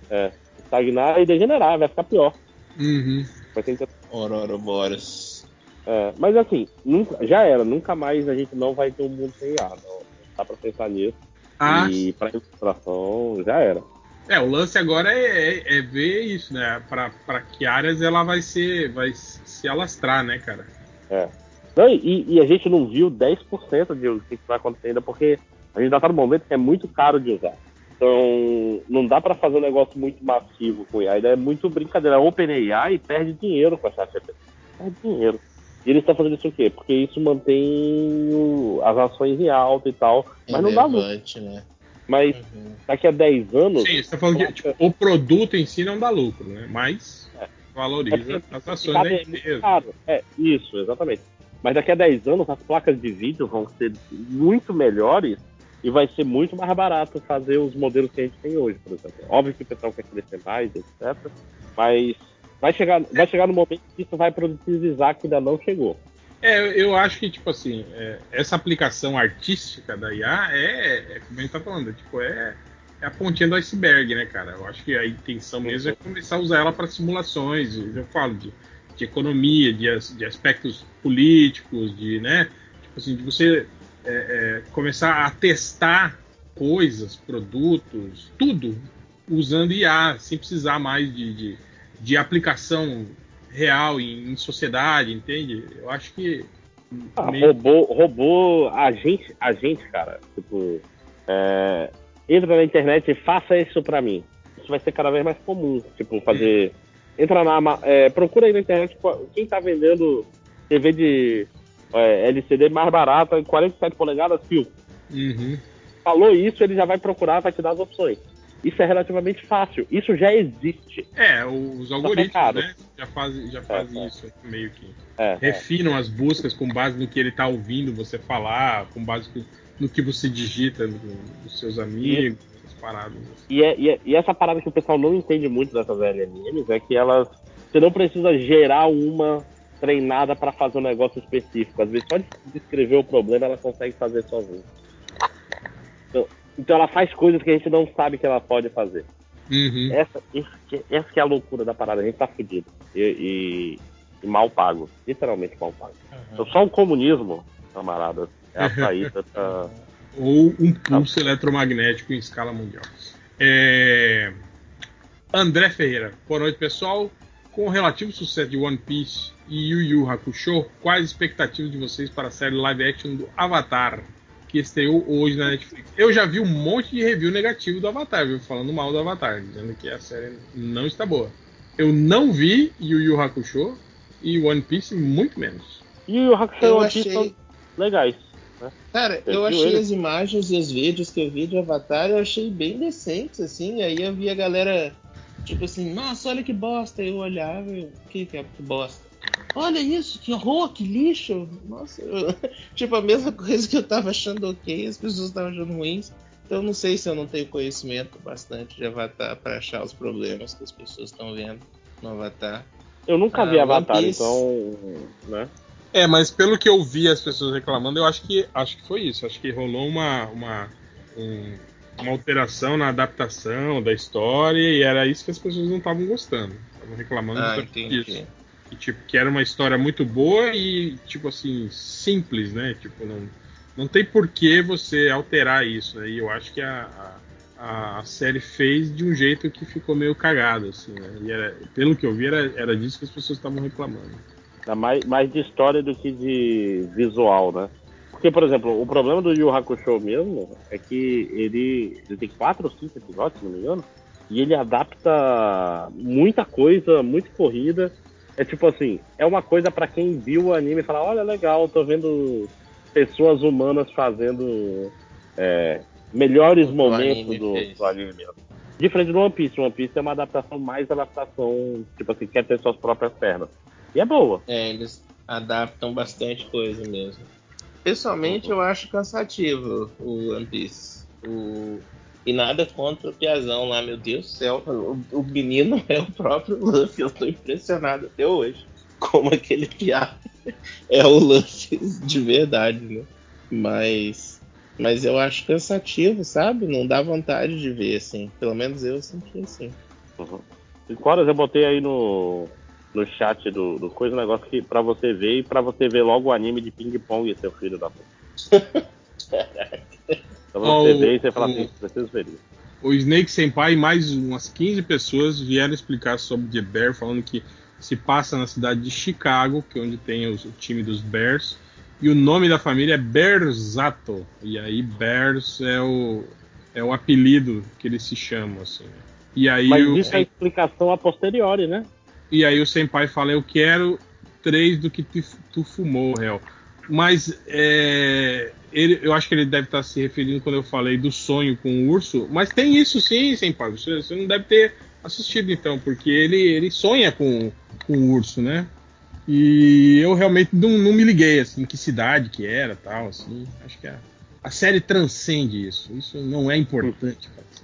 E: É, estagnar e degenerar, vai ficar pior.
A: Uhum.
E: Vai ter que
G: Ouroboros.
E: É, mas assim, nunca, já era, nunca mais a gente não vai ter um mundo sem IA. Não, dá pra pensar nisso.
A: Ah,
E: E pra ilustração, já era.
A: é, o lance agora é, é- é ver isso, né? Pra, pra que áreas ela vai ser, vai se alastrar, né, cara?
E: Não, e, e a gente não viu 10% de o que vai acontecer ainda, porque a gente já tá no momento que é muito caro de usar. Então, não dá pra fazer um negócio muito massivo com IA. Ainda é muito brincadeira. OpenAI perde dinheiro com a ChatGPT. Perde dinheiro. E eles estão fazendo isso o quê? Porque isso mantém o- as ações em alta e tal. Mas não dá lucro.
G: Né?
E: Mas
G: Uhum.
E: daqui a 10 anos.
A: Sim, você tá falando que tipo, o produto em si não dá lucro, né? Mas
E: É.
A: valoriza
E: É
A: as ações da
E: mais
A: empresa.
E: caro. É, isso, exatamente. Mas daqui a 10 anos as placas de vídeo vão ser muito melhores e vai ser muito mais barato fazer os modelos que a gente tem hoje, por exemplo. Óbvio que o pessoal quer crescer mais, etc. Mas vai chegar, vai chegar no momento que isso vai produtivizar que ainda não chegou.
A: É, eu acho que, tipo assim, é, essa aplicação artística da IA é, é como a gente tá falando, tipo, é, é a pontinha do iceberg, né, cara? Eu acho que a intenção mesmo é começar a usar ela para simulações, eu falo de, de economia, de, de aspectos políticos, de, né, tipo assim, de você é, é, começar a testar coisas, produtos, tudo usando IA, sem precisar mais de, de, de aplicação real em, em sociedade, entende? Eu acho que
E: Ah,
A: meio-
E: robô, robô, a gente, a gente, cara, tipo, é, entra na internet e faça isso pra mim. Isso vai ser cada vez mais comum, tipo, fazer. Entra na. É, procura aí na internet quem tá vendendo TV de é, LCD mais barata, 47 polegadas, fio.
A: Uhum.
E: Falou isso, ele já vai procurar, vai te dar as opções. Isso é relativamente fácil. Isso já existe.
A: É, os algoritmos,
E: caro.
A: né? Já fazem, já fazem
E: é.
A: isso meio que.
E: É, é.
A: Refinam as buscas com base no que ele tá ouvindo você falar, com base no- que você digita no- dos seus amigos, paradas.
E: E, é- e é- e essa parada que o pessoal não entende muito dessas LLMs é que elas. Você não precisa gerar uma treinada para fazer um negócio específico. Às vezes, só de descrever o problema, ela consegue fazer sozinha. Então, então ela faz coisas que a gente não sabe que ela pode fazer.
A: Uhum.
E: Essa, esse que- essa que é a loucura da parada. A gente tá fudido. E, e- e mal pago. Literalmente mal pago. Então, só o comunismo, camarada, é a saída pra.
A: Ou um pulso eletromagnético em escala mundial. É, André Ferreira, boa noite pessoal. Com o relativo sucesso de One Piece e Yu Yu Hakusho, quais as expectativas de vocês para a série live action do Avatar, que estreou hoje na Netflix? Eu já vi um monte de review negativo do Avatar, viu? Falando mal do Avatar, dizendo que a série não está boa. Eu não vi Yu Yu Hakusho e One Piece muito menos.
E: E o Hakusho e
G: Eu
E: One Piece
G: achei.
E: são legais.
G: Cara,
E: Você
G: eu
E: viu
G: achei
E: ele?
G: as imagens e os vídeos que eu vi de Avatar, eu achei bem decentes, assim. Aí eu vi a galera, tipo assim, nossa, olha que bosta. Eu olhava e, o que que é que bosta? Olha isso, que horror, que lixo. Nossa, eu- tipo, a mesma coisa que eu tava achando ok, as pessoas estavam achando ruins. Então eu não sei se eu não tenho conhecimento bastante de Avatar pra achar os problemas que as pessoas estão vendo no Avatar.
E: Eu nunca
G: Ah,
E: vi Avatar, então. Né?
A: É, mas pelo que eu vi as pessoas reclamando, eu acho que acho que foi isso. Acho que rolou uma uma, um- uma alteração na adaptação da história e era isso que as pessoas não estavam gostando. Estavam reclamando
G: Ah,
A: disso. Que, tipo, que era uma história muito boa e tipo assim simples, né? Tipo não não tem por que você alterar isso, né? E eu acho que a, a, a série fez de um jeito que ficou meio cagado, assim, né? E era, pelo que eu vi, era, era disso que as pessoas estavam reclamando.
E: Dá mais, mais de história do que de visual, né? Porque, por exemplo, o problema do Yu Hakusho mesmo é que ele, ele tem quatro ou cinco episódios, se não me engano, e ele adapta muita coisa, muito corrida. É tipo assim, é uma coisa pra quem viu o anime e fala, olha, legal, tô vendo pessoas humanas fazendo é, melhores momentos
G: anime
E: do, do anime mesmo. Diferente do One Piece, One Piece é uma adaptação mais adaptação, tipo assim, quer ter suas próprias pernas. E é boa.
G: É, eles adaptam bastante coisa mesmo. Pessoalmente, eu acho cansativo o One Piece. O, E nada contra o Piazão lá, meu Deus do céu. O, o menino é o próprio Luffy. Eu tô impressionado até hoje. Como aquele Piá é o Luffy de verdade, né? Mas. Mas eu acho cansativo, sabe? Não dá vontade de ver, assim. Pelo menos eu senti assim.
E: Uhum. Cinco horas eu botei aí no, no chat do, do coisa um negócio que pra você ver e pra você ver logo o anime de ping-pong, seu filho da puta. pra você
A: Ó,
E: ver e você falar
A: o-
E: assim, preciso ver isso.
A: O Snake Senpai e mais umas 15 pessoas vieram explicar sobre The Bear, falando que se passa na cidade de Chicago, que é onde tem os- o time dos Bears, e o nome da família é Bearsato. E aí Bears é o, é o apelido que eles se chamam, assim. E aí,
E: Mas
A: o,
E: isso é explicação a posteriori, né?
A: E aí o Senpai fala, eu quero três do que tu, tu fumou, réu. Mas é, ele, eu acho que ele deve estar se referindo quando eu falei do sonho com o urso. Mas tem isso sim, Senpai. Você, você não deve ter assistido então, porque ele, ele sonha com, com o urso, né? E eu realmente não, não me liguei, assim, que cidade que era tal, assim. Acho que a, a série transcende isso. Isso não é importante série.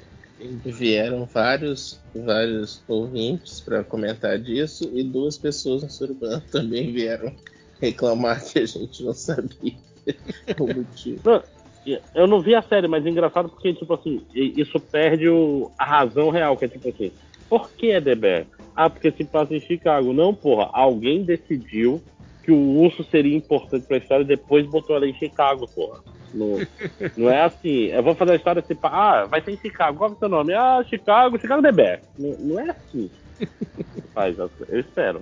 G: Vieram vários, vários ouvintes para comentar disso e duas pessoas no Surubão também vieram reclamar que a gente não sabia o motivo.
E: Não, eu não vi a série, mas é engraçado porque, tipo assim, isso perde o- a razão real, que é tipo assim, por que é The Bear? Ah, porque se passa em Chicago. Não, porra, alguém decidiu que o urso seria importante pra história e depois botou ela em Chicago, porra. Não, não é assim, eu vou fazer a história pá, ah, vai ser em Chicago, qual é o seu nome? Ah, Chicago, Chicago The Bear. Não, não é assim. Faz, eu espero.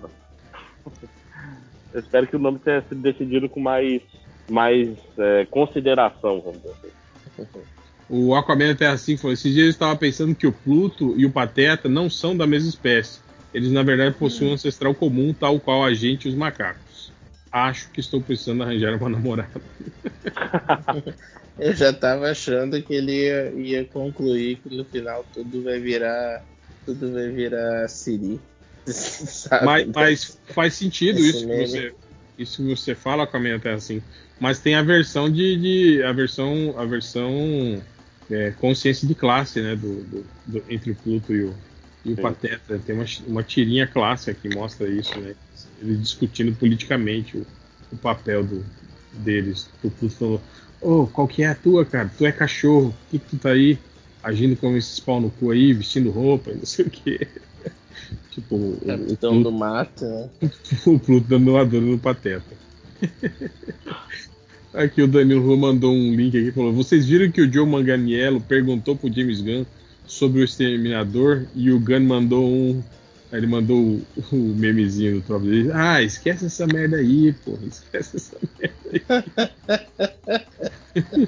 E: Eu espero que o nome tenha sido decidido com mais, mais é, consideração, vamos dizer assim.
A: O Aquaman até assim falou: esses dias eu estava pensando que o Pluto e o Pateta não são da mesma espécie. Eles, na verdade, possuem um ancestral comum, tal qual a gente e os macacos. Acho que estou precisando arranjar uma namorada.
G: Eu já tava achando que ele ia, ia concluir que no final tudo vai virar. Tudo vai virar Siri.
A: Mas, mas faz sentido
G: Esse
A: isso que
G: meme.
A: você, isso que você fala, Aquaman até assim. Mas tem a versão de, de- a versão, a versão é, consciência de classe, né, do, do- do- entre o Pluto e o, e o
E: Sim.
A: Pateta. Tem uma, uma tirinha clássica que mostra isso, né? Eles discutindo politicamente o, o papel do, deles. O Pluto falou: Ô, qual que é a tua, cara? Tu é cachorro, por que, que tu tá aí agindo como esses pau no cu aí, vestindo roupa, e não sei o quê. tipo, o, o
G: Capitão
A: Pluto,
G: do mato, né?
A: o Pluto dando uma dor no Pateta. Aqui o Danilo mandou um link aqui e falou: Vocês viram que o Joe Manganiello perguntou pro James Gunn sobre o Exterminador e o Gunn mandou um. Ele mandou o, o memezinho do tropa dele. Ah, esquece essa merda aí, porra. Esquece essa merda aí.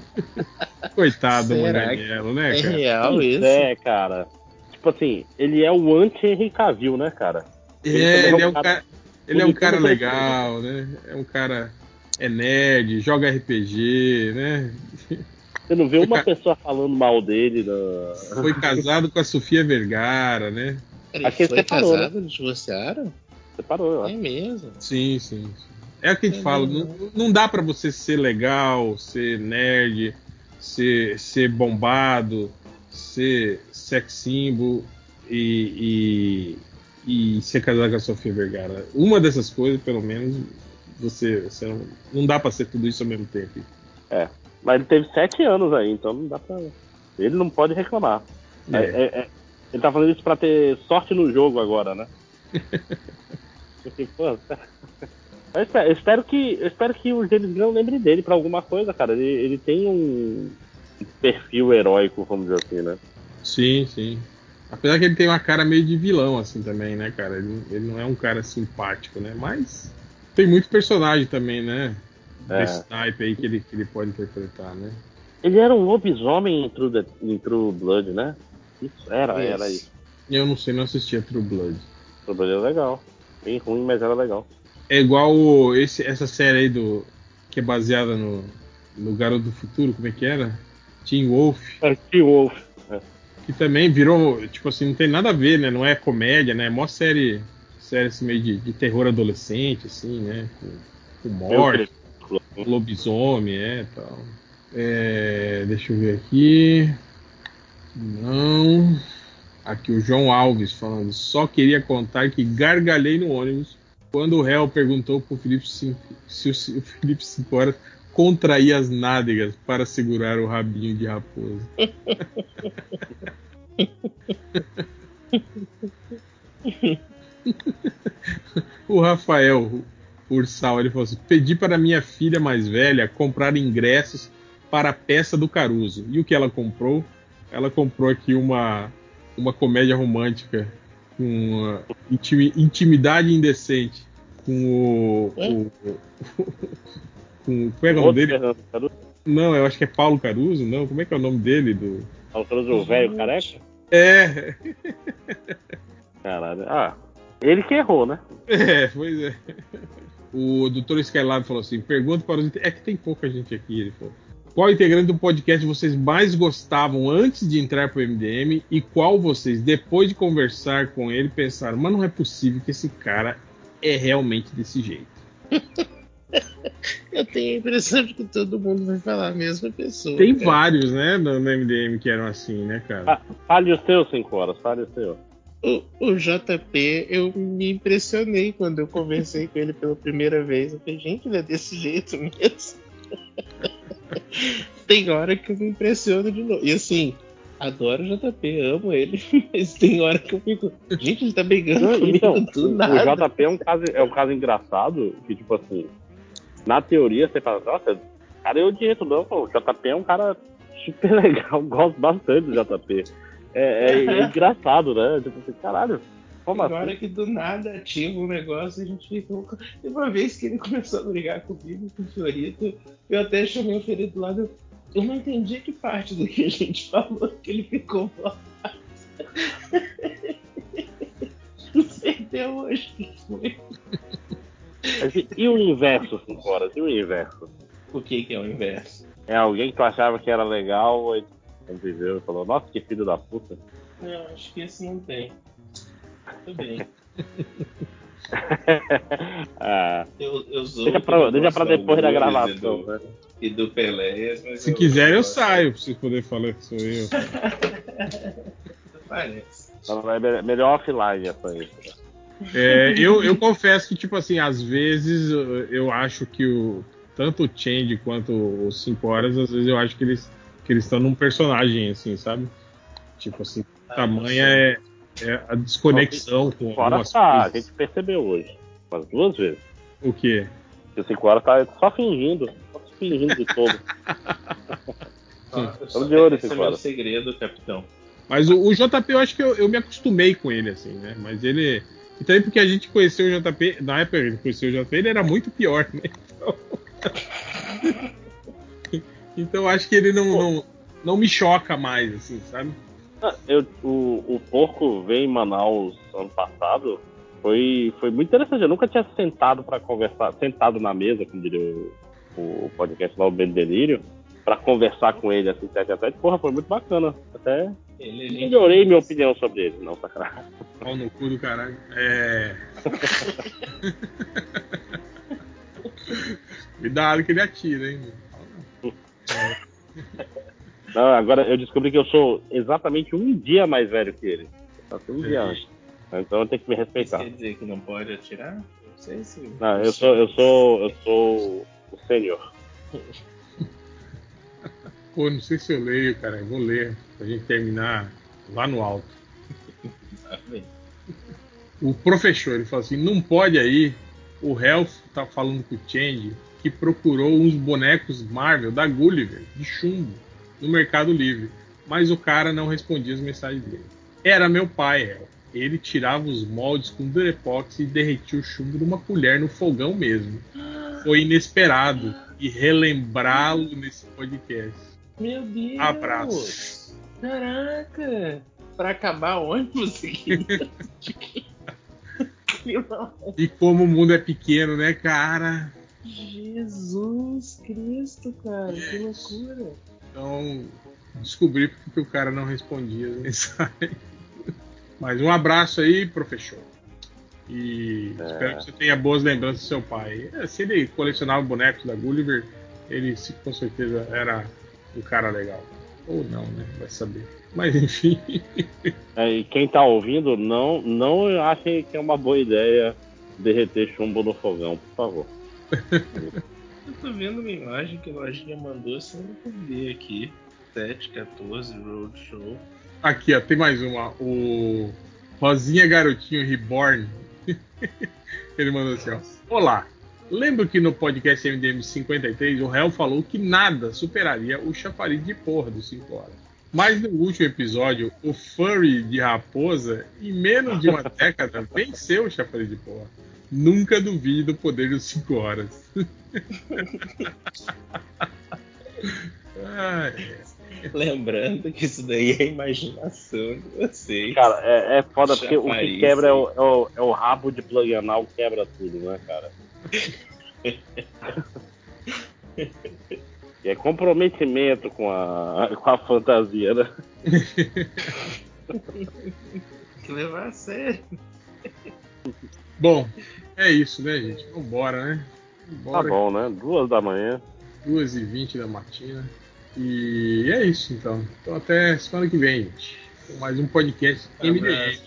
A: Coitado do
G: Será
A: Manganiello, né,
G: É
A: cara?
G: real
E: Pois
G: isso?
E: É, cara. Tipo assim, ele é o anti-Henry Cavill, né, cara? Ele
A: É,
E: também
A: ele é um cara, ele é um cara legal, né? É um cara. É nerd, joga RPG, né?
E: Você não vê
A: Foi
E: uma
A: ca-
E: pessoa falando mal dele. Na...
A: Foi casado com a Sofia Vergara, né?
G: Ele
E: Acho que ele
G: foi
E: separou,
G: casado, eles divorciaram?
E: Separou, eu
G: É
E: acho.
G: mesmo.
A: Sim, sim. É o que a gente
G: É
A: fala, não, não dá pra você ser legal, ser nerd, ser, ser bombado, ser sex symbol e, e, e ser casado com a Sofia Vergara. Uma dessas coisas, pelo menos, você, você não, não dá pra ser tudo isso ao mesmo tempo.
E: Mas ele teve sete anos aí, então não dá pra. Ele não pode reclamar. É,
A: É.
E: é- é- Ele tá fazendo isso pra ter sorte no jogo agora, né? Porque, pô, eu espero, eu espero que eu espero que o James Gunn lembre dele pra alguma coisa, cara. Ele, ele tem um perfil heróico, vamos dizer assim, né?
A: Sim, sim. Apesar que ele tem uma cara meio de vilão, assim, também, né, cara? Ele, ele não é um cara simpático, né? Mas tem muito personagem também, né?
E: É.
A: Desse type aí que ele, que ele pode interpretar, né?
E: Ele era um lobisomem em True, The- em True Blood, né? Isso, era, era isso.
A: Eu não sei, não assisti a True Blood.
E: True Blood era legal. Bem ruim, mas era legal.
A: É igual o- esse, essa série aí do. que é baseada no, no Garoto do Futuro, como é que era? Teen Wolf,
E: É, Teen Wolf.
A: que também virou, tipo assim, não tem nada a ver, né? Não é comédia, né? É mó série, série assim, meio de, de terror adolescente, assim, né? Com, com morte. Lobisomem, é, tal. É, deixa eu ver aqui. Não. Aqui o João Alves falando. Só queria contar que gargalhei no ônibus quando o réu perguntou pro Felipe Cinco, se o se o Felipe Cinco horas contraía as nádegas para segurar o rabinho de raposa. o Rafael Ursal ele falou assim: pedi para minha filha mais velha comprar ingressos para a peça do Caruso. E o que ela comprou? Ela comprou aqui uma, uma comédia romântica com uh, intimi- intimidade indecente com o, o, com como é é o nome dele?
E: Fernando
A: Não, eu acho que é Paulo Caruso, não. Como é que é o nome dele? Do...
E: Paulo Caruso, o velho careca?
A: É,
E: Caralho. Ah, ele que errou, né?
A: é, pois é. O Dr. Skylab falou assim: pergunta para os. É que tem pouca gente aqui, ele falou. Qual integrante do podcast vocês mais gostavam antes de entrar pro MDM e qual vocês, depois de conversar com ele, pensaram, mas não é possível que esse cara é realmente desse jeito.
G: Eu tenho a impressão de que todo mundo vai falar a mesma pessoa.
A: Tem
G: cara.
A: vários, né, no no MDM que eram assim, né, cara?
E: Ah, fale o seu, 5 horas, fale o seu.
G: O, o JP, eu me impressionei quando eu conversei com ele pela primeira vez. Eu falei, gente, ele é desse jeito mesmo. tem hora que eu me impressiono de novo. E assim, adoro o JP, amo ele, mas tem hora que eu fico, gente, ele tá brigando
E: Não,
G: comigo
E: então,
G: do
E: o,
G: nada.
E: o JP é um, caso, é um caso engraçado que, tipo assim, na teoria você fala, nossa, cara, eu direito não, o JP é um cara super legal, gosto bastante do JP. É, é- é engraçado, né? Tipo assim, caralho, como
G: hora
E: assim?
G: que do nada ativa um negócio e a gente fica. Teve uma vez que ele começou a brigar comigo, com o Fiorito, eu até chamei o Fiorito do lado. Eu não entendi que parte do que a gente falou que ele ficou bolado. Não sei até hoje o que foi.
E: E- E o inverso, 5 horas? E o inverso?
G: O que, que é o inverso?
E: É alguém que tu achava que era legal e conviveu e falou, nossa, que filho da puta.
G: Não, acho que esse não tem. Tudo bem.
E: ah,
G: Eu, eu
E: deixa pra, deixa pra depois da gravação, né?
G: E do mas
A: Se quiser, eu saio pra vocês poderem falar que sou eu.
G: Parece.
E: Então, é me- melhor offline essa aí.
A: É, eu, eu confesso que, tipo assim, às vezes eu, eu acho que o, tanto o Change quanto os 5 horas, às vezes eu acho que eles que eles estão num personagem, assim, sabe? Tipo assim, tamanha é, é a desconexão com
E: Fora
A: algumas
E: tá, a
A: coisas.
E: gente percebeu hoje. Umas duas vezes.
A: O quê?
E: Que o 5 horas tá só fingindo. Só fingindo de todo.
G: Só,
E: de olho,
G: esse é meu
E: Horas.
G: segredo, capitão.
A: Mas o, o JP eu acho que eu, eu me acostumei com ele, assim, né? Mas ele. E também porque a gente conheceu o JP, na época que a gente conheceu o JP, ele era muito pior, né? Então, então eu acho que ele não, não, não me choca mais, assim, sabe?
E: Ah, eu- o, o porco veio em Manaus ano passado. Foi, foi muito interessante. Eu nunca tinha sentado pra conversar, sentado na mesa, como diria o, o podcast lá, o Ben Delírio, pra conversar com ele assim, tete a tete. Porra, foi muito bacana. Até
G: Ele, ele-
E: melhorei minha opinião sobre ele. Não, sacanagem.
A: Pau no cu do caralho. É. Cuidado que ele atira, hein?
E: Não, agora eu descobri que eu sou exatamente um dia mais velho que ele. Um dia antes. Então eu tenho que me
G: Isso
E: respeitar.
G: quer dizer que não pode atirar? Não sei se.
E: Não, eu sou, eu sou, eu sou o sênior.
A: Pô, não sei se eu leio, cara. Eu vou ler pra gente terminar lá no alto. O professor, ele falou assim: não pode aí. O Health tá falando com o Change que procurou uns bonecos Marvel da Gulliver, de chumbo, no Mercado Livre. Mas o cara não respondia as mensagens dele. Era meu pai, Hel. Ele tirava os moldes com Durepox e derretia o chumbo numa colher no fogão mesmo. Foi inesperado e relembrá-lo nesse podcast.
G: Meu Deus!
A: Abraço.
G: Caraca! Pra acabar ônibus aqui.
A: E como o mundo é pequeno, né, cara?
G: Jesus Cristo, cara, que loucura!
A: Então, descobri porque o cara não respondia as mensagens. Mas um abraço aí, professor. E
E: É.
A: espero que você tenha boas lembranças do seu pai. É, Se ele colecionava bonecos da Gulliver, ele com certeza era um cara legal. Ou não, né? Vai saber. Mas enfim.
E: É, e quem tá ouvindo, não, não achem que é uma boa ideia derreter chumbo no fogão, por favor.
G: Eu tô vendo uma imagem que a lojinha mandou sem eu ver aqui. 714 Roadshow.
A: Aqui, ó, tem mais uma. O Rosinha Garotinho Reborn. Ele mandou assim, ó. Olá. Lembro que no podcast MDM 53 o réu falou que nada superaria o chafariz de porra dos 5 horas. Mas no último episódio, o furry de raposa, em menos de uma década, venceu o chafariz de porra. Nunca duvide do poder dos 5 horas. Ai,
G: Lembrando que isso daí é imaginação de vocês.
E: Cara, é, é foda porque o que quebra é o, é, o, é o rabo de plug anal, quebra tudo, né, cara? E é comprometimento com a, com a fantasia, né?
G: Tem que levar a sério.
A: Bom, é isso, né, gente? Vambora, né?
E: Tá
A: Vambora.
E: bom, né? Duas da manhã.
A: 2h20 da matina. E é isso, então. Então até semana que vem, gente. Com mais um podcast MDM.